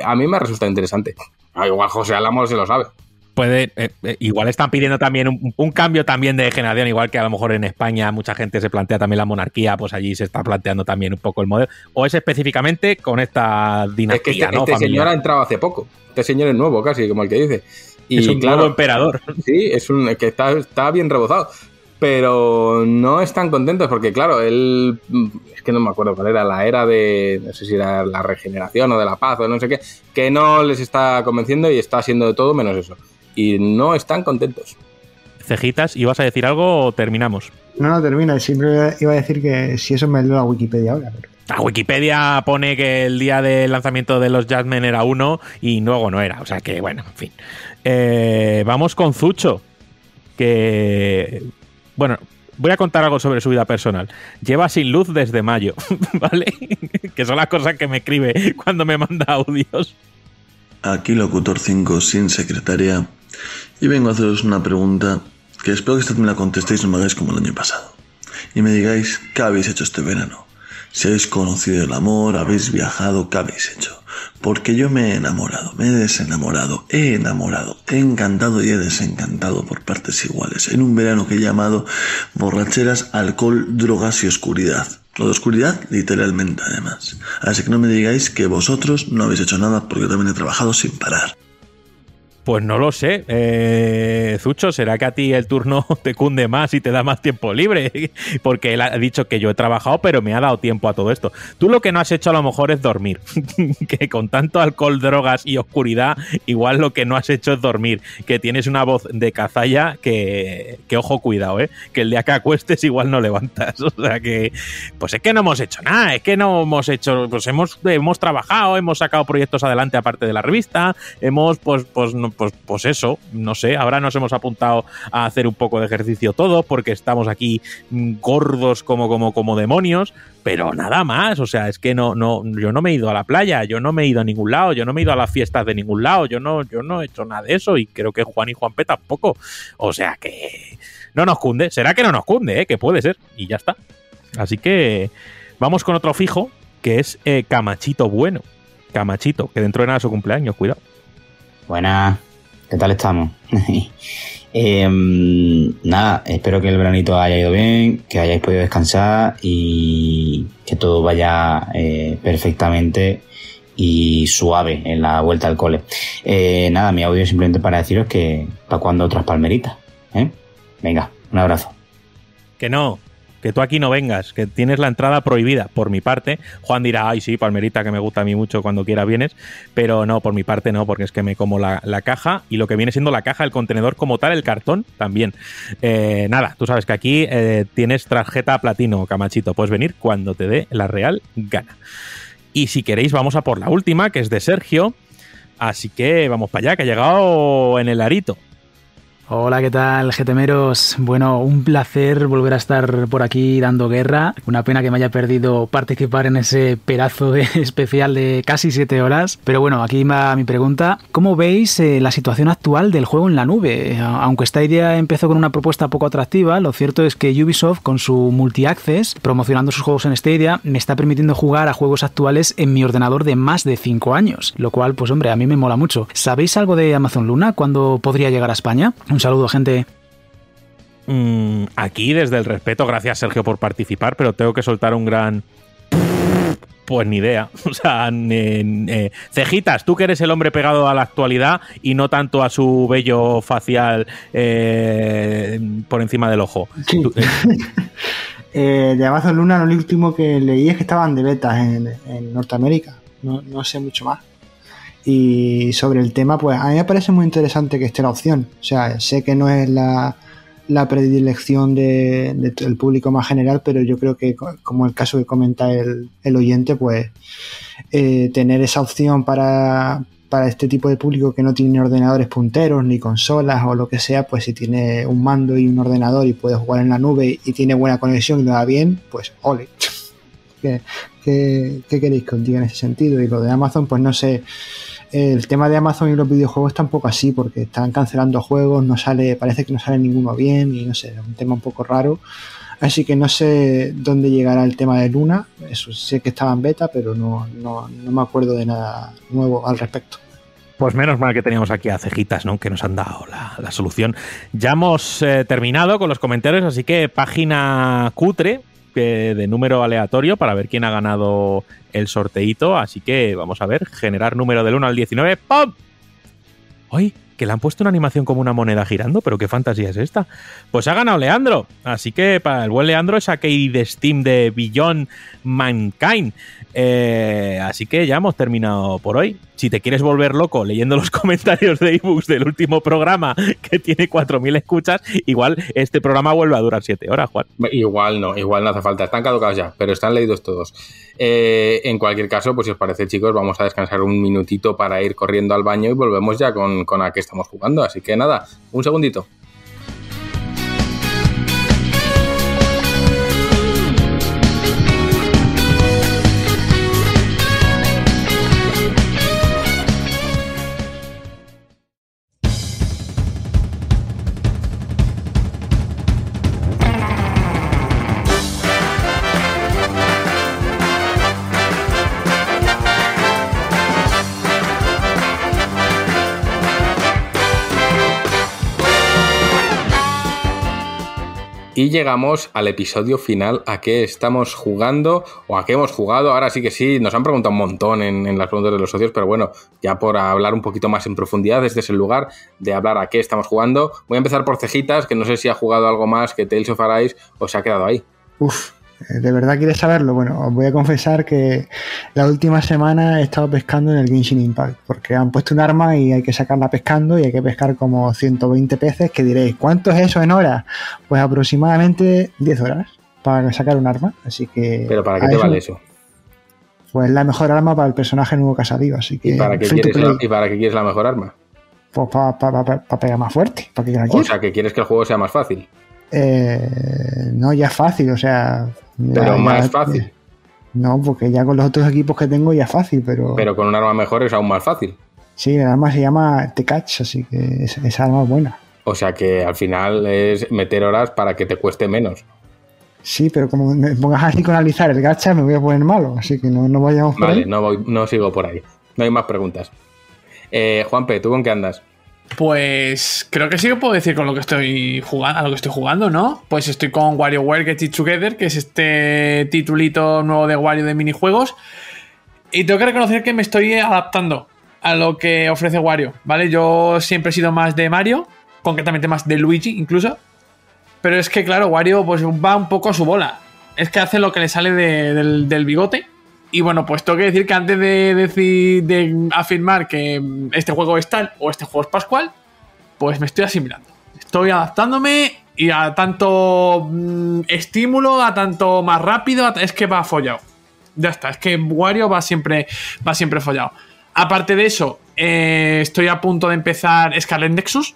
a mí me resulta interesante. Ah, igual José Álamo se lo sabe. Puede, eh, eh, igual están pidiendo también un, un cambio también de generación, igual que a lo mejor en España mucha gente se plantea también la monarquía, pues allí se está planteando también un poco el modelo. O es específicamente con esta dinastía, Es que este, ¿no? este familiar. señor ha entrado hace poco. Este señor es nuevo casi, como el que dice. Y Es un claro, nuevo emperador. Sí, es un que está, está bien rebozado. Pero no están contentos porque, claro, él. Es que no me acuerdo cuál era, la era de. No sé si era la regeneración o de la paz o no sé qué. Que no les está convenciendo y está haciendo de todo menos eso. Y no están contentos. Cejitas, ¿ibas a decir algo o terminamos? No, no termina. Siempre iba a decir que si eso me leo la Wikipedia ahora. pero- La Wikipedia pone que el día del lanzamiento de los Jasmine era uno y luego no era. O sea que, bueno, en fin. Eh, vamos con Zucho. que... Bueno, voy a contar algo sobre su vida personal. Lleva sin luz desde mayo, ¿vale? que son las cosas que me escribe cuando me manda audios. Aquí Locutor 5 sin secretaria y vengo a haceros una pregunta que espero que esta me la contestéis no me hagáis como el año pasado. Y me digáis qué habéis hecho este verano. Si habéis conocido el amor, habéis viajado, qué habéis hecho. Porque yo me he enamorado, me he desenamorado, he enamorado, he encantado y he desencantado por partes iguales. En un verano que he llamado borracheras, alcohol, drogas y oscuridad. Lo de oscuridad, literalmente además. Así que no me digáis que vosotros no habéis hecho nada porque también he trabajado sin parar. Pues no lo sé. Eh, Zucho, ¿será que a ti el turno te cunde más y te da más tiempo libre? Porque él ha dicho que yo he trabajado, pero me ha dado tiempo a todo esto. Tú lo que no has hecho a lo mejor es dormir. que con tanto alcohol, drogas y oscuridad, igual lo que no has hecho es dormir. Que tienes una voz de cazalla que, que ojo, cuidado, ¿eh? Que el día que acuestes igual no levantas. O sea que, pues es que no hemos hecho nada. Es que no hemos hecho, pues hemos, hemos trabajado, hemos sacado proyectos adelante aparte de la revista, hemos, pues, pues, no, pues, pues eso, no sé, ahora nos hemos apuntado a hacer un poco de ejercicio todo porque estamos aquí mm, gordos como, como, como demonios, pero nada más, o sea, es que no, no, yo no me he ido a la playa, yo no me he ido a ningún lado, yo no me he ido a las fiestas de ningún lado, yo no, yo no he hecho nada de eso y creo que Juan y Juanpe tampoco, o sea que no nos cunde, será que no nos cunde, ¿eh? que puede ser, y ya está. Así que vamos con otro fijo, que es eh, Camachito Bueno. Camachito, que dentro de nada es su cumpleaños, cuidado. Buenas, ¿qué tal estamos? Em, nada, espero que el veranito haya ido bien, que hayáis podido descansar y que todo vaya eh, perfectamente y suave en la vuelta al cole. Eh, nada, mi audio simplemente para deciros que para cuando otras palmeritas. ¿eh? Venga, un abrazo. Que no, que tú aquí no vengas, que tienes la entrada prohibida por mi parte. Juan dirá, ay, sí, Palmerita, que me gusta a mí mucho cuando quiera vienes, pero no, por mi parte no, porque es que me como la, la caja y lo que viene siendo la caja, el contenedor como tal, el cartón también. Eh, nada, tú sabes que aquí eh, tienes tarjeta platino, Camachito, puedes venir cuando te dé la real gana. Y si queréis, vamos a por la última, que es de Sergio. Así que vamos para allá, que ha llegado en el arito. Hola, ¿qué tal, GTMeros? Bueno, un placer volver a estar por aquí dando guerra. Una pena que me haya perdido participar en ese pedazo de especial de casi 7 horas. Pero bueno, aquí va mi pregunta. ¿Cómo veis eh, la situación actual del juego en la nube? Aunque esta idea empezó con una propuesta poco atractiva, lo cierto es que Ubisoft, con su multi-access, promocionando sus juegos en Stadia, me está permitiendo jugar a juegos actuales en mi ordenador de más de 5 años. Lo cual, pues hombre, a mí me mola mucho. ¿Sabéis algo de Amazon Luna? ¿Cuándo podría llegar a España? Un saludo, gente. Mm, aquí, desde el respeto, gracias Sergio por participar, pero tengo que soltar un gran. Pues ni idea. O sea, eh, cejitas, tú que eres el hombre pegado a la actualidad y no tanto a su vello facial eh, por encima del ojo. Sí. Tú, eh, Eh, de Amazon Luna, lo último que leí es que estaban de betas en, en Norteamérica. No, no sé mucho más. Y sobre el tema, pues a mí me parece muy interesante que esté la opción. O sea, sé que no es la, la predilección de, de- del público más general, pero yo creo que, co- como el caso que comenta el, el oyente, pues eh, tener esa opción para, para este tipo de público que no tiene ordenadores punteros ni consolas o lo que sea, pues si tiene un mando y un ordenador y puede jugar en la nube y tiene buena conexión y lo da bien, pues ole. ¿Qué, qué, qué queréis que os diga en ese sentido? Y lo de Amazon, pues no sé. El tema de Amazon y los videojuegos está un poco así, porque están cancelando juegos, no sale, parece que no sale ninguno bien, y no sé, es un tema un poco raro. Así que no sé dónde llegará el tema de Luna. Eso sé que estaba en beta, pero no, no, no me acuerdo de nada nuevo al respecto. Pues menos mal que teníamos aquí a cejitas, ¿no? Que nos han dado la, la solución. Ya hemos eh, terminado con los comentarios, así que página cutre de número aleatorio para ver quién ha ganado el sorteito. Así que vamos a ver, generar número del 1 al 19. ¡Pum! ¡Ay! Que le han puesto una animación como una moneda girando, pero qué fantasía es esta. Pues ha ganado Leandro. Así que para el buen Leandro es aquel de Steam de Beyond Mankind. Eh, así que ya hemos terminado por hoy. Si te quieres volver loco leyendo los comentarios de ebooks del último programa que tiene 4.000 escuchas, igual este programa vuelve a durar 7 horas, Juan. Igual no, igual no hace falta. Están caducados ya, pero están leídos todos. Eh, en cualquier caso, pues si os parece, chicos, vamos a descansar un minutito para ir corriendo al baño y volvemos ya con, con a qué estamos jugando. Así que nada, un segundito. Y llegamos al episodio final, a qué estamos jugando o a qué hemos jugado. Ahora sí que sí, nos han preguntado un montón en, las preguntas de los socios, pero bueno, ya por hablar un poquito más en profundidad, este es el lugar de hablar a qué estamos jugando. Voy a empezar por Cejitas, que no sé si ha jugado algo más que Tales of Arise o se ha quedado ahí. ¿De verdad quieres saberlo? Bueno, os voy a confesar que la última semana he estado pescando en el Genshin Impact, porque han puesto un arma y hay que sacarla pescando y hay que pescar como 120 peces, que diréis, ¿cuánto es eso en horas? Pues aproximadamente 10 horas para sacar un arma, así que... ¿Pero para qué te eso, vale eso? Pues la mejor arma para el personaje nuevo que ha salido, así que... ¿Y para qué quieres, la. ¿y para qué quieres la mejor arma? Pues para pegar más fuerte, para que la O sea, que quieres que el juego sea más fácil. Eh, no, ya es fácil, o sea... Pero ya- más fácil. No, porque ya con los otros equipos que tengo ya es fácil, pero... Pero con un arma mejor es aún más fácil. Sí, el arma se llama T-Catch, así que es- esa arma es buena. O sea que al final es meter horas para que te cueste menos. Sí, pero como me pongas así con analizar el gacha, me voy a poner malo, así que no, no vayamos por Vale, ahí. no, voy, no sigo por ahí. No hay más preguntas. Eh, Juanpe, ¿tú con qué andas? Pues creo que sí que puedo decir con lo que estoy jugando, a lo que estoy jugando, ¿no? Pues estoy con WarioWare Get It Together, que es este titulito nuevo de Wario de minijuegos. Y tengo que reconocer que me estoy adaptando a lo que ofrece Wario, ¿vale? Yo siempre he sido más de Mario, concretamente más de Luigi incluso. Pero es que, claro, Wario pues va un poco a su bola. Es que hace lo que le sale de- del, del bigote. Y bueno, pues tengo que decir que antes de decir, de afirmar que este juego es tal o este juego es pascual, pues me estoy asimilando. Estoy adaptándome y a tanto mm, estímulo, a tanto más rápido, es que va follado. Ya está, es que Wario va siempre, va siempre follado. Aparte de eso, eh, estoy a punto de empezar Scarlet Nexus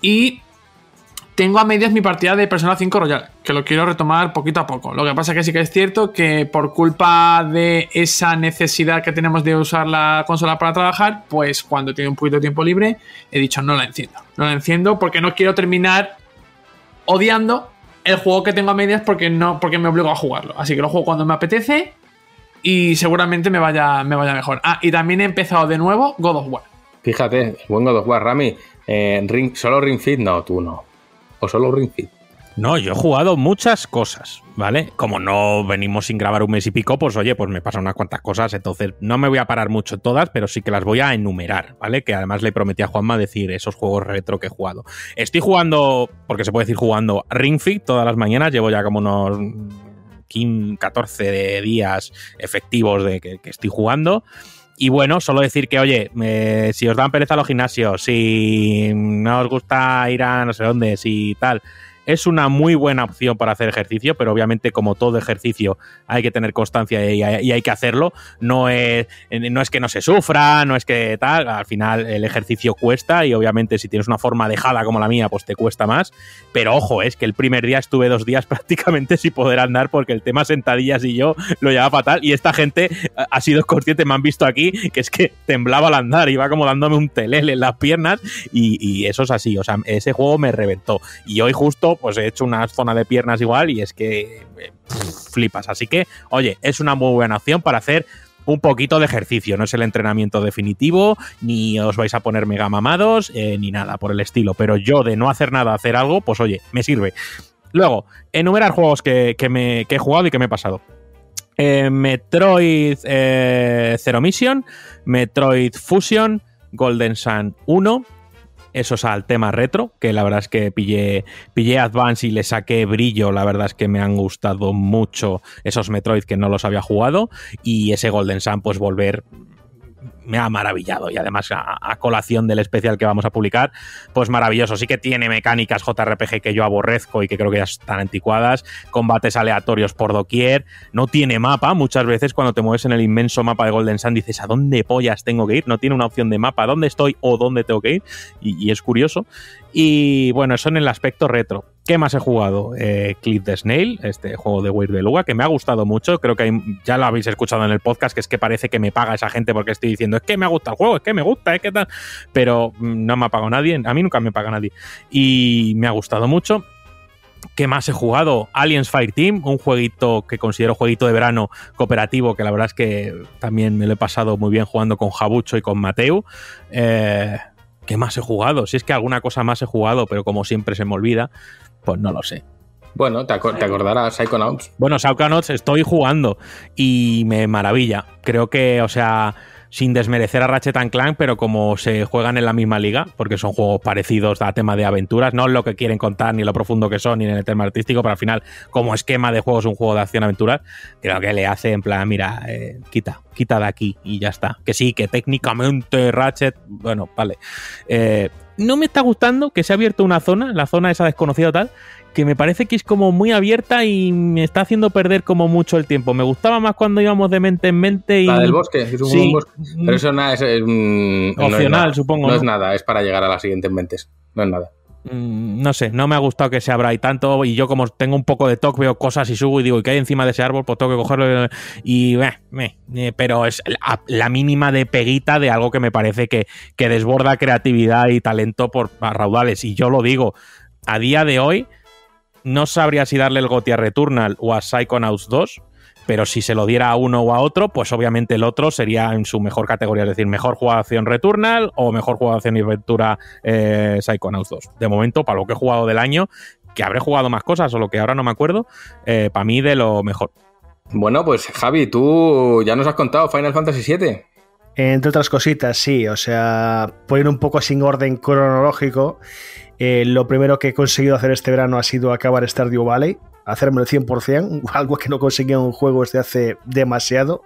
y tengo a medias mi partida de Persona 5 Royal, que lo quiero retomar poquito a poco. Lo que pasa que sí que es cierto que por culpa de esa necesidad que tenemos de usar la consola para trabajar, pues cuando tengo un poquito de tiempo libre, he dicho no la enciendo. No la enciendo porque no quiero terminar odiando el juego que tengo a medias porque no porque me obligo a jugarlo. Así que lo juego cuando me apetece y seguramente me vaya, me vaya mejor. Ah, y también he empezado de nuevo God of War. Fíjate, buen God of War, Rami. eh, ¿Solo Ring Fit? No, tú no. ¿O solo Ring Fit? No, yo he jugado muchas cosas, ¿vale? Como no venimos sin grabar un mes y pico, pues oye, pues me pasan unas cuantas cosas, entonces no me voy a parar mucho todas, pero sí que las voy a enumerar, ¿vale? Que además le prometí a Juanma decir esos juegos retro que he jugado. Estoy jugando, porque se puede decir jugando Ring Fit todas las mañanas, llevo ya como unos 15, 14 de días efectivos de que estoy jugando. Y bueno, solo decir que, oye, eh, si os dan pereza los gimnasios, si no os gusta ir a no sé dónde, si tal, es una muy buena opción para hacer ejercicio, pero obviamente como todo ejercicio hay que tener constancia y hay, que hacerlo. No es, no es que no se sufra, no es que tal, al final el ejercicio cuesta y obviamente si tienes una forma dejada como la mía, pues te cuesta más. Pero ojo, es que el primer día estuve dos días prácticamente sin poder andar porque el tema sentadillas y yo lo llevaba fatal y esta gente ha sido consciente, me han visto aquí, que es que temblaba al andar, iba como dándome un telele en las piernas y eso es así, o sea, ese juego me reventó. Y hoy justo pues he hecho una zona de piernas igual y es que eh, flipas. Así que, oye, es una muy buena opción para hacer un poquito de ejercicio. No es el entrenamiento definitivo, ni os vais a poner mega mamados, eh, ni nada por el estilo. Pero yo de no hacer nada, hacer algo, pues oye, me sirve. Luego, enumerar juegos que, que me, he jugado y que me he pasado. Eh, Metroid Zero Mission, Metroid Fusion, Golden Sun 1, eso es al tema retro, que la verdad es que pillé, pillé Advance y le saqué brillo. La verdad es que me han gustado mucho esos Metroid que no los había jugado. Y ese Golden Sun, pues volver me ha maravillado. Y además, a, colación del especial que vamos a publicar, pues maravilloso. Sí que tiene mecánicas JRPG que yo aborrezco y que creo que ya están anticuadas. Combates aleatorios por doquier. No tiene mapa. Muchas veces cuando te mueves en el inmenso mapa de Golden Sun dices, ¿a dónde pollas tengo que ir? No tiene una opción de mapa. ¿Dónde estoy o dónde tengo que ir? Y, y es curioso. Y bueno, eso en el aspecto retro. ¿Qué más he jugado? Eh, Clip the Snail, este juego de Weird Beluga, que me ha gustado mucho. Creo que ya lo habéis escuchado en el podcast, que es que parece que me paga esa gente porque estoy diciendo, es que me ha gustado el juego, es que me gusta, es que tal. Pero no me ha pagado nadie, a mí nunca me paga nadie. Y me ha gustado mucho. ¿Qué más he jugado? Aliens Fire Team, un jueguito que considero jueguito de verano cooperativo, que la verdad es que también me lo he pasado muy bien jugando con Jabucho y con Mateu. Eh, ¿Qué más he jugado? Si es que alguna cosa más he jugado, pero como siempre se me olvida, pues no lo sé. Bueno, te, acor- te acordarás, Psychonauts. Bueno, Psychonauts estoy jugando y me maravilla. Creo que, o sea, sin desmerecer a Ratchet Clank, pero como se juegan en la misma liga, porque son juegos parecidos a tema de aventuras, no lo que quieren contar, ni lo profundo que son, ni en el tema artístico, pero al final, como esquema de juego, es un juego de acción-aventuras, creo que le hace en plan, mira, eh, quita, quita de aquí y ya está. Que sí, que técnicamente Ratchet, bueno, vale. Eh, no me está gustando que se ha abierto una zona, la zona esa desconocida tal, que me parece que es como muy abierta y me está haciendo perder como mucho el tiempo. Me gustaba más cuando íbamos de mente en mente y... La del bosque, es un Sí. bosque. Pero eso nada, es, es un- no es Opcional, nada. supongo, No, es nada, es para llegar a las siguientes mentes. No es nada. Mm, No sé, no me ha gustado que se abra ahí tanto y yo como tengo un poco de toque, veo cosas y subo y digo, ¿y qué hay encima de ese árbol? Pues tengo que cogerlo y... eh, eh, pero es la, la mínima de peguita de algo que me parece que, que desborda creatividad y talento por a raudales. Y yo lo digo, a día de hoy no sabría si darle el GOTY a Returnal o a Psychonauts 2, pero si se lo diera a uno o a otro, pues obviamente el otro sería en su mejor categoría, es decir, mejor jugación Returnal o mejor jugación y aventura eh, Psychonauts 2. De momento, para lo que he jugado del año, que habré jugado más cosas o lo que ahora no me acuerdo, eh, para mí de lo mejor. Bueno, pues Javi, tú ya nos has contado Final Fantasy VII. Entre otras cositas, sí. O sea, por ir un poco sin orden cronológico, eh, lo primero que he conseguido hacer este verano ha sido acabar Stardew Valley, hacerme el 100%, algo que no conseguía en un juego desde hace demasiado.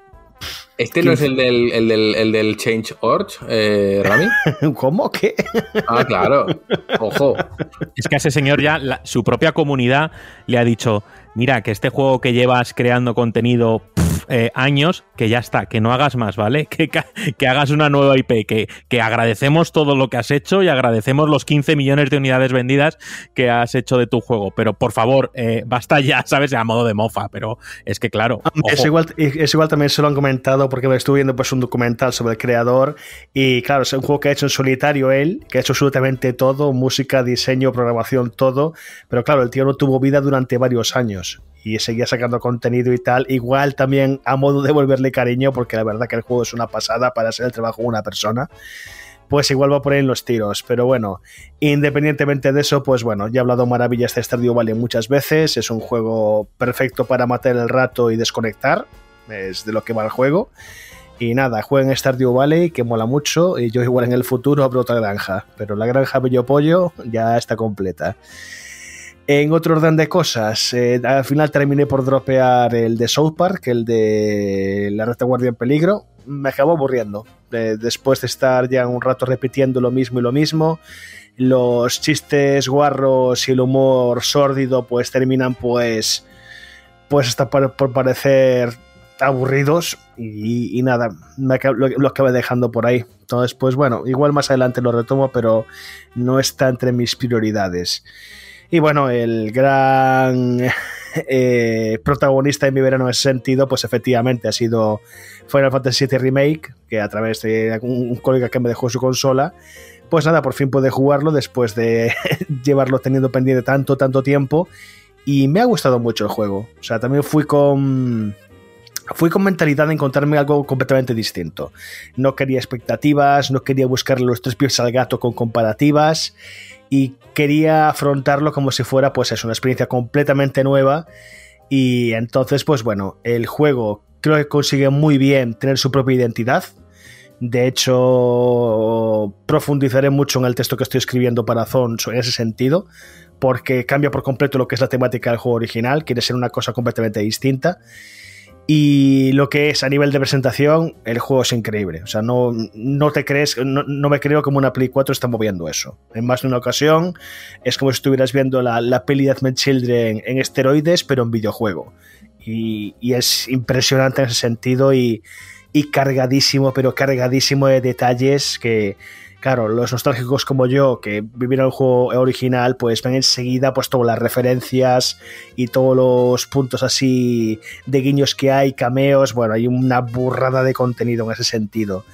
¿Este no es el del, el del, el del Change Org, eh, Rami? ¿Cómo? ¿Qué? Ah, claro. Ojo. Es que a ese señor ya la- su propia comunidad le ha dicho, mira, que este juego que llevas creando contenido eh, años, que ya está, que no hagas más, ¿vale? Que, que hagas una nueva IP, que, que agradecemos todo lo que has hecho y agradecemos los 15 millones de unidades vendidas que has hecho de tu juego. Pero por favor, eh, basta ya, ¿sabes? A modo de mofa, pero es que claro. Es ojo. igual, es igual también se lo han comentado porque me estuve viendo pues un documental sobre el creador y claro, es un juego que ha hecho en solitario él, que ha hecho absolutamente todo, música, diseño, programación, todo, pero claro, el tío no tuvo vida durante varios años y seguía sacando contenido y tal, igual también a modo de volverle cariño porque la verdad que el juego es una pasada para ser el trabajo de una persona pues igual va por ahí en los tiros. Pero bueno, independientemente de eso, pues bueno, ya he hablado maravillas de Stardew Valley muchas veces. Es un juego perfecto para matar el rato y desconectar. Es de lo que va el juego. Y nada, jueguen Stardew Valley, que mola mucho. Y yo igual en el futuro abro otra granja. Pero la granja Bello Pollo ya está completa. En otro orden de cosas, eh, al final terminé por dropear el de South Park, el de La Retaguardia en Peligro. Me acabó aburriendo. Eh, después de estar ya un rato repitiendo lo mismo y lo mismo, los chistes guarros y el humor sórdido pues terminan pues pues hasta por, por parecer aburridos y, y nada, me acab- lo, lo acabé dejando por ahí. Entonces, pues bueno, igual más adelante lo retomo, pero no está entre mis prioridades. Y bueno, el gran eh, protagonista de mi verano en ese sentido, pues efectivamente ha sido Final Fantasy VII Remake, que a través de un, un colega que me dejó su consola, pues nada, por fin pude jugarlo después de llevarlo teniendo pendiente tanto, tanto tiempo. Y me ha gustado mucho el juego. O sea, también fui con. Fui con mentalidad de encontrarme algo completamente distinto. No quería expectativas, no quería buscarle los tres pies al gato con comparativas y quería afrontarlo como si fuera, pues es una experiencia completamente nueva. Y entonces, pues bueno, el juego creo que consigue muy bien tener su propia identidad. De hecho, profundizaré mucho en el texto que estoy escribiendo para Zons en ese sentido, porque cambia por completo lo que es la temática del juego original, quiere ser una cosa completamente distinta. Y lo que es a nivel de presentación, el juego es increíble. O sea, no, no te crees, no, no me creo como una Play 4 está moviendo eso. En más de una ocasión, es como si estuvieras viendo la, la peli de Advent Children en esteroides, pero en videojuego. Y, y es impresionante en ese sentido y, y cargadísimo, pero cargadísimo de detalles que, claro, los nostálgicos como yo, que vivieron el juego original, pues ven enseguida pues todas las referencias y todos los puntos así de guiños que hay, cameos, bueno, hay una burrada de contenido en ese sentido.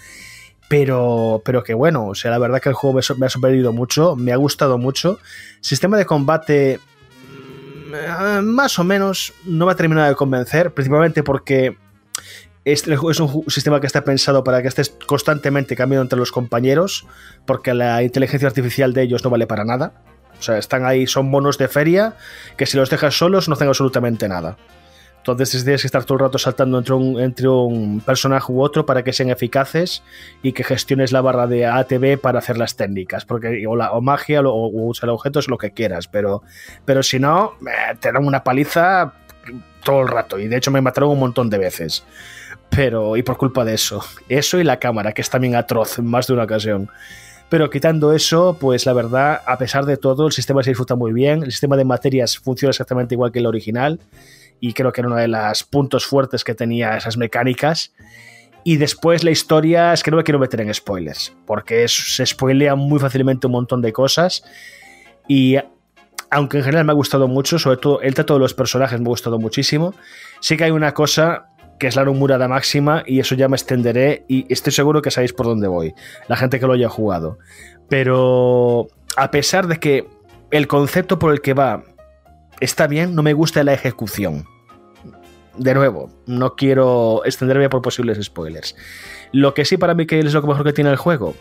Pero, pero que bueno, o sea, la verdad que el juego me, ha sorprendido mucho, me ha gustado mucho. Sistema de combate, eh, más o menos, no me ha terminado de convencer, principalmente porque es un sistema que está pensado para que estés constantemente cambiando entre los compañeros, porque la inteligencia artificial de ellos no vale para nada. O sea, están ahí, son monos de feria que si los dejas solos no hacen absolutamente nada. Entonces tienes que estar todo el rato saltando entre un, entre un personaje u otro para que sean eficaces y que gestiones la barra de ATB para hacer las técnicas. Porque, o, la, magia o, o usar objetos, lo que quieras. Pero, pero si no, eh, te dan una paliza todo el rato. Y de hecho me mataron un montón de veces. Pero, y por culpa de eso. Eso y la cámara, que es también atroz en más de una ocasión. Pero quitando eso, pues la verdad, a pesar de todo, el sistema se disfruta muy bien. El sistema de materias funciona exactamente igual que el original y creo que era uno de los puntos fuertes que tenía esas mecánicas. Y después la historia es que no me quiero meter en spoilers, porque se spoilea muy fácilmente un montón de cosas. Y aunque en general me ha gustado mucho, sobre todo el trato de los personajes me ha gustado muchísimo, sí que hay una cosa que es la rumurada máxima y eso ya me extenderé y estoy seguro que sabéis por dónde voy, la gente que lo haya jugado. Pero a pesar de que el concepto por el que va está bien, no me gusta la ejecución. De nuevo, no quiero extenderme por posibles spoilers. Lo que sí para mí que es lo mejor que tiene el juego,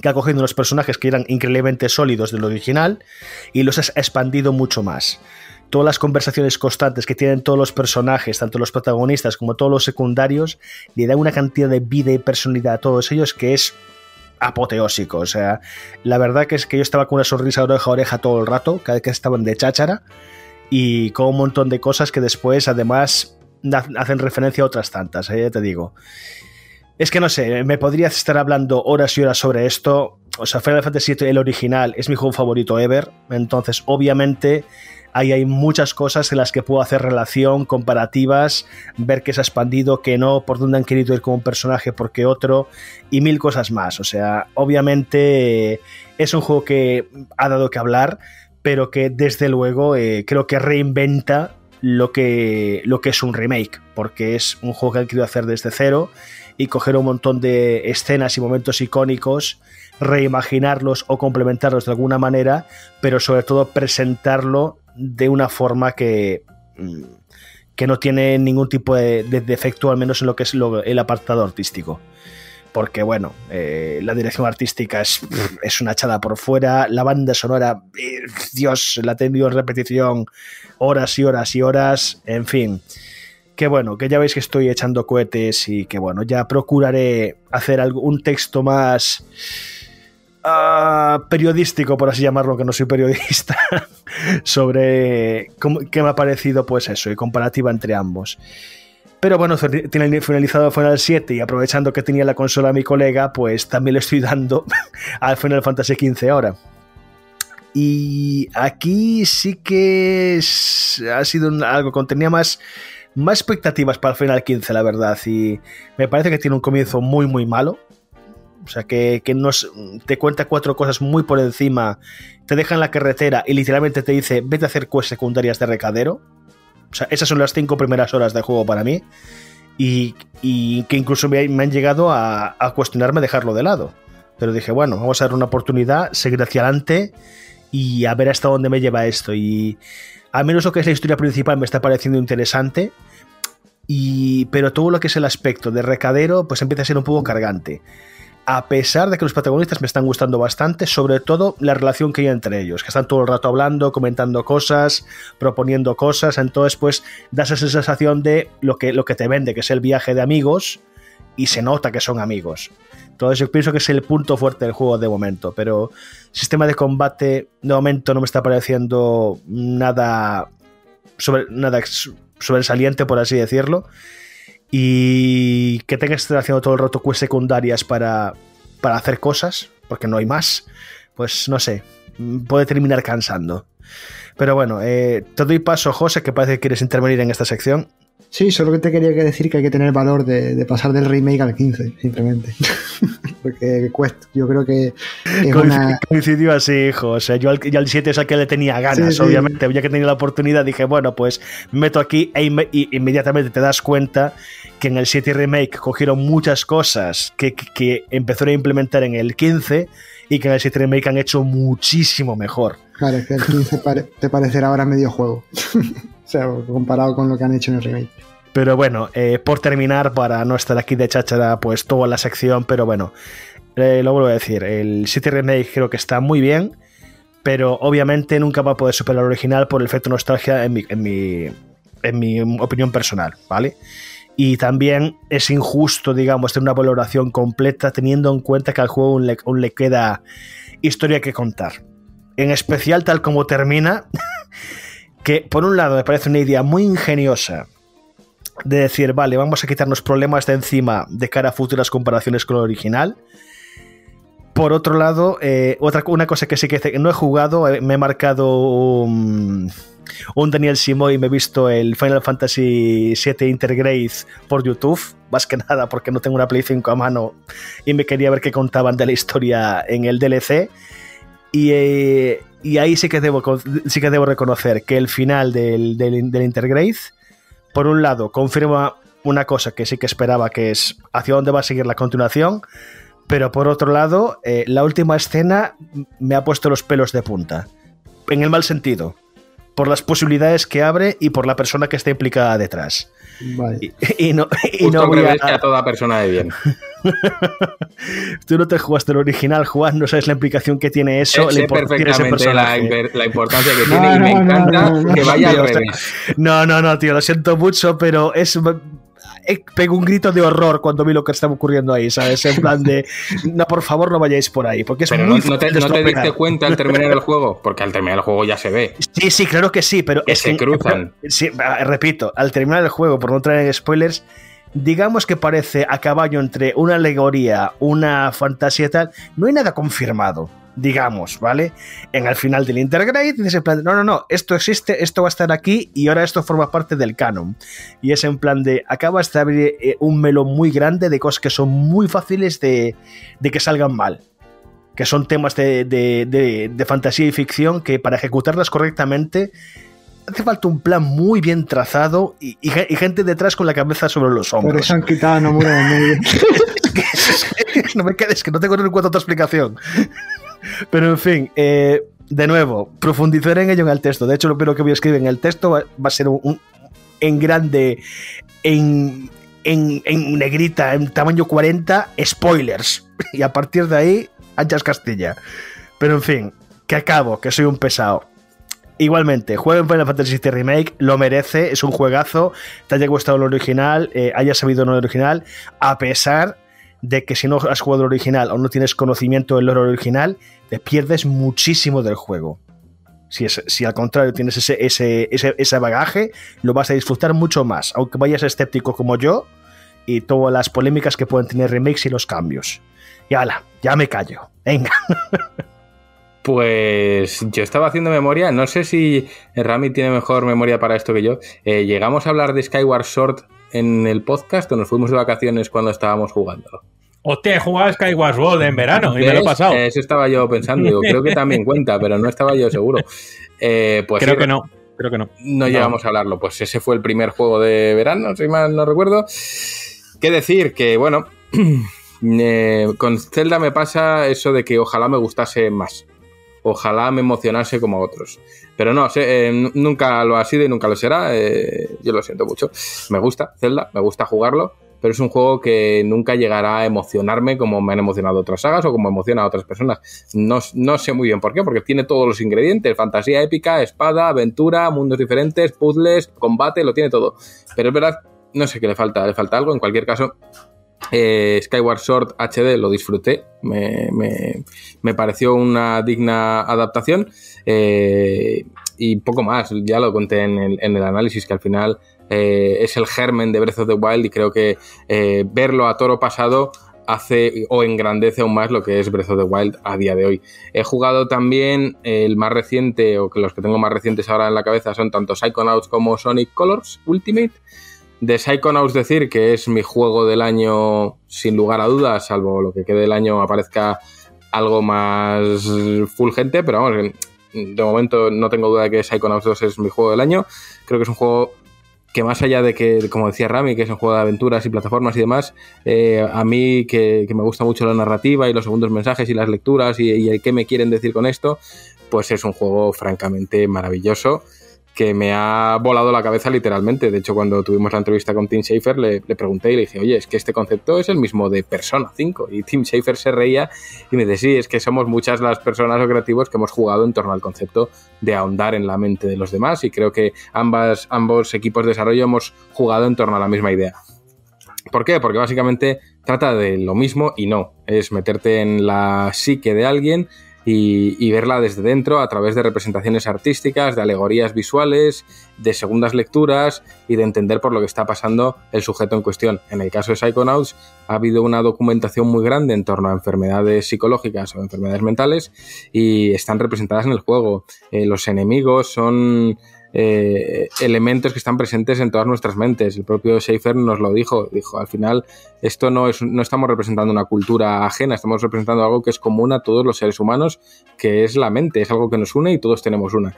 que ha cogido unos personajes que eran increíblemente sólidos del original y los ha expandido mucho más. Todas las conversaciones constantes que tienen todos los personajes, tanto los protagonistas como todos los secundarios, le dan una cantidad de vida y personalidad a todos ellos que es apoteósico. O sea, la verdad que es que yo estaba con una sonrisa de oreja a oreja todo el rato, cada vez que estaban de cháchara y con un montón de cosas que después además hacen referencia a otras tantas, ¿eh? ya te digo. Es que no sé, me podría estar hablando horas y horas sobre esto. O sea, Final Fantasy VII, el original, es mi juego favorito ever. Entonces, obviamente, ahí hay muchas cosas en las que puedo hacer relación, comparativas, ver qué se ha expandido, qué no, por dónde han querido ir con un personaje, por qué otro, y mil cosas más. O sea, obviamente es un juego que ha dado que hablar pero que desde luego eh, creo que reinventa lo que, lo que es un remake, porque es un juego que han querido hacer desde cero y coger un montón de escenas y momentos icónicos, reimaginarlos o complementarlos de alguna manera, pero sobre todo presentarlo de una forma que, mm, que no tiene ningún tipo de, de defecto, al menos en lo que es el apartado artístico porque bueno, eh, la dirección artística es, es, una echada por fuera, la banda sonora, Dios, la ha tenido en repetición horas y horas y horas, en fin. Que bueno, que ya veis que estoy echando cohetes y que bueno, ya procuraré hacer un texto más uh, periodístico, por así llamarlo, que no soy periodista, sobre cómo, qué me ha parecido pues eso, y comparativa entre ambos. Pero bueno, finalizado Final 7 y aprovechando que tenía la consola mi colega, pues también le estoy dando al Final Fantasy XV ahora. Y aquí sí que ha sido algo con tenía más, más expectativas para el Final 15, la verdad. Y me parece que tiene un comienzo muy, muy malo. O sea, que, que nos, te cuenta cuatro cosas muy por encima, te deja en la carretera y literalmente te dice, vete a hacer quests secundarias de recadero o sea, esas son las cinco primeras horas de juego para mí. Y, y que incluso me, han llegado a, a, cuestionarme dejarlo de lado. Pero dije, bueno, vamos a dar una oportunidad, seguir hacia adelante y a ver hasta dónde me lleva esto. Y al menos lo que es la historia principal me está pareciendo interesante. Y, pero todo lo que es el aspecto de recadero, pues empieza a ser un poco cargante a pesar de que los protagonistas me están gustando bastante, sobre todo la relación que hay entre ellos, que están todo el rato hablando, comentando cosas, proponiendo cosas, entonces pues das esa sensación de lo que, lo que te vende, que es el viaje de amigos, y se nota que son amigos. Entonces yo pienso que es el punto fuerte del juego de momento, pero sistema de combate de momento no me está pareciendo nada, nada sobresaliente, por así decirlo y que tengas que estar haciendo todo el rato quests secundarias para, para hacer cosas, porque no hay más, pues no sé, puede terminar cansando. Pero bueno, eh, te doy paso, José, que parece que quieres intervenir en esta sección. Sí, solo que te quería decir que hay que tener valor de, de pasar del remake al 15, simplemente. Porque cuesta. Yo creo que es una... Coincidió así, hijo. O sea, yo al, yo al 7 es al que le tenía ganas, sí, obviamente. Sí. Ya que tenía la oportunidad, dije, bueno, pues me meto aquí e inme y inmediatamente te das cuenta que en el 7 remake cogieron muchas cosas que, que, que empezaron a implementar en el 15 y que en el 7 remake han hecho muchísimo mejor. Claro, es que el 15 pare te parecerá ahora medio juego. O sea, comparado con lo que han hecho en el remake. Pero bueno, eh, por terminar, para no estar aquí de cháchara, pues toda la sección, pero bueno, eh, lo vuelvo a decir, el City Remake creo que está muy bien, pero obviamente nunca va a poder superar el original por el efecto nostalgia en mi, en mi, en mi opinión personal, ¿vale? Y también es injusto, digamos, tener una valoración completa teniendo en cuenta que al juego le, aún le queda historia que contar. En especial tal como termina, que por un lado me parece una idea muy ingeniosa de decir, vale, vamos a quitarnos problemas de encima de cara a futuras comparaciones con el original. Por otro lado, eh, otra, una cosa que sí que no he jugado, eh, me he marcado un, un Daniel Simoy y me he visto el Final Fantasy VII Intergrade por YouTube, más que nada porque no tengo una Play 5 a mano y me quería ver qué contaban de la historia en el DLC. Y, eh, y ahí sí que, debo, sí que debo reconocer que el final del, del, del Intergrade, por un lado, confirma una cosa que sí que esperaba, que es hacia dónde va a seguir la continuación, pero por otro lado, eh, la última escena me ha puesto los pelos de punta. En el mal sentido. Por las posibilidades que abre y por la persona que está implicada detrás. Vale. Y, y no, y Justo no voy a- que a toda persona de bien. Tú no te jugaste el original, Juan, no sabes la implicación que tiene eso. sé perfectamente la, importancia que No, tiene y me no, encanta no, no. que vaya al revés. No, no, no, tío, lo siento mucho, pero es. eh, Pego un grito de horror cuando vi lo que estaba ocurriendo ahí, ¿sabes? En plan de. No, por favor, no vayáis por ahí, porque es Pero muy no, no te, no te diste cuenta al terminar el juego, porque al terminar el juego ya se ve. Sí, sí, claro que sí, pero Que es se que cruzan. Sí, repito, al terminar el juego, por no traer spoilers, digamos que parece a caballo entre una alegoría, una fantasía tal, no hay nada confirmado, digamos, ¿vale? En el final del Intergrade dices en plan, no, no, no, esto existe, esto va a estar aquí y ahora esto forma parte del canon. Y es en plan de, acabas de abrir eh, un melón muy grande de cosas que son muy fáciles de, de que salgan mal que son temas de- de fantasía y ficción que para ejecutarlas correctamente hace falta un plan muy bien trazado y, y ge- y gente detrás con la cabeza sobre los Por hombros. eso han quitado en medio. no me quedes, que no tengo en cuenta otra explicación. Pero en fin, eh, de nuevo, profundizaré en ello en el texto. De hecho, lo primero que voy a escribir en el texto va, va a ser un, un- en grande, en, en, en negrita, en tamaño 40, spoilers. Y a partir de ahí, anchas Castilla. Pero en fin, que acabo, que soy un pesado. Igualmente, jueguen Final Fantasy VII Remake, lo merece, es un juegazo, te haya gustado el original, eh, hayas sabido el original, a pesar de que si no has jugado el original o no tienes conocimiento del lore original, te pierdes muchísimo del juego. Si, es- si al contrario tienes ese, ese, ese, ese bagaje, lo vas a disfrutar mucho más, aunque vayas escéptico como yo y todas las polémicas que pueden tener remakes y los cambios. Y ala, ya me callo. Venga. Pues yo estaba haciendo memoria, no sé si Rami tiene mejor memoria para esto que yo. Eh, ¿Llegamos a hablar de Skyward Sword en el podcast o nos fuimos de vacaciones cuando estábamos jugando? Hostia, he jugado a Skyward Sword en verano y me lo he pasado. Eso estaba yo pensando, digo, creo que también cuenta, pero no estaba yo seguro. Eh, pues Creo sí, que no. Creo que no. No llegamos a hablarlo, pues ese fue el primer juego de verano, si mal no recuerdo. ¿Qué decir? Que bueno, eh, con Zelda me pasa eso de que ojalá me gustase más. Ojalá me emocionase como otros. Pero no, sé, eh, nunca lo ha sido y nunca lo será. eh, yo lo siento mucho. Me gusta Zelda, me gusta jugarlo, pero es un juego que nunca llegará a emocionarme como me han emocionado otras sagas o como emociona a otras personas. No, no sé muy bien por qué, porque tiene todos los ingredientes: fantasía épica, espada, aventura, mundos diferentes, puzzles, combate, lo tiene todo. Pero es verdad, no sé qué le falta, le falta algo. En cualquier caso, eh, Skyward Sword HD lo disfruté, me, me- pareció una digna adaptación eh, y poco más, ya lo conté en el, en el análisis que al final eh, es el germen de Breath of the Wild y creo que verlo a toro pasado hace o engrandece aún más lo que es Breath of the Wild a día de hoy. He jugado también el más reciente, o que los que tengo más recientes ahora en la cabeza son tanto Psychonauts como Sonic Colors Ultimate. De Psychonauts decir que es mi juego del año sin lugar a dudas, salvo lo que quede del año aparezca algo más fulgente, pero vamos, de momento no tengo duda de que Psychonauts 2 es mi juego del año. Creo que es un juego que más allá de que, como decía Rami, que es un juego de aventuras y plataformas y demás, eh, a mí que, que me gusta mucho la narrativa y los segundos mensajes y las lecturas y, y el qué me quieren decir con esto, pues es un juego francamente maravilloso que me ha volado la cabeza literalmente. De hecho, cuando tuvimos la entrevista con Tim Schafer, le, pregunté y le dije, oye, es que este concepto es el mismo de Persona 5. Y Tim Schafer se reía y me decía, sí, es que somos muchas las personas o creativos que hemos jugado en torno al concepto de ahondar en la mente de los demás. Y creo que ambas, ambos equipos de desarrollo hemos jugado en torno a la misma idea. ¿Por qué? Porque básicamente trata de lo mismo y no. Es meterte en la psique de alguien y, y, verla desde dentro a través de representaciones artísticas, de alegorías visuales, de segundas lecturas y de entender por lo que está pasando el sujeto en cuestión. En el caso de Psychonauts ha habido una documentación muy grande en torno a enfermedades psicológicas o enfermedades mentales y están representadas en el juego. Eh, los enemigos son eh, elementos que están presentes en todas nuestras mentes. El propio Schaefer nos lo dijo, dijo, al final esto no, es, no estamos representando una cultura ajena, estamos representando algo que es común a todos los seres humanos, que es la mente, es algo que nos une y todos tenemos una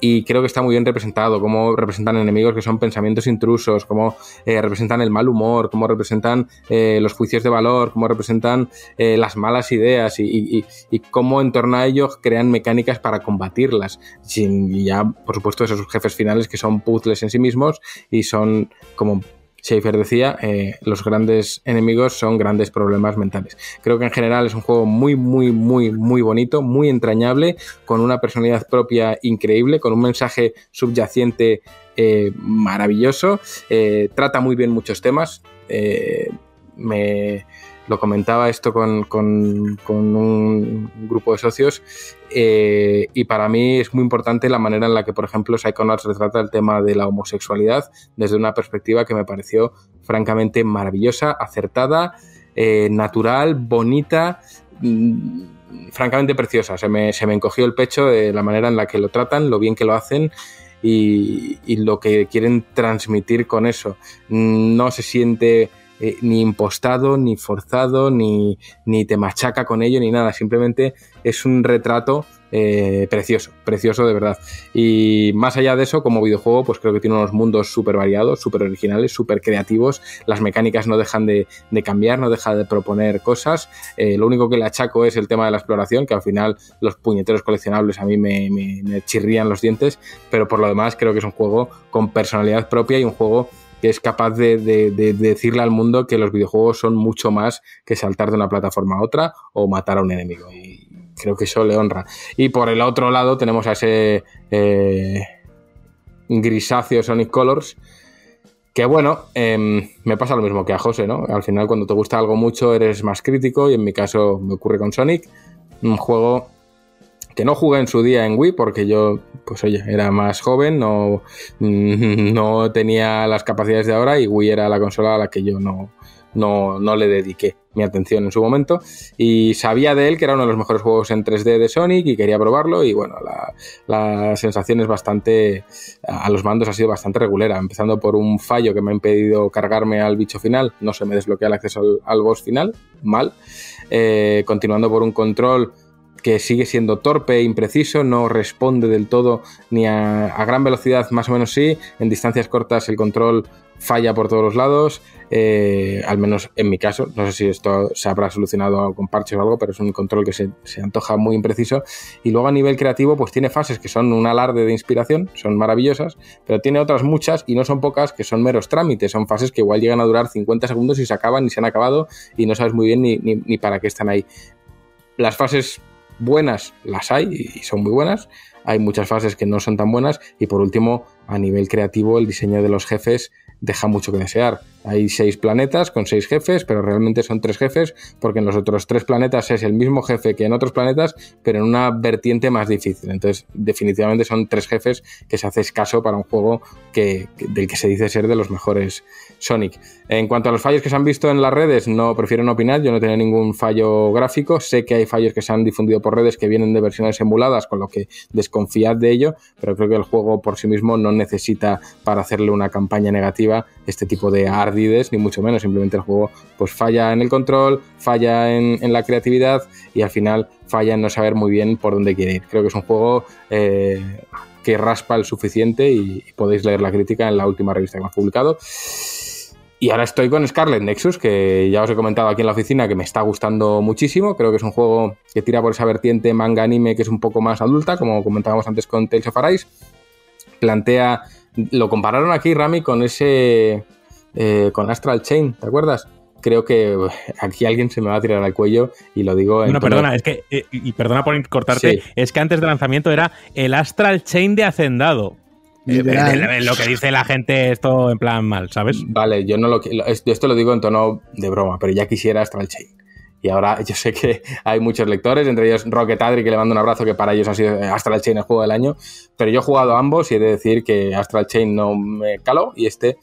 y creo que está muy bien representado, cómo representan enemigos que son pensamientos intrusos, cómo eh, representan el mal humor, cómo representan eh, los juicios de valor, cómo representan eh, las malas ideas y, cómo en torno a ellos crean mecánicas para combatirlas. Y ya, por supuesto, esos jefes finales que son puzzles en sí mismos y son como Schaefer decía, eh, los grandes enemigos son grandes problemas mentales. Creo que en general es un juego muy, muy, muy, muy bonito, muy entrañable, con una personalidad propia increíble, con un mensaje subyacente eh, maravilloso, eh, trata muy bien muchos temas. me lo comentaba esto con, con, un grupo de socios eh, y para mí es muy importante la manera en la que, por ejemplo, Psychonauts retrata el tema de la homosexualidad desde una perspectiva que me pareció francamente maravillosa, acertada, eh, natural, bonita, mmm, francamente preciosa. Se me, se me encogió el pecho de la manera en la que lo tratan, lo bien que lo hacen. Y, y lo que quieren transmitir con eso. No se siente eh, ni impostado, ni forzado, ni, ni, te machaca con ello, ni nada. Simplemente es un retrato eh, precioso, precioso de verdad. Y más allá de eso, como videojuego, pues creo que tiene unos mundos súper variados, súper originales, súper creativos. Las mecánicas no dejan de, de, cambiar, no deja de proponer cosas. Eh, lo único que le achaco es el tema de la exploración, que al final los puñeteros coleccionables a mí me, me, me chirrían los dientes, pero por lo demás creo que es un juego con personalidad propia y un juego que es capaz de, de, de, decirle al mundo que los videojuegos son mucho más que saltar de una plataforma a otra o matar a un enemigo. Y creo que eso le honra. Y por el otro lado tenemos a ese eh, grisáceo Sonic Colors. Que bueno, eh, me pasa lo mismo que a José, ¿no? Al final, cuando te gusta algo mucho, eres más crítico, y en mi caso me ocurre con Sonic. Un juego que no jugué en su día en Wii porque yo, pues oye, era más joven, no, no tenía las capacidades de ahora y Wii era la consola a la que yo no, no, no, le dediqué mi atención en su momento. Y sabía de él que era uno de los mejores juegos en 3D de Sonic y quería probarlo y bueno, la, la sensación es bastante, a los mandos ha sido bastante regulera, empezando por un fallo que me ha impedido cargarme al bicho final, no se me desbloquea el acceso al, boss final, mal, eh, continuando por un control que sigue siendo torpe, impreciso, no responde del todo ni a, gran velocidad, más o menos sí. En distancias cortas el control falla por todos los lados, eh, al menos en mi caso. No sé si esto se habrá solucionado con parches o algo, pero es un control que se, antoja muy impreciso. Y luego a nivel creativo, pues tiene fases que son un alarde de inspiración, son maravillosas, pero tiene otras muchas y no son pocas que son meros trámites. Son fases que igual llegan a durar 50 segundos y se acaban y se han acabado y no sabes muy bien ni para qué están ahí. Las fases buenas las hay y son muy buenas. Hay muchas fases que no son tan buenas. Y por último, a nivel creativo, el diseño de los jefes deja mucho que desear. Hay seis planetas con seis jefes, pero realmente son tres jefes, porque en los otros tres planetas es el mismo jefe que en otros planetas, pero en una vertiente más difícil. Entonces, definitivamente son tres jefes que se hace escaso para un juego que, del que se dice ser de los mejores Sonic. En cuanto a los fallos que se han visto en las redes, no prefiero no opinar, yo no tenía ningún fallo gráfico, sé que hay fallos que se han difundido por redes que vienen de versiones emuladas, con lo que desconfiad de ello, pero creo que el juego por sí mismo no necesita para hacerle una campaña negativa este tipo de ardides, ni mucho menos, simplemente el juego pues falla en el control, falla en, la creatividad y al final falla en no saber muy bien por dónde quiere ir. Creo que es un juego eh, que raspa el suficiente y, y podéis leer la crítica en la última revista que hemos publicado. Y ahora estoy con Scarlet Nexus, que ya os he comentado aquí en la oficina que me está gustando muchísimo. Creo que es un juego que tira por esa vertiente manga anime que es un poco más adulta, como comentábamos antes con Tales of Arise plantea. Lo compararon aquí, Rami, con ese. Eh, con Astral Chain, ¿te acuerdas? Creo que aquí alguien se me va a tirar al cuello y lo digo en. No, tono- perdona, es que, eh, y perdona por cortarte, Sí. es que antes del lanzamiento era el Astral Chain de Hacendado. Eh, eh, lo que dice la gente, esto en plan mal, ¿sabes? Vale, yo no lo, esto lo digo en tono de broma, pero ya quisiera Astral Chain. Y ahora yo sé que hay muchos lectores, entre ellos Rocket Adri, que le mando un abrazo, que para ellos ha sido Astral Chain el juego del año. Pero yo he jugado a ambos y he de decir que Astral Chain no me caló y este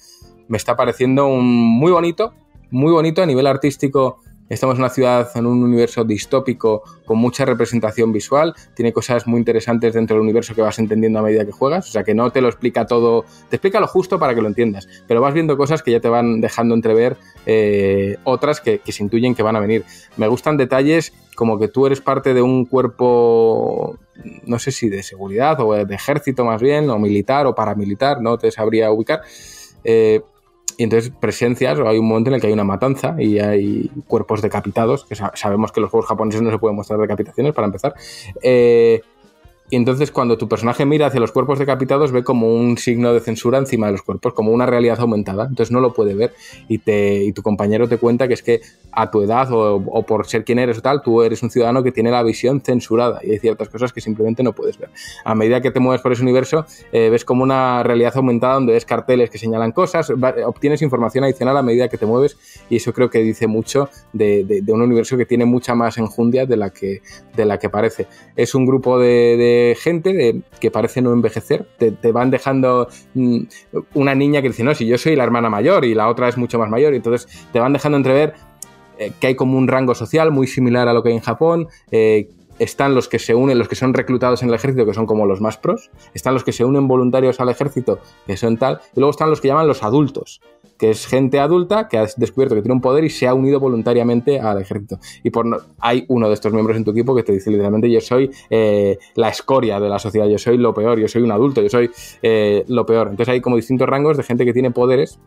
me está pareciendo un muy bonito, muy bonito a nivel artístico. Estamos en una ciudad, en un universo distópico con mucha representación visual. Tiene cosas muy interesantes dentro del universo que vas entendiendo a medida que juegas. O sea, que no te lo explica todo, te explica lo justo para que lo entiendas. Pero vas viendo cosas que ya te van dejando entrever eh, otras que, que se intuyen que van a venir. Me gustan detalles como que tú eres parte de un cuerpo, no sé si de seguridad o de ejército más bien, o militar o paramilitar, no te sabría ubicar. Eh, y entonces presencias, o hay un momento en el que hay una matanza y hay cuerpos decapitados, que sa- sabemos que los juegos japoneses no se pueden mostrar decapitaciones para empezar. Eh, y entonces cuando tu personaje mira hacia los cuerpos decapitados ve como un signo de censura encima de los cuerpos, como una realidad aumentada. Entonces no lo puede ver y, te, y tu compañero te cuenta que es que a tu edad o, o por ser quien eres o tal, tú eres un ciudadano que tiene la visión censurada y hay ciertas cosas que simplemente no puedes ver. A medida que te mueves por ese universo, eh, ves como una realidad aumentada donde ves carteles que señalan cosas, obtienes información adicional a medida que te mueves y eso creo que dice mucho de, un universo que tiene mucha más enjundia de la que, de la que parece. Es un grupo de gente de- que parece no envejecer, te, van dejando mm, una niña que dice, no, si yo soy la hermana mayor y la otra es mucho más mayor, entonces te van dejando entrever eh, que hay como un rango social muy similar a lo que hay en Japón. eh, están los que se unen, los que son reclutados en el ejército, que son como los más pros. Están los que se unen voluntarios al ejército, que son tal. Y luego están los que llaman los adultos, que es gente adulta que ha descubierto que tiene un poder y se ha unido voluntariamente al ejército. Y por no- hay uno de estos miembros en tu equipo que te dice literalmente, yo soy eh, la escoria de la sociedad, yo soy lo peor, yo soy un adulto, yo soy eh, lo peor. Entonces hay como distintos rangos de gente que tiene poderes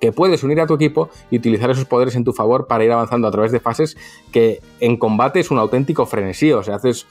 que puedes unir a tu equipo y utilizar esos poderes en tu favor para ir avanzando a través de fases que en combate es un auténtico frenesí. O sea, haces.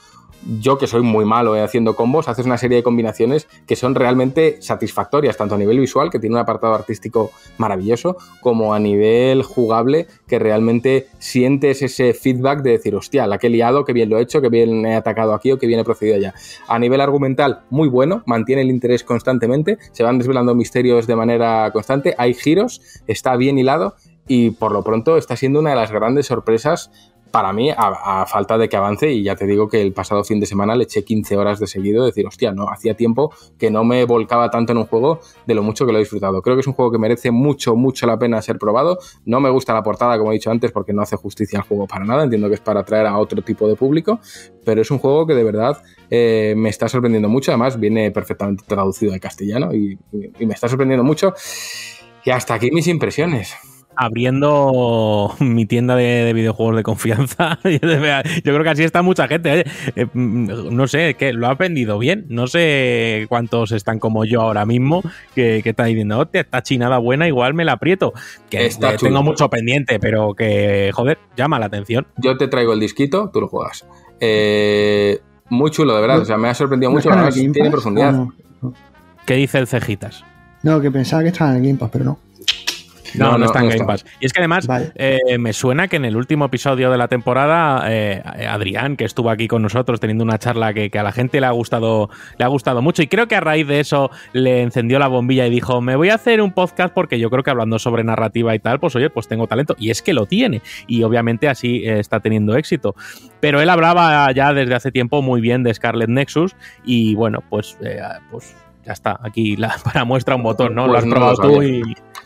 Yo que soy muy malo eh, haciendo combos, haces una serie de combinaciones que son realmente satisfactorias, tanto a nivel visual, que tiene un apartado artístico maravilloso, como a nivel jugable, que realmente sientes ese feedback de decir, hostia, la que he liado, que bien lo he hecho, que bien he atacado aquí o que bien he procedido allá. A nivel argumental, muy bueno, mantiene el interés constantemente, se van desvelando misterios de manera constante, hay giros, está bien hilado y por lo pronto está siendo una de las grandes sorpresas para mí, a, falta de que avance, y ya te digo que el pasado fin de semana le eché 15 horas de seguido, decir, hostia, no, hacía tiempo que no me volcaba tanto en un juego de lo mucho que lo he disfrutado. Creo que es un juego que merece mucho, mucho la pena ser probado. No me gusta la portada, como he dicho antes, porque no hace justicia al juego para nada, entiendo que es para atraer a otro tipo de público, pero es un juego que de verdad eh, me está sorprendiendo mucho, además viene perfectamente traducido al castellano y me está sorprendiendo mucho. Y hasta aquí mis impresiones abriendo mi tienda de, de videojuegos de confianza. Yo creo que así está mucha gente. Oye, eh, mm, no sé, que lo ha aprendido bien. No sé cuántos están como yo ahora mismo que, que están diciendo, hostia, esta chinada buena, igual me la aprieto. Que Está eh, tengo mucho pendiente, pero que, joder, llama la atención. Yo te traigo el disquito, tú lo juegas. Eh, muy chulo, de verdad. O sea, me ha sorprendido ¿No mucho. está Game tiene Pass? profundidad. ¿Qué dice el Cejitas? No, que pensaba que estaba en el Game Pass, pero no. No, no, No, no, está en Game. Pass. Y es que además eh, me suena que en el último episodio de la temporada, eh, Adrián, que estuvo aquí con nosotros teniendo una charla que, que a la gente le ha gustado, le ha gustado mucho. Y creo que a raíz de eso le encendió la bombilla y dijo: Me voy a hacer un podcast porque yo creo que hablando sobre narrativa y tal, pues oye, pues tengo talento. Y es que lo tiene. Y obviamente así eh, está teniendo éxito. Pero él hablaba ya desde hace tiempo muy bien de Scarlet Nexus. Y bueno, pues, eh, pues ya está. Aquí la, para muestra un botón, ¿no? lo Pues has no probado lo tú y.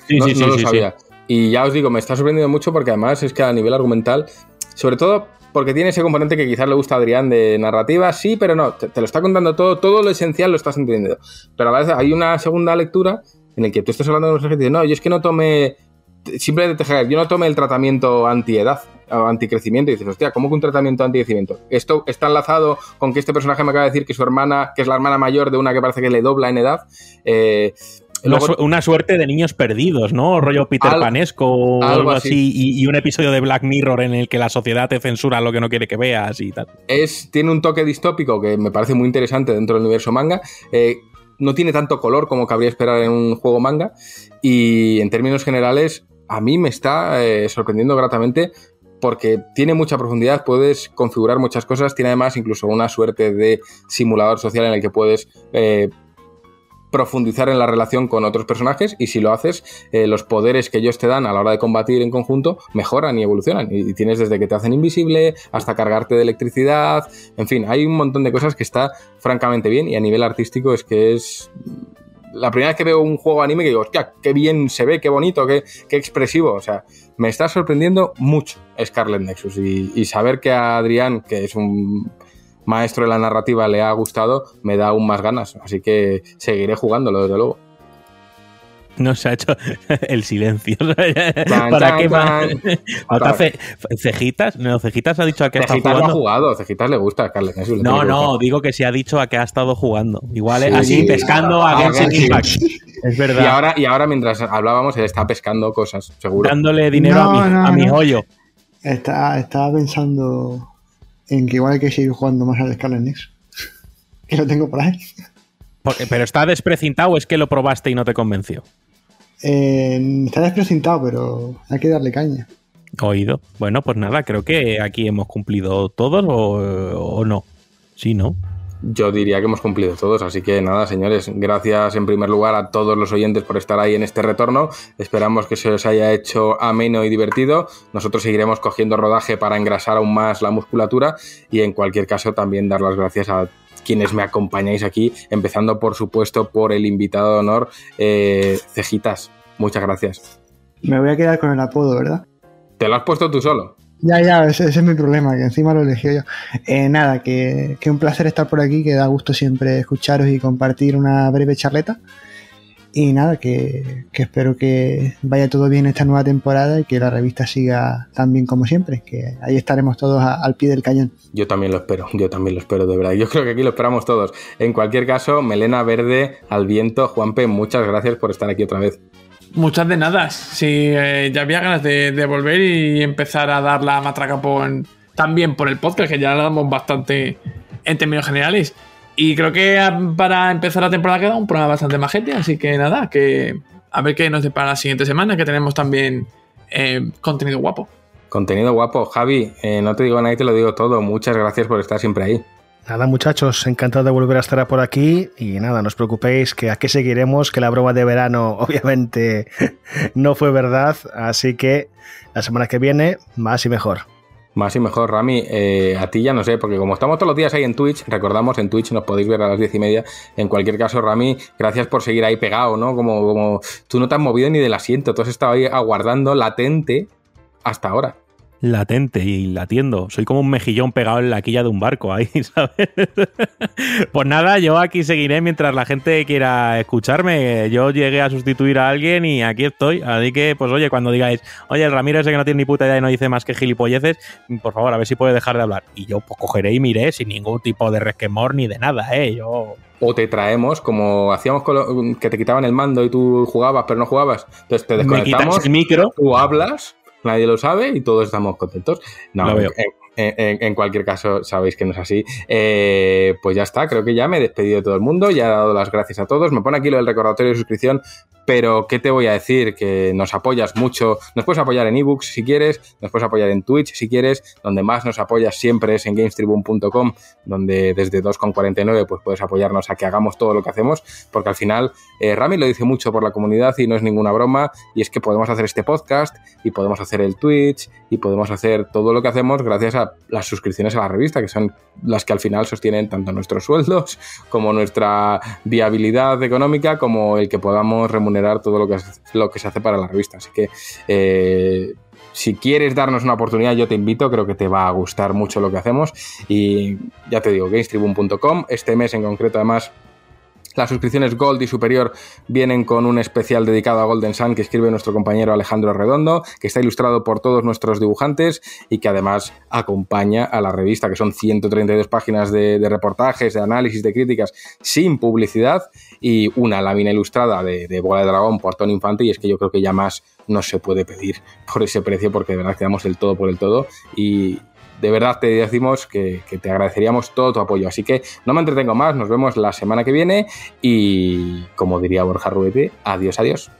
Sí, no, sí, no sí, lo sabía. Y ya os digo, me está sorprendiendo mucho porque además es que a nivel argumental, sobre todo porque tiene ese componente que quizás le gusta a Adrián de narrativa, sí, pero no, te, te lo está contando todo, todo lo esencial lo estás entendiendo. Pero a la vez hay una segunda lectura en el que tú estás hablando de los ejércitos y dices, no, yo es que no tomé, simplemente te yo no tomé el tratamiento antiedad o anticrecimiento y dices, hostia, ¿cómo que un tratamiento anticrecimiento? Esto está enlazado con que este personaje me acaba de decir que su hermana, que es la hermana mayor de una que parece que le dobla en edad, eh, Una, luego- su- una suerte de niños perdidos, ¿no? Rollo Peter Panesco o algo algo así. así. Y, y un episodio de Black Mirror en el que la sociedad te censura lo que no quiere que veas y tal. es, tiene un toque distópico que me parece muy interesante dentro del universo manga. eh, no tiene tanto color como cabría esperar en un juego manga. Y en términos generales, a mí me está eh, sorprendiendo gratamente porque tiene mucha profundidad, puedes configurar muchas cosas, tiene además incluso una suerte de simulador social en el que puedes eh, profundizar en la relación con otros personajes y si lo haces, eh, los poderes que ellos te dan a la hora de combatir en conjunto mejoran y evolucionan. Y, tienes desde que te hacen invisible hasta cargarte de electricidad, en fin, hay un montón de cosas que está francamente bien y a nivel artístico es que es... La primera vez que veo un juego anime que digo, hostia, qué bien se ve, qué bonito, qué, qué expresivo. O sea, me está sorprendiendo mucho Scarlet Nexus y, y saber que a Adrián, que es un maestro de la narrativa le ha gustado, me da aún más ganas. Así que seguiré jugándolo, desde luego. No se ha hecho el silencio. ¿Para qué más? ¿Cejitas? No, Cejitas ha dicho a qué ha estado Cejitas ha jugando. jugado, Cejitas le gusta a Carles le No, no, digo que se ha dicho a qué ha estado jugando. Igual Sí, así sí. pescando a Genshin Genshin. Impact. Es verdad. Y ahora, y ahora mientras hablábamos, él está pescando cosas, seguro. Dándole dinero No, a mi, no, a mi no. joyo. Está- estaba pensando en que igual hay que seguir jugando más al Scarlet que lo tengo por ahí. Porque- pero está desprecintado o es que lo probaste y no te convenció. Eh, está desprecintado, pero hay que darle caña. Oído. Bueno, pues nada, creo que aquí hemos cumplido todos o, o no. Sí, ¿no? Yo diría que hemos cumplido todos, así que nada, señores, gracias en primer lugar a todos los oyentes por estar ahí en este retorno. Esperamos que se os haya hecho ameno y divertido. Nosotros seguiremos cogiendo rodaje para engrasar aún más la musculatura y en cualquier caso también dar las gracias a quienes me acompañáis aquí, empezando por supuesto por el invitado de honor, eh, Cejitas. Muchas gracias. Me voy a quedar con el apodo, ¿verdad? ¿Te lo has puesto tú solo? Ya, ya, ese, es mi problema, que encima lo elegí yo. Eh, nada, que, que un placer estar por aquí, que da gusto siempre escucharos y compartir una breve charleta. Y nada, que, que espero que vaya todo bien esta nueva temporada y que la revista siga tan bien como siempre, que ahí estaremos todos al pie del cañón. Yo también lo espero, yo también lo espero, de verdad. Yo creo que aquí lo esperamos todos. En cualquier caso, Melena Verde, al viento, Juanpe, muchas gracias por estar aquí otra vez. Muchas de nada. Sí, eh, ya había ganas de, volver y empezar a dar la matraca por, también por el podcast, que ya la damos bastante en términos generales. Y creo que ah, para empezar la temporada queda un programa bastante majete, así que nada, que a ver qué nos depara la siguiente semana, que tenemos también eh, contenido guapo. Contenido guapo. Javi, eh, no te digo nada y te lo digo todo. Muchas gracias por estar siempre ahí. Nada, muchachos, encantado de volver a estar por aquí. Y nada, no os preocupéis, que aquí seguiremos, que la broma de verano, obviamente, no fue verdad. Así que la semana que viene, más y mejor. Más y mejor, Rami. eh, a ti ya no sé, porque como estamos todos los días ahí en Twitch, recordamos, en Twitch nos podéis ver a las diez y media. En cualquier caso, Rami, gracias por seguir ahí pegado, ¿no? Como, como tú no te has movido ni del asiento, tú has estado ahí aguardando latente hasta ahora. Latente y latiendo. Soy como un mejillón pegado en la quilla de un barco ahí, ¿sabes? pues nada, yo aquí seguiré mientras la gente quiera escucharme. Yo llegué a sustituir a alguien y aquí estoy. Así que, pues oye, cuando digáis, oye, el Ramiro ese que no tiene ni puta idea y no dice más que gilipolleces, por favor, a ver si puede dejar de hablar. Y yo pues cogeré y miré sin ningún tipo de resquemor ni de nada, ¿eh? Yo... O te traemos, como hacíamos con lo- que te quitaban el mando y tú jugabas, pero no jugabas. Entonces te Me quitas desconectamos, el micro. tú hablas, nadie lo sabe y todos estamos contentos. No, Lo veo. En, en- en cualquier caso, sabéis que no es así. Eh, pues ya está, creo que ya me he despedido de todo el mundo, ya he dado las gracias a todos. Me pone aquí lo del recordatorio de suscripción, pero ¿qué te voy a decir? Que nos apoyas mucho. Nos puedes apoyar en ebooks si quieres, nos puedes apoyar en Twitch si quieres. Donde más nos apoyas siempre es en gamestribune.com, donde desde 2,49 pues puedes apoyarnos a que hagamos todo lo que hacemos, porque al final eh, Rami lo dice mucho por la comunidad y no es ninguna broma, y es que podemos hacer este podcast y podemos hacer el Twitch y podemos hacer todo lo que hacemos gracias a las suscripciones a la revista, que son las que al final sostienen tanto nuestros sueldos como nuestra viabilidad económica, como el que podamos remunerar todo lo que, lo que se hace para la revista. Así que eh, si quieres darnos una oportunidad, yo te invito, creo que te va a gustar mucho lo que hacemos. Y ya te digo, gamestribune.com, este mes en concreto además las suscripciones Gold y superior vienen con un especial dedicado a Golden Sun que escribe nuestro compañero Alejandro Redondo, que está ilustrado por todos nuestros dibujantes y que además acompaña a la revista, que son 132 páginas de, reportajes, de análisis, de críticas, sin publicidad y una lámina ilustrada de, de Bola de Dragón por Tony Infante y es que yo creo que ya más no se puede pedir por ese precio porque de verdad que damos el todo por el todo y de verdad te decimos que, que, te agradeceríamos todo tu apoyo. Así que no me entretengo más, nos vemos la semana que viene y como diría Borja Rubete, adiós, adiós.